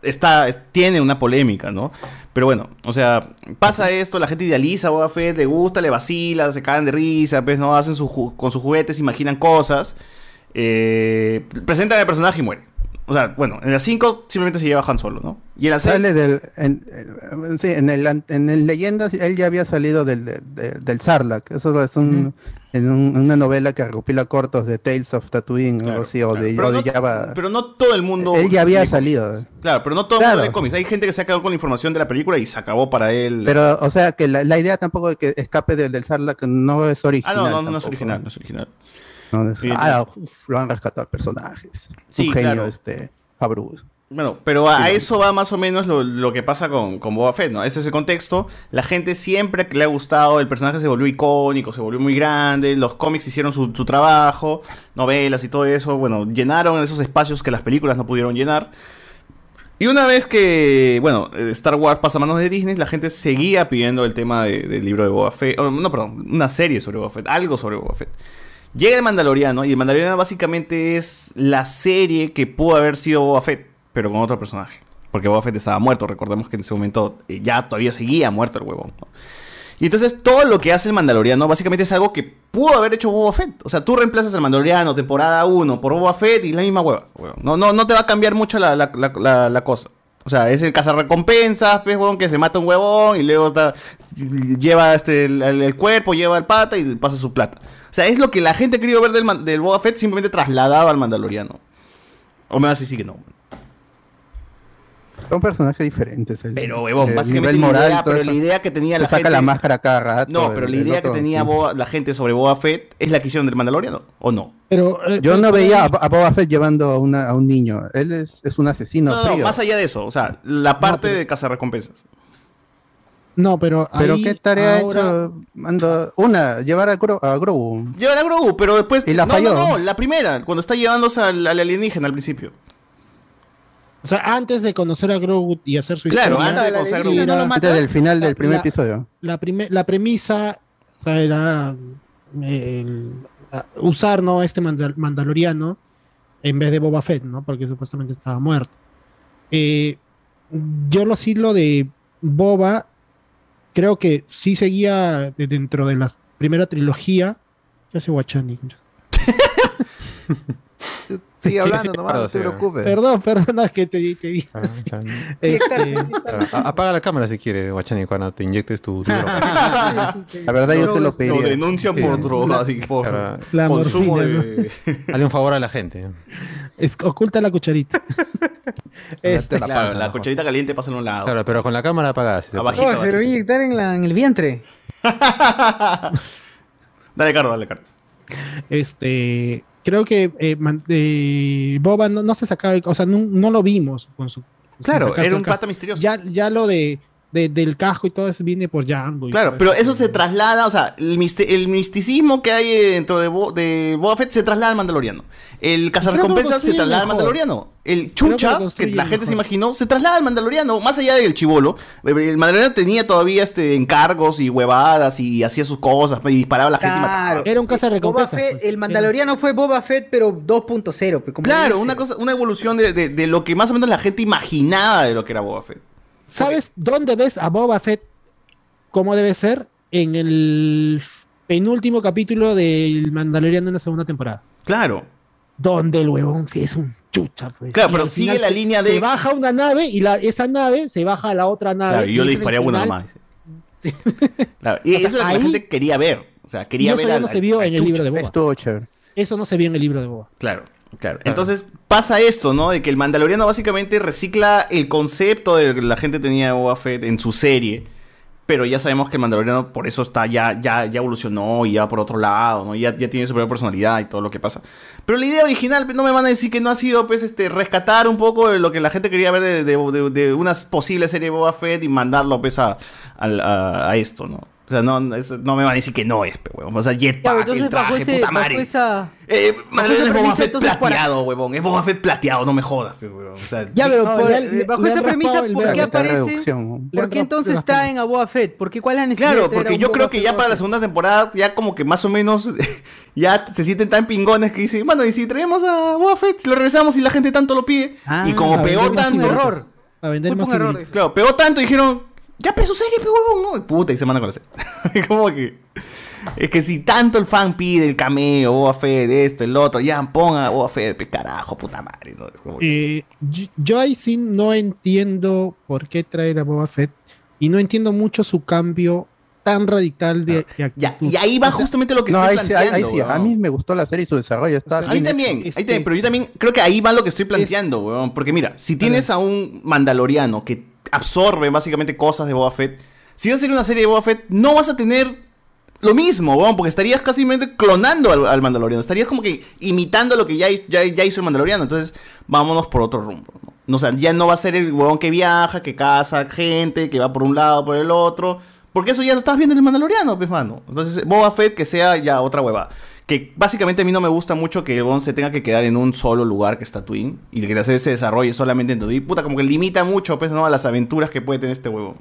está, es- tiene una polémica, ¿no? Pero bueno, o sea, pasa esto, la gente idealiza a Boba Fett, le gusta, le vacila, se cagan de risa, pues, ¿no? Hacen su con sus juguetes, imaginan cosas. eh, presentan al personaje y muere. O sea, bueno, en las 5 simplemente se lleva Han Solo, ¿no? Y en las 6... Sale del. En, en- sí, en el, en el Leyendas, él ya había salido del, de- de- del Sarlacc. Eso es un, en un- una novela que recopila cortos de Tales of Tatooine, algo así, o de, Pero o de no- Java. Pero no todo el mundo. Él ya había salido. Claro, pero no todo el mundo Claro. lee cómics. Hay gente que se ha quedado con la información de la película y se acabó para él. Pero, o sea, que la, la idea tampoco de que escape del, del Sarlacc no es ah, original. no, no, no es original, no es original. No, es- ah, uf, lo han rescatado personajes. Sí, un genio, claro. este. Bueno, pero a, a eso va más o menos lo, lo que pasa con, con Boba Fett, ¿no? Ese es el contexto. La gente siempre que le ha gustado, el personaje se volvió icónico, se volvió muy grande, los cómics hicieron su, su trabajo, novelas y todo eso, bueno, llenaron esos espacios que las películas no pudieron llenar. Y una vez que, bueno, Star Wars pasa a manos de Disney, la gente seguía pidiendo el tema de- del libro de Boba Fett, oh, no, perdón, una serie sobre Boba Fett, algo sobre Boba Fett. Llega el Mandaloriano y el Mandaloriano básicamente es la serie que pudo haber sido Boba Fett, pero con otro personaje. Porque Boba Fett estaba muerto, recordemos que en ese momento eh, ya todavía seguía muerto el huevón. Y entonces todo lo que hace el Mandaloriano básicamente es algo que pudo haber hecho Boba Fett. O sea, tú reemplazas al Mandaloriano temporada 1 por Boba Fett y la misma hueva. No, no, no te va a cambiar mucho la- la cosa. O sea, es el cazarrecompensas, pues, que se mata un huevón y luego lleva este, el, cuerpo, lleva el pata y pasa su plata. O sea, es lo que la gente ha querido ver del, del Boba Fett simplemente trasladado al Mandaloriano. O me vas a decir que no. Son personajes diferentes. el- Pero, huevón, el básicamente nivel la moral, idea- pero eso. la idea que tenía Se la saca gente- la máscara cada rato. No, pero el- la idea que tenía sí. Boba- la gente sobre Boba Fett es la que hicieron del Mandaloriano, ¿o no? Pero, eh, Yo no pero- veía a, a Boba Fett llevando a, una- a un niño. Él es, es un asesino No, no, más allá de eso, o sea, la parte de cazarrecompensas. No, pero. Pero ahí qué tarea ahora- ha hecho. Mando, una, llevar a, Gro a Grogu. Llevan a Grogu, pero después. Y la no, falló. no, no, la primera, cuando está llevándose al, al alienígena al principio. O sea, antes de conocer a Grogu y hacer su Claro, historia. antes de conocer a Grogu. Antes del final del primer la- episodio. La, prime- la premisa o sea, era eh, el- usar ¿no? a este mandal- mandaloriano en vez de Boba Fett, ¿no? Porque supuestamente estaba muerto. Eh, yo lo sí lo de Boba, creo que sí seguía de- dentro de la primera trilogía. Ya se Guachani. Sigue hablando sí, nomás, no te preocupes. Perdón, perdón, es que te, te vi así. Este, A- Apaga la cámara si quieres, Guachani, cuando te inyectes tu, tu droga. La verdad, yo te lo Lo pediría. denuncian Sí. por drogas y por. La consumo morfina, de. Dale un favor a la gente. es- oculta la cucharita. Este, Claro, la cucharita caliente pasa a un lado. Claro, pero con la cámara apagada. si se puede. Oh, se lo voy a inyectar en, la- en el vientre. Dale, Cardo, dale, Cardo. Este, creo que eh, man- eh, Boba no, no se sacaba, el- o sea, no, no lo vimos con su. Claro, era un pata misterioso. Ya, ya lo de, de- del casco y todo eso viene por Django. y Claro, pero eso se traslada, o sea, el, misticismo que hay dentro de, Bo- de Boba Fett se traslada al Mandaloriano. El cazarrecompensas se traslada al. Mandaloriano. El que chucha, que, la gente se imaginó, se traslada al Mandaloriano. Más allá del chivolo, el Mandaloriano tenía todavía este encargos y huevadas y hacía sus cosas y disparaba a la gente y mataba. Claro. Era un caza Boba recompensa. Fett, el Mandaloriano fue Boba Fett, pero 2.0. pues, Claro, una cosa, una evolución de, de- de lo que más o menos la gente imaginaba de lo que era Boba Fett. ¿Sabes dónde ves a Boba Fett cómo debe ser? En el penúltimo capítulo del Mandaloriano en la segunda temporada. Claro. Donde el huevón sí es un chucha, pues. Claro, Y pero sigue la se- línea de- Se baja una nave y la, esa nave se baja a la otra nave. Claro, y yo le disparé a uno final. nomás. Claro, y O sea, eso es lo que la gente quería ver. O sea, quería y ver eso ya al- no se vio en el libro de Boba. Estuvo chévere. Eso no se vio en el libro de Boba. Claro, claro. Entonces pasa esto, ¿no? De que el Mandaloriano básicamente recicla el concepto de que la gente tenía de Boba Fett en su serie. Pero ya sabemos que el Mandaloriano por eso está ya, ya, ya evolucionó y ya por otro lado, ¿no? Ya, ya tiene su propia personalidad y todo lo que pasa. Pero la idea original, no me van a decir que no ha sido, pues, este, rescatar un poco de lo que la gente quería ver de, de, de- de una posible serie de Boba Fett y mandarlo, pues, a, al- a- a esto, ¿no? O sea, no, no, eso no me van a decir que no es, huevón. O sea, jetpack, entonces el traje, ese, puta madre. esa... Eh, es Boba Fett entonces, para- plateado, huevón. Es Boba Fett plateado, no me jodas, huevón. O sea, Ya, pero No, por- le- le- bajo le esa premisa, el ¿por qué aparece? ¿Por qué entonces traen a Boba Fett? ¿Por qué cuál es la necesidad Claro, de traer a porque yo Boba creo que Fett ya para la segunda temporada ya como que más o menos ya se sienten tan pingones que dicen, bueno, y si traemos a Boba Fett, si lo regresamos y la gente tanto lo pide, y como pegó tanto. A vender más claro, pegó tanto y dijeron, ya pe su serie, pe huevón, no, puta, y se mandan con la serie. como que es que si tanto el fan pide el cameo, Boba Fett, esto, el otro, ya pongan a Boba Fett, pe carajo, puta madre, ¿no? Es como que- Eh, yo, ahí sí no entiendo por qué traer a Boba Fett y no entiendo mucho su cambio tan radical de, de actitud. Ya, y ahí va O sea, justamente lo que No, estoy ahí sí, ahí- planteando. ahí sí. A mí me gustó la serie y su desarrollo. Está A mí bien también, hecho. ahí también, pero yo también creo que ahí va lo que estoy planteando, weón. Porque mira, si tienes a un mandaloriano que absorbe básicamente cosas de Boba Fett, si vas a hacer una serie de Boba Fett, no vas a tener lo mismo, weón, porque estarías casi clonando al, al mandaloriano. Estarías como que imitando lo que ya, ya, hizo el mandaloriano. Entonces, vámonos por otro rumbo, ¿no? No, O sea, ya no va a ser el weón que viaja, que caza gente, que va por un lado, por el otro. Porque eso ya lo estás viendo en el Mandaloriano, pues, mano. Entonces, Boba Fett que sea ya otra hueva. Que básicamente a mí no me gusta mucho que el se tenga que quedar en un solo lugar que está Twin. Y que hacer ese desarrollo solamente en Twin. Puta, como que limita mucho, pues, ¿no? A las aventuras que puede tener este huevo.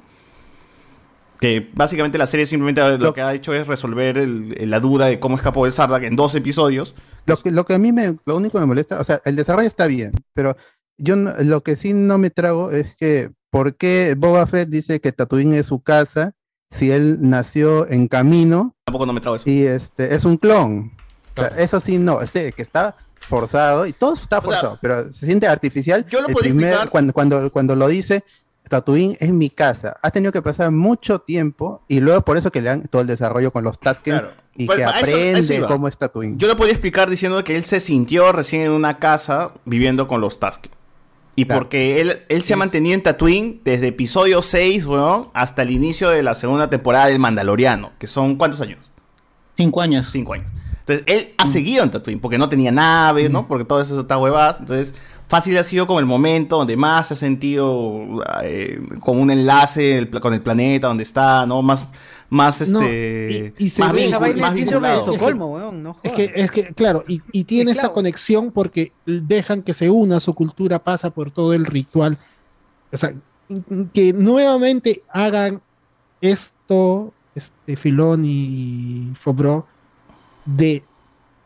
Que básicamente la serie simplemente lo, que ha hecho es resolver el- el- la duda de cómo escapó el Sardak en dos episodios. Lo que, lo que a mí me, lo único que me molesta, o sea, el desarrollo está bien, pero yo no- lo que sí no me trago es que, ¿por qué Boba Fett dice que Tatooine es su casa si él nació en camino? Tampoco no me trago eso. Y este, es un clon. Eso sí, no, sé que está forzado y todo está forzado, pero se siente artificial. yo lo el primer- explicar- cuando, cuando, cuando lo dice, Tatooine es mi casa. Ha tenido que pasar mucho tiempo y luego por eso que le dan todo el desarrollo con los Tusken Claro. y Pues, que eso- eso aprende cómo es Tatooine. Yo lo podría explicar diciendo que él se sintió recién en una casa viviendo con los Tusken. Y porque él, él se ha mantenido en Tatooine desde episodio 6, weón, hasta el inicio de la segunda temporada del Mandaloriano, que son ¿cuántos años? Cinco años. Cinco años. Entonces, él ha seguido en Tatooine, porque no tenía nave, ¿no? Porque todo eso está huevadas. Entonces, fácil ha sido como el momento donde más se ha sentido eh, con un enlace el con el planeta, donde está, ¿no? Más, más No, este... y- y se más vincul- más síndrome de vinculado. Estocolmo, weón, no Es que, es que, claro, y, y tiene esta conexión porque dejan que se una, su cultura pasa por todo el ritual. O sea, que nuevamente hagan esto, este Filón y Fobro, de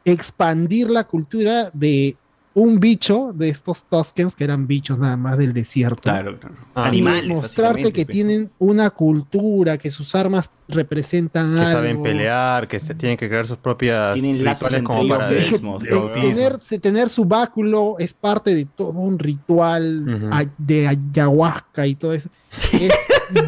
expandir la cultura de un bicho de estos Tuskens, que eran bichos nada más del desierto. Claro, claro. Y Animales, mostrarte que tienen una cultura, que sus armas representan Que algo. saben pelear, que se tienen que crear sus propias Tienen lazos rituales como para mismos, tener, tener su báculo es parte de todo un ritual de ayahuasca y todo eso. Es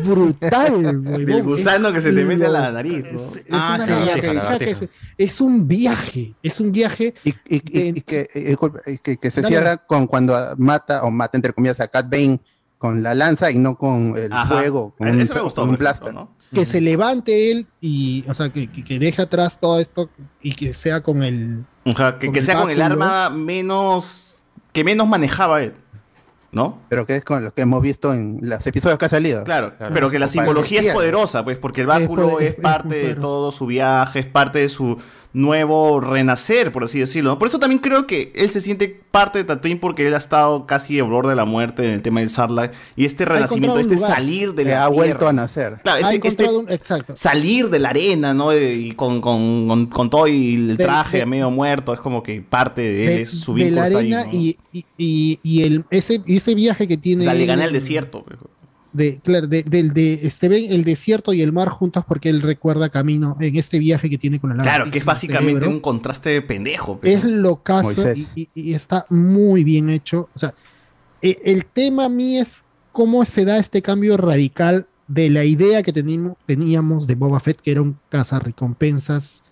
brutal, huevón. Del gusano que se te mete a la nariz, ¿no? Es, es Ah, una sí, que es, es un viaje, es un viaje. Y, y- y- y que, eh, disculpa, y que, que se Dale, cierra con cuando mata o mata entre comillas a Cat Bane con la lanza y no con el Ajá. fuego, con Eh, un, eso me gustó, con un por ejemplo, blaster. ¿no? Que se levante él y, o sea, que, que, que deje atrás todo esto y que sea con el. Ajá, que, con que el sea con el arma menos... que menos manejaba él, ¿no? Pero que es con lo que hemos visto en los episodios que ha salido. Claro, pero que la simbología es poderosa, pues, porque el báculo poder- es, es- parte es de todo su viaje, es parte de su nuevo renacer, por así decirlo. ¿no? Por eso también creo que él se siente parte de Tatooine porque él ha estado casi al borde de la muerte en el tema del Sarlacc y este renacimiento, este lugar. salir de Que la ha vuelto a nacer. Claro, ha este- este un- exacto. salir de la arena, ¿no? De- Y con, con, con, con todo y el De- traje de- medio muerto, es como que parte de él, de, es su de vínculo la está ahí, arena ¿no? y, y, y, y el, ese, ese viaje que tiene. La le gana el desierto. pues. de, claro, de, del- de- se ven el desierto y el mar juntos porque él recuerda camino en este viaje que tiene con la Claro, que es en el básicamente cerebro. un contraste pendejo. pues, Es lo caso y, Moisés. y- y está muy bien hecho. O sea, e- el tema a mí es cómo se da este cambio radical de la idea que tenimo- teníamos de Boba Fett, que era un cazarrecompensas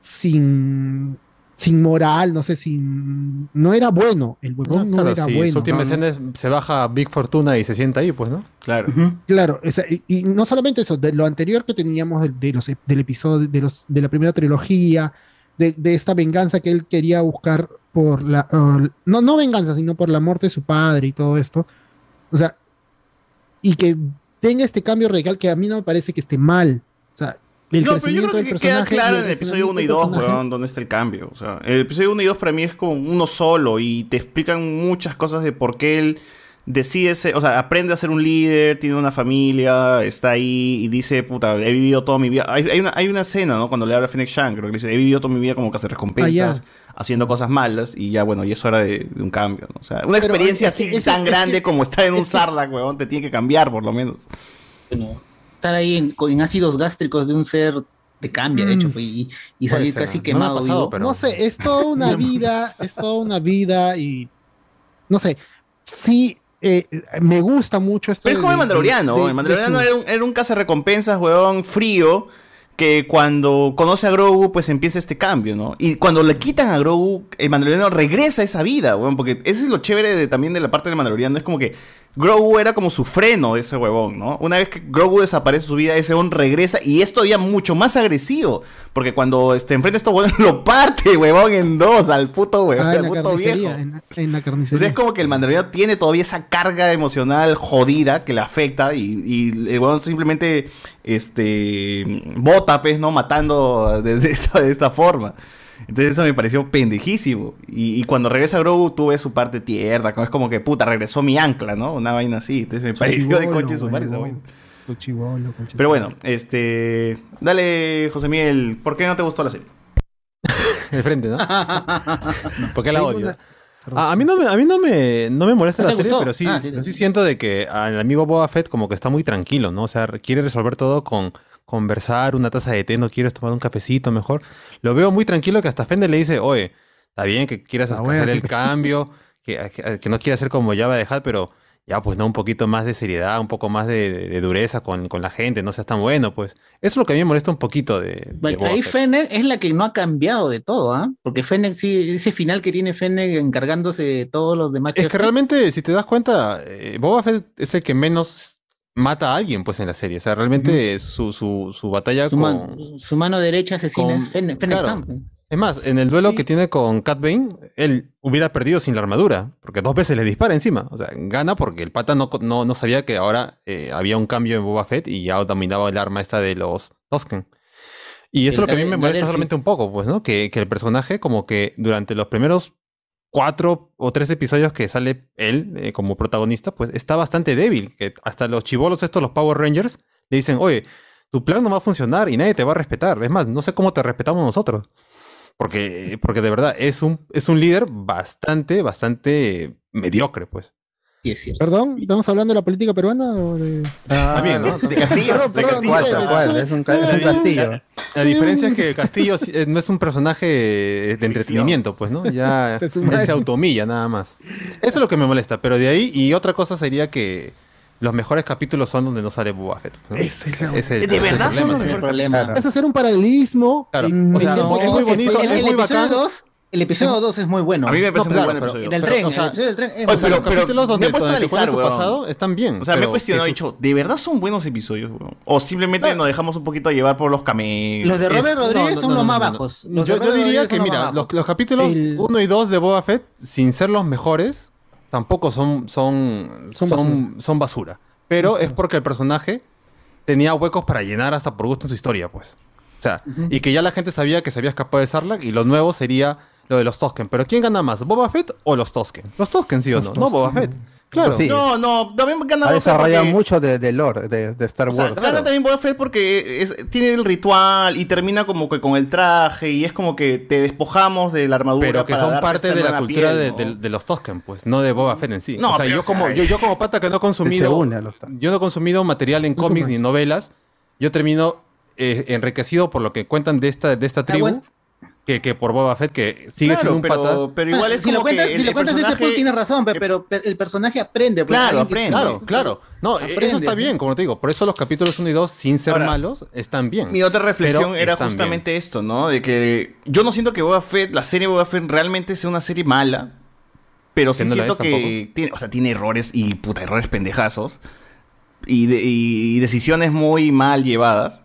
sin, sin moral, no sé, sin. No era bueno. El huevón no, Claro, era sí, bueno. Su última No, escena es, se baja Big Fortuna y se sienta ahí, pues, ¿no? Claro. Claro, o sea, y, y no solamente eso, de lo anterior que teníamos de, de los, del episodio, de, los, de la primera trilogía, de, de esta venganza que él quería buscar por la... uh, no, no venganza, sino por la muerte de su padre y todo esto. O sea, y que tenga este cambio radical que a mí no me parece que esté mal. El no, pero yo creo que queda claro en el episodio 1 y desarrollo 2, del personaje. weón, dónde está el cambio. O sea, el episodio 1 y 2 para mí es como uno solo y te explican muchas cosas de por qué él decide ser, o sea, aprende a ser un líder, tiene una familia, está ahí y dice, puta, he vivido toda mi vida. Hay, hay una, hay una escena, ¿no? Cuando le habla a Fennec Shang, creo que le dice, he vivido toda mi vida como que hacer recompensas, Ah, haciendo cosas malas y ya, bueno, y es hora de, de un cambio, ¿no? O sea, una Pero, experiencia es que- así es- tan es grande que- como estar en un Sarlacc, weón, te tiene que cambiar por lo menos. Estar ahí en, ácidos gástricos de un ser de cambia, de hecho, Mm. pues, y, salir ser, casi no quemado. pasado, pero- No sé, es toda una vida, es toda una vida y no sé, sí, eh, me gusta mucho esto. Pero es como el Mandaloriano. de- de- el Mandaloriano de era un, era un cazarrecompensas, weón, frío. Que cuando conoce a Grogu, pues empieza este cambio, ¿no? Y cuando le quitan a Grogu, el Mandaloriano regresa a esa vida, weón. Porque eso es lo chévere de- también de la parte del Mandaloriano. Es como que Grogu era como su freno de ese huevón, ¿no? Una vez que Grogu desaparece de su vida, ese huevón regresa y es todavía mucho más agresivo. Porque cuando este, enfrenta a estos huevones, lo parte, huevón, en dos al puto huevón, Ah, al puto viejo. en la, en carnicería. es como que el mandaloriano tiene todavía esa carga emocional jodida que le afecta y, y el weón simplemente este bota, pues, ¿no? Matando de, de esta, de esta forma. Entonces eso me pareció pendejísimo. Y, y cuando regresa Grogu, tú ves su parte tierna, es como que, puta, regresó mi ancla, ¿no? Una vaina así. Entonces me Su pareció de conche su madre esa huevón. vaina. Su chibolo, concha Pero bueno, este... Dale, José Miguel, ¿por qué no te gustó la serie? De frente, ¿no? Porque la Tengo odio. una- A, a mí no me, a mí no me, no me molesta ¿No la serie, gustó? pero sí, Ah, sí, pero sí. sí siento de que al amigo Boba Fett como que está muy tranquilo, ¿no? O sea, quiere resolver todo con conversar, una taza de té, no quieres tomar un cafecito mejor. Lo veo muy tranquilo que hasta Fender le dice, oye, está bien que quieras Ah, hacer el cambio, que, que- que no quieras ser como Java de Hat, pero ya pues no, un poquito más de seriedad, un poco más de, de- de dureza con, con la gente, no seas tan bueno, pues. Eso es lo que a mí me molesta un poquito de, Ahí. Fennec es la que no ha cambiado de todo, ¿ah? Porque Fennec sí, ese final que tiene Fennec encargándose de todos los demás. Es que realmente, si te das cuenta, eh, Boba Fett es el que menos mata a alguien, pues, en la serie. O sea, realmente su, su, su batalla su, con... man- su mano derecha asesina con- es Fennec, Fennec claro. Sam. Es más, en el duelo que tiene con Cat Bane, él hubiera perdido sin la armadura, porque dos veces le dispara encima. O sea, gana porque el pata no, no, no sabía que ahora eh, había un cambio en Boba Fett y ya dominaba el arma esta de los Tosken. Y eso es lo que a mí me molesta solamente un poco, pues, ¿no? Que, que el personaje como que durante los primeros cuatro o tres episodios que sale él eh, como protagonista, pues está bastante débil. Que hasta los chivolos estos, los Power Rangers, le dicen, oye, tu plan no va a funcionar y nadie te va a respetar. Es más, no sé cómo te respetamos nosotros. Porque, porque de verdad es un, es un líder bastante, bastante mediocre, pues. Sí, es cierto. Perdón, ¿estamos hablando de la política peruana o de.? También, ¿no? De Castillo. Perdón, de Castillo. ¿Cuál, no sé, cuál? Es un, ca- es un castillo. La diferencia es que Castillo eh, no es un personaje de entretenimiento, pues, ¿no? Ya él se automilla nada más. Eso es lo que me molesta. Pero de ahí, y otra cosa sería que los mejores capítulos son donde no sale Boba Fett. ¿no? Ese es la- Ese- ¿De el verdad son problema. los el mejores problema. Es hacer un paralelismo. Claro, en- o sea, en no, tiempo es muy bonito, el, es el muy bacán. 2, el episodio 2 es muy bueno. A mí me parece No, muy claro, buen episodio. El del Pero, tren, o sea, el episodio del tren es Oye, muy pero- pero capítulos donde, me he puesto a analizar, weón. pasado están bien. O sea, me he cuestionado, he dicho, ¿de verdad son buenos episodios? weón? O simplemente nos dejamos un poquito llevar por los cameos. Los de Robert Es- Rodríguez no, no, son no, los no, más no, no. bajos. Los Yo, diría que, los mira, los, los capítulos El- 1 y 2 de Boba Fett, sin ser los mejores, tampoco son, son, Son son, son basura. Pero es porque el personaje tenía huecos para llenar hasta por gusto en su historia, pues. O sea, y que ya la gente sabía que se había escapado de Sarlacc y lo nuevo sería lo de los Tosken. Pero ¿quién gana más, Boba Fett o los Tosken? Los Tosken, ¿sí o no? No Boba Fett. Claro. Sí. No, no, también gana Ha Boba Fett desarrollado porque- mucho de, de lore de, de Star O sea, Wars. gana también Boba Fett porque es- tiene el ritual y termina como que con el traje y es como que te despojamos de la armadura. Pero que para son parte de la cultura piel, de, ¿no? de- de los Tosken, pues, no de Boba Fett en sí. No, o sea, pero, yo, o sea, como, yo, yo como pata que no he consumido, Se une a los yo no he consumido material en cómics ni novelas, yo termino eh, enriquecido por lo que cuentan de esta, de esta tribu, bueno. Que, que por Boba Fett, que sigue Claro, siendo un pero, pata. pero igual Ah, es si como lo cuentas, que si el, lo el cuentas de ese punto tienes razón, pe- pero, pe- el personaje aprende. pues, Claro, aprende. Claro, claro. No, Aprende, eso está bien, como te digo. Por eso los capítulos 1 y 2, sin ser Ahora, malos, están bien. Mi otra reflexión era bien. justamente esto, ¿no? De que yo no siento que Boba Fett, la serie Boba Fett realmente sea una serie mala, pero sí no la siento que tiene, o sea, tiene errores y puta errores pendejazos y, de- y decisiones muy mal llevadas,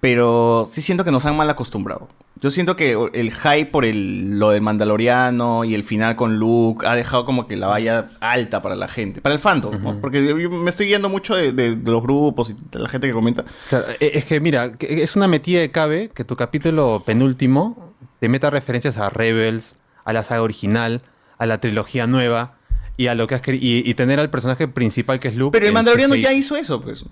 pero sí siento que nos han mal acostumbrado. Yo siento que el hype por el, lo del Mandaloriano y el final con Luke ha dejado como que la valla alta para la gente, para el fandom, ¿no? Porque yo- me estoy guiando mucho de, de- de los grupos y de la gente que comenta. O sea, e- es que mira, es una metida de cabe que tu capítulo penúltimo te meta referencias a Rebels, a la saga original, a la trilogía nueva y a lo que has querido. Y, y tener al personaje principal que es Luke. Pero el Mandaloriano ya hizo eso, pues.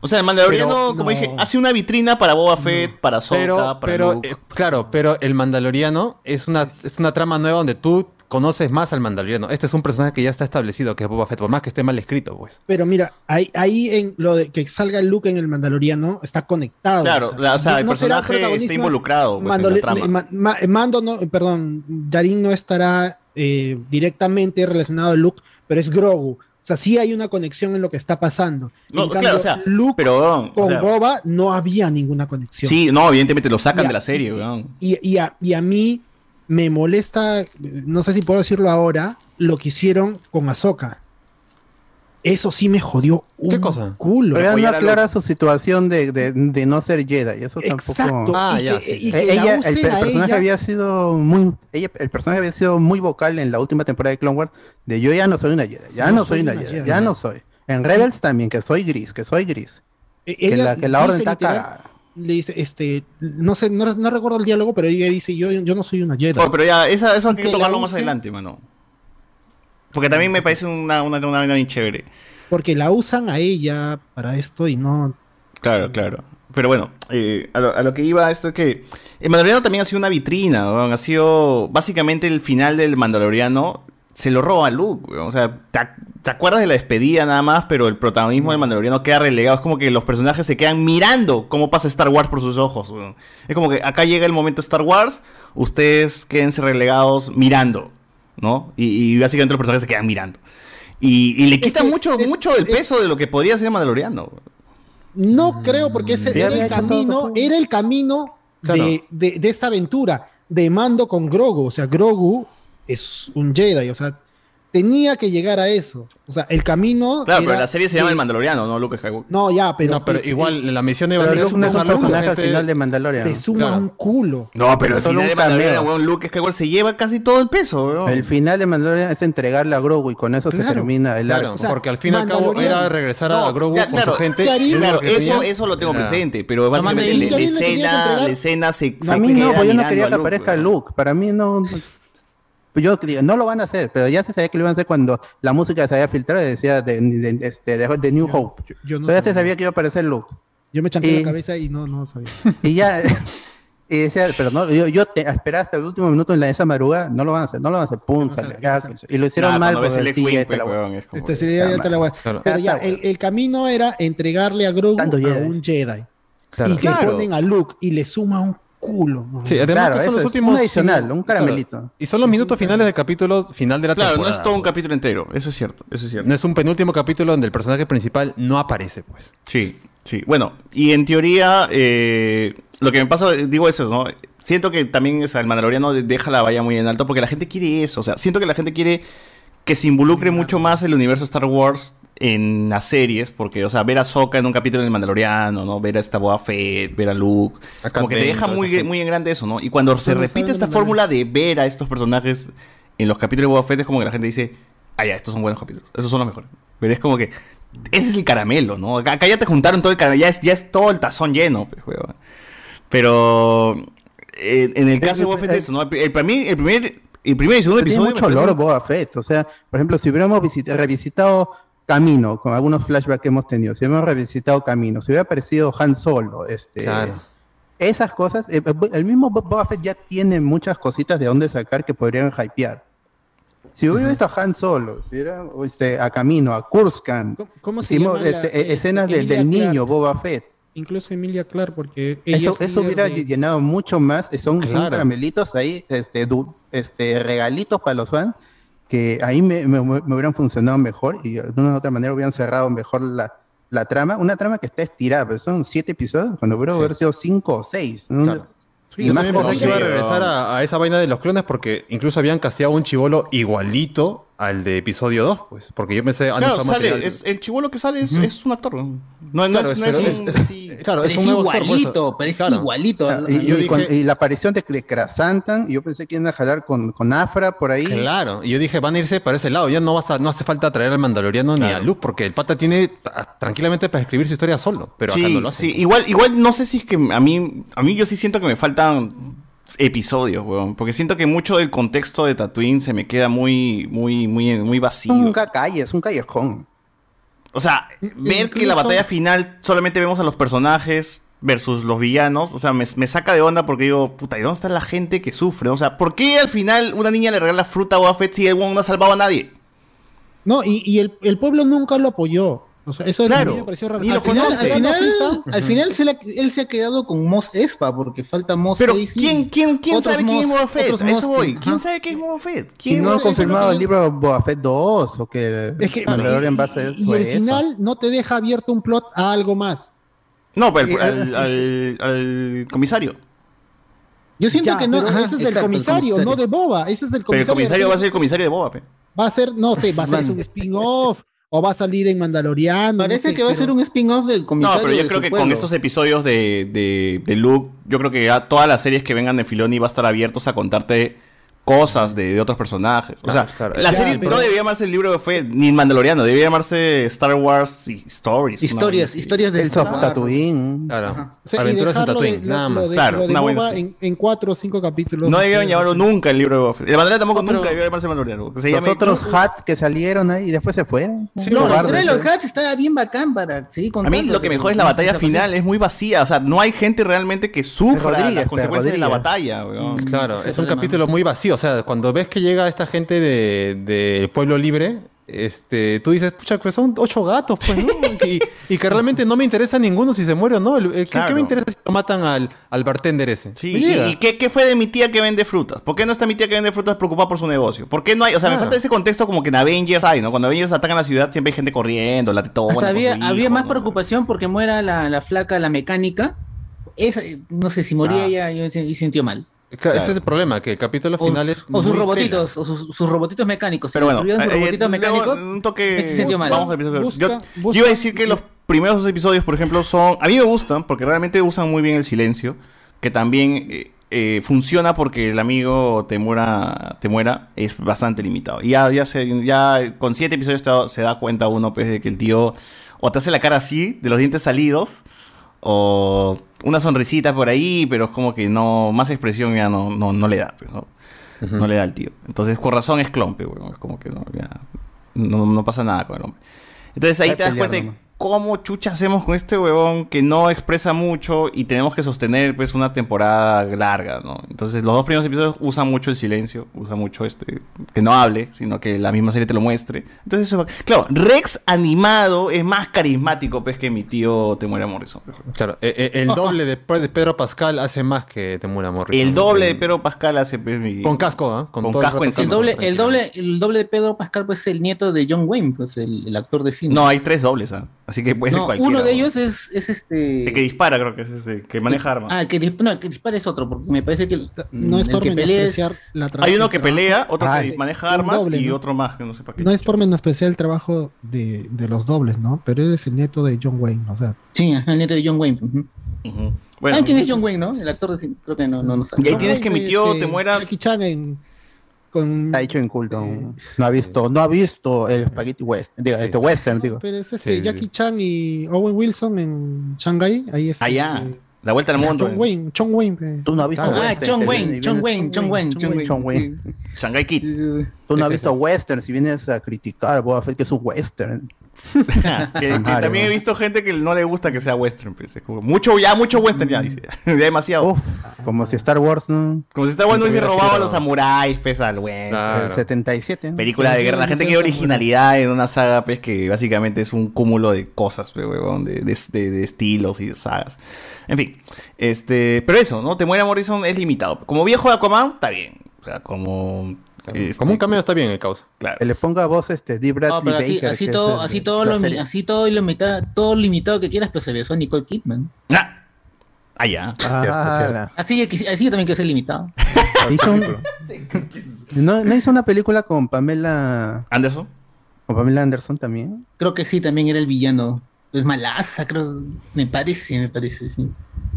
O sea, el Mandaloriano, Pero como no. dije, hace una vitrina para Boba Fett, para Ahsoka, Pero, para pero Luke. eh, claro, pero el Mandaloriano es una, es una trama nueva donde tú conoces más al Mandaloriano. Este es un personaje que ya está establecido, que es Boba Fett, por más que esté mal escrito, pues. Pero mira, ahí, ahí en lo de que salga Luke en el Mandaloriano está conectado. Claro, la- o sea, el será personaje protagonista, está involucrado, pues, en la Mandalor- trama. Ma- Ma- Mando no, perdón, Yarin no estará eh, directamente relacionado a Luke, pero es Grogu. O sea, sí hay una conexión en lo que está pasando. No, en claro, cambio, o sea, Luke pero, o con sea- Boba no había ninguna conexión. Sí, no, evidentemente lo sacan de la serie, weón. Y, y a, y a mí me molesta, no sé si puedo decirlo ahora, lo que hicieron con Ahsoka. Eso sí me jodió un ¿Qué cosa? culo. Pero ella no aclara su situación de, de- de no ser Jedi. Eso Exacto, tampoco. Ah, y ya, que- sí, sí. y que Eh, la ella, el, personaje ella- había sido muy. Ella, el personaje había sido muy vocal en la última temporada de Clone Wars. De yo ya no soy una Jedi. Ya no, soy una Jedi. Ya no soy. En Rebels también, que soy gris, que soy gris. E- que, ella la, que la orden está literal- cagada. Le dice, este, no sé, no, no recuerdo el diálogo, pero ella dice, yo, yo no soy una Jedi. Oh, pero ya, esa- eso hay que tocarlo más adelante, mano. Porque también me parece una, una, una vaina bien chévere. Porque la usan a ella para esto y no. Claro, claro. Pero bueno, eh, a, lo, a lo que iba esto es que el Mandaloriano también ha sido una vitrina, ha sido básicamente el final del Mandaloriano se lo roba a Luke, o sea, te, ac- te acuerdas de la despedida nada más, pero el protagonismo del Mandaloriano queda relegado, es como que los personajes se quedan mirando cómo pasa Star Wars por sus ojos, es como que acá llega el momento Star Wars, ustedes quédense relegados mirando, ¿no? Y, y básicamente los personajes se quedan mirando. Y, y le quita mucho, mucho el peso de lo que podría ser Mandaloriano. No creo, porque ese era el camino, era el camino Claro. de, de- de esta aventura, de mando con Grogu. O sea, Grogu es un Jedi, o sea, tenía que llegar a eso. O sea, el camino. Claro, pero la serie se llama de- El Mandaloriano, no Luke Skywalker. No, ya, pero. No, pero igual la misión iba a ser es un a personaje al final de Mandalorian. Te suma un culo. No, pero al Solo final de un Mandalorian, weón, Luke Skywalker se lleva casi todo el peso, weón. El final de Mandalorian es entregarle a Grogu y con eso se Claro. termina el Claro, arco. porque al fin y al cabo era regresar a No, Grogu ya, con claro, su gente. Claro, eso, eso lo tengo presente, pero básicamente la, escena, entregar- la escena se, a mí no, pues yo no quería a que aparezca. Luke. Para mí no. Pues Yo digo, no lo van a hacer, pero ya se sabía que lo iban a hacer cuando la música se había filtrado y decía de, de, este, de, de New Hope. yo no pero ya se sabía. sabía que iba a aparecer Luke. Yo me chanté Y- la cabeza y no, no sabía. Y ya. y decía, pero no, yo, yo te, esperaba hasta el último minuto en la, esa madrugada, no lo van a hacer, no lo van a hacer, pum, sale, ya, y lo hicieron Nah, mal el sí, ya te pues, la voy a- weón, es como Este sería ya te la Claro. Pero ya, el, el camino era entregarle a Grogu a Jedi. un Jedi. Claro. Y que Claro. ponen a Luke y le suma un culo. ¿no? Sí, además Claro, que son los es últimos. un adicional, un Claro. caramelito. Y son los minutos finales del capítulo final de la Claro, temporada. no es todo un pues. capítulo entero, eso es cierto, eso es cierto. No es un penúltimo capítulo donde el personaje principal no aparece, pues. Sí, sí. Bueno, y en teoría, eh, lo que me pasa, digo eso, ¿no? Siento que también o sea, el Mandaloriano deja la valla muy en alto porque la gente quiere eso. O sea, siento que la gente quiere que se involucre mucho más el universo Star Wars en las series, porque, o sea, ver a Sokka en un capítulo del Mandaloriano, ¿no? Ver a esta Boba Fett, ver a Luke, como que te deja muy, muy en grande eso, ¿no? Y cuando se repite esta fórmula de ver a estos personajes en los capítulos de Boba Fett, es como que la gente dice, ah, ya, estos son buenos capítulos, esos son los mejores. Pero es como que, ese es el caramelo, ¿no? Acá, ya te juntaron todo el caramelo, ya es, ya es todo el tazón lleno, pues. Pero eh, en el caso de Boba Fett, eso, ¿no? El, para mí, el primer, el primer y segundo Tiene episodio. me mucho olor Boba Fett. O sea, por ejemplo, si hubiéramos visit- revisitado Camino, con algunos flashbacks que hemos tenido, si hubiéramos revisitado Camino, si hubiera aparecido Han Solo, este, Claro. esas cosas, eh, el mismo Bo- Boba Fett ya tiene muchas cositas de dónde sacar que podrían hypear. Si hubiera visto a Han Solo, si hubiera o este, a Camino, a Kurskan, ¿Cómo- cómo se hicimos, llama la- este, eh, eh, escenas de- del niño? Boba Fett. Incluso Emilia Clark, porque ella Eso, es eso hubiera de- llenado mucho más. eh, Son, son caramelitos ahí, este, du- este, regalitos para los fans, que ahí me, me- me hubieran funcionado mejor y de una u otra manera hubieran cerrado mejor la, la trama. Una trama que está estirada, pero son siete episodios, cuando hubiera Sí. haber sido cinco o seis. Claro. Y Yo más también pensé que iba a regresar a, a esa vaina de los clones porque incluso habían casteado un chivolo igualito al de episodio 2, pues. Porque yo pensé, han Claro, sale, material- es, el chivolo que sale es, es un actor. No, no, Claro, es, no es- un- es- es- sí. claro, Pero es un nuevo actor, igualito, pero es Claro. igualito. Ah, Y, Yo dije- y la aparición de, y yo pensé que iban a jalar con, con Afra por ahí. Claro, y yo dije, van a irse para ese lado. Ya no, vas a- no hace falta traer al Mandaloriano ni a Luke, porque el pata tiene ah, tranquilamente para escribir su historia solo. Pero acá sí, no lo hace. sí, igual, igual no sé si es que a mí, a mí yo sí siento que me faltan episodios, weón. Porque siento que mucho del contexto de Tatooine se me queda muy, muy, muy, muy vacío. Un calle, es un callejón. O sea, ver que la batalla final solamente vemos a los personajes versus los villanos, o sea, me, me saca de onda porque digo, puta, ¿y dónde está la gente que sufre? O sea, ¿por qué al final una niña le regala fruta a Boba Fett si el weón no ha salvado a nadie? No, y, y el, el pueblo nunca lo apoyó. O sea, eso Claro, a mí me pareció raro. Al Al final, al final, Frita- al final se la- él se ha quedado con Mos Espa porque falta Mos Pero. ¿quién, quién, quién sabe quién es Boba Fett? eso Mos voy. ¿Quién ajá. sabe quién es Boba Fett? Y ¿Quién no es han confirmado el libro Boba Fett 2 o que Es que Mandalorian va a y, ser y el eso. final no te deja abierto un plot a algo más. No, pero Y- al, al- al comisario. Yo siento Ya, que no. pero ajá, ese es del exacto, el comisario, no de Boba. Ese es del Pero el comisario. comisario va a ser el comisario de Boba, pe. Va a ser, no sé, va a ser un spin-off o va a salir en Mandaloriano. Parece no sé, que va a ser un spin-off del No, comisario. pero yo de creo que con estos episodios de, de, de Luke, yo creo que ya todas las series que vengan de Filoni va a estar abiertos a contarte cosas de, de otros personajes. O sea, Claro, la Ya, serie pero- no debería llamarse el libro de fue ni Mandaloriano, debería llamarse Star Wars Stories. Historias, ¿no? historias de El soft Tatooine. Claro. O sea, y Aventuras en dejarlo de, Tatooine, lo- nada lo más. de, Claro, lo de una buena Boba serie. en, en cuatro o cinco capítulos. No debieron llamarlo nunca el libro de Boba. El Mandaloriano tampoco pero- nunca debió llamarse Mandaloriano. que se Los llame- otros hats que salieron ahí y después se fueron. Sí, No, la historia de los hats estaba bien bacán para seguir A mí lo que me jode es la batalla final, es muy vacía. O sea, no hay gente realmente que sufra las consecuencias de la batalla. Claro, es un capítulo muy vacío. O sea, cuando ves que llega esta gente de- del pueblo libre, este, tú dices, pucha, pues son ocho gatos, pues, ¿no? y, y que realmente no me interesa ninguno si se muere o no. El- el- ¿Qué, Claro. qué me interesa si lo matan al, al bartender ese? Sí, ¿y, y qué, qué fue de mi tía que vende frutas? ¿Por qué no está mi tía que vende frutas preocupada por su negocio? ¿Por qué no hay? O sea, me falta ese contexto como que en Avengers hay, ¿no? Cuando Avengers atacan la ciudad siempre hay gente corriendo, la tetona. Hasta con había, había más ¿no? preocupación porque muera la, la flaca, la mecánica. Esa, no sé, si moría Ah. ella, yo y sintió mal. Claro, Ese es el problema, que el capítulo O, final es. o sus robotitos, o sus, sus robotitos mecánicos. Si Pero bueno, destruyeron sus eh, robotitos luego, mecánicos, un toque. ese se sintió mal. Vamos al episodio. Busca- yo, busca- yo iba a decir que los primeros dos episodios, por ejemplo, son. A mí me gustan porque realmente usan muy bien el silencio. Que también eh, eh, funciona porque el amigo te muera, te muera es bastante limitado. Y ya, ya, se, ya con siete episodios te se da cuenta uno pues, de que el tío o te hace la cara así, de los dientes salidos, o una sonrisita por ahí, pero es como que no, más expresión ya no, no, no le da, pues, ¿no? No le da al tío. Entonces, con razón es clon, pues, weón. Es como que no, ya, no, no pasa nada con el hombre. Entonces ahí Hay te das cuenta. Cómo chucha hacemos con este huevón que no expresa mucho y tenemos que sostener pues una temporada larga, ¿no? Entonces los dos primeros episodios usan mucho el silencio, usan mucho este que no hable, sino que la misma serie te lo muestre. Entonces eso claro, Rex animado es más carismático pues que mi tío te Morrison. Claro, eh, eh, el doble de, de Pedro Pascal hace más que te muera Morrison. El doble de Pedro Pascal hace pues, mi- Con casco, ¿ah? Con todo casco encima. el doble, el doble, el doble de Pedro Pascal, pues es el nieto de John Wayne, pues el, el actor de cine. No, hay tres dobles, ¿ah? Así que puede ser cualquiera. uno de ellos es, es este. El que dispara creo que es ese, que maneja armas. Ah, el que, no, el que dispara es otro, porque me parece que el, No es el por que pelea es- menospreciar la Hay uno que pelea, otro Ah, que maneja un armas doble, y ¿no? otro más que no sé para qué. No es por menospreciar el trabajo de, de los dobles, ¿no? Pero él es el nieto de John Wayne, o sea. Sí, el nieto de John Wayne. Ujú. Bueno, ¿quién es John Wayne, no? El actor de cine. Creo que no, no, no sabe. Y ahí tienes que mi Wayne, tío este, te muera. Jackie Chan en, con... Está hecho en culto. No ha visto, no ha visto el Spaghetti West, digo, Sí. este Western, digo. Pero es este Sí. Jackie Chan y Owen Wilson en Shanghai. Ahí está. Allá, la vuelta al mundo. John Wayne, John Wayne. pe. Tú no has visto Ah, Western. John Wayne, John Wayne, John Wayne, John Wayne. John Wayne. Shanghai Kid. Sí. Tú no has visto. Western si vienes a criticar Boba Fett que es un Western. que, que Mario, también he visto gente que no le gusta que sea western. pues, mucho, ya mucho western ya, dice. ya demasiado. Uf, como si Star Wars, ¿no? Como si Star Wars no hubiese robado a los samuráis, pues al western. Claro. El 77. ¿no? Película de guerra. La gente quiere originalidad en una saga, pues, que básicamente es un cúmulo de cosas, pues, huevón, de, de, de- de estilos y de sagas. En fin, este, pero eso, ¿no? Te muere Morrison es limitado. Como viejo de Aquaman, está bien. O sea, como... este, Como un cameo está bien el causa. Claro. Que le ponga voz este Dee Bradley No, pero así, Baker. así todo, así todo lo, así todo lo limitado, todo limitado que quieras, pues se besó a Nicole Kidman. Ah, Ah, ya. Ah, Así, que- así también que ser limitado. Hizo un- ¿No, ¿No hizo una película con Pamela Anderson? ¿Con Pamela Anderson también? Creo que sí, también era el villano. Es malaza, creo. Me parece, me parece, sí.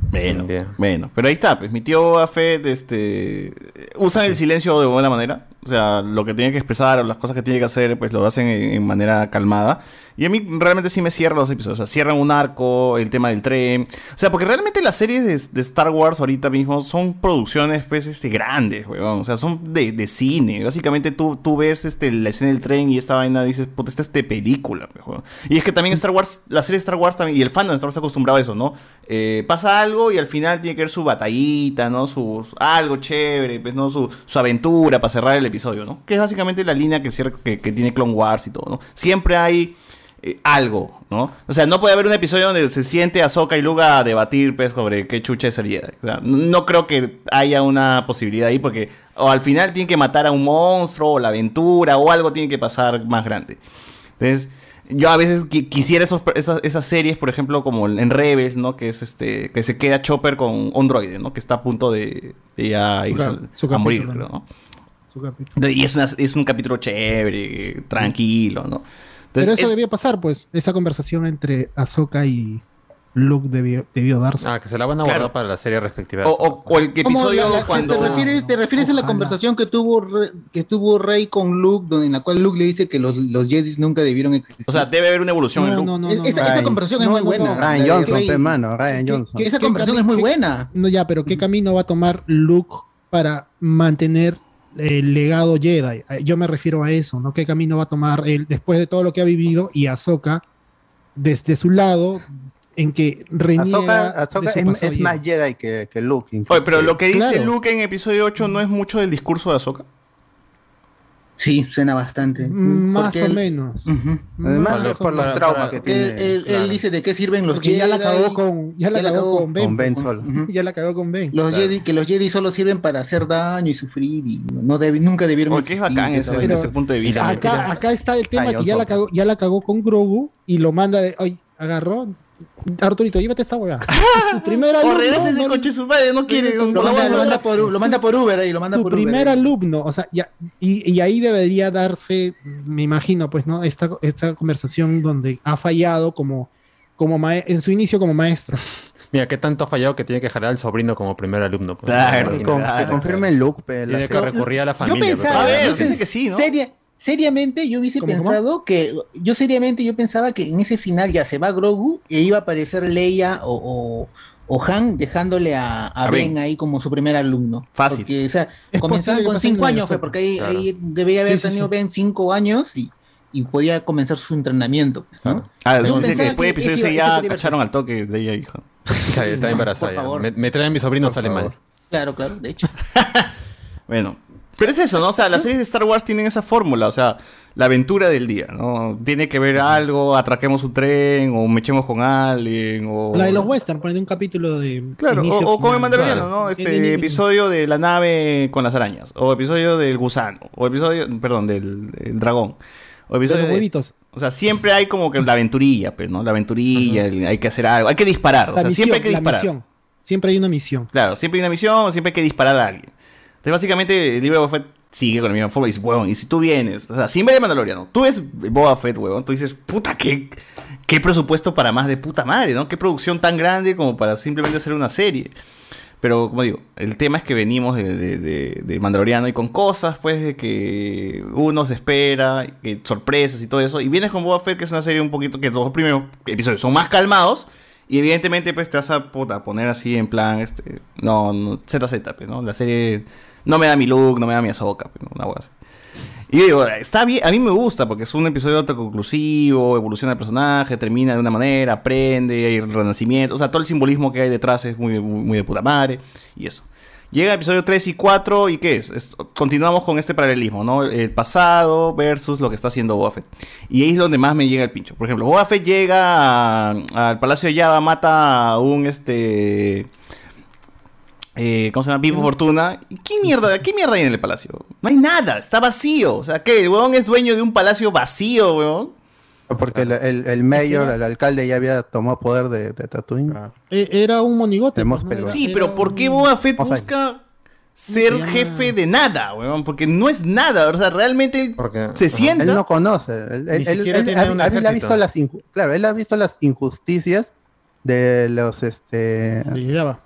Bueno, bueno, pero ahí está, pues mi tío Fett, este, usan el silencio de buena manera, o sea, lo que tiene que expresar o las cosas que tiene que hacer, pues lo hacen en, manera calmada, y a mí realmente sí me cierran los episodios, o sea, cierran un arco, el tema del tren, o sea, porque realmente las series de, Star Wars ahorita mismo son producciones, pues, este, grandes, weón, o sea, son de, de cine, básicamente tú, tú ves, este, la escena del tren y esta vaina dices, puta, esta es de película, weón. y es que también Star Wars, la serie de Star Wars también, y el fandom de Star Wars está acostumbrado a eso, ¿no? Eh, pasa algo y al final tiene que ver su batallita, ¿no? Su- algo chévere, pues, ¿no? Su, su aventura para cerrar el episodio, ¿no? Que es básicamente la línea que, cierra- que, que tiene Clone Wars y todo, ¿no? Siempre hay eh, algo, ¿no? O sea, no puede haber un episodio donde se siente Ahsoka y Luke a debatir, pues, sobre qué chucha es el Jedi. O sea, no creo que haya una posibilidad ahí porque o al final tienen que matar a un monstruo o la aventura o algo tiene que pasar más grande. Entonces, yo a veces qui- quisiera esos, esas, esas series, por ejemplo, como en Rebels, ¿no? Que es este, que se queda Chopper con un droide, ¿no? Que está a punto de, de ya irse a morir, creo, ¿no? Su capítulo. Y es, una- es un capítulo chévere, tranquilo, ¿no? Pero eso es- debía pasar, pues, esa conversación entre Ahsoka y Luke debió, debió darse. Ah, que se la van a guardar para la serie respectiva. O, o, o el ¿Cómo episodio la- la- cuando... ¿Te refieres, te refieres a la conversación que tuvo, Re- que tuvo Rey con Luke, donde, en la cual Luke le dice que los, los Jedi nunca debieron existir? O sea, debe haber una evolución en Luke. Es- esa, esa conversación es muy buena. Ryan Johnson, Rey. pe, mano, Ryan Johnson. Que esa ¿Qué conversación es muy qué- buena. No, ya, pero ¿qué camino va a tomar Luke para mantener el legado Jedi? Eh, Yo me refiero a eso, ¿no? ¿Qué camino va a tomar él después de todo lo que ha vivido y Ahsoka desde su lado en que reniega Ahsoka, Ahsoka es, es Jedi? más Jedi que, que Luke. Oye, pero lo que dice Claro. Luke en episodio 8 no es mucho del discurso de Ahsoka. Sí, suena bastante. Más Porque o él- menos. Además, Más por los traumas que tiene. Él, él- él claro. dice de qué sirven los Porque Jedi. ya la cagó con, ya la Ya cagó con Ben. Con Ben solo. Ya la cagó con Ben. Los Claro. Jedi, que los Jedi solo sirven para hacer daño y sufrir y no debe- nunca debieron Oye, que es bacán ese, vaina. ese punto de vista. Acá, acá está el tema que ya la, cagó, ya la cagó con Grogu y lo manda de. Ay, agarró. Arturito, llévate esta weá. Su primer O alumno. regresa ese no- coche su madre, no quiere. Lo manda, lo manda por, lo manda por Uber ahí, lo manda su por primer Uber. alumno, o sea, ya, y, y ahí debería darse, me imagino, pues, ¿no? Esta, esta conversación donde ha fallado como, como en su inicio como maestro. Mira, qué tanto ha fallado que tiene que jalar al sobrino como primer alumno. pues. Claro, Y con- claro. que confirme pe, la Tiene que recurrir a la Yo familia. pensaba, A ver, yo dice pens- que sí, ¿no? seria- seriamente yo hubiese ¿Cómo, cómo? pensado que, yo seriamente yo pensaba que en ese final ya se va Grogu e iba a aparecer Leia o, o, o Han dejándole a, a A Ben Ben. ahí como su primer alumno. Fácil. Porque, o sea, que con cinco años, pues, porque ahí, Claro. ahí debería haber Sí, tenido sí. Ben cinco años y, y podía comenzar su entrenamiento. ¿no? Ah, dice que después de episodio ese 6 iba- ese ya cacharon al toque de ella, hija. Claro, está embarazada. Por ya. favor. Me, me traen mi sobrino, Por sale favor. mal. Claro, claro, de hecho. Bueno, pero es eso, ¿no? O sea, las series de Star Wars tienen esa fórmula, o sea, la aventura del día, ¿no? Tiene que ver algo, atraquemos un tren, o me echemos con alguien, o... La de los western, poner un capítulo de. Claro, inicio, o, o como el. Mandaloriano, Claro. ¿no? De- Este episodio de la nave con las arañas, o episodio del gusano, o episodio, perdón, del, del dragón, o de episodio los de- huevitos. O sea, siempre hay como que la aventurilla, pues, ¿no? La aventurilla, el- hay que hacer algo, hay que disparar, o sea, misión, siempre hay que la disparar. misión. Siempre hay una misión. Claro, siempre hay una misión, siempre hay que disparar a alguien. Entonces, básicamente, el libro de Boba Fett sigue con la misma forma y dice, huevón, y si tú vienes, o sea, sin ver el Mandaloriano, tú ves Boba Fett, huevón, tú dices, puta, qué, qué presupuesto para más de puta madre, ¿no? Qué producción tan grande como para simplemente hacer una serie. Pero, como digo, el tema es que venimos de, de, de- de Mandaloriano y con cosas, pues, de que uno se espera, que sorpresas y todo eso. Y vienes con Boba Fett, que es una serie un poquito que los primeros episodios son más calmados. Y evidentemente, pues, te vas a puta, poner así en plan, este, no, no ZZ, pues, ¿no? La serie no me da mi look, no me da mi Ahsoka, pues. Una hueá así. Y yo digo, está bien, a mí me gusta porque es un episodio autoconclusivo, evoluciona el personaje, termina de una manera, aprende, hay renacimiento, o sea, todo el simbolismo que hay detrás es muy, muy, de puta madre y eso. Llega el episodio 3 y 4 y ¿qué es? Es- Continuamos con este paralelismo, ¿no? El pasado versus lo que está haciendo Boba. Y ahí es donde más me llega el pincho. Por ejemplo, Boba llega al Palacio de Java, mata a un este... eh, ¿Cómo se llama? Vivo Fortuna. ¿Y qué mierda, qué mierda hay en el palacio? No hay nada, está vacío. O sea, ¿qué? ¿El huevón es dueño de un palacio vacío, huevón? Porque el, el, el mayor, el alcalde ya había tomado poder de, de Tatooine. Eh, Era un monigote. Pues. Sí, Era pero ¿por qué un- Boba Fett busca ser jefe de nada, weón? Porque no es nada, o sea, realmente él se sienta. Él no conoce. Él, ha visto las claro, él ha visto las injusticias de los este De Java.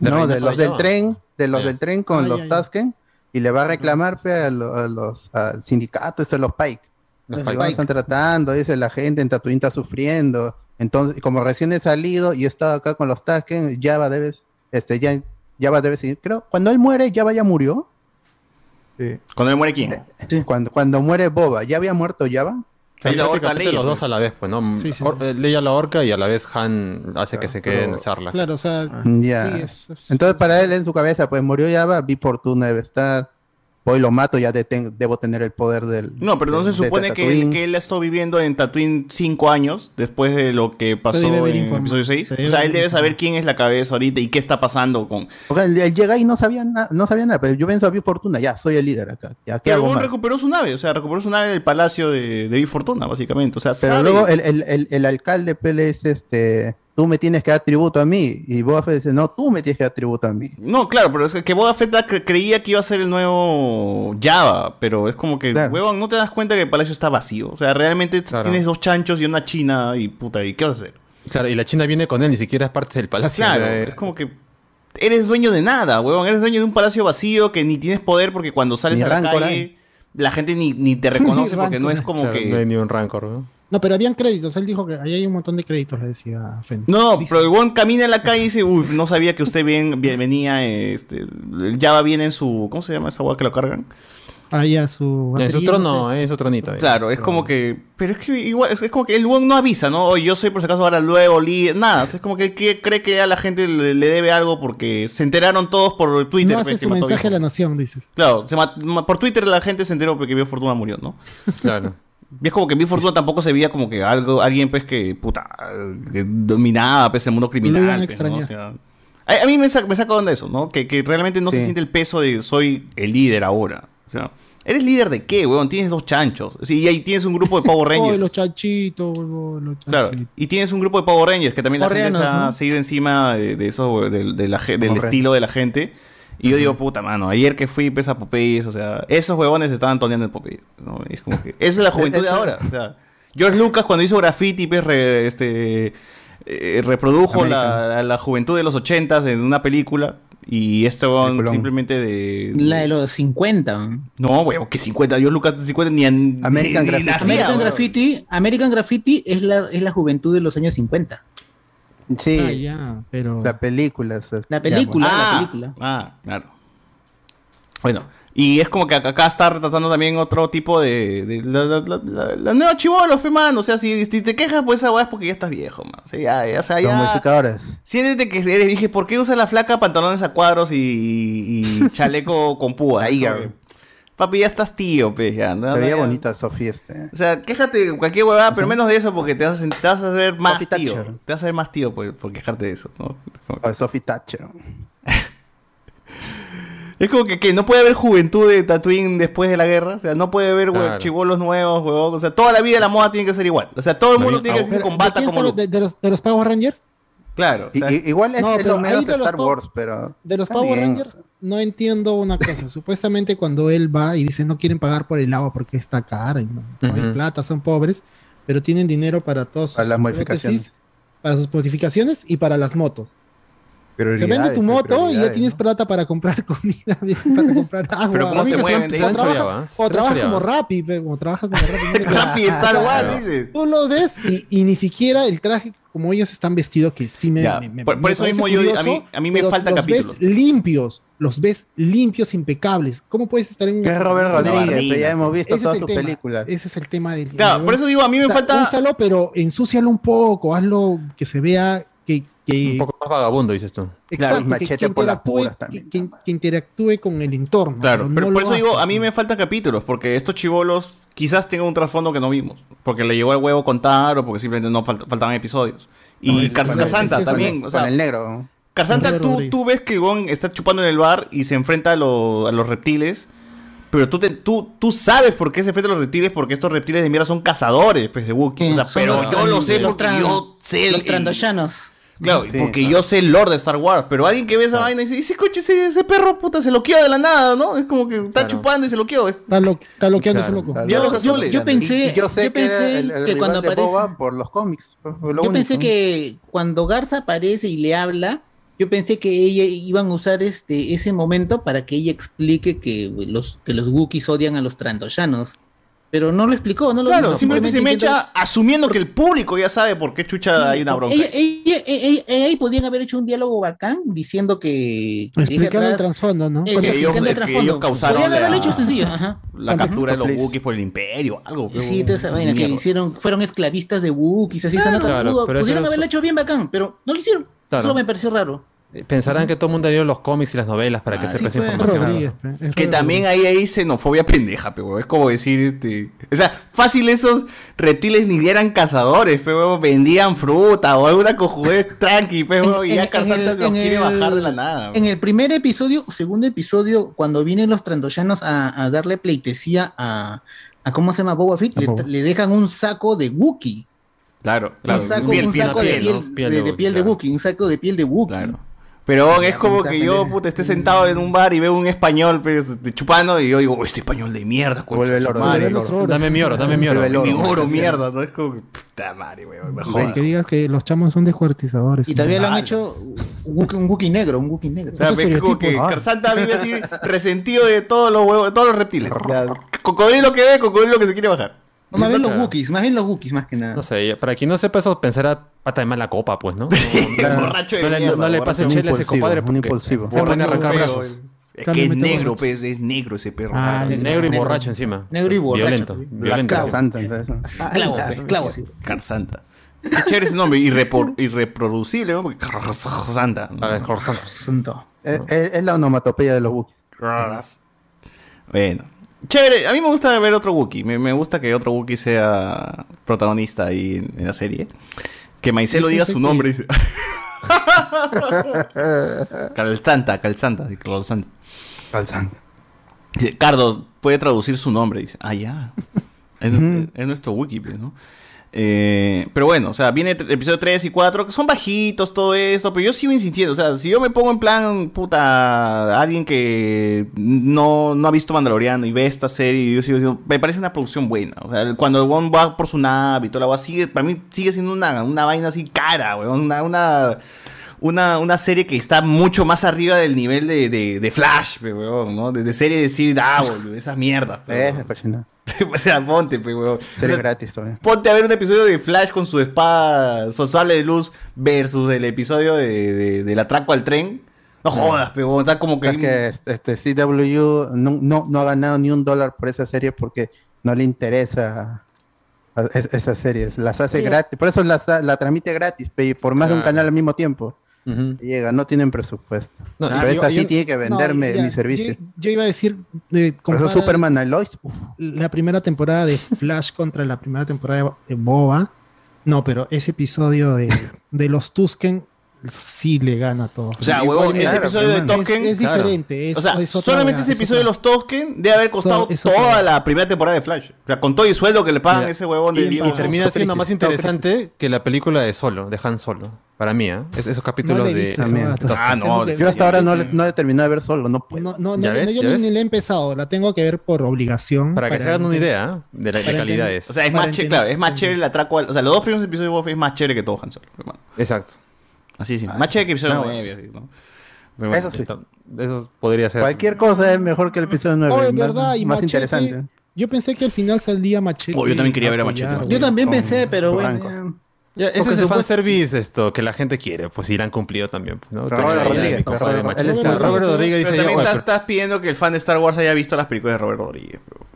No, de los del tren, de los del tren con Ah, los. Tasken y le va a reclamar pe, a, lo- a los al sindicato, este los Pike. Los Los Pike. están tratando, dice la gente en Tatooine está sufriendo. Entonces, como recién he salido y he estado acá con los Tasken, Java debes este ya Java debe seguir. Creo cuando él muere Java ya murió. ¿Cuando él muere quién? Cuando cuando muere Boba, ¿ya había muerto Java? Sí, la horca prácticamente Leia, los pues. dos a la vez, pues, ¿no? Sí, sí. Or- eh, Leia la horca y a la vez Han hace que se quede en el Sarlacc. Claro, o sea. Ya. sí, es- es- Entonces para él en su cabeza, pues murió Java, Big Fortuna debe estar. Hoy lo mato, ya deten- debo tener el poder del. No, pero no se de- supone que, Tatooine. que él ha estado viviendo en Tatooine cinco años después de lo que pasó en informado. episodio 6. Se O sea, él debe saber quién es la cabeza ahorita y qué está pasando con... Porque él, él llega y no sabía, na- no sabía nada, pero yo venzo a Big Fortuna, ya, soy el líder acá. Ya, ¿qué Pero hago luego más? recuperó su nave, o sea, recuperó su nave del palacio de, de Big Fortuna, básicamente. O sea, Pero sabe- luego el, el, el, el alcalde Pele es este, tú me tienes que dar tributo a mí. Y Boba Fett dice, no, tú me tienes que dar tributo a mí. No, claro, pero es que Boba Fett cre- creía que iba a ser el nuevo Java, pero es como que, huevón, no te das cuenta que el palacio está vacío. O sea, realmente tienes dos chanchos y una china y puta, ¿y qué vas a hacer? Claro, y la China viene con él, ni siquiera es parte del palacio. Claro, Eh, es como que eres dueño de nada, huevón. Eres dueño de un palacio vacío que ni tienes poder porque cuando sales Ni a la calle hay. la gente ni, ni te reconoce Ni porque no es como claro, que... No hay ni un rancor, ¿no? No, pero habían créditos. Él dijo que ahí hay un montón de créditos, le decía Fen. No, pero el huevón camina en la calle y dice, uff, no sabía que usted bien, bien- venía, este, el Java viene en su, ¿cómo se llama esa hueá que lo cargan? Ahí a su. En su batería, trono, no sé. eh, en su tronito. ahí. Claro, es como que, pero es que igual, es, es como que el huevón no avisa, ¿no? Oye, yo soy por si acaso ahora el nuevo líder, nada, o sea, es como que él que- cree que a la gente le, le debe algo porque se enteraron todos por Twitter. No pues, hace su mensaje a la nación, dices. Claro, se por Twitter la gente se enteró porque Vio Fortuna murió, ¿no? Claro. Y es como que Vio Fortuna tampoco se veía como que algo, alguien pues que, puta, que dominaba pues el mundo criminal. a pues, ¿no? O sea, a, a mí me saca, me saca onda eso, ¿no? Que, que realmente no se Sí. siente el peso de soy el líder ahora. O sea, ¿eres líder de qué, weón? Tienes dos chanchos. Sí, y ahí tienes un grupo de Power Rangers. los chanchitos, huevón, los Claro, chanchitos. y tienes un grupo de Power Rangers que también la gente se ha ¿no? seguido encima de, de eso, de, de la del estilo de la gente. Y yo digo, puta mano, ayer que fui pues, a Popeyes, o sea, esos huevones estaban toneando en Popeyes. ¿no? Y es como que, esa es la juventud de ahora. O sea, George Lucas cuando hizo graffiti, pues, re- este, eh, reprodujo la, la juventud de los ochentas en una película. Y este huevón Peliculón. simplemente de... La de los 50. No, huevón, que 50. George Lucas 50 ni, an- American ni- ni Graffiti. nacía, American. Graffiti, American Graffiti es la, es la juventud de los años 50. Sí, Ah, ya, pero. la película. La ya, película, bueno. Ah, la película. Ah, claro. Bueno, y es como que acá acá está retratando también otro tipo de. de la, la, la, la- la nueva chivolos, man. O sea, si, si te quejas por esa weá es porque ya estás viejo, man. O sea, ya, ya, o sea, Los ya. modificadores. Siéntete que eres, dije, ¿por qué usa la flaca pantalones a cuadros y, y chaleco con púa? Ahí, Papi, ya estás tío, pe, ya. ¿no? Se veía Ya. bonita Sofía este. O sea, quéjate de cualquier huevada, pero menos de eso porque te vas a, te vas a ver más Sophie tío. Thatcher. Te vas a ver más tío por, por quejarte de eso, ¿no? O Sophie Thatcher. Es como que, que no puede haber juventud de Tatooine después de la guerra. O sea, no puede haber Claro. chibolos nuevos, huevón. O sea, toda la vida la moda tiene que ser igual. O sea, todo el No, mundo tiene que se Pero, ¿de combata quién como de, de los, ¿De los Power Rangers? Claro. o Y- sea, y- igual es, No, es pero lo menos ahí de los Star Wars, pero. De los Power bien, Rangers, no entiendo una cosa. Supuestamente cuando él va y dice no quieren pagar por el agua porque está cara y no, hay plata, son pobres, pero tienen dinero para todos sus Para las modificaciones. para sus modificaciones y para las motos. Se vende tu pues, moto y ya tienes ¿no? plata para comprar comida, para comprar agua. Pero ¿cómo se Amigo, mueven trabaja, choreaba, se o trabaja como Rappi, como trabaja como Rappi. Rappi Star Wars, Claro. dice. Tú lo ves y, y ni siquiera el traje como ellos están vestidos, que sí me. Ya, me- me- por- por me eso mismo yo- a curioso, mí- a mí me pero faltan los capítulos. ves limpios, los ves limpios, impecables. ¿Cómo puedes estar en un. Que es Robert Rodríguez, ya hemos visto todas sus tema. películas. Ese es el tema del. Claro, por eso digo, a mí me O sea, falta. Úsalo, pero ensúcialo un poco, hazlo que se vea que. Que Un poco más vagabundo, dices tú. Claro, exacto, y que- por las interactúe- puras también. Que, que interactúe con el entorno. Claro, pero no por eso digo, a mí me faltan capítulos, porque estos chivolos quizás tengan un trasfondo que no vimos, porque le llegó el huevo contar o porque simplemente no falt- faltaban episodios. Y No, es- Car- con el- Carsanta es que también, Con o sea, el negro. Carsanta, tú, tú ves que Gon está chupando en el bar y se enfrenta a, lo- a los reptiles, Pero tú, te- tú, tú sabes por qué se enfrentan los reptiles, porque estos reptiles de mierda son cazadores, pues, de Wookiee. O sea, pero los yo lo sé porque yo sé Los el-. Claro, Sí, porque claro. yo sé el lore de Star Wars, pero alguien que ve esa vaina y dice, ese coche, ese, ese perro, puta, se loqueó de la nada, ¿no? Es como que está chupando y se loqueó. es- Está, lo, está loqueando Claro. ese loco. Diablos Yo- azules. yo pensé- Y, y yo sé yo que era pensé el, el que rival cuando de aparece- Boba por los cómics. fue- fue lo Yo único. pensé que cuando Garza aparece y le habla, yo pensé que ella iban a usar este ese momento para que ella explique que los que los Wookiees odian a los trandoshanos. Pero no lo explicó, no lo Claro, dijo, simplemente se me intentó- echa asumiendo que el público ya sabe por qué chucha hay una bronca. Ella, ella- ella- ella- ahí podían haber hecho un diálogo bacán diciendo que. Explicando el trasfondo, ¿no? Eh, Que ellos, explicando el que trasfondo. ellos causaron la, hecho sencillo, ajá. la captura de los. Wookiees por el imperio, algo. Sí, toda esa vaina que hicieron, fueron esclavistas de Wookiees, así, pudieron haberlo hecho bien bacán, pero no lo hicieron. Claro. Solo me pareció raro. Eh, Pensarán que todo el mundo ha leído los cómics y las novelas para que Ah, sepa sí, esa pues. información. Rodríguez, pe, es Que también ahí hay xenofobia pendeja, pero es como decir, este, o sea, fácil esos reptiles ni eran cazadores, pero vendían fruta o alguna cojudez tranqui, pero y ya el- los quiere el- bajar de la nada. En el primer episodio, segundo episodio, cuando vienen los trandoshanos a, a darle pleitesía a, a ¿cómo se llama? Boba Fett, le, dejan un saco de Wookiee. Claro, claro. un saco, un de piel, de, Piel de de piel de Wookiee, un saco de piel de Wookiee. Pero es como que yo, puta, esté sentado en un bar y veo un español pues, chupando y yo digo, "Oh, este español de mierda, concha Vuelve el oro, madre". el oro. Dame mi oro, dame mi oro. Vuelve el oro, Mi oro, mierda, ¿no? Es como que, puta madre, weón, me Y jodas. que digas que los chamos son descuartizadores. Y todavía le han hecho un Wookiee, un Wookiee negro, un Wookiee negro. O sea, es como que Carzanta vive así resentido de todos los huevos, de todos los reptiles. O sea, cocodrilo que ve, cocodrilo que se quiere bajar. No, más bien los. Wookiees, más bien los Wookiees más que nada. No sé, para quien no sepa eso, pensará pata de mala copa, pues, ¿no? No, borracho de no mierda, no le pase chela a ese compadre un porque impulsivo. se pone a arrancar brazos. Es que es negro, pues, es negro ese perro. Ah, Negro y negro. borracho encima. Negro y borracho. Violento. Violento. Carzanta. Esclavo, esclavo, sí. Carzanta. Qué chévere ese nombre, irrepor- irreproducible, ¿no? Porque Carzanta. A ver, Corzante. Asunto. Es, es- es la onomatopeya de los Wookiees. Bueno. Chévere, a mí me gusta ver otro Wookiee. Me, me gusta que otro Wookiee sea protagonista ahí en, en la serie. Que Maicelo diga su nombre. Dice. Calzanta, Calzanta, Calzanta. Calzanta. Dice, Cardos puede traducir su nombre. Dice, ah, ya. Es, es nuestro wiki, pues, ¿no? Eh, pero bueno, o sea, viene episodio 3 y 4, que son bajitos, todo eso, pero yo sigo insistiendo, o sea, si yo me pongo en plan, puta, alguien que no, no ha visto Mandaloriano y ve esta serie, yo sigo diciendo, me parece una producción buena, o sea, cuando el va por su nave y toda la weá, sigue, para mí sigue siendo una, una vaina así cara, weón, una... una una, una serie que está mucho más arriba del nivel de, de, de Flash, pe, weón, ¿no? De, de serie de Dowell, de esas mierdas. pe, Es weón. o sea, ponte, pe, weón. O Serie sea, gratis todavía. Ponte a ver un episodio de Flash con su espada, su sable de luz, versus el episodio de, de- del atraco al tren. No jodas, pero está como que. Es que este, este CW no, no, no ha ganado ni un dólar por esa serie porque no le interesa a- esas series. Las hace Sí. gratis. Por eso las, la transmite gratis, pe, por más de un canal al mismo tiempo. Llega, no tienen presupuesto. No, Pero yo- esta yo- sí tiene que venderme No, ya, mi servicio. Yo, yo iba a decir. eh, Por eso compara Superman and Lois. uf, La primera temporada de Flash contra la primera temporada de- Boba. No, pero ese episodio de, de los Tusken sí le gana todo. O sea, huevón, ese episodio de Token. Es, es diferente. es- o sea, es solamente ese es episodio de los Token debe haber costado toda la primera temporada de Flash. O sea, con todo el sueldo que le pagan a Mira, ese huevón de y, y termina siendo más interesante que la película de Solo, de Han Solo. Para mí, ¿eh? Es- esos capítulos le he de. visto vaina. Ah, no, Yo hasta ahora no, le- no le terminé de ver solo, no puedo. No, no, ¿Ya no, ves? no, yo ¿Ya ni, ves? ni la he empezado, la tengo que ver por obligación. Para que se hagan una idea ¿eh? de, la, de para calidades. O sea, es Para más chévere, claro, es más chévere el atraco al- O sea, los dos primeros episodios de Buffy es más chévere que todo Han Solo, hermano. Exacto. Así sí. Más chévere que episodio no, 9, es- así, ¿no? Bueno, Eso sí. Esto- Eso podría ser. Cualquier cosa es mejor que el episodio 9. Oh, en más, verdad, y más Machete, interesante. Yo pensé que al final saldría Machete. Oh, yo también quería ver a Machete. Yo también Con pensé, pero bueno. Ya. Ese Porque es el fanservice esto que la gente quiere, pues han cumplido también. pues, ¿no? Robert Rodríguez, Robert- Rodríguez Pero también ya, estás, "Oye, pero- estás pidiendo que el fan de Star Wars haya visto las películas de Robert Rodríguez. pero-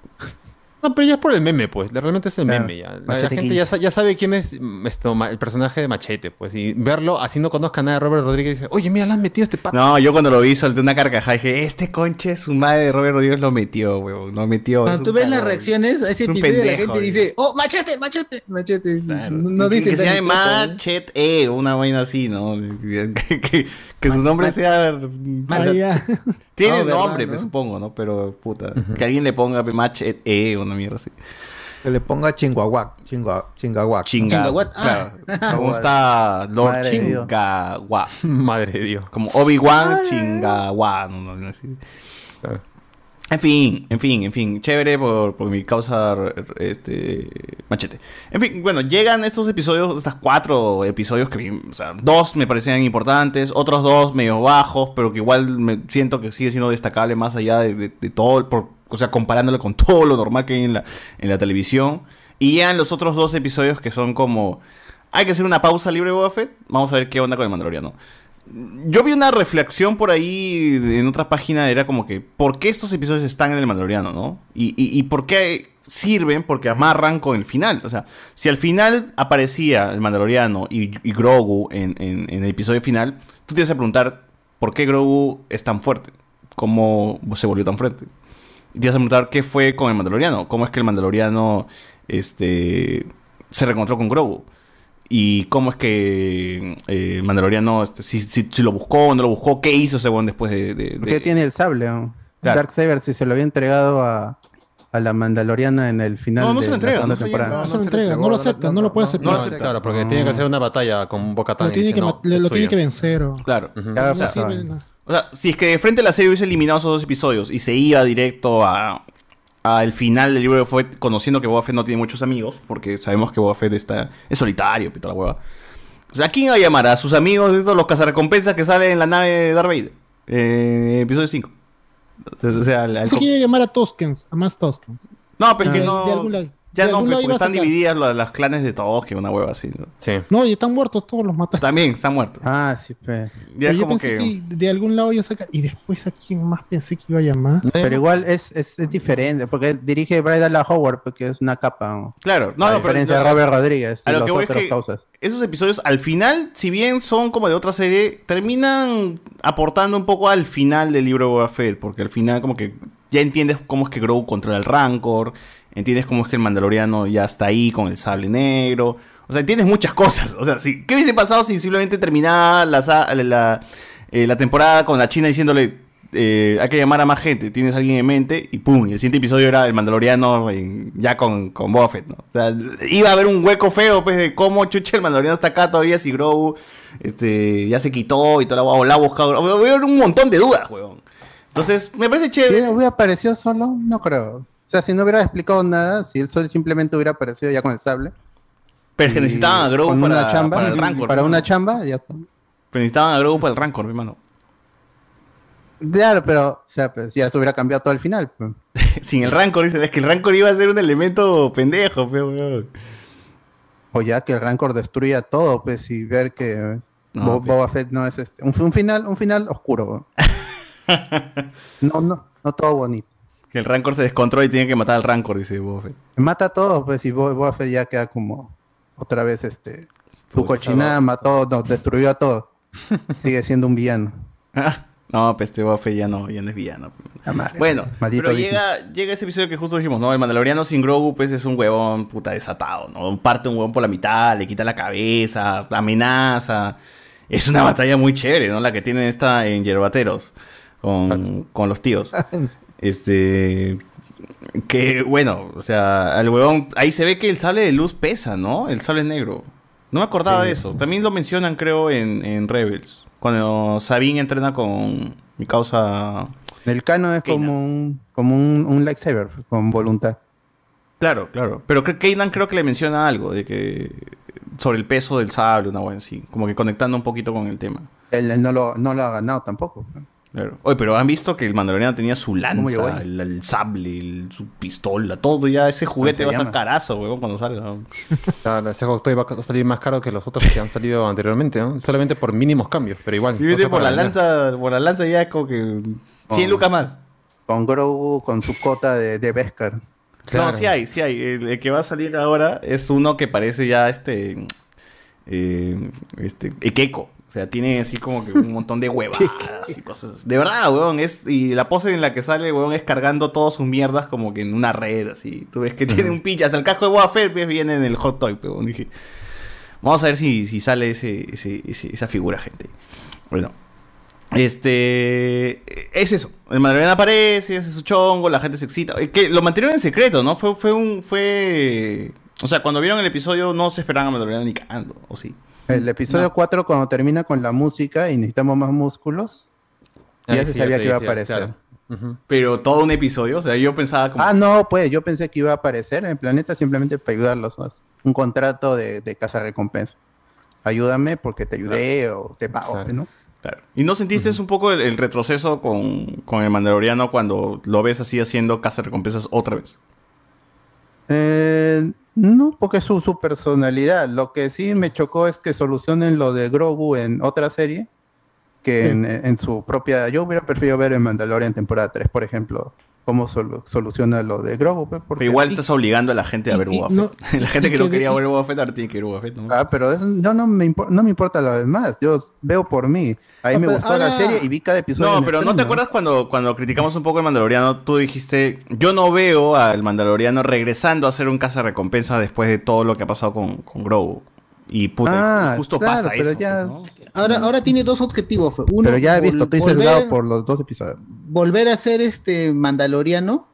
No, pero ya es por el meme, pues. Realmente es el Claro, meme ya. La, la Machete gente ya, ya sabe quién es mm, esto, el personaje de Machete, pues. Y verlo, así no conozca nada de Robert Rodríguez y dice, oye, mira, le han metido este pato. No, yo cuando lo vi solté una carcajada y dije, este conche, su madre de Robert Rodríguez lo metió, weón. Lo metió. Cuando tú ves las reacciones a ese Es un episodio, la pendejo, gente eh. dice, oh, machete, machete, machete. No, no que, dice que se llame Danny Trejo. Machet E, una vaina así, ¿no? Que, que- que su nombre sea. Ah, ya. Tiene No, ¿verdad, nombre, no? me supongo, ¿no? Pero, puta. Que alguien le ponga Machet E, una mierda así. Que le ponga chinguaguac. Chingua, chingaguac. Chinga. Chingaguat, Claro. ah. ¿Cómo está Lord Madre de Dios. Chingagua? Madre de Dios. Como Obi-Wan Chingagua. No, no, no, así. En fin, en fin, en fin. Chévere por, por mi causa este machete. En fin, bueno, llegan estos episodios, estas cuatro episodios que, o sea, dos me parecían importantes, otros dos medio bajos, pero que igual me siento que sigue siendo destacable más allá de, de- de todo, por- o sea, comparándolo con todo lo normal que hay en la, en la televisión. Y llegan los otros dos episodios que son como, hay que hacer una pausa libre Boba Fett, vamos a ver qué onda con el Mandaloriano. Yo vi una reflexión por ahí en otra página, era como que, ¿por qué estos episodios están en el Mandaloriano, no? Y, por qué sirven, porque amarran con el final. O sea, si al final aparecía el Mandaloriano y, Grogu en, el episodio final, tú vas a preguntar, ¿por qué Grogu es tan fuerte? ¿Cómo se volvió tan fuerte? Y vas a preguntar, ¿qué fue con el Mandaloriano? ¿Cómo es que el Mandaloriano este, se reencontró con Grogu? Y cómo es que eh, Mandaloriano, este, si, si, si lo buscó o no lo buscó, qué hizo ese weón después de... de- ¿Por qué de- tiene el sable? ¿no? Claro. Darksaber, si se lo había entregado a, a la Mandaloriana en el final No, no de se lo la entrega, no se lo temporada. lleva. No se lo entrega, no lo acepta, no lo puede aceptar. No lo acepta. Claro, porque tiene que hacer una batalla con Boca Lo tiene que, lo tiene que vencer. o- Claro. O sea, si es que de frente a la serie hubiese eliminado esos dos episodios y se iba directo a al final del libro de Fett, conociendo que Boba Fett no tiene muchos amigos, porque sabemos que Boba Fett está, es solitario, pita la hueva. O sea, ¿a quién va a llamar? ¿A sus amigos de estos, los cazarrecompensas que salen en la nave de Darth Vader? Eh, episodio 5. O sea, al- al- Se quiere llamar a Toskens, a más Toskens. No, pero es que no. Ya de no, algún pues, lado porque están divididas las, las clanes de todos, que una hueva así. ¿no? Sí. No, y están muertos, todos los mataron. También están muertos. Ah, sí, pe. Ya Pero yo como pensé que. que... de algún lado iba a sacar. Y después a quién más pensé que iba a llamar. Pero igual es, es, es diferente, porque dirige Bryda Howard, porque es una capa. ¿no? Claro, no, a no, pero- diferencia de Robert Rodríguez y A lo los que voy es otros que causas. esos episodios al final, si bien son como de otra serie, terminan aportando un poco al final del libro de Boba Fett, porque al final como que ya entiendes cómo es que Grogu controla el Rancor, entiendes cómo es que el Mandaloriano ya está ahí con el sable negro, o sea, entiendes muchas cosas. O sea, si, ¿qué hubiese pasado si simplemente terminaba la, eh, la temporada con la China diciéndole eh, hay que llamar a más gente, tienes a alguien en mente, y pum, y el siguiente episodio era el Mandaloriano en- ya con, con Boba Fett, ¿no? O sea, iba a haber un hueco feo, pues, de cómo chucha el Mandaloriano está acá todavía, si Grogu este, ya se quitó y toda la o la ha buscado. Haber un montón de dudas, huevón. Entonces, me parece chévere. hubiera aparecido solo, no creo. Sea, si no hubiera explicado nada, si él solo simplemente hubiera aparecido ya con el sable. Pero es que necesitaban a Grogu para, una chamba, para el Rancor. Para una chamba, ya está. Pero necesitaban a Grogu para el Rancor, mi hermano. Claro, pero, o sea, pues ya se hubiera cambiado todo el final. pues. Sin el Rancor, dicen, es que el Rancor iba a ser un elemento pendejo, pe, huevón. O ya que el Rancor destruya todo, pues, y ver que No, Boba Fett no es este. Un, un final, un final oscuro. no, no, no todo bonito. Que el Rancor se descontrola y tiene que matar al Rancor, dice Boba Fett. Mata a todos, pues, y Bo- Boba Fett ya queda como otra vez este. Tu cochinada mató, no, destruyó a todos. Sigue siendo un villano. No, pues este Boba Fett ya no, ya no es villano. La madre. Bueno, pero Disney. llega, llega ese episodio que justo dijimos, ¿no? El Mandaloriano sin Grogu, pues es un huevón puta desatado, ¿no? Parte un huevón por la mitad, le quita la cabeza, amenaza. Es una batalla muy chévere, ¿no? La que tiene esta en Yerbateros con, con los tíos. Este. Que bueno, o sea, al huevón. Ahí se ve que el sable de luz pesa, ¿no? El sable negro. No me acordaba Sí. de eso. También lo mencionan, creo, en, en Rebels. Cuando Sabine entrena con mi causa. El cano es como un, como un, un lightsaber, con voluntad. Claro, claro. Pero Kanan creo que le menciona algo de que. sobre el peso del sable, una buena así. Como que conectando un poquito con el tema. Él, él no, lo, no lo ha ganado tampoco. Claro. Oye, pero han visto que el mandaloriano tenía su ¿Cómo llegó lanza, el, el sable, el- su pistola, todo ya. Ese juguete va a estar carazo, weón, cuando salga. Claro, ese Toy va a salir más caro que los otros que han salido anteriormente, ¿no? Solamente por mínimos cambios, pero igual. Cosa por la vender. lanza, por la lanza ya es como que 100 Oh. lucas más. Con Grogu, con su cota de, de Beskar. No, sí hay, sí hay. El, el que va a salir ahora es uno que parece ya este. Eh, este. Ekeko. O sea, tiene así como que un montón de huevadas y cosas así. De verdad, weón. Es, y la pose en la que sale, weón, es cargando todas sus mierdas como que en una red, así. Tú ves que tiene un pinche. Hasta el casco de Boba Fett viene en el hot toy, weón. Dije, vamos a ver si, si sale ese, ese- ese- esa figura, gente. Bueno. Este. Es eso. El Mandaloriano aparece, hace su chongo, la gente se excita. Eh, Que lo mantuvieron en secreto, ¿no? Fue, fue un. Fue. O sea, cuando vieron el episodio no se esperaban a Mandaloriano ni cagando, ¿o sí? El episodio 4 cuando termina con la música y necesitamos más músculos, ya se sí, sabía que iba a aparecer. claro. Pero todo un episodio, o sea, yo pensaba como. Ah, no, pues yo pensé que iba a aparecer en el planeta simplemente para ayudarlos más. Un contrato de, de casa recompensa. Ayúdame porque te ayudé o te pago, ¿no? Claro. ¿Y no sentiste un poco el, el retroceso con, con el Mandaloriano cuando lo ves así haciendo casa recompensas otra vez? Eh, no, porque es su, su personalidad. Lo que sí me chocó es que solucionen lo de Grogu en otra serie que en, en su propia. Yo hubiera preferido ver en Mandalorian temporada 3, por ejemplo, cómo solu- soluciona lo de Grogu. pues, porque- Pero igual estás obligando a la gente a ver Boba no, Fett. la gente que no quería ver Boba Fett ahora tiene que ver Boba Fett. ¿no? Ah, pero eso no, no, me no me importa lo demás. Yo veo por mí. Ahí Ah, me gustó la serie y vi cada episodio. No, en pero ¿no te acuerdas cuando, cuando criticamos un poco el Mandaloriano? Tú dijiste, yo no veo al Mandaloriano regresando a hacer un caza recompensa después de todo lo que ha pasado con, con Grogu. Y puta, Ah, y justo claro, pasa pero eso. ya- Ahora, ahora tiene dos objetivos. Uno, Pero ya he visto, estoy sesgado volver- por los dos episodios. volver a ser este mandaloriano,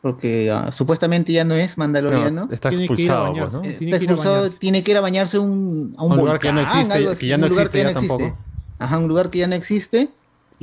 porque ah, supuestamente ya no es mandaloriano. No, está Tiene que ir a expulsado, bañarse, pues, ¿no? Tiene está que ir a expulsado, bañarse. tiene que ir a bañarse un, a un, Un lugar que ya no volcán, existe, algo que ya no existe ya no existe. tampoco. Ajá, un lugar que ya no existe.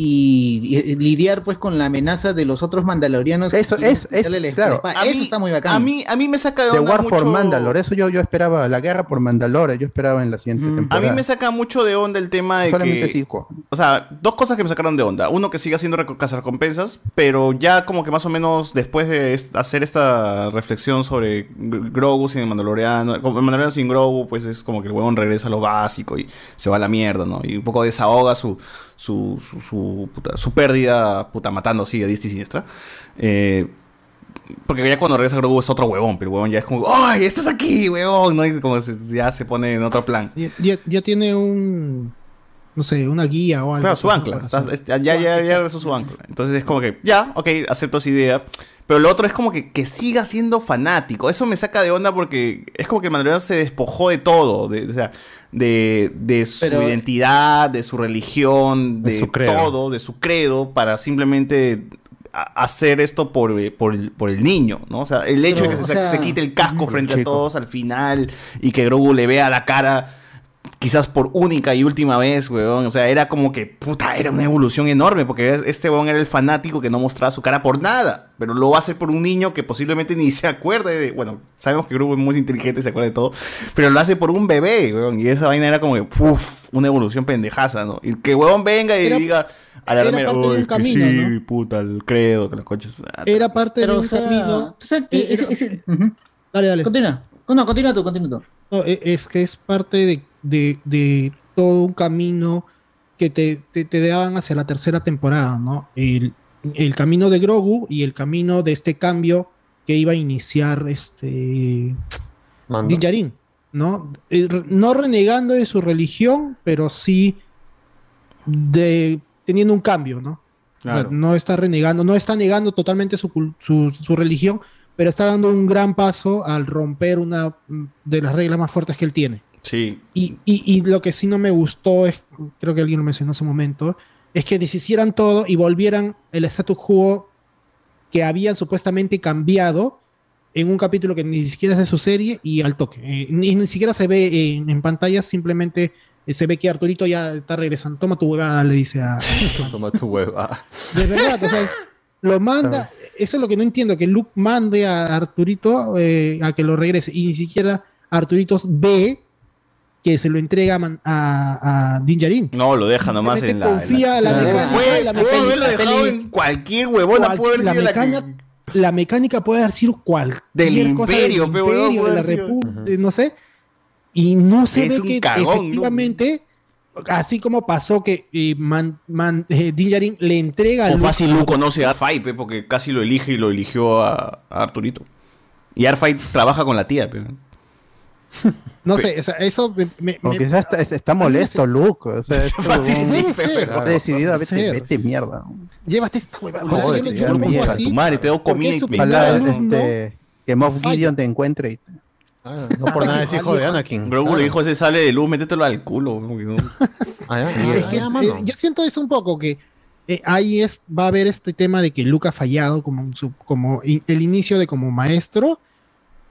Y, lidiar pues con la amenaza de los otros mandalorianos. que Eso, quieren es, es, quitarle la claro. espada. Eso está muy bacán. A mí, a mí me saca de The onda War for mucho- Mandalore, eso yo, yo esperaba, la guerra por Mandalore, yo esperaba en la siguiente A temporada. mí me saca mucho de onda el tema de Solamente que... cinco. O sea, dos cosas que me sacaron de onda. Uno, que sigue haciendo reco- cazarrecompensas, pero ya como que más o menos después de est- hacer esta reflexión sobre Gr- Grogu sin el Mandaloriano, como el Mandaloriano sin Grogu, pues es como que el huevón regresa a lo básico y se va a la mierda, ¿no? Y un poco desahoga su, su, su, su, su pérdida, puta, matando así a diestra y siniestra. Eh, porque ya cuando regresa Grogu es otro huevón, pero el huevón ya es como, ¡ay, estás aquí, huevón! ¿no? Y como ya se pone en otro plan. Ya tiene un. No sé, una guía o algo. Claro, su pues, ancla. Estás- este, ya, ya, ya regresó su ancla. Entonces es como que, ya, ok, acepto esa idea. Pero lo otro es como que, que siga siendo fanático. Eso me saca de onda porque es como que el Mandaloriano se despojó de todo. De, o sea, de, de su Pero- identidad, de su religión, de, De su credo. todo, de su credo, para simplemente hacer esto por, eh, por, el, por el niño, ¿no? O sea, el hecho Pero, de que se, sea, se quite el casco frente a todos al final y que Grogu le vea la cara quizás por única y última vez, weón. O sea, era como que, puta, era una evolución enorme, porque este weón era el fanático que no mostraba su cara por nada, pero lo hace por un niño que posiblemente ni se acuerde de, bueno, sabemos que Grogu es muy inteligente y se acuerda de todo, pero lo hace por un bebé, weón. Y esa vaina era como que, puf, una evolución pendejaza, ¿no? Y que weón venga y Era- diga a la era remera, parte de "Uy, un que camino, sí, ¿no? puta, el credo, que la concha es... Era parte Pero, de o un sea, camino. que Eh, ese-. Dale, dale. Continúa. No, continúa tú, continúa tú. No, e- es que es parte de, de- de todo un camino que te, te, te daban hacia la tercera temporada, ¿no? El, el camino de Grogu y el camino de este cambio que iba a iniciar este ¿no? Eh, No renegando de su religión, pero sí de teniendo un cambio, ¿no? O sea, Claro. no está renegando, no está negando totalmente su, su, su religión, pero está dando un gran paso al romper una mm, de las reglas más fuertes que él tiene. Sí. Y, y- y lo que sí no me gustó, es, creo que alguien lo mencionó hace un momento, es que deshicieran todo y volvieran el status quo que habían supuestamente cambiado en un capítulo que ni siquiera es de su serie y al toque. Eh, ni, ni siquiera se ve en, en pantalla, simplemente eh, se ve que Arturito ya está regresando. Toma tu huevada, le dice a... Toma tu hueva. De verdad, o sea, es- lo manda. Eso es lo que no entiendo, que Luke mande a Arturito eh, a que lo regrese y ni siquiera Arturito ve que se lo entrega a, a, a Din Djarin. No, lo deja nomás en la... confía en la mecánica Puede- la mecánica. haberlo dejado en cualquier huevona, Cual- haber la sido la que- mecánica, la mecánica puede haber sido cualquier Del cosa imperio, del imperio, puede de la república, no sé. Y no se Es ve que cagón, ¿no? efectivamente, así como pasó que eh, Man- Man- eh, Din Djarin le entrega O Luke- fácil Lu conoce a Fai, pe, porque casi lo elige y lo eligió a, a Arturito. Y Arfight trabaja con la tía, pero. No sé, o sea, eso me, me- O me- quizás está, está molesto, Luke. O sea, es Fácil, como- sí, Puede ser, pero- Ha decidido, vete, mierda. llévate esta hueva. Joder, Yo yo lo pongo mierda, así, tu madre, te doy porque comida es y su me- primer Ojalá alumno. este, que Moff Gideon te encuentre y Ah, no por nada es hijo de Anakin. Grogu le dijo ese sale de luz, métetelo al culo. Ah, Es ah, que eh, yo siento eso un poco que eh, ahí es va a haber este tema de que Luke ha fallado como su- como el inicio de como maestro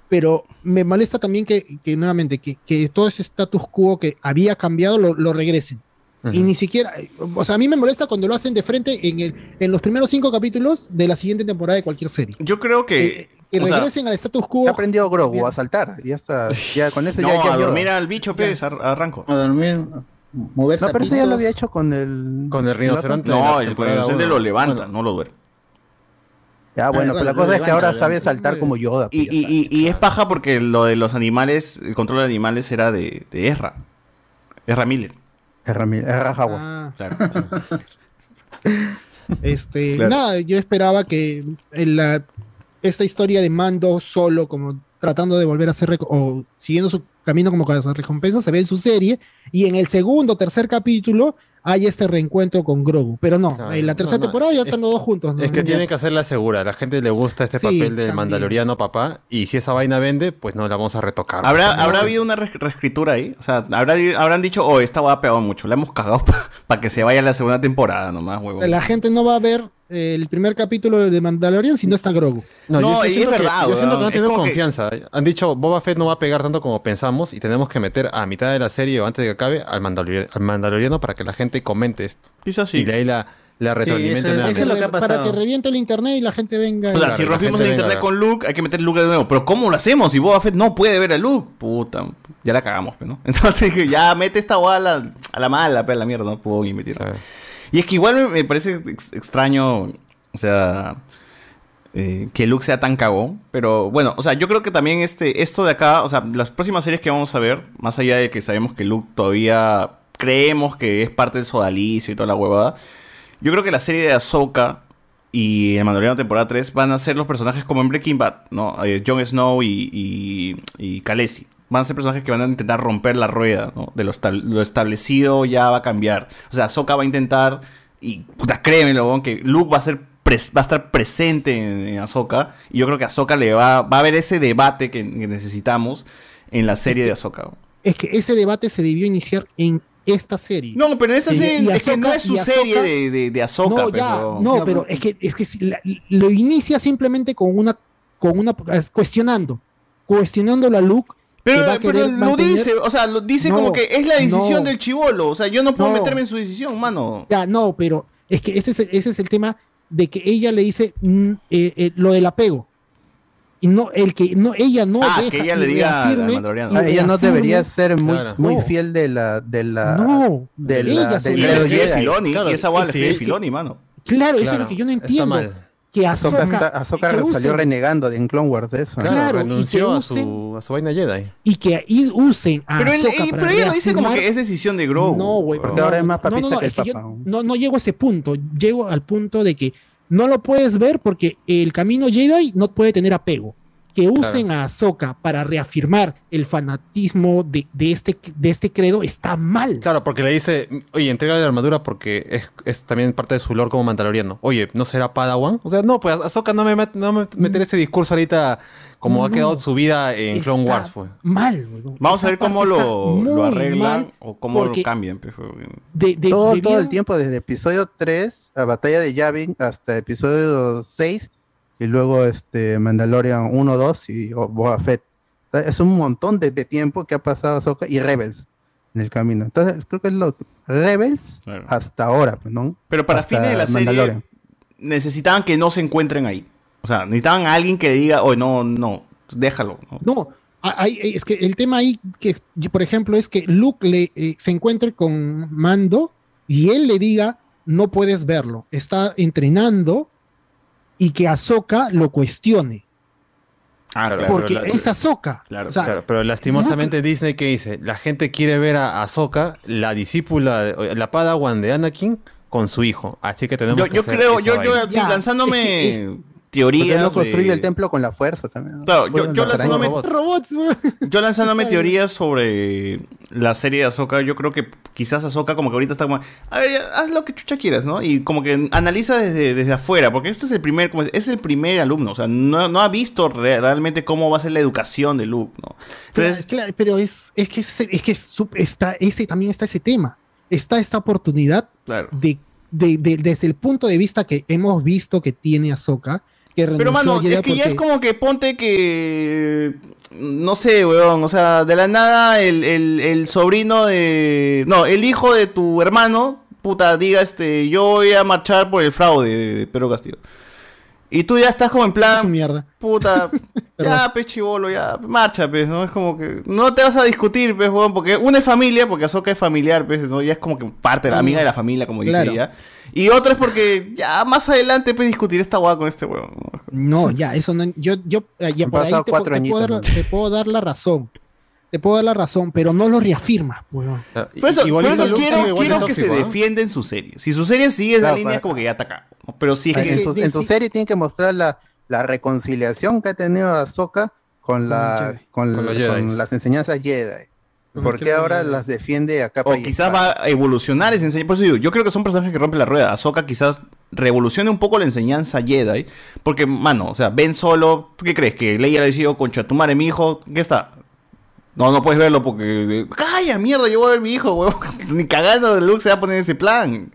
pero me molesta también que, que nuevamente que, que todo ese status quo que había cambiado lo, lo regresen y ni siquiera o sea a mí me molesta cuando lo hacen de frente en el en los primeros cinco capítulos de la siguiente temporada de cualquier serie Yo creo que. que o sea, regresen al status quo aprendió Grogu a saltar. Y ya está. Ya con eso no, ya, ya a dormir al bicho, pez, ar- arranco. A dormir, moverse No, pero eso ya lo había hecho con el. Con el rinoceronte. No, el rinoceronte lo levanta, Bueno, no lo duerme. Ya, bueno, pero la cosa es que ahora sabe saltar como Yoda. Y, y, y, y es paja porque lo de los animales, el control de animales era de, de Ezra. Ezra Miller. Erra, mi- Erra Howard. Ah, Claro. Este, Claro. nada, yo esperaba que en la, esta historia de Mando solo, como tratando de volver a hacer, reco- o siguiendo su camino como con recompensa, se ve en su serie, y en el segundo, tercer capítulo hay este reencuentro con Grogu, pero no, en la tercera no, no, temporada ya es- están los dos juntos. ¿no? Es que Ya- tiene que hacerla segura. A la gente le gusta este Sí, papel del también. mandaloriano papá. Y si esa vaina vende, pues no la vamos a retocar. ¿Habrá, No, ¿Habrá habido una re- reescritura ahí? O sea, ¿habrá, habrán dicho, oh, esta va a pegar mucho. La hemos cagado para que se vaya a la segunda temporada nomás, huevo. La gente no va a ver el primer capítulo de Mandalorian si no está Grogu. No, No, yo, yo es que, verdad, yo siento que no que- confianza. Han dicho, Boba Fett no va a pegar tanto como pensamos y tenemos que meter a mitad de la serie o antes de que acabe al, al Mandaloriano para que la gente comente esto. Quizás sí. Y de ahí la, la nuevamente. eso es lo que ha para que reviente el internet y la gente venga. O sea, si rompimos el internet venga. con Luke, hay que meter Luke de nuevo. Pero ¿cómo lo hacemos si Boba Fett no puede ver a Luke? Puta, ya la cagamos, pues, ¿no? Entonces dije, ya mete esta boda a la, a la mala, pues, a la mierda, no puedo. Claro. Y es que igual me, parece ex- extraño, o sea, eh, que Luke sea tan cagón. Pero bueno, o sea, yo creo que también este, esto de acá, o sea, las próximas series que vamos a ver, más allá de que sabemos que Luke todavía creemos que es parte del sodalicio y toda la huevada, yo creo que la serie de Ahsoka y el Mandaloriano temporada 3 van a ser los personajes como en Breaking Bad, ¿no? Eh, Jon Snow y, y. Van a ser personajes que van a intentar romper la rueda, ¿no? De lo, estab- lo establecido ya va a cambiar. O sea, Ahsoka va a intentar, y puta, créemelo, que Luke va a ser va a estar presente en, en Ahsoka. Y yo creo que a Ahsoka le va, va a haber ese debate que, que necesitamos en la serie de Ahsoka. Es que ese debate se debió iniciar en esta serie. No, pero en esa Y- serie es que no es su serie de, de, de Ahsoka, no, ya, pero- no, pero es que, es que si la- lo inicia simplemente con una, con una, es cuestionando, cuestionando la Luke. Pero, que va a pero lo mantener- dice, o sea, lo dice No, como que es la decisión no. del chivolo. O sea, yo no puedo No. meterme en su decisión, mano. Ya, no, pero es que ese es, el- ese es el tema de que ella le dice mm, eh, eh, lo del apego. Y no, el que no, ella no Ah, deja que ella le diga y Ah, ella no debería ser muy, Claro. muy No. fiel de la, de la, No, de la, ella le escribe Jedi. Filoni, Claro, y esa es que- Filoni, mano. Claro, eso es Claro, lo que yo no está entiendo. mal. Que Ahsoka, Ahsoka, está- Ahsoka que salió usen- renegando de en Clone Wars de eso. Claro, Claro, y renunció a, su, a su vaina Jedi. y que ahí usen a Pero, Ahsoka y- para pero ella lo dice como que es decisión de Grogu. No, güey, Porque ahora es más no, no, papista no, que el es que yo papá. no, no llego a ese punto. Llego al punto de que no lo puedes ver porque el camino Jedi no puede tener apego. Que usen a Ahsoka para reafirmar el fanatismo de, de este, de este credo está mal. Claro, porque le dice, oye, entrega la armadura porque es, es también parte de su lore como mandaloriano. Oye, ¿no será Padawan? O sea, no, pues Ahsoka no me met- no me meter ese discurso ahorita como ha quedado su vida en Clone Wars, pues. Mal. Vamos Esa a ver cómo lo, arreglan o cómo lo cambian. pues, de- de- todo, el tiempo, desde episodio 3 a Batalla de Yavin hasta episodio 6 y luego este Mandalorian 1, 2 y o- Boba Fett. Es un montón de, de tiempo que ha pasado Ahsoka y Rebels en el camino. Entonces, creo que es lo Rebels Claro. hasta ahora, pues, ¿no? Pero para Hasta fines de la serie necesitaban que no se encuentren ahí. O sea, necesitaban a alguien que diga, oye, no, no, déjalo. ¿no? Hay- es que el tema ahí, que por ejemplo, es que Luke le, eh, se encuentre con Mando y él le diga, no puedes verlo, está entrenando y que Ahsoka lo cuestione, Ah, claro. porque la- es Ahsoka. Claro, O sea, Claro, pero lastimosamente Disney que dice, la gente quiere ver a Ahsoka, la discípula, la Padawan de Anakin, con su hijo. Así que tenemos Yo, que yo creo, yo, yo vaina. así, Ya, lanzándome es que teorías. No de- construye el templo con la fuerza también. yo, yo lanzándome. Robots, yo lanzándome teorías sobre la serie de Ahsoka, yo creo que quizás Ahsoka como que ahorita está como, a ver, ya, haz lo que chucha quieras, ¿no? Y como que analiza desde, desde afuera, porque este es el primer, como es, es el primer alumno, o sea, no, no ha visto re- realmente cómo va a ser la educación de Luke, ¿no? Entonces, Claro, claro, pero es, es que, es, es que es está, ese, también está ese tema. Está esta oportunidad claro. de, de- de- desde el punto de vista que hemos visto que tiene Ahsoka, que Pero mano, es que ya es como que ponte que. No sé, weón. O sea, de la nada el, el- el sobrino de. No, el hijo de tu hermano, puta, diga este. Yo voy a marchar por el fraude de Pedro Castillo. Y tú ya estás como en plan. su mierda. Puta, ya, pe chivolo, ya, marcha, pues, ¿no? Es como que no te vas a discutir, pues, weón, porque una es familia, porque Azoka es familiar, pues, ¿no? Ya es como que parte de la amiga de la familia, como dice Claro. ella. Y otra es porque ya más adelante, pues, discutir esta guada con este weón. No, ya, eso no. Yo, yo, eh, ya por ahí pasado te, cuatro puedo- te puedo dar, añitos, te puedo dar la razón. Te puedo dar la razón, pero no lo reafirma, weón. Por eso, por quiero, quiero que se tóxico, ¿ah? defienda en su serie. Si su serie sigue esa Claro, línea, es como que ya está acá. Pero es en, que. su, en su serie tiene que mostrar la, la reconciliación que ha tenido Ahsoka con, la, con, Con la- los Jedis. con las enseñanzas Jedi. ¿Por qué ahora las defiende a capa O y quizás va a evolucionar esa enseñanza. Por eso digo, yo creo que son personajes que rompen la rueda. Ahsoka quizás revolucione un poco la enseñanza Jedi. Porque, mano, o sea, ven solo. ¿Tú qué crees? Que Leia le ha dicho, concha, tu madre, mi hijo, ¿qué está? No, no puedes verlo porque. ¡Calla, mierda! Yo voy a ver a mi hijo, weón. Ni cagando Luke se va a poner ese plan.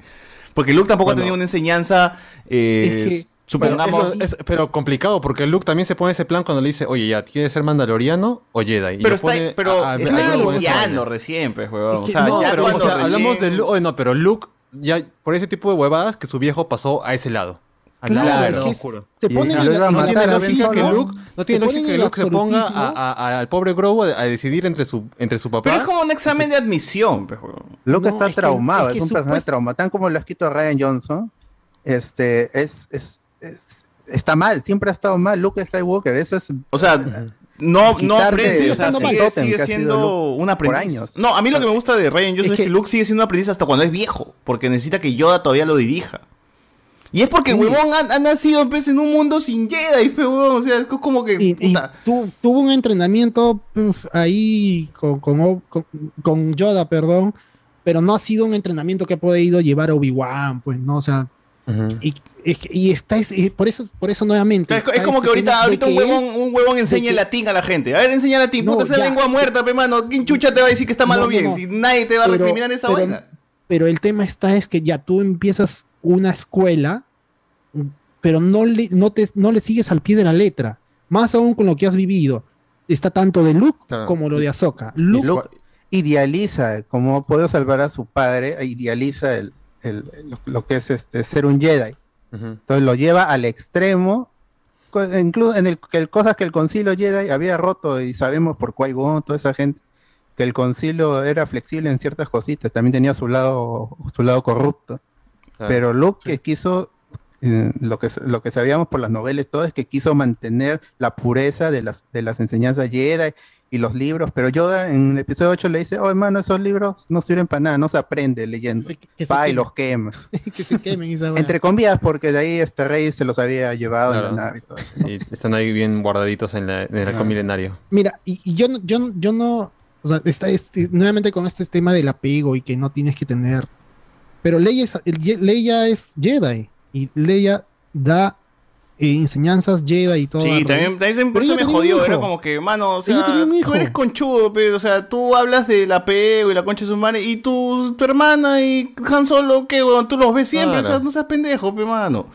Porque Luke tampoco ha tenido una enseñanza. eh, Es que- supongamos. Eso es- pero complicado, porque Luke también se pone ese plan cuando le dice, oye, ya, ¿quieres ser mandaloriano o Jedi? Y Pero está, pone pero a- a- está iniciando recién, pues, weón. O Es que sea, no, ya pero, o cuando sea, recién- hablamos de Luke, no, pero Luke, ya por ese tipo de huevadas, que su viejo pasó a ese lado. Lado Claro, se ponen y no tiene lógica que Luke, no tiene se ponen lógica que en el Luke se ponga absolutismo. a- a- al pobre Grogu a, a decidir entre su, entre su papá. Pero es como un examen de admisión, pues. Luke No, está es que- traumado, es es, que un personaje traumado. Tan como lo ha escrito Ryan Johnson, este, es, es, es- está mal, siempre ha estado mal Luke Skywalker. Eso es, O sea, no, no Quitarle- aprecia, sigue o sea, siendo un aprendiz. por años. No, a mí lo que me gusta de Ryan Johnson es, Es que, que- Luke sigue siendo un aprendiz hasta cuando es viejo, porque necesita que Yoda todavía lo dirija. Y es porque, Sí. huevón, ha, ha nacido pues, en un mundo sin Jedi, pues, huevón. O sea, es como que. Y, tu- tuvo un entrenamiento uf, ahí con, con, con- con Yoda, perdón, pero no ha sido un entrenamiento que ha podido llevar a Obi-Wan, pues, ¿no? O sea, y, y está, es- y por eso, por eso nuevamente. Es, como este que ahorita, ahorita un huevón, un huevón enseña que- latín a la gente. A ver, enseña latín. No, Puta, esa ya. lengua muerta, pe mano. ¿Quién chucha te va a decir que está mal o no, bien? no. Si nadie te va a Pero- recriminar esa pero- vaina. Pero el tema está es que ya tú empiezas una escuela, pero no le, no te, no le sigues al pie de la letra. Más aún con lo que has vivido. Está tanto de Luke Claro. como lo de Ahsoka. Luke, Luke idealiza, como puedo salvar a su padre, e idealiza el, el- lo, lo que es este ser un Jedi. Entonces lo lleva al extremo, incluso en el, que el- cosas que el concilio Jedi había roto y sabemos por Qui-Gon, toda esa gente, que el concilio era flexible en ciertas cositas, también tenía su lado, su lado corrupto. Claro. Pero Luke que quiso, eh, lo, que, lo que sabíamos por las novelas, todo es que quiso mantener la pureza de las, de las enseñanzas Jedi y los libros, pero Yoda en el episodio 8 le dice, oh hermano, esos libros no sirven para nada, no se aprende leyendo. que Va y los quema. que se quemen esa. Entre comillas, porque de ahí este rey se los había llevado Claro. en la nave. y todo eso. Y están ahí bien guardaditos en, la, en el halcón milenario. Mira, y, y yo, no- yo, no- yo no, o sea, está este, nuevamente con este tema del apego y que no tienes que tener, pero Leia es, Leia Jedi y Leia da eh, enseñanzas Jedi y todo. Sí, también, también por Pero eso ella me jodió. Era como que, mano, o sea, tú eres conchudo, pe, o sea, tú hablas del apego y la concha de su madre, y tu, tu hermana y Han Solo, ¿qué, weón? Tú los ves siempre, Claro. o sea, no seas pendejo, pe, mano.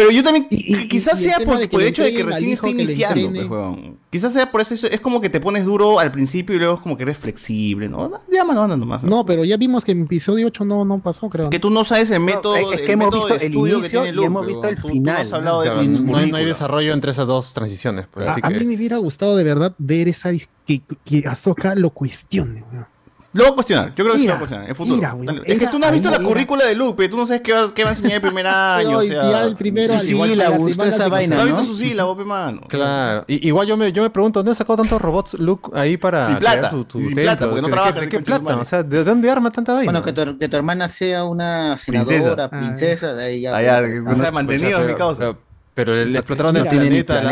Pero yo también, quizás y sea tema por, de que por el hecho de que recién le iniciando, pues, weón. Quizás sea por eso, es como que te pones duro al principio y luego es como que eres flexible, ¿no? Ya, mano, anda nomás. No, pero ya vimos que en episodio 8 no, no pasó, creo. Que tú no sabes el método. es- que hemos visto el inicio y Luke, hemos pe, visto el Tú- tú final, no has hablado Claro, de no, hay, no hay currícula. desarrollo entre esas dos transiciones. pues, A, así a que- mí me hubiera gustado de verdad ver esa que, que Ahsoka lo cuestione. weón. Lo va a cuestionar, yo creo que mira, sí lo va a cuestionar en futuro. Mira, mira, es que tú no has visto la currícula de Lupe, tú no sabes qué va, qué va a enseñar el primer año. No, o sea, si al primero su sílabo, esa vaina. No has visto su sílabo, pe mano. Claro, y, igual yo me, yo me pregunto, ¿dónde sacó tantos robots Luke ahí para. Sin plata, su, tu sin templo, plata porque no trabaja. ¿De qué plata? O sea, ¿de dónde arma tanta vaina? Bueno, que tu, que tu hermana sea una senadora, princesa, de ahí ya. Allá, o sea, mantenido mi causa. Pero le, explotaron el planeta.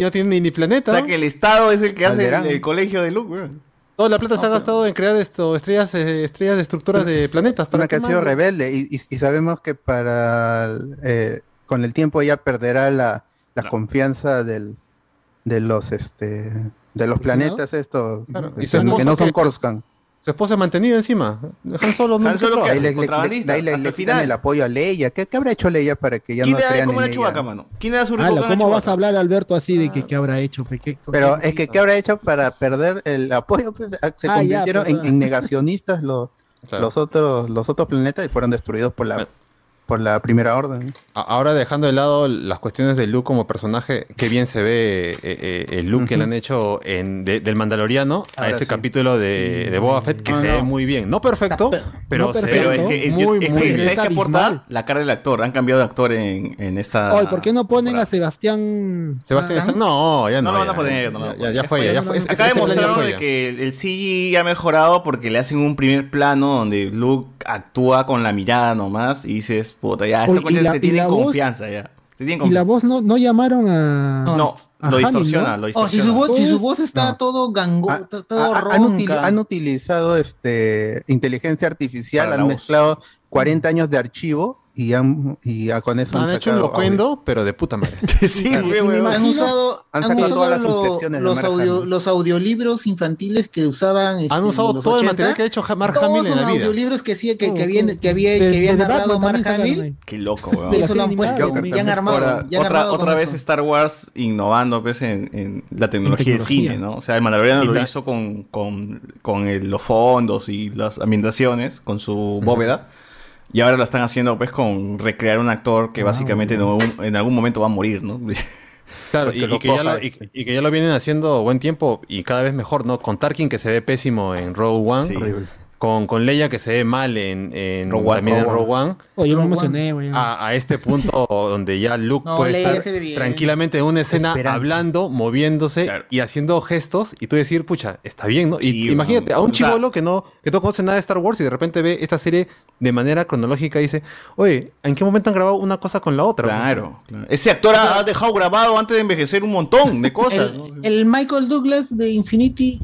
No tiene ni planeta. O sea, que el Estado es el que hace el colegio de Luke, weón. Toda la plata no, se ha gastado pero... en crear esto, estrellas, eh, estrellas destructoras de planetas. Para Una que ha sido rebelde y, y, y, sabemos que para eh, con el tiempo ya perderá la, la no. confianza del, de los este de los pues planetas estos claro. Este, que, que, no son Coruscant. Su esposa es mantenida encima. Han Solo no Solo que el final. el apoyo a Leia. ¿Qué, qué habrá hecho Leia para que ya no crean en ella? mano? ¿Quién le su Ala, ¿Cómo vas a hablar, Alberto, así de que ah. qué habrá hecho? Pero es que, ¿qué habrá hecho para perder el apoyo? Pues, ah, se ah, convirtieron en, en negacionistas los, los, otros, los otros planetas y fueron destruidos por la por la primera orden. Ahora dejando de lado las cuestiones de Luke como personaje, qué bien se ve eh, eh, el Luke uh -huh. que le han hecho en, del Mandaloriano a ese capítulo de, sí. Boba Fett que se ve muy bien. No perfecto, pe pero, se es que, muy, es, muy es, bien. Que la cara del actor. Han cambiado de actor en, en esta... ¿por qué no ponen a Sebastián... Sebastián... No, ya no. No lo van a poner. Ya, ya, fue, ya fue. Acá demostraron de que el CGI ha mejorado porque le hacen un primer plano donde Luke actúa con la mirada nomás y dices Puta, ya, estos coches se tienen confianza ya. Y la voz no, no llamaron a. No, lo, distorsiona, oh, si, su voz, si su voz, está todo gango, ah, todo ah, ha, ronca. Han, utilizado este inteligencia artificial, han mezclado voz. 40 años de archivo y han con eso han, han hecho un locuendo, pero de puta madre. sí. Han sacado todas las los, audio, los audiolibros infantiles que usaban. Este, han usado todo el material que ha hecho Mark en la vida. Los audiolibros que que, que, uh, uh, había, que Mark Qué loco, güey. Armado. Otra vez. Star Wars innovando pues, en, la tecnología, de cine, ¿no? O sea, el Mandaloriano lo hizo con, con, con los fondos y las ambientaciones, con su bóveda. Y ahora lo están haciendo pues con recrear un actor que básicamente en algún momento va a morir, ¿no? Claro, y, que ya lo, y, que ya lo, vienen haciendo buen tiempo y cada vez mejor, ¿no? Con Tarkin que se ve pésimo en Rogue One. Sí con, con Leia que se ve mal en, en One, también en Rogue A, este punto donde ya Luke puede estar tranquilamente en una escena hablando, moviéndose y haciendo gestos y tú decir, pucha, está bien, ¿no? Y, imagínate, a un chivolo que no, que no conoce nada de Star Wars y de repente ve esta serie de manera cronológica y dice, oye, ¿en qué momento han grabado una cosa con la otra? Claro. claro. Ese actor ha dejado grabado antes de envejecer un montón de cosas. el, el Michael Douglas de Infinity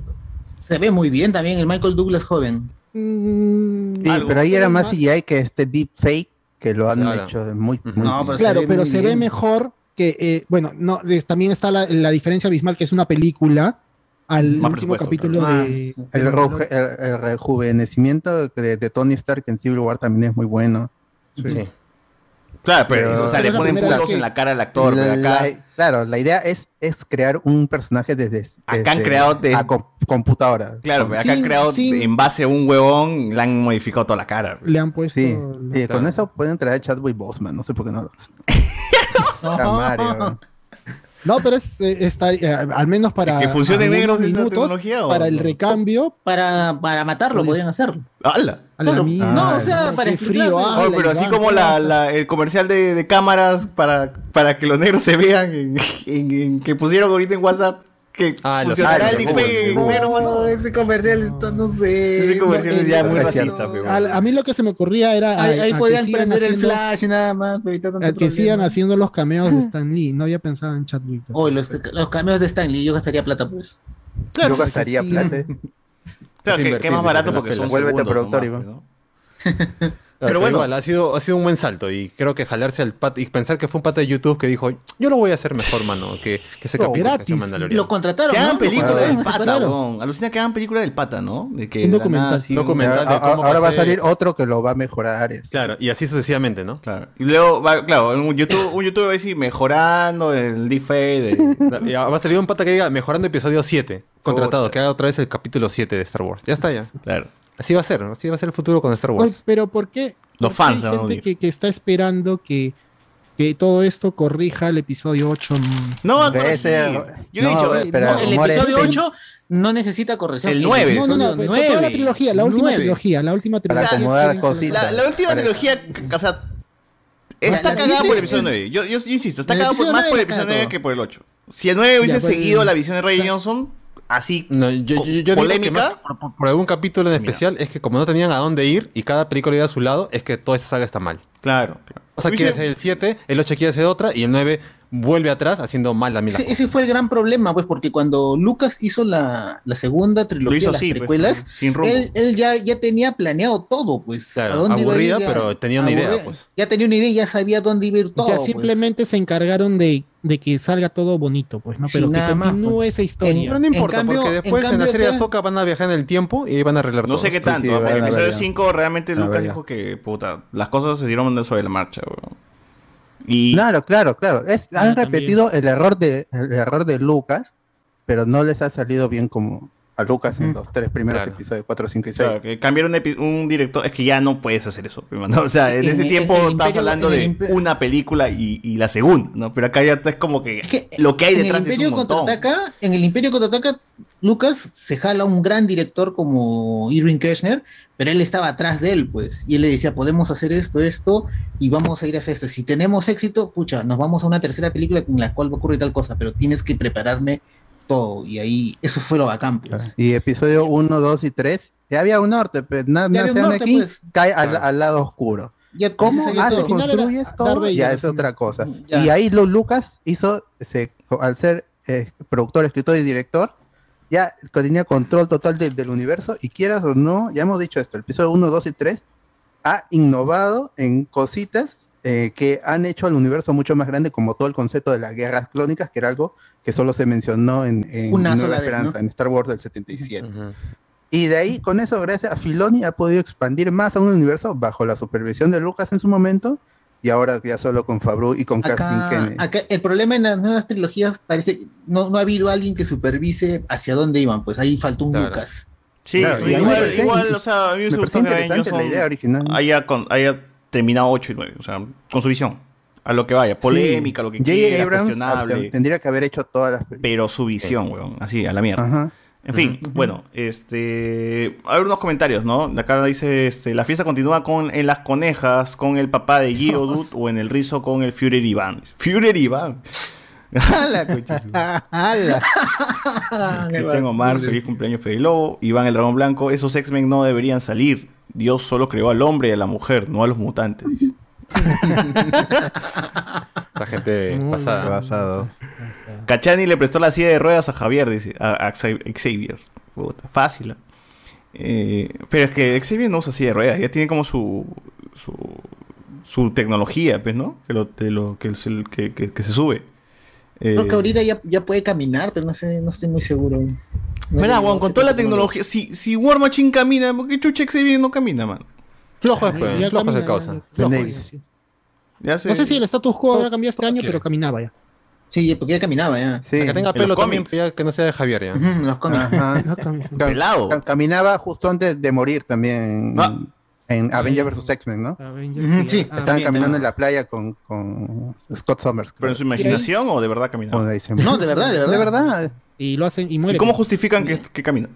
se ve muy bien también, el Michael Douglas joven. Mm, sí, pero ahí era más CGI que este deepfake que lo han hecho muy, muy no, claro, pero se ve mejor que eh, bueno, no también está la, diferencia abismal que es una película al más último capítulo de, ah, el, rejuvenecimiento de, Tony Stark en Civil War también es muy bueno. Claro, pero, o sea, le ponen puntos en la cara al actor, la, acá, Claro, la idea es, es crear un personaje desde. acá han creado. De, a computadora. Claro, acá han creado en base a un huevón, le han modificado toda la cara. Le han puesto. Sí, sí con eso pueden traer a Chadwick Boseman, no sé por qué no lo hacen. Mario. No, pero es, eh, está, eh, al menos para. Que funcione negros minutos tecnología, para el recambio. Para, para matarlo, ¿Puedes? podían hacerlo. ¡Hala! No, o sea, para el frío. Ah, oh, pero así como la, el comercial de, cámaras para, para que los negros se vean en, que pusieron ahorita en WhatsApp que ah, funcionará el display bueno. Ese comercial está, no sé. Ese comercial es ya muy racista, pero. A, a, mí lo que se me ocurría era. Ahí, ahí podían prender haciendo, el flash y nada más. Evitar tanto que problema. sigan haciendo los cameos de Stan Lee. No había pensado en Chadwick. Hoy, oh, los, los, cameos de Stan Lee, yo gastaría plata, pues. Claro, yo gastaría sí. plata. Claro, que, que, más barato porque son Vuelvete productor, Iván. Pero, bueno, igual, ha sido, ha sido un buen salto y creo que jalarse al pat y pensar que fue un pata de YouTube que dijo, yo lo voy a hacer mejor, mano, que, que se no, gratis. Lo contrataron. Que hagan ¿no? película del pata, bon. Alucina que hagan película del pata, ¿no? De que un documental. Nada, documental de cómo ahora va a salir otro que lo va a mejorar. Claro, y así sucesivamente, ¿no? Claro. Y luego, va, claro, un YouTube, un YouTube va a decir mejorando el deepfake. De... va a salir un pata que diga mejorando episodio 7. Contratado, que haga otra vez el capítulo 7 de Star Wars. Ya está, ya. Claro. Así va a ser, así va a ser el futuro con Star Wars. Oye, pero ¿por qué? Los ¿por fans. Qué hay gente que, que está esperando que, que todo esto corrija el episodio 8. No, no, ese, yo no, he dicho, espera, eh, no, el episodio 8 no necesita corrección. El 9. No, no, no, 9, toda la trilogía, la última 9. trilogía, la última trilogía. Para acomodar cositas. La, la última para... trilogía, o sea, está la, la cagada por el episodio es, 9. Yo, yo, yo, insisto, está cagada más por el episodio 9 que por el 8. Si el 9 hubiese pues, seguido la visión de Ray Johnson, así no, yo, yo, yo polémica. Por, por, por, algún capítulo en especial Mira. es que como no tenían a dónde ir y cada película iba a su lado, es que toda esa saga está mal. Claro. claro. O sea, quiere hacer el 7, el 8 quiere hacer otra y el 9 vuelve atrás haciendo mal la misma. Ese, ese, fue el gran problema, pues, porque cuando Lucas hizo la, la segunda trilogía, hizo las así, pues, precuelas, pues, sin él, él ya, ya, tenía planeado todo, pues. Claro, ¿a dónde aburrida, iba a ir? pero tenía una idea, pues. Ya tenía una idea, ya sabía dónde iba a ir todo. Ya simplemente pues. se encargaron de de que salga todo bonito, pues, ¿no? Sí, Pero que nada más, continúe pues. esa historia. Pero no importa, porque después en, la serie de Ahsoka van a viajar en el tiempo y van a arreglar No todo. sé qué tanto, ¿ah? porque en el episodio 5 realmente A Lucas dijo que, puta, las cosas se dieron sobre la marcha, weón. Y Claro, claro, claro. Es- Ah, han también. repetido el error de el error de Lucas, pero no les ha salido bien como a Lucas en los tres primeros Claro. episodios, 4, 5 y 6. Claro, que cambiar un, un director, es que ya no puedes hacer eso. ¿no? O sea, en En- ese tiempo el estás hablando de una película y, y la segunda, ¿no? Pero acá ya es como que, lo que hay en detrás es un montón. contraataca, en el Imperio contraataca, Lucas se jala un gran director como Irving Kirchner, pero él estaba atrás de él, pues, y él le decía, podemos hacer esto, esto, y vamos a ir a hacer esto. Si tenemos éxito, pucha, nos vamos a una tercera película en la cual va a ocurrir tal cosa, pero tienes que prepararme todo, y ahí, eso fue lo bacán, pues. Y episodio 1, 2 y 3, ya había un norte, pero nada norte, aquí pues. cae al, Claro. al lado oscuro. Ya ¿Cómo haces, era construyes Darth todo? Ya es otra cosa. Ya. Y ahí lo Lucas hizo, se, al ser eh, productor, escritor y director, ya tenía control total del- del universo y quieras o no, ya hemos dicho esto, el episodio 1, 2 y 3 ha innovado en cositas eh, que han hecho al universo mucho más grande, como todo el concepto de las guerras clónicas, que era algo que solo se mencionó en, en Una Nueva sola vez, Esperanza, ¿no? en Star Wars del 77. Y de ahí, con eso, gracias a Filoni, ha podido expandir más a un universo bajo la supervisión de Lucas en su momento, y ahora ya solo con Fabru y con Kathleen Acá, Kennedy. acá el problema en las nuevas trilogías parece no, no ha habido alguien que supervise hacia dónde iban, pues ahí faltó un Claro. Lucas. Sí, Claro, igual, igual, o sea, a mí me, me que interesante la idea original. Haya, con- haya terminado 8 y 9, o sea, con su visión. A lo que vaya, polémica, lo que J.J. quiera, Abrams cuestionable. tendría que haber hecho todas las Pero su visión, weón, así, a la mierda. Ajá. En fin, bueno, este. A ver unos comentarios, ¿no? Acá dice: este, La fiesta continúa con en las conejas, con el papá de Geodude o en el rizo con el Führer Iván. Führer Iván. ¡Hala, coche! Cristian Omar, feliz cumpleaños Fede Lobo. Iván el Dragón Blanco. Esos X-Men no deberían salir. Dios solo creó al hombre y a la mujer, no a los mutantes. La gente pasada. Basado. Cachani le prestó la silla de ruedas a Javier, dice. A, a Xavier. Puta, fácil. ¿eh? Eh, pero es que Xavier no usa silla de ruedas, ya tiene como su. su, su tecnología, pues, ¿no? Que, lo, de lo- que, se, que, que- que se sube. Eh, Creo que ahorita ya, ya puede caminar, pero no sé, no estoy muy seguro. Mira, no con toda la tecnología, si, si War Machine camina, ¿por qué chucha Xavier no camina, man? Flojo es, Ya pues, flojo el causa. No sé si el status quo habrá cambiado este año, pero caminaba ya. Sí, porque ya caminaba ya. Sí. Que tenga En pelo también, ya que no sea de Javier ya. Los cómics. Ajá. cam- Cam- Pelado. cam- caminaba justo antes de morir también Ah. En Avengers vs. X-Men, ¿no? Avengers, sí. ah, Estaban caminando ¿no? en la playa con, con Scott Summers. ¿Pero en su imaginación o de verdad caminaba? Bueno, ahí se- No, de verdad, de verdad. De verdad. Y lo hacen y ¿Y muere. cómo justifican que, que camina?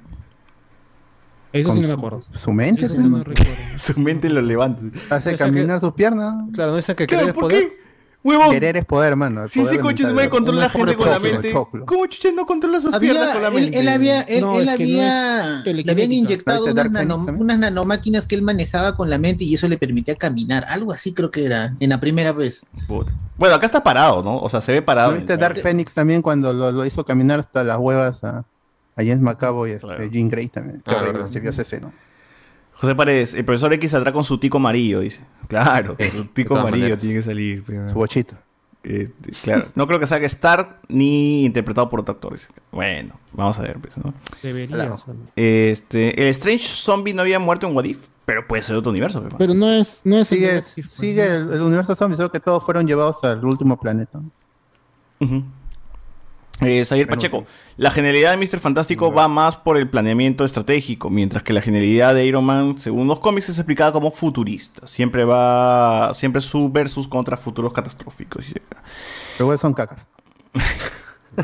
Eso sí no me acuerdo. Su mente Eso sí no recuerdo. Su mente lo levanta. hace caminar sus piernas. Claro, no dicen que Claro, es ¿por poder. qué? Huevón, Querer es poder, hermano. el si poder ese coche mental, se puede ¿no? controlar la gente con la mente, choclo. ¿cómo chucha no controla sus Había- piernas con la él, mente? él había, él, No, él no había, es le habían inyectado ¿Ahorita unas, nano- unas nanomáquinas que él manejaba con la mente y eso le permitía caminar. Algo así creo que era, en la primera vez. Bueno, acá está parado, ¿no? O sea, se ve parado. ¿No viste Dark Phoenix también cuando lo, lo hizo caminar hasta las huevas a, a James McAvoy y este, Claro. Jean Grey también? Qué Ah, verdad. se vio esa escena. José Paredes, el profesor X saldrá con su tico amarillo, dice. Claro, su tico amarillo maneras. tiene que salir. pero- Su bochito. Este, claro, no creo que salga Stark ni interpretado por otro actor. dice. Bueno, vamos a ver, pues, ¿no? Debería. Este, el Strange Zombie no había muerto en What If, pero puede ser otro universo. pues, Pero no es, no es el Sigue, pues, sigue ¿no? el, el universo zombie, solo que todos fueron llevados al último planeta. Eh, Xavier Pacheco, la genialidad de Mr. Fantástico va más por el planeamiento estratégico, mientras que la genialidad de Iron Man, según los cómics, es explicada como futurista. Siempre va, siempre su versus contra futuros catastróficos. Pero igual son cacas.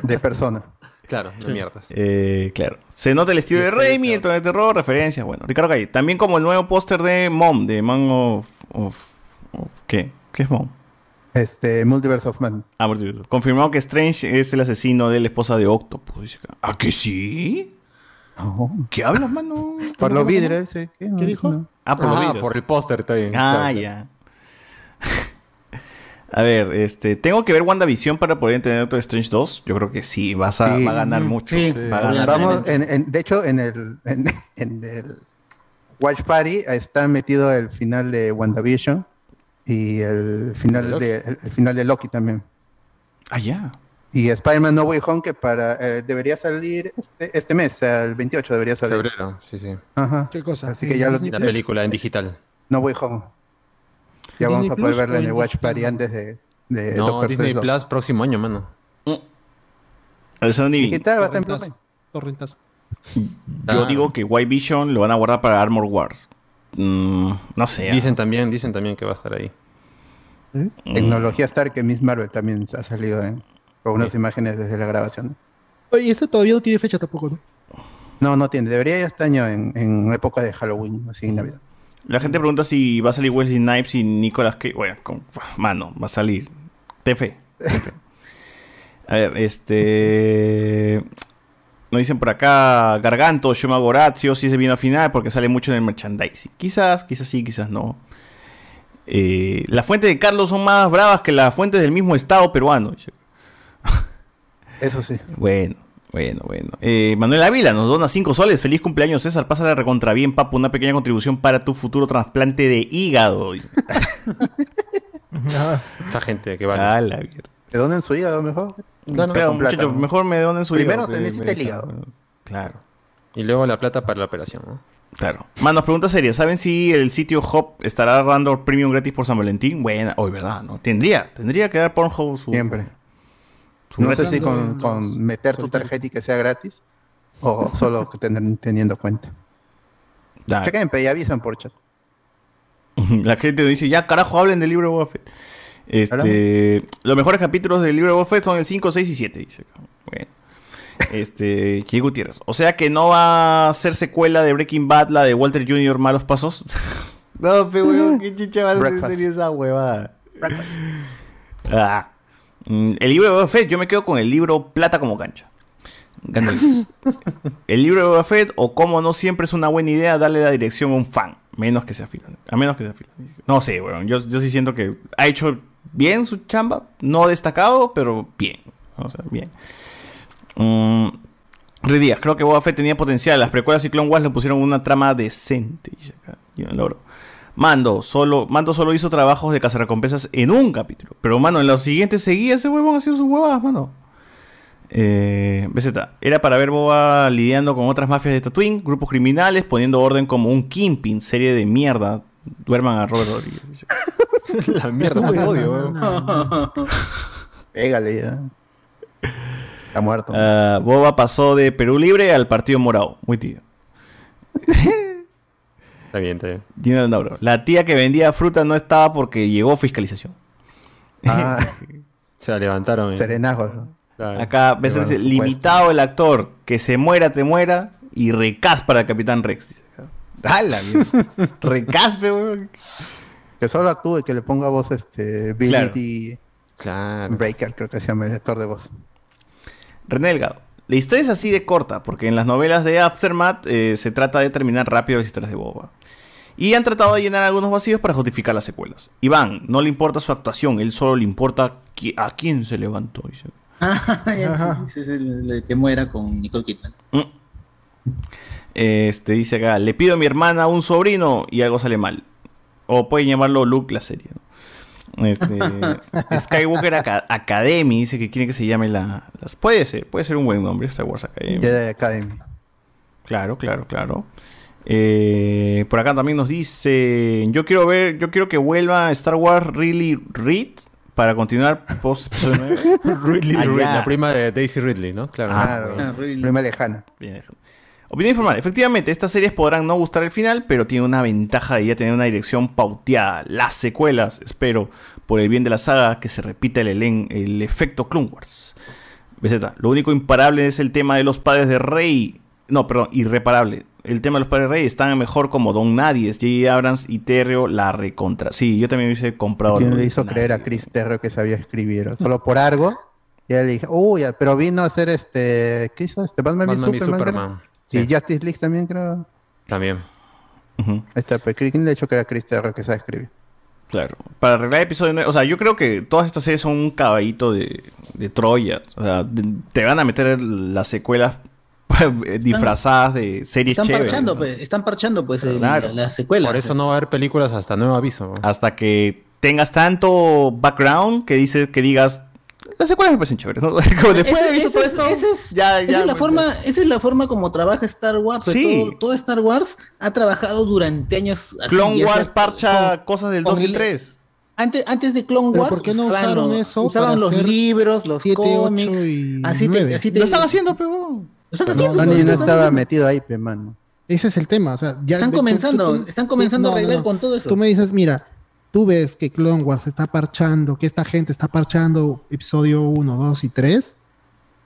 De persona. Claro, de mierdas. Eh, claro. Se nota el estilo de Raimi, el tono de terror, referencias. Bueno, Ricardo Calle. También como el nuevo póster de Mom, de Man of, of- of- ¿Qué? ¿Qué es Mom? Este, Multiverse of Man. Ah, Multiverse. Confirmado que Strange es el asesino de la esposa de Octopus. dice acá. ¿Ah, que sí? ¿Qué hablas, mano? Por los vidrios, ese. ¿Qué, ¿Qué dijo? Ah, por los Ah, vidrios. por el póster, está bien. Ah, Claro. ya. A ver, este, tengo que ver WandaVision para poder entender Doctor Strange 2. Yo creo que sí, vas a, Sí. va a ganar mucho. Sí. Va a ganar. Vamos, en- en- de hecho, en el, en, en el Watch Party está metido el final de WandaVision y el final de, el, el final de Loki también. Ah, ya. Y Spider-Man No Way Home que para eh, debería salir este, este mes, el 28 debería salir. Febrero, sí, sí. Ajá. ¿Qué cosa? Así que ya lo La película en digital. No Way Home. Ya vamos ¿Disney a poder Plus verla en el Watch Party antes de, de No, Doctor Disney Strange 2. Plus próximo año, mano. Ver, Sony, Digital va a estar en Torrentazo. Torrentazo. Yo digo que White Vision lo van a guardar para Armor Wars. Mm, no sé. Dicen también, dicen también que va a estar ahí. Tecnología Star que Miss Marvel también ha salido en, con unas imágenes desde la grabación. Oye, este todavía no tiene fecha tampoco, ¿no? No, no tiene. Debería ya este año en, en época de Halloween, así en Navidad. La gente pregunta si va a salir Wesley Snipes y Nicolas Cage. Bueno, con- mano, va a salir. Tefe. Tefe. A ver, este. Nos dicen por acá Garganto, Shuma Gorazio, si se vino a final porque sale mucho en el merchandising. Quizás, quizás sí, quizás no. Eh, las fuentes de Carlos son más bravas que las fuentes del mismo Estado peruano. Eso sí. Bueno, bueno, bueno. Eh, Manuel Ávila nos dona 5 soles. Feliz cumpleaños, César. Pásala recontra bien, papu. Una pequeña contribución para tu futuro trasplante de hígado. Esa gente que vale. Ah, la mierda. ¿Te donen su hígado mejor? Claro, muchachos, ¿no? mejor me donen su Primero hígado. se que necesita me- el hígado. Claro. Y luego la plata para la operación, ¿no? Claro. Manos, pregunta seria. ¿Saben si el sitio Hop estará dando premium gratis por San Valentín? Buena, hoy, ¿verdad? ¿No? Tendría, tendría que dar Pornhub su. Siempre. su No sé si con, con meter tu tarjeta y que sea gratis o solo tener- teniendo cuenta. Chequen y avisan por chat. La gente dice, ya carajo, hablen del libro de. Este, los mejores capítulos del libro de Boba Fett son el 5, 6 y 7. Dice. Bueno. Este, Che Gutiérrez. O sea que no va a ser secuela de Breaking Bad, la de Walter Jr. Malos Pasos. no, pe weón, qué chicha va a ser serie esa huevada. Ah. Mm, El libro de Boba Fett, yo me quedo con el libro Plata como cancha. El- libro de Boba Fett o cómo no siempre es una buena idea darle la dirección a un fan, menos que sea filan. A menos que sea filan. No sé, weón. Yo, yo sí siento que ha hecho bien su chamba, no destacado, pero bien. O sea, bien. Mm, Rey Díaz, creo que Boba Fett tenía potencial. Las precuelas y Clone Wars le pusieron una trama decente. Yo no logro. Mando solo, Mando solo hizo trabajos de cazarrecompensas en un capítulo. Pero, mano, en los siguientes seguía ese huevón haciendo sus huevadas, mano. Eh, BZ, era para ver Boba lidiando con otras mafias de Tatooine, grupos criminales, poniendo orden como un Kingpin, serie de mierda. Duerman a Robert Rodríguez. La mierda, muy odio, weón. Pégale ya. Está muerto. Ah, Boba pasó de Perú Libre al Partido Morado. Muy tío. Está bien, está bien. Landauro. La tía que vendía fruta no estaba porque llegó fiscalización. Ah, Se la levantaron. eh. Claro. Acá ves Bueno, dice, supuesto. limitado el actor, que se muera, te muera, y recas para el Capitán Rex. ¡Hala! Recaspe, weón. Que solo actúe, que le ponga voz este Billy Claro. D. Claro. Breaker, creo que se llama el actor de voz. René Delgado. La historia es así de corta, porque en las novelas de Aftermath eh, se trata de terminar rápido las historias de Boba. Y han tratado de llenar algunos vacíos para justificar las secuelas. Iván, no le importa su actuación, él solo le importa qui- a quién se levantó. dice. Ese es el, el que muera con Nicole Kidman. Este dice acá, le pido a mi hermana un sobrino y algo sale mal. O pueden llamarlo Luke la serie. ¿no? Este, Skywalker Aca- Academy dice que quiere que se llame la. las- puede ser, puede ser un buen nombre, Star Wars Academy. Jedi Academy. Claro, claro, claro. Eh, por acá también nos dice, yo quiero ver, yo quiero que vuelva Star Wars Really Read para continuar post Ridley, Ah, Ridley, la prima de Daisy Ridley, ¿no? Claro. Claro. Prima lejana. Bien, déjalo. Opinión informal. Efectivamente, estas series podrán no gustar el final, pero tiene una ventaja de ya tener una dirección pauteada. Las secuelas, espero, por el bien de la saga, que se repita el, elen- el efecto Clone Wars. BZ, lo único imparable es el tema de los padres de Rey. No, perdón, irreparable. El tema de los padres de Rey están mejor como Don Nadies, J.J. Abrams y Terrio la recontra. Sí, yo también hubiese comprado. ¿Quién le hizo creer a Chris Terrio que sabía escribir? Solo por algo. Y él le dije, uy, ya, pero vino a hacer este. ¿Qué hizo? Este Batman, Batman y Superman. Superman. Y Sí. Justice League también, creo. También. Ahí está, pues, ¿quién le ha hecho creer a Chris Terrio que sabe escribir? Claro, para arreglar episodio 9, o sea, yo creo que todas estas series son un caballito de, de Troya. O sea, de- te van a meter las secuelas disfrazadas de series Están chéveres. parchando, ¿no? pues, están parchando, pues, Claro. la, la secuela. Por eso no va a haber películas hasta nuevo aviso. Hasta que tengas tanto background que dices que digas las secuelas me parecen chéveres. ¿no? Como después de visto todo esto, ese es- ya, esa ya, es la forma, esa es la forma como trabaja Star Wars. Sí. Todo, todo Star Wars ha trabajado durante años. así, Clone Wars sea parcha con- cosas del con 2 y el- 3. Antes, antes de Clone Wars, ¿por qué no usaron eso Usaban los libros, los 7, 8 cómics. y así te, 9? así te- Lo están haciendo, pero. Lo están No, haciendo. Lo no están estaba haciendo. metido ahí, pe, mano. Ese es el tema. O sea, ya Están tú- tú- comenzando, tú- están comenzando a no, no, arreglar no. con todo eso. Tú me dices, mira, tú ves que Clone Wars está parchando, que esta gente está parchando episodio 1, 2 y 3,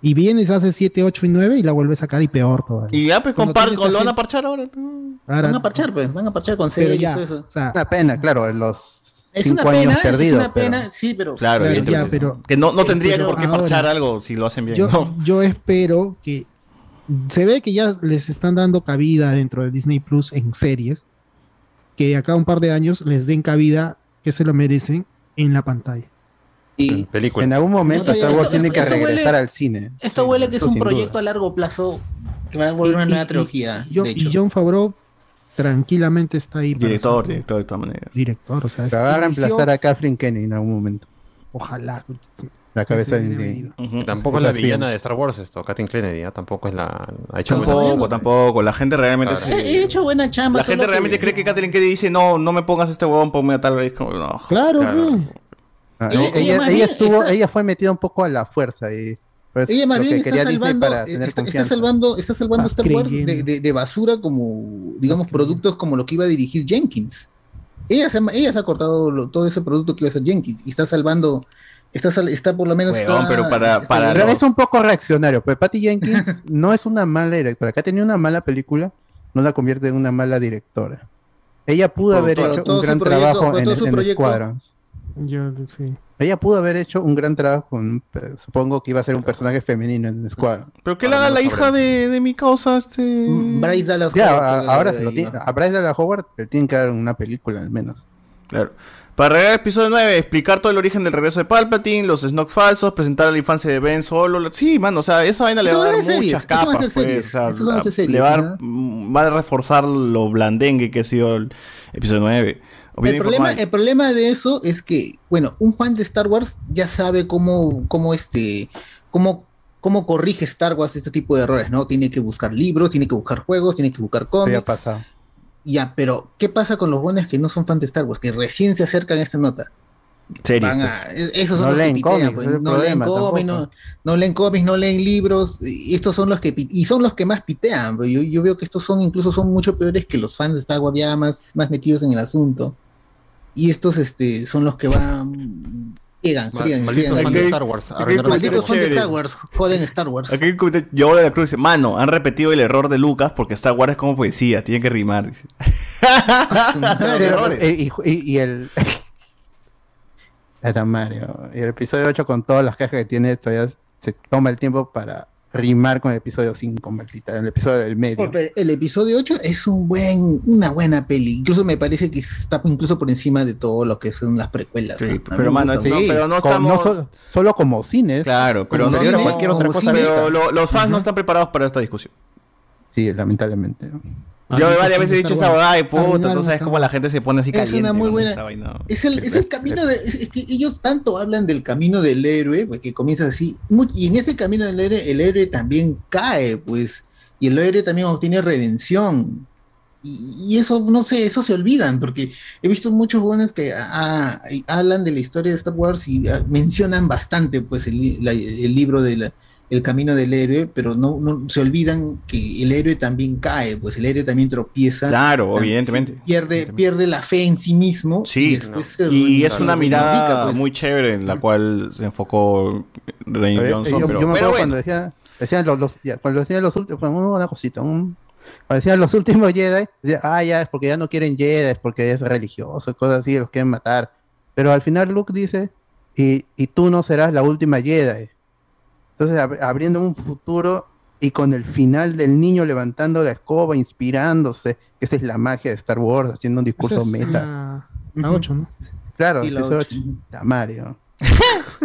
y vienes, haces 7, 8 y 9 y la vuelves a sacar y peor todavía. Y ya, pues, Cuando con lo van a parchar ahora. Ahora- Van a parchar, pues, van a parchar con Pero series y ya, todo eso. o sea, Una pena, claro, los Es una cinco años perdidos. es una pero- pena, sí, pero. Claro, ya, pero- que no, no eh, tendrían pero por qué ahora- parchar algo si lo hacen bien. yo, ¿no? yo espero que se ve que ya les están dando cabida dentro de Disney Plus en series, que acá un par de años les den cabida que se lo merecen en la pantalla. Y Película. En algún momento No, Star esto- Wars tiene que huele- regresar al cine. Esto Sí, huele que es un duda. proyecto a largo plazo que va a volver una Y- nueva y- trilogía. y John- de y. John Favreau tranquilamente está ahí. Director, ser director de todas maneras. Director, o sea, es Pero va a reemplazar a Kathleen Kennedy en algún momento. Ojalá. La cabeza de venido. Ujú. Tampoco es la villana de Star Wars esto, Kathleen Kennedy, ¿ah? tampoco es la... Ha hecho Tampoco, tampoco. La gente realmente Claro. se- He, he hecho buena chamba. La gente realmente que- cree que Kathleen Kennedy dice, no, no me pongas este huevón, ponme a tal vez. Como, no. Claro, Claro. pues. Ah, Ella- ella, ella ella, más bien estuvo, está- ella fue metida un poco a la fuerza y pues, Ella más bien que está salvando, para eh, tener está, salvando, está salvando Star Wars de, creyendo. de- de basura como, digamos, productos como lo que iba a dirigir Jenkins. Ella se, ha- ella se ha cortado lo- todo ese producto que iba a hacer Jenkins y está salvando, está, está por lo menos. Está- pero para- está- para Pero los- es un poco reaccionario. Pues Patty Jenkins no es una mala directora. Acá tenía una mala película, no la convierte en una mala directora. Ella pudo haber Pero hecho un gran proyecto- trabajo pero en, en Squadrons. Yo, sí. Ella pudo haber hecho un gran trabajo con, eh, supongo que iba a ser un personaje femenino en Squadrons. Pero que le haga la hija de, de mi causa, este. Bryce Dallas Ya, Howard, a- ahora que se lo tiene, a Bryce Dallas Howard le tienen que dar una película al menos. Claro. Para arreglar el episodio 9, explicar todo el origen del regreso de Palpatine, los Snoke falsos, presentar la infancia de Ben Solo. la- Sí, mano, o sea, esa vaina le va a dar muchas series, capas. ser series, pues, o sea, series, le va a, dar- ¿no? va a reforzar lo blandengue que ha sido el episodio 9. El problema, el problema de eso es que, bueno, un fan de Star Wars ya sabe cómo, cómo este, cómo, cómo corrige Star Wars este tipo de errores, ¿no? Tiene que buscar libros, tiene que buscar juegos, tiene que buscar cómics. ha pasado. Ya, pero ¿qué pasa con los buenos que no son fans de Star Wars, que recién se acercan a esta nota? Serie, Van pues. a- es- esos son No los que leen pitean, cómics, pues, no leen cómics, no, leen cómics, no leen libros, y estos son los que y son los que más pitean. pues, Yo, yo veo que estos son incluso son mucho peores que los fans de Star Wars ya más, más metidos en el asunto. Y estos este son los que van Mal- friegan, malditos fans de Star Wars. Malditos fans de. Star Wars, joden Star Wars. Aquí yo de la Cruz dice, mano, han repetido el error de Lucas porque Star Wars es como poesía, tiene que rimar. Dice. Los Pero, errores. eh, y, y- y el. Está Mario. Y el episodio 8, con todas las cajas que tiene, todavía se toma el tiempo para rimar con el episodio 5, maldita. El episodio del medio. Porque el episodio 8 es un buen, una buena peli. Incluso me parece que está incluso por encima de todo lo que son las precuelas. Sí, pero mano, gusta no, pero no con- estamos- solo, solo como cines. Claro, pero no, cualquier otra cosa. cine. pero lo- los fans no están preparados para esta discusión. Sí, lamentablemente. Yo Ah, varias veces he dicho esa huevada y puta, tú sabes cómo la gente se pone así Es caliente. una muy buena-. Es el, es el camino de. Es, es que ellos tanto hablan del camino del héroe, pues, que comienza así. Y en ese camino del héroe, el héroe también cae, pues. Y el héroe también obtiene redención. Y, y eso, no sé, eso se olvidan, porque he visto muchos buenos que ah, hablan de la historia de Star Wars y ah, mencionan bastante, pues, el, la- el libro del el camino del héroe, pero no, no se olvidan que el héroe también cae, pues el héroe también tropieza. Claro, Tam- evidentemente. Pierde, pierde la fe en sí mismo. y Sí, después se y es una mirada pues. muy chévere en la cual se enfocó Dwayne Johnson. yo, pero, yo me pero acuerdo bueno, cuando decían, decían los, los- ya, cuando decían los últimos, bueno, una cosita, un- cuando decían los últimos Jedi, decían, ah, ya, es porque ya no quieren Jedi, es porque es religioso, cosas así, los quieren matar. Pero al final Luke dice, y, y tú no serás la última Jedi. Entonces, ab- abriendo un futuro y con el final del niño levantando la escoba, inspirándose, esa es la magia de Star Wars, haciendo un discurso es meta. La, la 8, ¿no? Claro, episodio ocho. 8. Ya, Mario.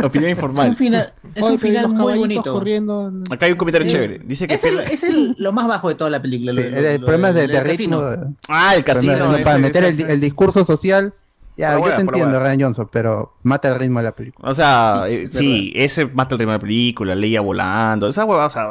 Opinión Es informal. un final, es un final muy bonito. corriendo. Acá hay un comentario Eh, chévere. Dice que Es el, es el- lo más bajo de toda la película. lo- Sí, lo- el lo- problema es de, de ritmo. casino. Ah, el casino. Problema- ese- para meter ese- el, el discurso social. Ya, yo te entiendo. Ryan Johnson, pero mata el ritmo de la película. O sea, eh, sí, ese mata el ritmo de la película, Leia volando, esa hueva, o sea,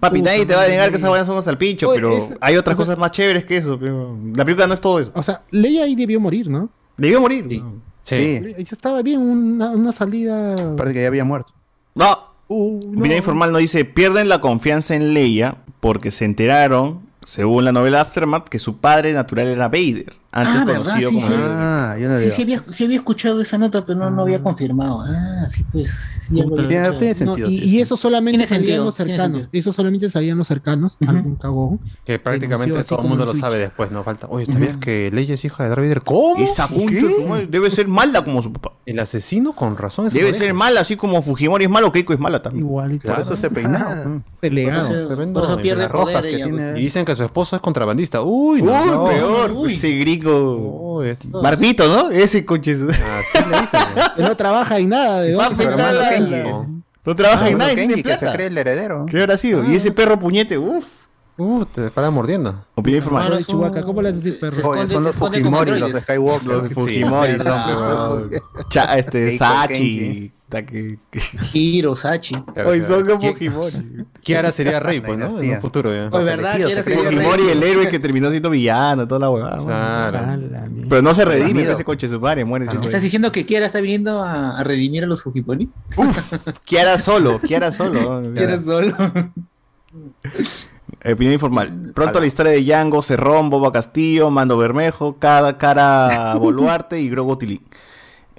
papi, nadie te va a negar que esas huevas son hasta el pincho, Oye, pero es- hay otras sea- cosas más chéveres que eso. pero La película no es todo eso. O sea, Leia ahí debió morir, ¿no? Debió morir. Sí. Sí, Ya estaba bien, una, una salida. parece que ya había muerto. No, Uh, no. Opinión informal no dice, pierden la confianza en Leia porque se enteraron, según la novela Aftermath, que su padre natural era Vader, antes Ah, ¿verdad? conocido Sí, como sí. Vader. Ah, yo no Sí, sí había, sí había escuchado esa nota, pero no, no había confirmado. Ah, sí, pues. ya Puta, había Tiene, No, y, eso solamente sentido, los cercanos. Eso solamente salían los cercanos. Algún cagón. Que prácticamente todo el mundo lo Twitch. sabe después, no falta. Oye, ¿sabías que Leia es hija de Darth Vader? ¿Cómo? Esa madre debe ser mala como su papá. El asesino con razón es Debe ser mala, así como Fujimori es malo, Keiko es mala también. Igualito. Por eso se peinaba. Se Por eso, Tremendo por eso pierde poder. Y dicen que su esposo es contrabandista. Uy, peor, uy. ese gringo. Uy, es- Barbito, ¿no? Ese coche. Así le dicen. Que no trabaja en nada. ¿De dónde se la-. No trabaja Ah, en nada y Kenji, tiene que se plata. cree el heredero. ¿Qué habrá sido? Y ese perro puñete, uff. Uh, te para mordiendo. Opinión informal. Son- Chihuahua, ¿cómo le haces perro? Oye, son los Fujimori, los de. Skywalker. Los Fujimori son. Cha, este, Sachi. Que- que- Hiro, Sachi. Hoy son como ¿Qui- Fujimori. Kiara sería rey, pues, ¿no? En un futuro ya. Oye, ¿verdad? elegidos, Quiere se ser creen rey. Fujimori, el héroe que terminó siendo villano, toda la huevada. Claro. Pero no se redime ese coche, su padre muere. ¿Estás diciendo que Kiara está viniendo a, a redimir a los Fujimori? Kiara solo, Kiara solo. Kiara solo. Opinión informal. Pronto la historia de Yango, Cerrón, Boba Castillo, Mando Bermejo, Cara, Cara Boluarte y Grogo Tilín.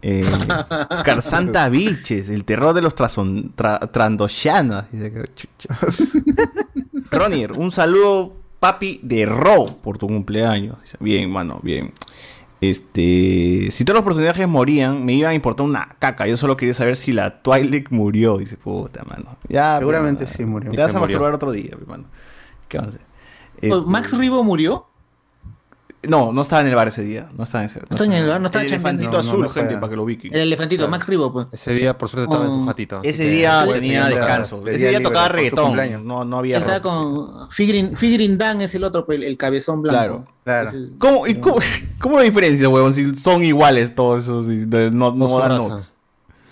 Eh, Carsanta Vilches, el terror de los tra- trandoshanas. Dice que- chucha. Ronier, un saludo, papi, de Ro por tu cumpleaños. Dice, Bien, mano, bien. Este, si todos los personajes morían, me iba a importar una caca. Yo solo quería saber si la Twilight murió. Dice, puta, mano. Ya, Seguramente pero, sí murió. Te vas se a murió. masturbar otro día, hermano. ¿Qué vamos a hacer? Este, ¿Max Ribo murió? No, no estaba en el bar ese día. No estaba en ese. No estaba en el bar, no estaba El elefantito No, no, azul, no gente, para que lo ubiquen. El elefantito, Max Ribo, pues. Ese día, por suerte, estaba en su jatito. así Ese día tenía descanso. de Ese día libre tocaba reggaetón. No, no había estaba rock. con Figurin, Figurin Dan es el otro, pues, el, el cabezón blanco. Claro. Claro. ¿Cómo, y cómo, cómo lo diferencias, huevón? Si son iguales todos esos. no no su dan notes.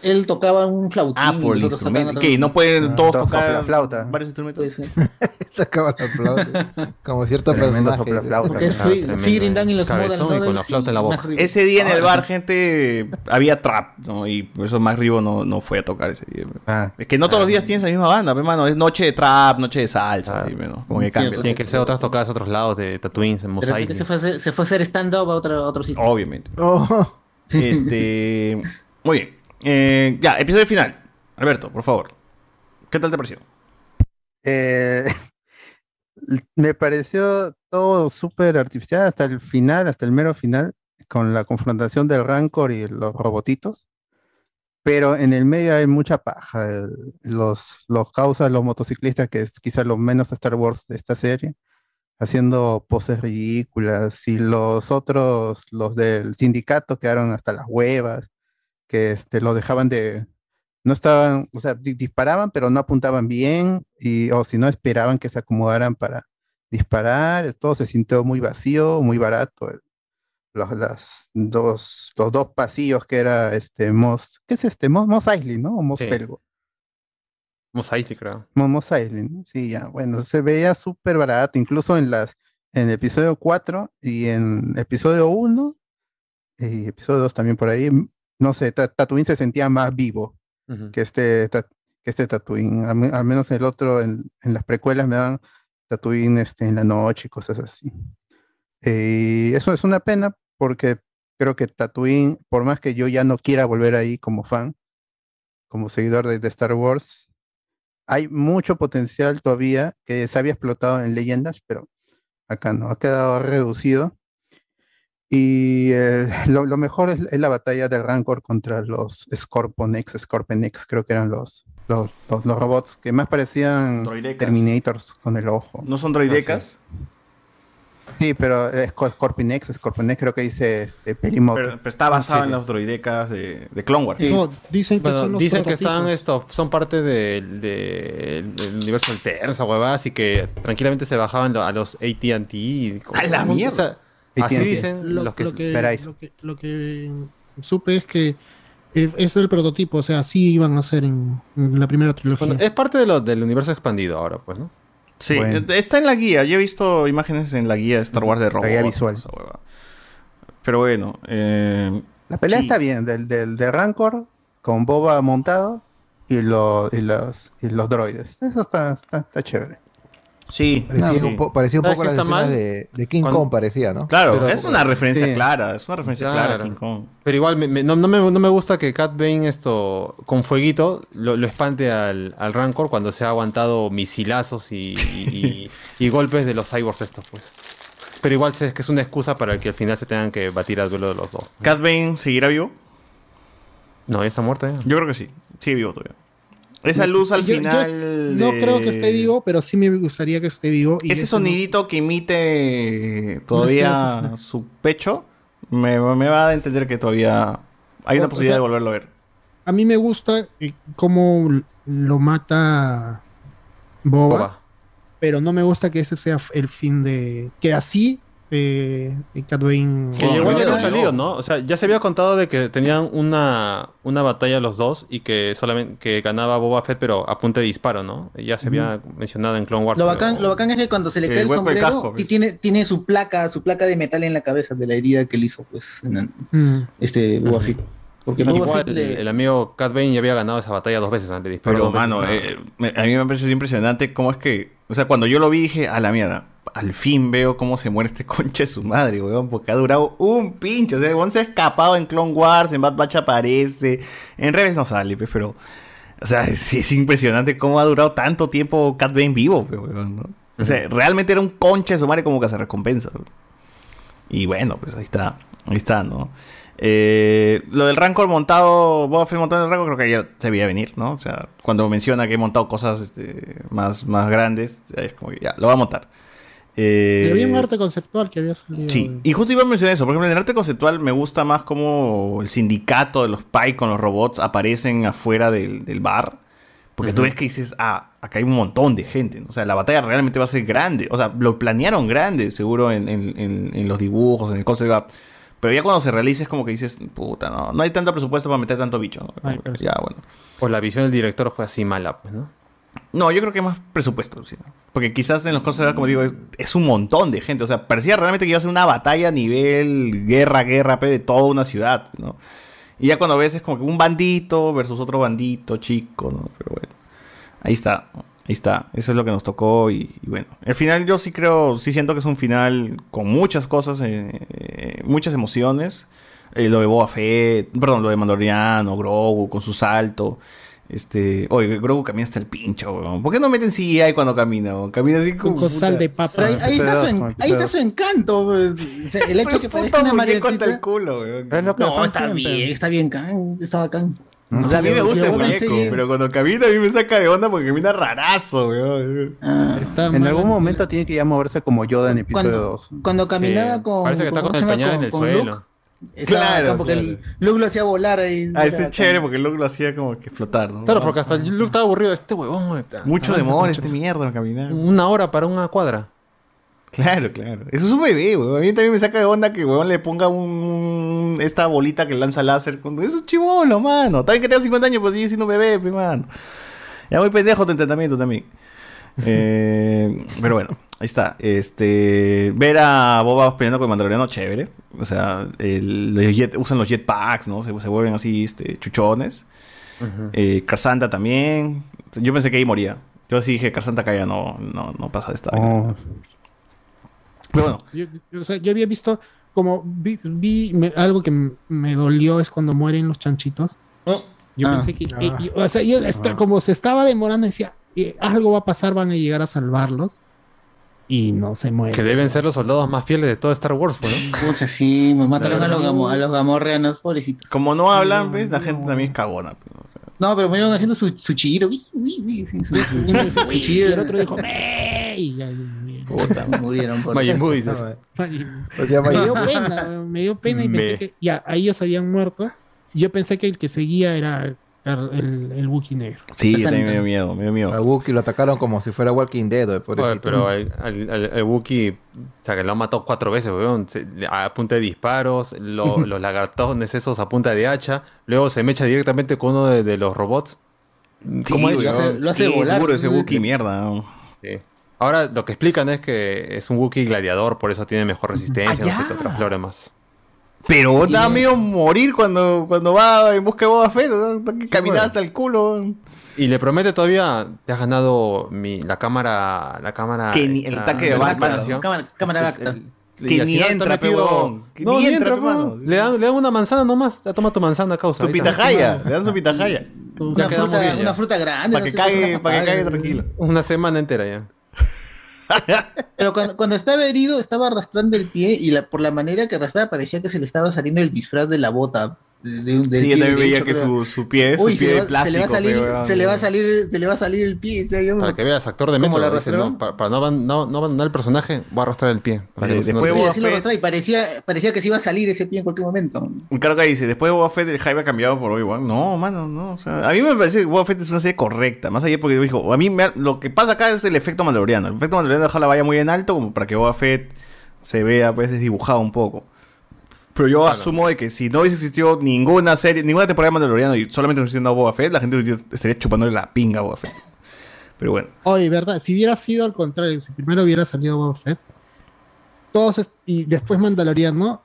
Él tocaba un flautín. Ah, por el instrumento. ¿Qué? ¿No pueden todos todos tocar sopla flauta. varios instrumentos? Puede ser. Tocaba la flauta. Como cierto Tremendo personaje. soplaflauta. Porque es Ah, Fi- tremendo, Figurin eh. Dan y los Cabezón Modal y con la flauta en la boca. Ese día en el Ah, bar, gente, había trap, ¿no? Y por eso más Ribo no, no fue a tocar ese día. Ah, Es que no todos los días tienes la misma banda, hermano. Es noche de trap, noche de salsa, así, ¿no? Como que cambia. Tienen que ser otras tocadas a otros lados de Tatooine, en De Mos repente Eisley. se fue, a hacer, stand-up a otro, a otro sitio. Obviamente. Oh, Este. Muy bien. Eh, ya, episodio final. Alberto, por favor. ¿Qué tal te pareció? eh, me pareció todo súper artificial hasta el final, hasta el mero final, con la confrontación del Rancor y los robotitos. Pero en el medio hay mucha paja. los, los causas, los motociclistas, que es quizá lo menos Star Wars de esta serie, haciendo poses ridículas. Y los otros, los del sindicato, quedaron hasta las huevas, que este, lo dejaban de, no estaban, o sea, di- disparaban, pero no apuntaban bien, y, o si no, esperaban que se acomodaran para disparar, todo se sintió muy vacío, muy barato. el- Los, las dos, los dos pasillos que era este Mos, ¿qué es este? Mos, Mos Eisley, ¿no? O Mos Sí. Pelgo. Mos Eisley, creo. Mo- Mos Eisley, ¿no? Sí, ya, bueno, se veía súper barato, incluso en las, en el episodio 4 y en episodio 1 y episodio 2 también por ahí, no sé, Ta- Tatooine se sentía más vivo que este, que este Tatooine. Al, al menos el otro, en, en las precuelas me dan Tatooine este, en la noche y cosas así. Eh, Y eso es una pena porque creo que Tatooine, por más que yo ya no quiera volver ahí como fan, como seguidor de, de Star Wars, hay mucho potencial todavía que se había explotado en leyendas, pero acá no, ha quedado reducido. Y eh, lo, lo mejor es, es la batalla del Rancor contra los Scorponex, Scorpenex, creo que eran los, los, los- los robots que más parecían Droidecas. Terminators con el ojo. ¿No son droidecas? Sí, pero Scorpinex, Scorpinex creo que dice este, Perimoto. Pero, pero está basado Sí, sí. en los droidecas de, de Clone Wars. No, dicen que Bueno, son los dicen que están esto, son parte del del- del universo alterno, esa huevada, así que tranquilamente se bajaban a los AT&T. ¡A la mierda! o sea, así dicen Lo, los que... lo que, Veráis. lo, que, lo que supe es que eh, es el prototipo, o sea, sí iban a ser en, en la primera trilogía. Bueno, es parte de lo, del universo expandido ahora, pues, ¿no? Sí, Bueno. está en la guía. Yo he visto imágenes en la guía de Star Wars de robots. guía visual. Pero bueno, eh, La pelea Sí. está bien, del, del, del Rancor con Boba montado y, lo- y, los, y los droides. Eso está, está, está chévere. Sí. Parecía, sí. un, po- parecía un ¿Sabes poco qué las está escenas mal? de, de King Cuando- Kong, parecía, ¿no? Claro, Pero- es una referencia Sí. clara. Es una referencia clara a. King Kong. Pero igual me- me- no, no me, no me gusta que Cat Bane esto con fueguito lo, lo espante al, al Rancor cuando se ha aguantado misilazos y, y- y- y golpes de los cyborgs estos, pues. Pero igual sé que es una excusa para que al final se tengan que batir al duelo de los dos. ¿Cat Bane seguirá vivo? No, ya está muerta ya. Yo creo que sí. Sigue vivo todavía. Esa luz al Yo- yo final. no de- creo que esté vivo, pero sí me gustaría que esté vivo. y Ese no- sonidito que sé, todavía su pecho me, me va a entender que todavía hay una O- o posibilidad sea, de volverlo a ver. A mí me gusta eh, cómo lo mata Boba, Boba. pero no me gusta que ese sea el fin de... Que así eh. Que llegó ya no, había no. salido, ¿no? O sea, ya se había contado de que tenían una, una batalla los dos y que solamente que ganaba Boba Fett, pero a punta de disparo, ¿no? Ya se había mencionado en Clone Wars. Lo pero- bacán, lo bacán es que cuando se le cae el, sombrero, casco, y tiene, tiene su placa, su placa de metal en la cabeza de la herida que le hizo, pues, en- Mm. este Boba Fett. Porque Igual, el, le- el amigo Cat Bane ya había ganado esa batalla dos veces antes de disparar. Pero, mano, ¿no? eh, me- a mí me pareció impresionante cómo es que. O sea, cuando yo lo vi dije, a la mierda. Al fin veo cómo se muere este concha de su madre, weón. Porque ha durado un pinche. O sea, weón se ha escapado en Clone Wars, en Bad Batch aparece. En Rebels no sale, pues, pero. O sea, sí, es impresionante cómo ha durado tanto tiempo Cat Bane vivo, pues, weón, ¿no? O sea, realmente era un concha de su madre como que se recompensa. Y bueno, pues ahí está. Ahí está, ¿no? Eh, lo del Rancor montado, Boba Fett montado en el Rancor, creo que ya se veía venir, ¿no? O sea, cuando menciona que he montado cosas este, más, más grandes, es como que ya, lo va a montar. Eh, Y había un arte conceptual que había salido. Sí, y justo iba a mencionar eso. Por ejemplo, en el arte conceptual me gusta más como el sindicato de los Pai con los robots aparecen afuera del, del bar. Porque tú Ujú. ves que dices, ah, acá hay un montón de gente. O sea, la batalla realmente va a ser grande. O sea, lo planearon grande, seguro, en, en- en- en los dibujos, en el concept art. Pero ya cuando se realiza es como que dices, puta, no, no hay tanto presupuesto para meter tanto bicho. ¿no? Ay, ya, bueno. O la visión del director fue así mala, pues, ¿no? No, yo creo que más presupuesto, sí. Porque quizás en los art, como digo, es, un montón de gente. O sea, parecía realmente que iba a ser una batalla a nivel guerra, guerra, de toda una ciudad, ¿no? Y ya cuando ves es como un bandito versus otro bandito chico, ¿no? Pero bueno, ahí está, ahí está. Eso es lo que nos tocó y, y bueno. El final yo sí creo, sí siento que es un final con muchas cosas, eh, eh, muchas emociones. Eh, lo de Boba Fett, perdón, lo de Mandaloriano, Grogu con su salto. Este, oye, Grogu camina hasta el pincho, weón. ¿Por qué no meten CGI cuando camina? weón? Camina así Un como. costal puta. de papa. Pero ahí, ahí está su, en- ahí está su encanto, pues. O sea, el hecho que un parezca una muñeco hasta el marionetita. culo, weón. Es lo que No, está siempre. bien, está bien, can, está bacán. O sea, a mí me gusta el yo muñeco, pero cuando camina a mí me saca de onda porque camina rarazo, weón. Ah, Está En mal. algún momento tiene que ya moverse como Yoda en episodio Cuando- 2. Cuando caminaba Sí, con. Parece que está ¿cómo con se el llama? pañal en Con- el con suelo. Luke. Claro, porque claro. el- Luke lo hacía volar ahí. Ah, ese es chévere porque Luke lo hacía como que flotar, ¿no? Claro, porque hasta Luke estaba aburrido. Este huevón, Mucho demora este mierda caminar. Una hora para una cuadra. Claro, claro. Eso es un bebé, weón. A mí también me saca de onda que weón le ponga un esta bolita que lanza láser. Eso es chivolo, mano. También que tenga 50 años, pues sigue siendo un bebé, pe, mano. Ya muy pendejo tu entrenamiento también. Eh, pero bueno, ahí está. Este, ver a Boba peleando con el Mandaloriano, chévere. O sea, el- los jet- usan los jetpacks, ¿no? Se, se vuelven así, este, chuchones. Eh, Carsanta también. Yo pensé que ahí moría. Yo sí dije, Carsanta acá ya no, no, no pasa de esta. Oh, Pero bueno, Yo, yo- o sea, yo había visto como vi, vi- me- algo que me dolió es cuando mueren los chanchitos. Yo Ah. pensé que, Ah. o sea, yo Ah. como se estaba demorando, decía, eh, algo va a pasar, van a llegar a salvarlos. Y no se mueren. Que deben ser los soldados más fieles de todo Star Wars, pues, ¿no? Pucha, sí, me mataron a los, gamo- a los gamorreanos, pobrecitos. como no hablan, ¿ves? La gente también es cagona. pues, o sea. No, pero murieron haciendo su, su chillido. el otro dijo, "Me", y ya- y- Murieron por Majin Buu, dices. O sea, me dio pena, me dio pena y Me- pensé que ya, a ellos habían muerto. Y yo pensé que el que seguía era el, el, el Wookiee negro. Sí, yo también me dio miedo, me dio miedo. A Wookiee lo atacaron como si fuera Walking Dead, Oye, pobrecito. pero el, el, el- el Wookiee, o sea, que lo han matado cuatro veces, weón. A punta de disparos, lo- los lagartones esos a punta de hacha. Luego se mecha directamente con uno de, de los robots. ¿Cómo es? Lo hace- lo hace Qué volar, duro ese. Wookiee, mierda. ¿no? Sí. Ahora lo que explican es que es un Wookiee gladiador, por eso tiene mejor resistencia, no sé qué otras flores más. Pero da miedo morir cuando, cuando va en busca de Boba Fett, ¿no? caminar hasta el culo. Y le promete todavía, te has ganado mi, la cámara, la cámara... Que ni- el la- tanque de la Batman. Cámara, cámara. Y Que ni entra, está pe, metido- huevón. Que no, ni entra, entra. Le dan, le dan una manzana nomás. Ya toma tu manzana, causa. Está. pitahaya, le dan su pitahaya. Una fruta, una fruta grande. Para no que cague, para que cague tranquilo. Una semana entera ya. Pero cuando, cuando estaba herido, estaba arrastrando el pie y la, por la manera que arrastraba parecía que se le estaba saliendo el disfraz de la bota. De, de del Sí, yo también veía que su, su pie, su Uy, se pie le, de va, se plástico. le va a salir, se le va a salir, se le va a salir el pie. sea, yo- Para que veas, actor de ¿Cómo método. dice, no, para, para no, no, no abandonar el personaje, voy a arrastrar el pie. Sí, no se lo y parecía, parecía que se iba a salir ese pie en cualquier momento. Claro que dice, después de Boba Fett el hype ha cambiado por Obi-Wan. No, mano, no. O sea, a mí me parece que Boba Fett es una serie correcta. Más allá porque dijo, a mí me lo que pasa acá es el efecto mandaloriano. El efecto mandaloriano deja la valla muy en alto como para que Boba Fett se vea pues desdibujado un poco. Pero yo asumo de que si no hubiese existido ninguna serie, ninguna temporada de Mandaloriano y solamente hubiese sido Boba Fett, la gente estaría chupándole la pinga a Boba Fett. Pero bueno. Oye, verdad, si hubiera sido al contrario, si primero hubiera salido Boba Fett, todos est- y después Mandalorian, ¿no?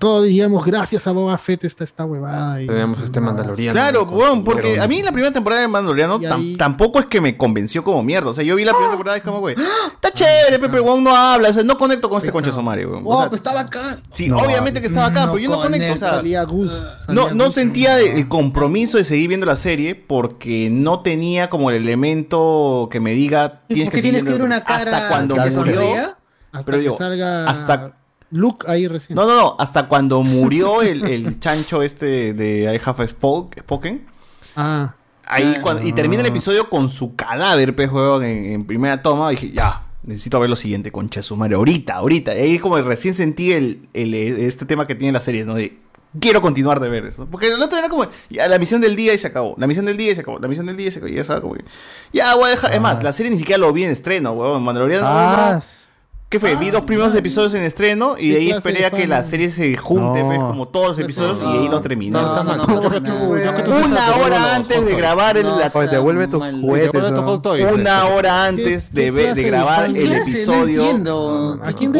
Todos, diríamos, gracias a Boba Fett está esta huevada. Y, Tenemos este mandaloriano. Claro, weón, porque pero- a mí la primera temporada de Mandaloriano ahí- tampoco es que me convenció como mierda. O sea, yo vi la primera temporada y es como, güey, está chévere, Pepe, weón, no habla, o sea, no conecto con este concha de su madre, weón. O Oh, sea, pues estaba acá. sí, obviamente que estaba acá, pero yo no conecto, o sea, Salía Gus, no, salía no Gus. sentía el compromiso de seguir viendo la serie porque no tenía como el elemento que me diga ¿Y tienes que tienes que ver viendo- una cara hasta cuando murió. Hasta pero que digo, salga hasta Luke ahí recién. no, no, no, hasta cuando murió el, el chancho este de I Have Spoke, Spoken. Ah, Ahí Ah. cuando- y termina el episodio con su cadáver, pues, juego en, en primera toma. Dije, ya, necesito ver lo siguiente, concha su madre. Ahorita, ahorita. Y ahí es como recién sentí el, el- este tema que tiene la serie, ¿no? De quiero continuar de ver eso. Porque el otro era como, ya, la misión del día y se acabó. La misión del día y se acabó. La misión del día y se acabó. Y ya estaba como que, ya voy a dejar. Es más, la serie ni siquiera lo vi en estreno, weón. Mandaloriano. Ah, no. ¿Qué fue? Vi dos primeros episodios en estreno y de ¿Qué ahí esperé a que la serie se junte, No. pues, como todos los episodios y ahí lo terminé. No, no, no, no, Una hora antes de grabar el, No, devuelve tus juguetes. ¿no? una hora ¿Qué- antes de, grabar el. No episodio. ¿a quién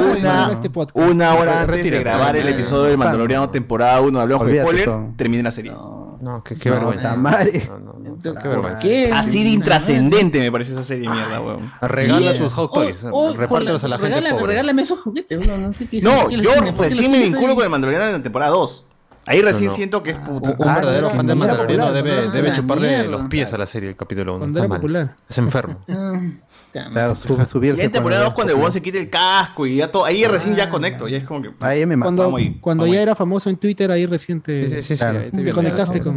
este podcast? Una hora antes de grabar el episodio del Mandaloriano temporada 1 Hablamos de spoilers, terminé la serie. No, qué, qué No, vergüenza. Tamare. No, no, no, ¿Qué? vergüenza. ¿Qué? Así de intrascendente me pareció esa serie mierda, weón. Regala tus hot toys. Oh, oh, repártelos a la gente regálame, pobre. Regálame esos juguetes. No, no sé qué No, yo tiene, ¿por qué recién me tienes vinculo con el Mandaloriano en temporada 2. Ahí recién No, no. siento que es puta. Un, un Ah, verdadero no, fan de Mandaloriano debe, chuparle mierda. los pies a la serie, el capítulo 1. Cuando era popular. Es enfermo. Ah, Claro, su- Y subirse en temporada 2 cuando se quita el casco y ya todo. Ahí recién ya conecto. Ya es como que. Ahí me mató. Cuando, Vamos ahí, cuando vamos ya ahí. era famoso en Twitter, ahí recién te... Sí, sí, sí. Claro. ahí te Te viene. conectaste con-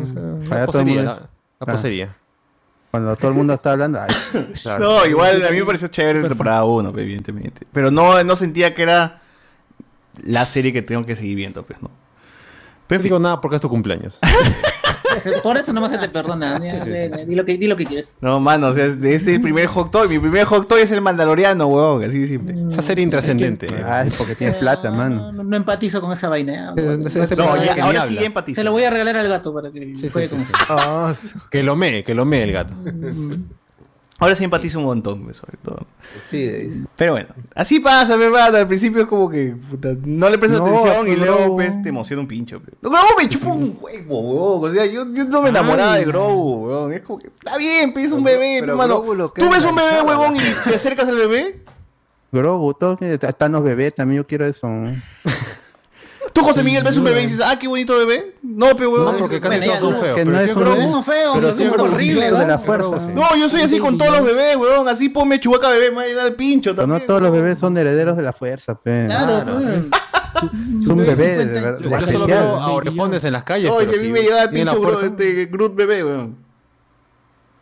La Allá todo el posería, la, la. Cuando todo el mundo está hablando. ay, Claro. No, igual a mí me pareció chévere en temporada 1, evidentemente. Pero no, no sentía que era la serie que tengo que seguir viendo, pues, ¿no? No digo nada porque es tu cumpleaños. Por eso nomás se te perdona. Ya, Di lo que, di lo que quieres. No, mano, o sea, es, es el primer hot toy. Mi primer hot toy es el Mandaloriano, weón, así de simple. Esa serie intrascendente. Ay, porque tienes plata, No, man. No, no empatizo con esa vaina. No, personaje ya, que ahora sí habla. empatizo. Se lo voy a regalar al gato para que Sí, juegue sí, con sí, eso. Ah, Que lo mee, que lo mee el gato. Ahora sí empatizo un montón, sobre todo. sí, de- Pero bueno, así pasa, mi hermano. Al principio es como que puta, no le prestas No, atención y luego pues, te emociona un pincho. Pero... No, Grogu me chupó un huevo, weón. O sea, yo, yo no me enamoraba de Grogu, weón. Es como que, está bien, pues, es un bebé, pero hermano. Tú es ves un bebé, huevón, y te acercas al bebé. Grogu, todo que están los bebés, también yo quiero eso. Tú, José Miguel, ves un bebé y dices, ah, qué bonito bebé. No, pe, huevón. No, porque casi Bueno, todos son feos. que pero no es. Son feos, Pero son sí es Grogu. horribles, de la ¿no? fuerza. No, yo soy así con todos los bebés, huevón. Así ponme chubaca bebé, me va a llegar el pincho Pero no también. todos los bebés son herederos de la fuerza, pe. Claro, pues. Es un bebé de, de Yo solo veo a en las calles. No, pero si a mí me llegaba el pincho este, Groot bebé, weón.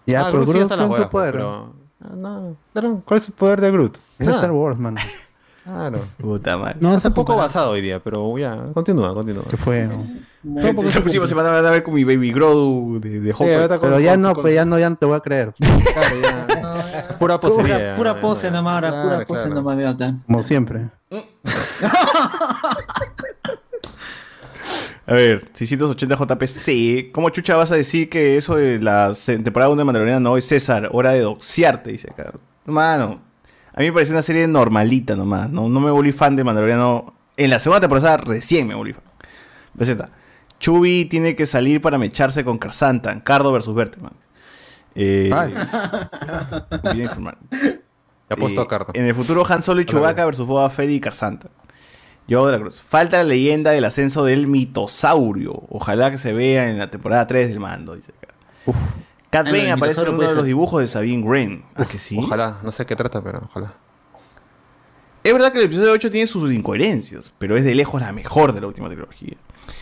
Ya, Ah, pero Groot está en su huevas, poder. pero- Ah, no. Claro, ¿Cuál es el poder de Groot? Es. Star Wars, mano. Claro. Puta madre. No, Está un poco basado hoy día, pero ya, continúa, continúa. ¿Qué fue? Gente, La próxima semana van a ver con mi Baby Grow de, de Hopper. con- Pero ya con- no, con- pues ya no, ya no te voy a creer. Pura posería. Pura, pura pose nomás, ahora, Claro, pura pose claro. nomás veo acá. Como siempre. A ver, 680 JPC. ¿Cómo chucha vas a decir que eso de la temporada 1 de Mandaloriana no es César? Hora de doxiarte, dice acá. Mano, a mí me pareció una serie normalita nomás. No, no me volví fan de Mandaloriano. En la segunda temporada recién me volví fan. Peseta. Chubi tiene que salir para mecharse con Carsantan. Cardo versus Berteman. Eh, bien informar. Te apuesto Eh, a Cardo. En el futuro, Han Solo y Chewbacca versus Boba Fett y Carsanta. Yo de la Cruz. Falta la leyenda del ascenso del mitosaurio. Ojalá que se vea en la temporada 3 del mando, dice acá. Cat Ah, Bane aparece en uno de los dibujos de Sabine Wren. ¿A que sí? Ojalá, no sé qué trata, pero ojalá. Es verdad que el episodio 8 tiene sus incoherencias, pero es de lejos la mejor de la última trilogía.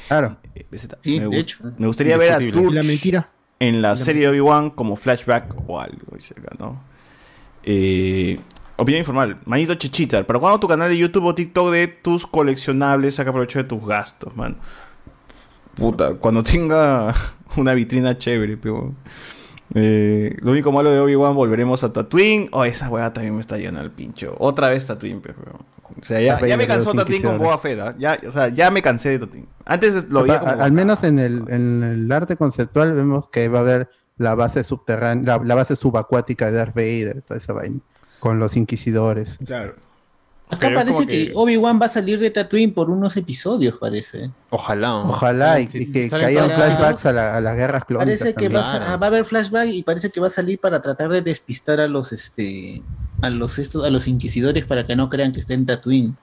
Claro. Eh, Sí, me, de gust- hecho. me gustaría ver a. Turch La mentira. en la La serie de Obi-Wan como flashback o algo, acá, ¿no? Eh, opinión informal. Manito Chichita, ¿para cuándo tu canal de YouTube o TikTok de tus coleccionables saca provecho de tus gastos, man? Puta, cuando tenga una vitrina chévere, pero... Eh, lo único malo de Obi-Wan, volveremos a Tatooine. Oh, esa weá también me está yendo al pincho. Otra vez Tatooine, pero... O sea, ya, Está ya me cansó Tatooine con. Boba Fett, ¿ah? ya, o sea, ya me cansé de Tatooine. Antes lo veía como... Al menos en el, en el arte conceptual vemos que va a haber la base subterránea, la, la base subacuática de Darth Vader, toda esa vaina, con los inquisidores. Claro. Acá Pero es parece que, que- Obi-Wan va a salir de Tatooine por unos episodios, parece. Ojalá. Ojalá y, y que, que hayan flashbacks a, la- a las guerras clónicas. Parece que va, a, va a haber flashback y parece que va a salir para tratar de despistar a los este a los estos, a los inquisidores para que no crean que está en Tatooine.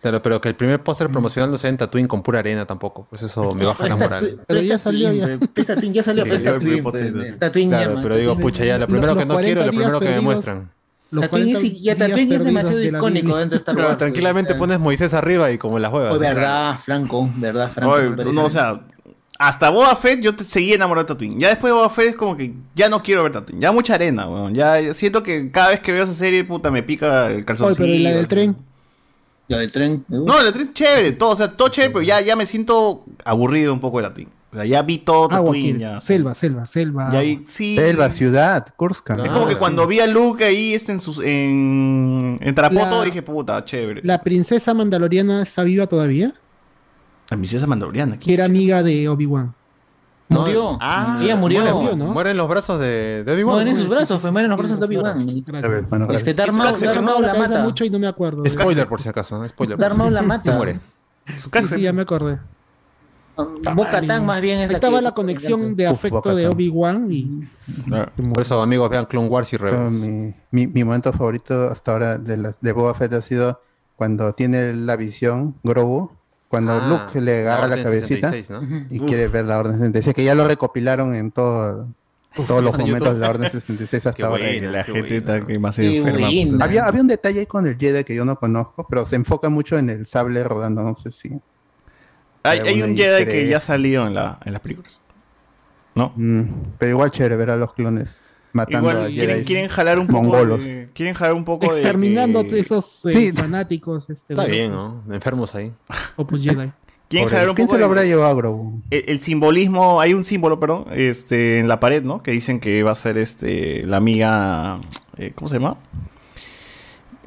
Claro, pero que el primer póster promocional no sea en Tatooine con pura arena tampoco. Pues eso me baja la Pero moral. Pero ya salió ya. Tatooine ya salió, es Tatooine, pues. Tatooine Claro, pero digo, pucha, ya lo primero que no quiero, lo primero que me muestran. Tatooine es, ya Tatooine es demasiado icónico dentro de Star Pero Wars. tranquilamente pones Moisés arriba y como las huevas. Oh, verdad, Franco, verdad, Franco. Oye, no, o sea, hasta Boba Fett yo te- seguí enamorado de Tatooine. Ya después de Boba Fett es como que ya no quiero ver Tatooine. Ya mucha arena, weón. Ya siento que cada vez que veo esa serie, puta, me pica el Oye, calzoncillo. pero ¿y la del tren. La del tren. No, la del tren chévere, todo, o sea, todo chévere, pero ya, ya me siento aburrido un poco de Tatooine. O sea, ya vi todo Agua Tatooine. Ya. Selva, selva, selva. Y ahí, sí. Selva, ciudad, Kurska. Es como que cuando vi a Luke ahí este, en, sus, en, en Tarapoto, La- dije, puta, chévere. La princesa mandaloriana está viva todavía, La princesa mandaloriana. que era amiga de Obi-Wan. Murió. Ah, Ella murió. Muere, muere en los brazos de, de Obi-Wan. No, en sus brazos, fue muere en los brazos de Obi-Wan. Este Darth Maul, la mata. mucho y no me acuerdo. Spoiler por si acaso, spoiler. Darth Maul la mata. Muere. Sí, sí, ya me acordé. Bo-Katan más bien es Ahí la estaba que- la conexión de Uf, afecto de Bo-Katan. Obi-Wan y Por eso, amigos, vean Clone Wars y Rebels. Mi, mi, mi momento favorito hasta ahora de, la, de Boba Fett ha sido cuando tiene la visión, Grogu, cuando Ah, Luke le la agarra la, Orden cabecita 66, ¿no? y Uf. quiere ver la Orden 66, que ya lo recopilaron en todo, todos los en momentos YouTube. de la Orden 66 hasta ahora. la gente está que más Qué enferma. Había, había un detalle ahí con el Jedi que yo no conozco, pero se enfoca mucho en el sable rodando, no sé si... Hay, un Jedi que ya salió en, la, en las películas. ¿No? Mm, pero igual chévere ver a los clones matando Igual a quieren, Jedi quieren jalar un poco mongolos. de- quieren jalar un poco exterminando de que- esos eh, Sí. fanáticos. Este, Está bien, pues, ¿no? Enfermos ahí. Jedi. quieren jalar el- un ¿Quién poco se lo de- habrá llevado a Grogu? el, el simbolismo, hay un símbolo, perdón, este, en la pared, ¿no? Que dicen que va a ser este la amiga, eh, ¿cómo se llama?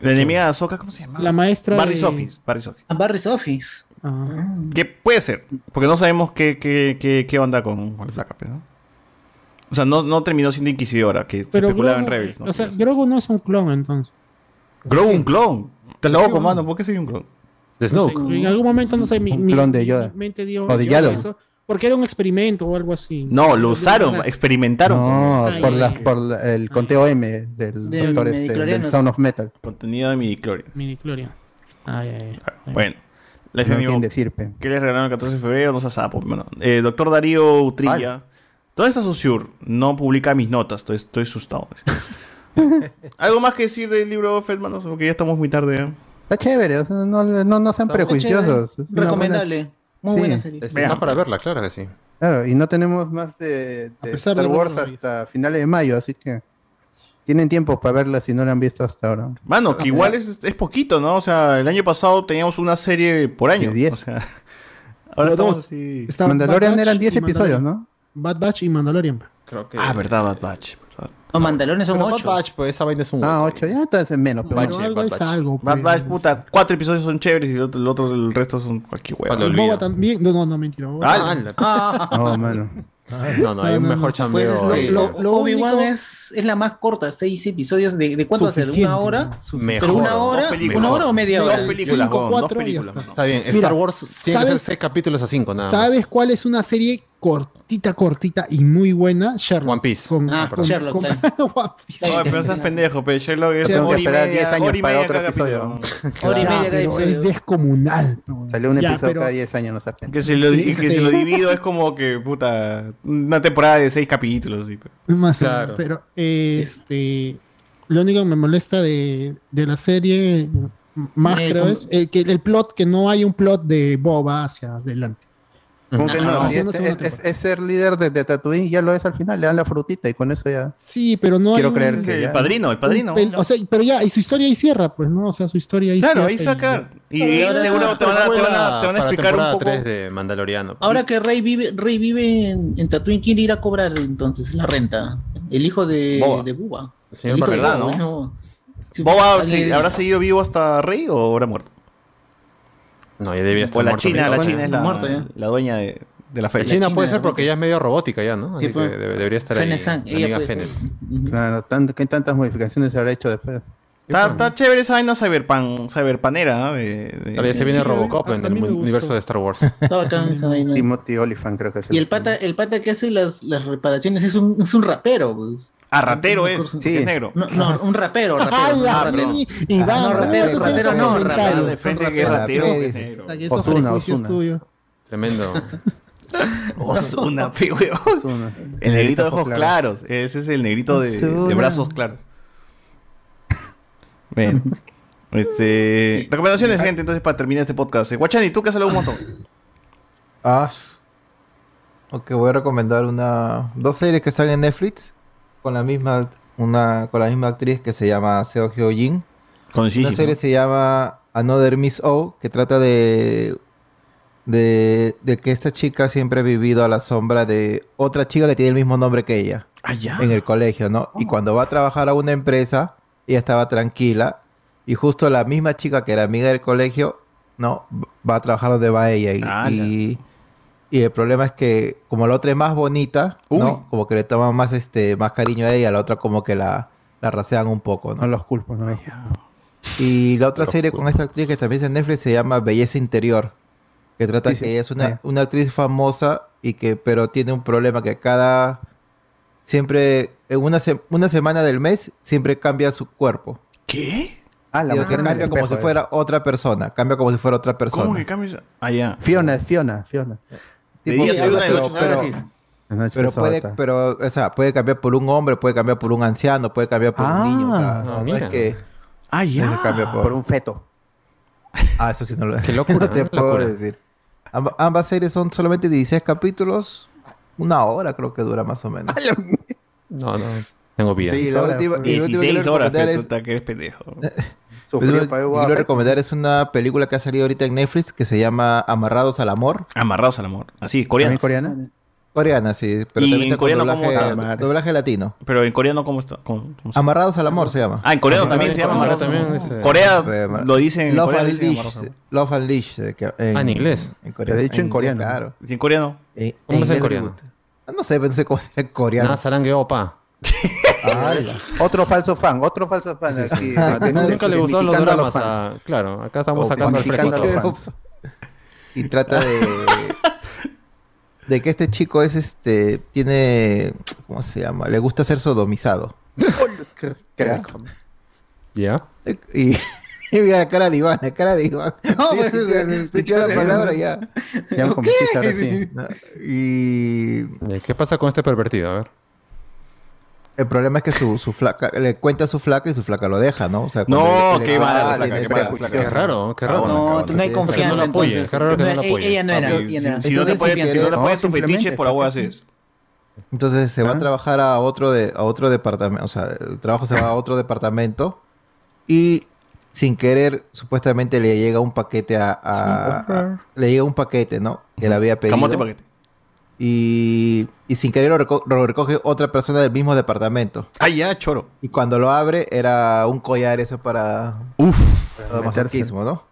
La enemiga de Ahsoka, ¿cómo se llama? La maestra Barry de- Sofis, Barry Sofis. Ah, Barry's Office. Ah. Que puede ser, porque no sabemos qué, qué, qué, qué onda con, con el flaca, pues, ¿no? O sea, no, no terminó siendo inquisidora, que se Pero especulaba en Rebels, ¿no? o sea, Grogu no es un clon entonces. Grogu un clon. Te loco, mano, ¿por qué soy un clon? De No sé, en algún momento, no sé, mi, Un mi- clon de mi Yoda. mente dio, O de eso, porque era un experimento o algo así. No, lo usaron, experimentaron. No, por, ay, la, ay. por la- el conteo M del Del doctor este, del. Sound of Metal. Contenido de midichlorian. Midichlorian. Ay, ay, ay. Bueno. Les No. ¿Qué les regalaron el 14 de febrero? No se sapo, bueno. Eh, doctor Darío Utrilla. ¿Dónde está Susur? No publica mis notas, estoy, estoy asustado. ¿Algo más que decir del libro Feldman? Porque ya estamos muy tarde. ¿eh? Está chévere, no, no, no sean Está prejuiciosos. Es Recomendable. Muy Sí. buena serie. Está Vean. para verla, claro que sí. Claro, y no tenemos más de, de Star Wars hasta finales de mayo, así que Tienen tiempo para verla si no la han visto hasta ahora. Mano, que igual es, es poquito, ¿no? O sea, el año pasado teníamos una serie por año. O sea, ahora estamos así. Mandalorian Bad Batch eran 10 y episodios, Mandalorian. Bad Batch y Mandalorian. Creo que. Ah, verdad, Bad Batch. verdad. No, Mandalones son Pero Bad 8. Batch, pues esa vaina es un. Ah, huevo. 8, ya entonces es menos. pero- algo es algo. Bad pues. Batch, puta, cuatro episodios son chéveres y el otro, el, otro- el resto son cualquier huevo. Y Boba también. No, no, no, mentira. Boba- Ah, No, mano. No, no, hay un No, no, mejor no. chambeo. Pues este, lo- lo Obi-Wan es, es la más corta, seis episodios. ¿De, de cuánto? Suficiente, ¿Una hora? ¿Pero una Mejor. hora? Dos. ¿Una hora o media Dos hora? películas, Cinco, dos cuatro y ya películas. está. Está bien, Mira, Star Wars tiene que ser ¿sabes- seis capítulos a cinco, nada más. ¿Sabes cuál es una serie cortita, cortita y muy buena? Sherlock. One Piece. Con, Ah, con- Sherlock, con- está One Piece. No, pero seas pendejo, pero Sherlock es Tengo que esperar media, 10 años hora y para otro episodio. capítulo. Hora y Ya, media cada pero episodio. es descomunal. Salió un Ya, episodio pero- cada 10 años, no sabes. Que si, lo, y que si lo divido es como que, puta, una temporada de seis capítulos. sí, pero- Más o Claro. menos, pero eh, este lo único que me molesta de, de la serie más Eh, creo como- es eh, que el plot que no hay un plot de Boba hacia adelante. ¿Cómo que Ah, no? no, Si no, es, no, es- es- es ser líder de, de Tatooine, ya lo es al final, le dan la frutita y con eso ya. Sí, pero no Quiero hay creer un- que El ya- padrino, el padrino. pel- o sea, pero ya, y su historia ahí cierra, pues, ¿no? O sea, su historia ahí Claro, cierra. ahí y- sacar. Y, y ahora- seguro te van a, te van a, te van a explicar un poco. tres de Mandaloriano. Ahora que Rey vive, Rey vive en, en Tatooine, ¿quién irá a cobrar entonces la renta? El hijo de Boba. de Bubba. El señor El hijo de Verdad, Boba, ¿no? Sí, ¿Boba se- habrá seguido vivo hasta Rey o habrá muerto? No, ya debía estar O la muerto, China, la. China es la, Muerto ya. la dueña de, de la La feria. China China puede de ser porque ya es medio robótica ya, ¿no? Sí, Así pues. que debe- debería estar ahí. La ella amiga. Claro, tan- ¿qué tantas modificaciones se habrá hecho después? Está, está chévere esa vaina cyberpan, cyberpanera, ¿no? De, de- Ahora ya se viene Sí, Robocop a- en a el universo de Star Wars. Está bacán esa vaina. Timothy Oliphant creo que es Y el pata, el pata que hace las, las reparaciones es un, es un rapero, pues. Ah, ratero es, sí. es negro. No, no, un rapero, rapero. ¡Ah, no, mi- Ah, Iván! no, ratero, ¿cómo ratero, no, rapero. de frente que es ratero, es negro. Ozuna. tuyos. Tremendo. Osuna. Ozuna. El negrito de ojos claro. claros. Ese es el negrito de, brazos claros. Bien. Este, recomendaciones, gente, entonces para terminar este podcast. Eh, Guachani, ¿tú qué has hablado un montón? Ah, ok, voy a recomendar una dos series que están en Netflix con la misma una con la misma actriz que se llama Seo Hyo Jin. Una serie se llama Another Miss O que trata de de, de que esta chica siempre ha vivido a la sombra de otra chica que tiene el mismo nombre que ella Ah, ya. en el colegio, ¿no? Y cuando va a trabajar a una empresa, ella estaba tranquila y justo la misma chica que era amiga del colegio, ¿no? Va a trabajar donde va ella y, Ala. y, y el problema es que como la otra es más bonita, Uy. ¿no? Como que le toman más este más cariño a ella, la otra como que la, la rasean un poco, ¿no? No los culpo, no. Y la otra Los serie con esta actriz que también es en Netflix se llama Belleza Interior, que trata Sí, sí. que ella es una, Ah. una actriz famosa y que pero tiene un problema que cada siempre en una se- una semana del mes siempre cambia su cuerpo. ¿Qué? Ah, la mujer cambia como espejo, si eh. fuera otra persona, cambia como si fuera otra persona. ¿Cómo que cambias? Ah, ya. Fiona, Fiona, Fiona. De Tipo, día sí, soy una, de pero- pero- Pero puede, pero, o sea, puede cambiar por un hombre, puede cambiar por un anciano, puede cambiar por Ah. un niño. o sea, Ah, no, no mira. es que Ah, ya. cambia por... Por un feto. Ah, eso sí no lo Qué locura, no te puedo Locura. decir. Amb- ambas series son solamente 16 capítulos, una hora creo que dura más o menos. No, no. Tengo vida. Sí. La horas, última, y la última que 16 quiero horas, pero tú es- estás que eres pendejo. Boba quiero recomendar es una película que ha salido ahorita en Netflix que se llama Amarrados al Amor. Amarrados al amor. Así, ¿También coreano. coreana? Coreana, sí, pero ¿Y también en coreano doblaje, cómo está? Madre. doblaje latino. Pero en coreano, ¿cómo está? ¿Cómo- cómo se- Amarrados al Amor se llama. Ah, en coreano también se llama amarrados al también es, eh, Corea Eh, lo dicen en Love dicen amarrados al amor. Love and Leash. eh, que- Ah, en inglés. En coreano. He dicho en coreano. Claro. ¿Y en coreano? En- ¿Cómo es en inglés coreano? Ah, No sé, pero no sé cómo se dice en coreano. Nada, sarangue opa. Otro falso fan, otro falso fan. aquí, Ah, de- de- Nunca le gustaron los dramas. fans. ah, claro, acá estamos O sacando al criticando fresco. a los fans. Y trata de. De que este chico es este. Tiene. ¿Cómo se llama? Le gusta ser sodomizado. ¿Ya? Y. y mira la cara de Iván, la cara de Iván. No, Sí, pues, escuché la palabra ya. Ya me convenciste ahora sí. No, Y. ¿Qué pasa con este pervertido? A ver. El problema es que su, su flaca. Le cuenta a su flaca y su flaca lo deja, ¿no? O sea, No, le- qué mala ah, qué mala esa- la flaca. Qué raro, qué raro. No, tú no hay confianza. no la apoye, entonces. qué raro que no la Ella- apoye. Ella no era. Si no te Entonces, puedes sí, si no te No, puedes tu simplemente, fetiche, por agua haces. Entonces se va a trabajar a otro de a otro departamento, o sea, el trabajo se va a otro departamento y sin querer supuestamente le llega un paquete a, a- a- le llega un paquete, ¿no? Que le había pedido. Camote paquete. Y, y sin querer lo, reco- lo recoge otra persona del mismo departamento. Ah, ya, choro. Y cuando lo abre era un collar eso para Uf. masoquismo, ¿no?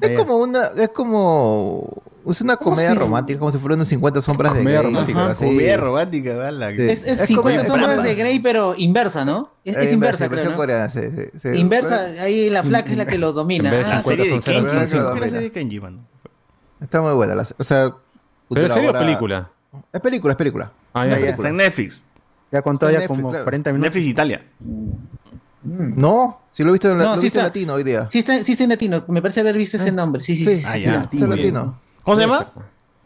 Es como una es como es una comedia romántica como si fueran unos 50 sombras de Comedia Grey, romántica. así. Comedia romántica. Sí. Es, es Es 50 comedia- sombras de Grey, pero inversa, ¿no? Es, es Eh, inversa, versión creo, ¿no? coreana, sí, sí, sí. Inversa, ahí la flaca es la que lo domina. En vez de Ah, 50 serie de Kenji. Está muy buena. la- o sea, ¿Pero serie o película? Es película, es película. Ah, ya. Ah, ya, Está en Netflix. Ya contó ya Netflix, como claro. 40 minutos. Netflix Italia. No, si lo he visto en, la- No, lo en latino hoy día. Sí está, sí está en latino. Me parece haber visto ese nombre. Sí, sí. Ah, Sí, ya. está en latino. ¿Cómo se llama?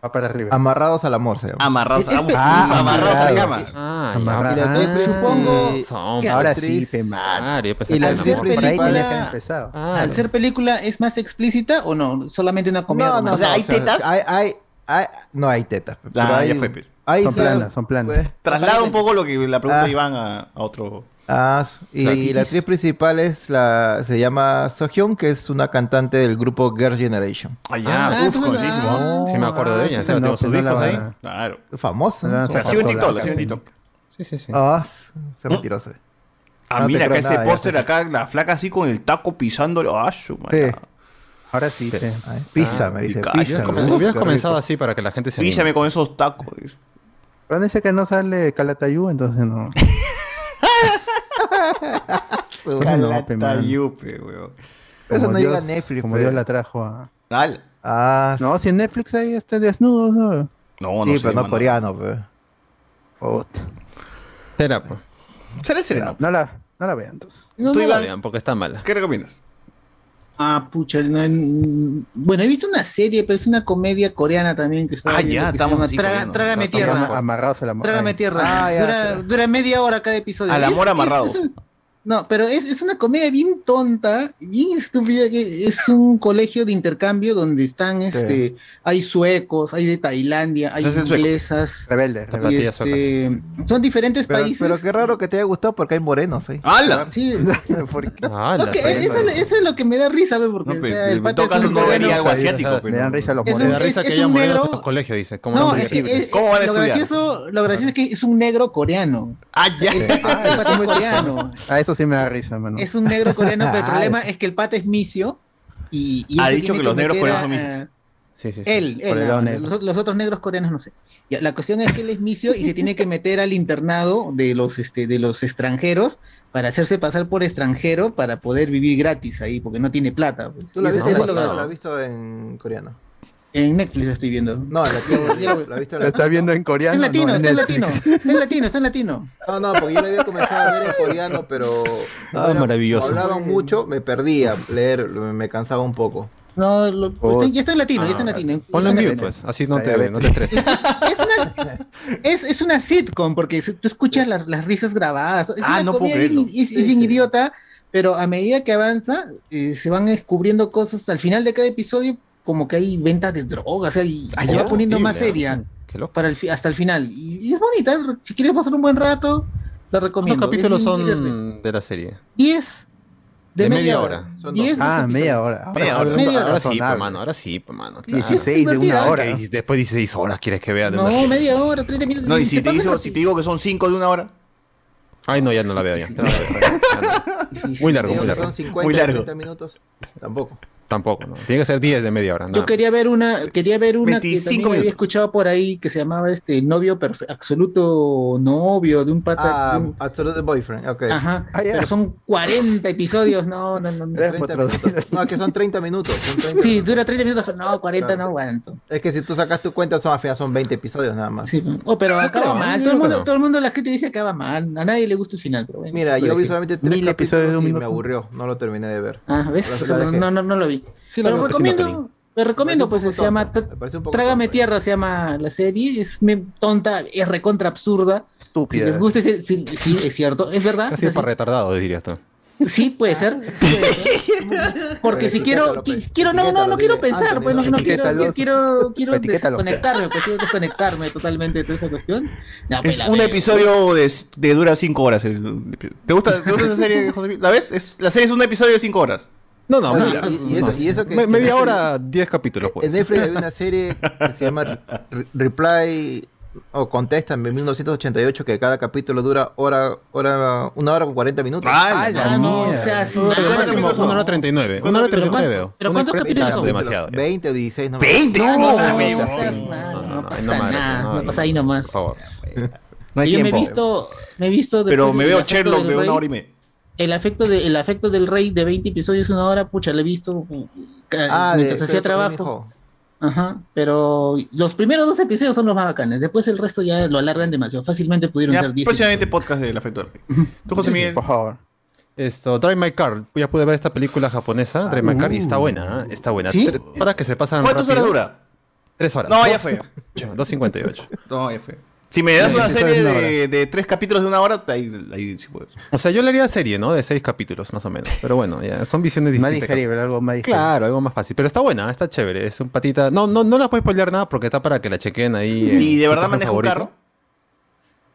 Va para arriba. Amarrados al amor se llama. Amarrados. Es- es pe- Ah, amarrados a la cama. Ah, ya. Amarra- Mira, Ah, es- supongo Son que Ahora actriz- sí. Claro, yo pensé que al ser película- tenía que haber empezado. Al ser película, ¿es más explícita o no? Solamente una comedia No, no. O sea, ¿hay tetas? Hay, hay, hay- no hay tetas. Pero Ah, hay, ya fue, hay Son sí, planas, son planas. pues, Traslada un poco lo que la pregunta Ah. iban a, a otro. Ah, y la actriz principal es la, se llama Sohyun, que es una cantante del grupo Girl Generation. Ah, ya. Ah, Uf, conocidísimo. ah, Sí, me acuerdo de ella. ese claro, no, tengo sus no discos ahí. Claro. Famosa. ¿no? La sigo en TikTok, sigo en TikTok. Sí, sí, sí. Ah, se mentiroso. Ah, No te mira, acá este ya póster acá, la flaca así con el taco pisándolo. Ah, su madre. Sí. Ahora sí, sí. Ay, pisa, me dice. pica. Pisa. Hubieras Come- Hubieras comenzado así para que la gente se. Písame con esos tacos. dice. Pero dice que no sale Calatayú, entonces no. No, pe, Calata man. yupe, weón. Eso Como no Dios- llega a Netflix. Como. Dios la trajo a. Dale. Ah, No, si en Netflix ahí está desnudo, no. No, no sí, sé, pero no mano. coreano, pues. Puta. Será, pues. Será sereno. No la, no la vean entonces. No, Tú, no la Iván. vean porque está mala. ¿Qué recomiendas? Ah, pucha. no, bueno, he visto una serie, pero es una comedia coreana también que está. Ah, ya, estamos así Traga-. Trágame tierra. Ama- Amarrados al amor. Trágame tierra. Ah, ya, dura, dura media hora cada episodio. Al Es- amor es- amarrado. es un- no, pero es, es una comedia bien tonta, bien estúpida. que Es un colegio de intercambio donde están, este, hay suecos, hay de Tailandia, hay inglesas. Rebelde, y, rebelde. Este, son diferentes Pero, países. pero qué raro que te haya gustado porque hay morenos ahí. ¡Hala! Sí. Ah, eso, eso es lo que me da risa, ¿ve? porque No, o pero sea, el pata todo es un no vería algo o sea, asiático. Me dan risa los un- Me da morenos. risa es- que es haya un morenos negro- en los colegios, dice. ¿Cómo No, no? es es- ¿Cómo van a lo estudiar? gracioso, lo gracioso es que es un negro coreano. ¡Ah, ya! Coreano. A eso sí me da risa, mano. Es un negro coreano, pero el problema es que el pata es misio y, Ha dicho que los negros coreanos son a- misios. Sí, sí, sí. Él, él, ah, los, los otros negros coreanos no sé. Ya, la cuestión es que él es misio y se tiene que meter al internado de los, este, de los extranjeros para hacerse pasar por extranjero para poder vivir gratis ahí, porque no tiene plata. pues. ¿Tú has visto, lo has visto en coreano? En Netflix estoy viendo. No, latino. Ya lo- ¿La en ¿La estás viendo en Está coreano? en latino, no, en está en latino. Está en latino, está en latino. No, no, porque yo la había comenzado a ver en coreano, pero. Ah, maravilloso. Hablaban mucho, me perdía leer, me cansaba un poco. No, lo- Oh. está- ya está en latino, ya está en Ah, latino. Ponlo en Está mute, pues. Así no te, no te estreses. Es una, es, es una sitcom, porque si tú escuchas la- las risas grabadas. Es Ah, una no puedo creerlo. y- y- y es bien idiota, pero a medida que avanza, eh, se van descubriendo cosas. Al final de cada episodio, como que hay ventas de drogas, o sea, y Ah, se va poniendo más seria Qué loco. para el, fi- hasta el final. Y, y es bonita, si quieres pasar un buen rato, la ¿Cuántos recomiendo. capítulos Es son de la serie? 10 de, De media, media hora. hora. Son 10 Ah, media hora. Media hora. Media hora. Ahora sí, pues, razonable. mano. Ahora sí, pues, mano. claro. 16 de una hora. Que después 16 horas quieres que vea de No, una- media hora, 30 minutos. No, y si te, rápido. si te digo que son 5 de una hora. Ay, no, ya no la veo ya. No no. Muy largo, muy largo. son 50, Muy largo. 30 minutos. Tampoco. Tampoco, ¿no? Tiene que ser 10 de media hora. Yo nada. quería ver una, quería ver una que 25 también había escuchado por ahí que se llamaba este novio absoluto novio de un pata. Ah, de un- Absolute Boyfriend, ok. Ajá. Ah, ya. Pero son 40 episodios, no, no, no. no. Gracias 30 por minutos. traducir. No, que son 30 minutos. son 30 Sí, minutos. dura 30 minutos, pero no, 40 Claro. no aguanto. Es que si tú sacas tu cuenta, son, al final son 20 episodios nada más. Sí, oh, pero acaba creo, mal. yo Todo el, mundo, no. todo el mundo la gente dice que acaba mal. A nadie le gusta el final, pero bueno. Mira, yo vi solamente tres Mil episodios de un y me aburrió. No lo terminé de ver. Ah, ¿ves? No, dejé. no, no, no lo vi. Sí, la pero sí me recomiendo, te recomiendo, pues Me se llama me Trágame tonto. Tierra, se llama la serie. Es me- tonta, es recontra absurda. Si Estúpida. les gusta, sí, sí, es cierto, es verdad. Casi es para retardado, dirías tú. Sí, puede ser. Porque si quiero, qui- quiero, no, no, no quiero pensar, pues no, quiero, quiero, quiero desconectarme, pues quiero desconectarme totalmente de toda esa cuestión. No, pues, Es un veo. episodio de, de dura 5 horas. ¿Te gusta, ¿Te gusta esa serie, José? ¿La ves? Es, la serie es un episodio de 5 horas. No, no, Oye, mira, y- y eso- no, y eso que- me- que media hora, 10 capítulos, pues. En Netflix hay una serie que se llama Re- Reply o Contéstame 1988 que cada capítulo dura hora, hora, una hora con 40 minutos. ¡Ah, la Ah, no, o sea, son? una hora 39. Una hora 39 veo. pero ¿cuántos capítulos 30 son? Demasiado. ya. 20 o 16, no me ¡20! No, No, no, pasa nada, no, pasa ahí nomás. Por favor. No hay Yo me he tiempo. visto, me he visto Pero me veo Sherlock de una hora y media. El afecto, de, el afecto del rey de 20 episodios, una hora, pucha, lo he visto ca- Ah, mientras hacía trabajo. Ajá, pero los primeros dos episodios son los más bacanes. Después el resto ya lo alargan demasiado. Fácilmente pudieron Ya, ser 10 próximamente podcast del afecto del rey. ¿Tú, José Miguel? Por favor. Esto, Drive My Car. Ya pude ver esta película japonesa, Drive My Car, y está buena, ¿eh? está buena. ¿Sí? Tres horas que se pasan ¿Cuántas horas dura? Tres horas. No, ya Dos- fue. 2.58. No, ya fue. Si me das una serie de de, tres capítulos de una hora, ahí, ahí sí puedes. O sea, yo le haría serie, ¿no? De seis capítulos, más o menos. Pero bueno, ya son visiones Más distintas. digerible, algo más digerible. Claro, algo más fácil. Pero está buena, está chévere. Es un patita. No, no, no la puedes spoilear nada porque está para que la chequen ahí. en ¿Y de verdad maneja un carro?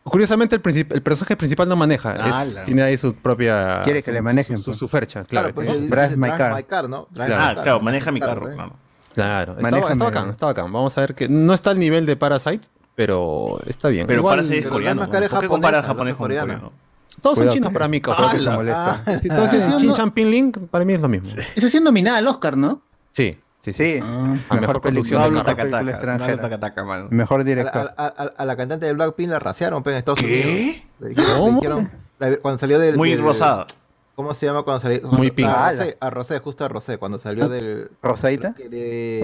Curiosamente, el, personaje principal no maneja. Ah, es- tiene ahí su propia. Quiere que su- le manejen, Su, su, pues. su fercha, Claro, claro. pues tiene- dice Drive my car. ¿no? Drive Claro. my Ah, car. claro, maneja mi carro. ¿eh? claro. Claro, está, está bacán, está bacán. Vamos a ver que no está al nivel de Parasite, pero está bien. Pero Igual, para ser pero coreano. ¿Por qué japonesa, japonés no con coreano? Todos son Cuidado. chinos para mí, Porque causa. se molesta. Ah, Si todos Ah. Chin Chan Pin Link, para mí es lo mismo. Esa siendo nominada al Oscar, ¿no? Sí, sí, sí. Sí, Ah, A mejor mejor producción película, de mejor carro. película No extranjera. hablo taca-taca, mano. Mejor A, director. a- a- a la cantante de Blackpink la raciaron pues, en Estados ¿Qué? Unidos. Le ¿Cómo? dijeron- la- cuando salió del. Muy del- rosada. ¿Cómo se llama cuando salió? Muy cuando- pink. A Ah, Rosé, a Rosé, justo a Rosé, cuando salió del. ¿Rosadita? De,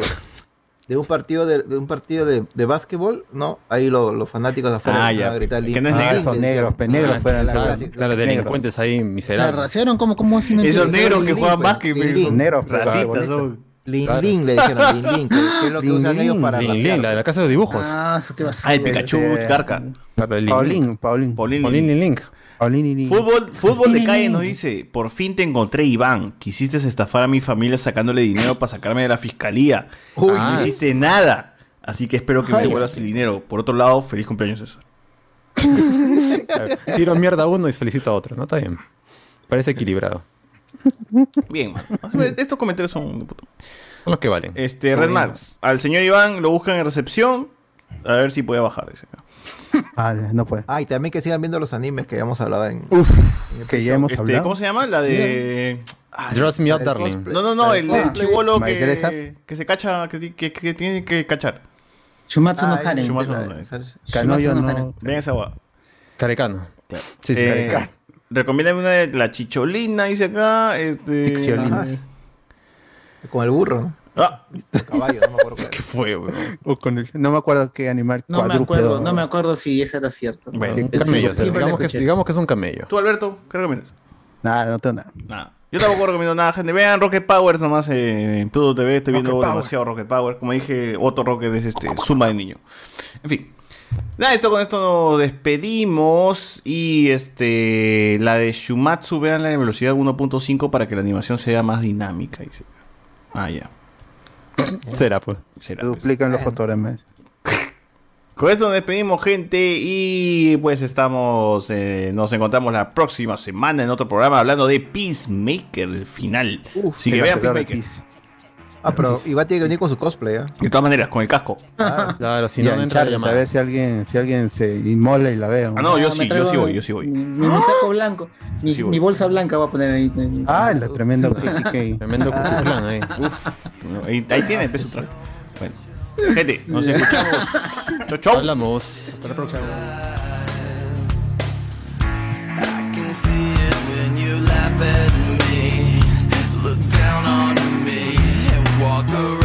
de un partido de, de un partido de, de básquetbol, ¿no? Ahí lo- los fanáticos de afuera Ah, ya. a gritar Que no es "Link". Ah, negro. esos negros, pe negros Ah, pueden sí, ser. claro, sí, claro, negros. delincuentes ahí ¿La miserables. raciaron? ¿Cómo, cómo así Esos negros que Lin, juegan pues, básquet. Son Negros, pues, Racistas, bonito. son. Lin Claro. Lin le dijeron, Lin Lin, que, es lo que Lin usan ellos Lin. para Lin Lin, la de la casa de dibujos. Ah, eso qué va a ser. Ah, el Pikachu, Este, Carca. Paulín, Paulín. Paulín. Lin Lin. Fútbol, fútbol de calle nos dice, por fin te encontré Iván, quisiste estafar a mi familia sacándole dinero para sacarme de la fiscalía. Uy, no ah. hiciste nada. Así que espero que me devuelvas el dinero. Por otro lado, feliz cumpleaños César. Tiro mierda a uno y felicito a otro, ¿no? Está bien. Parece equilibrado. Bien, man. Estos comentarios son. Son los que valen. Este, Red Max, al señor Iván lo buscan en recepción. A ver si puede bajar. dice. Ah, no puede. Ah, y también que sigan viendo los animes que habíamos hablado en. Uf, que ya hemos Este, hablado. ¿Cómo se llama? La de. Dress Me Up, Darling. No, no, no, el, el chivolo que, que se cacha, que, que, que tiene que cachar. Shumatsu no Ah, Haren. Shumatsu no Canoyo Shumatsu no. Ven esa guapa. Carecano. Sí, sí, Eh, Carecano. Recomiéndame una de la chicholina, dice acá. Este. Con el burro, ¿no? Ah, Caballo, no me acuerdo cuál ¿Qué fue, weón? O con el- no me acuerdo qué animal No me acuerdo, no me acuerdo si eso era cierto. Bueno, Un camello. digamos, que, digamos que es un camello. ¿Tú, Alberto? ¿Qué recomiendas? Nada, no tengo nada. Nada. Yo tampoco recomiendo nada, gente. Vean Rocket Power nomás eh, en Pluto TV. Estoy viendo Rocket Power. demasiado Rocket Power. Como dije, otro Rocket es este Zumba de niño. En fin. Nada, esto con esto nos despedimos. Y este. La de Shumatsu, veanla en velocidad 1.5 para que la animación sea más dinámica. Ah, ya. Será, pues. Será. Se pues. duplican los fotogramas. Con esto nos despedimos, gente, y pues estamos, eh, nos encontramos la próxima semana en otro programa hablando de Peacemaker, el final. Así que vean Peacemaker. Ah, pero Iván tiene que venir con su cosplay, ¿ah? De todas maneras, con el casco. Claro, si Y no, a no entra la Uncharted, a llamada. ver si alguien, si alguien se inmola y la veo. Ah, no, yo Ah, sí, yo sí voy, yo sí voy. Mi, mi saco blanco. Mi, Sí voy. mi bolsa blanca va a poner ahí. Ah, la tremenda KTK. Tremendo cucuclán ahí. Uf, ahí, tiene el peso traje. Bueno, gente, nos escuchamos. Chau, chau. Hablamos. Hasta la próxima. I can see it when you laugh at me, walk around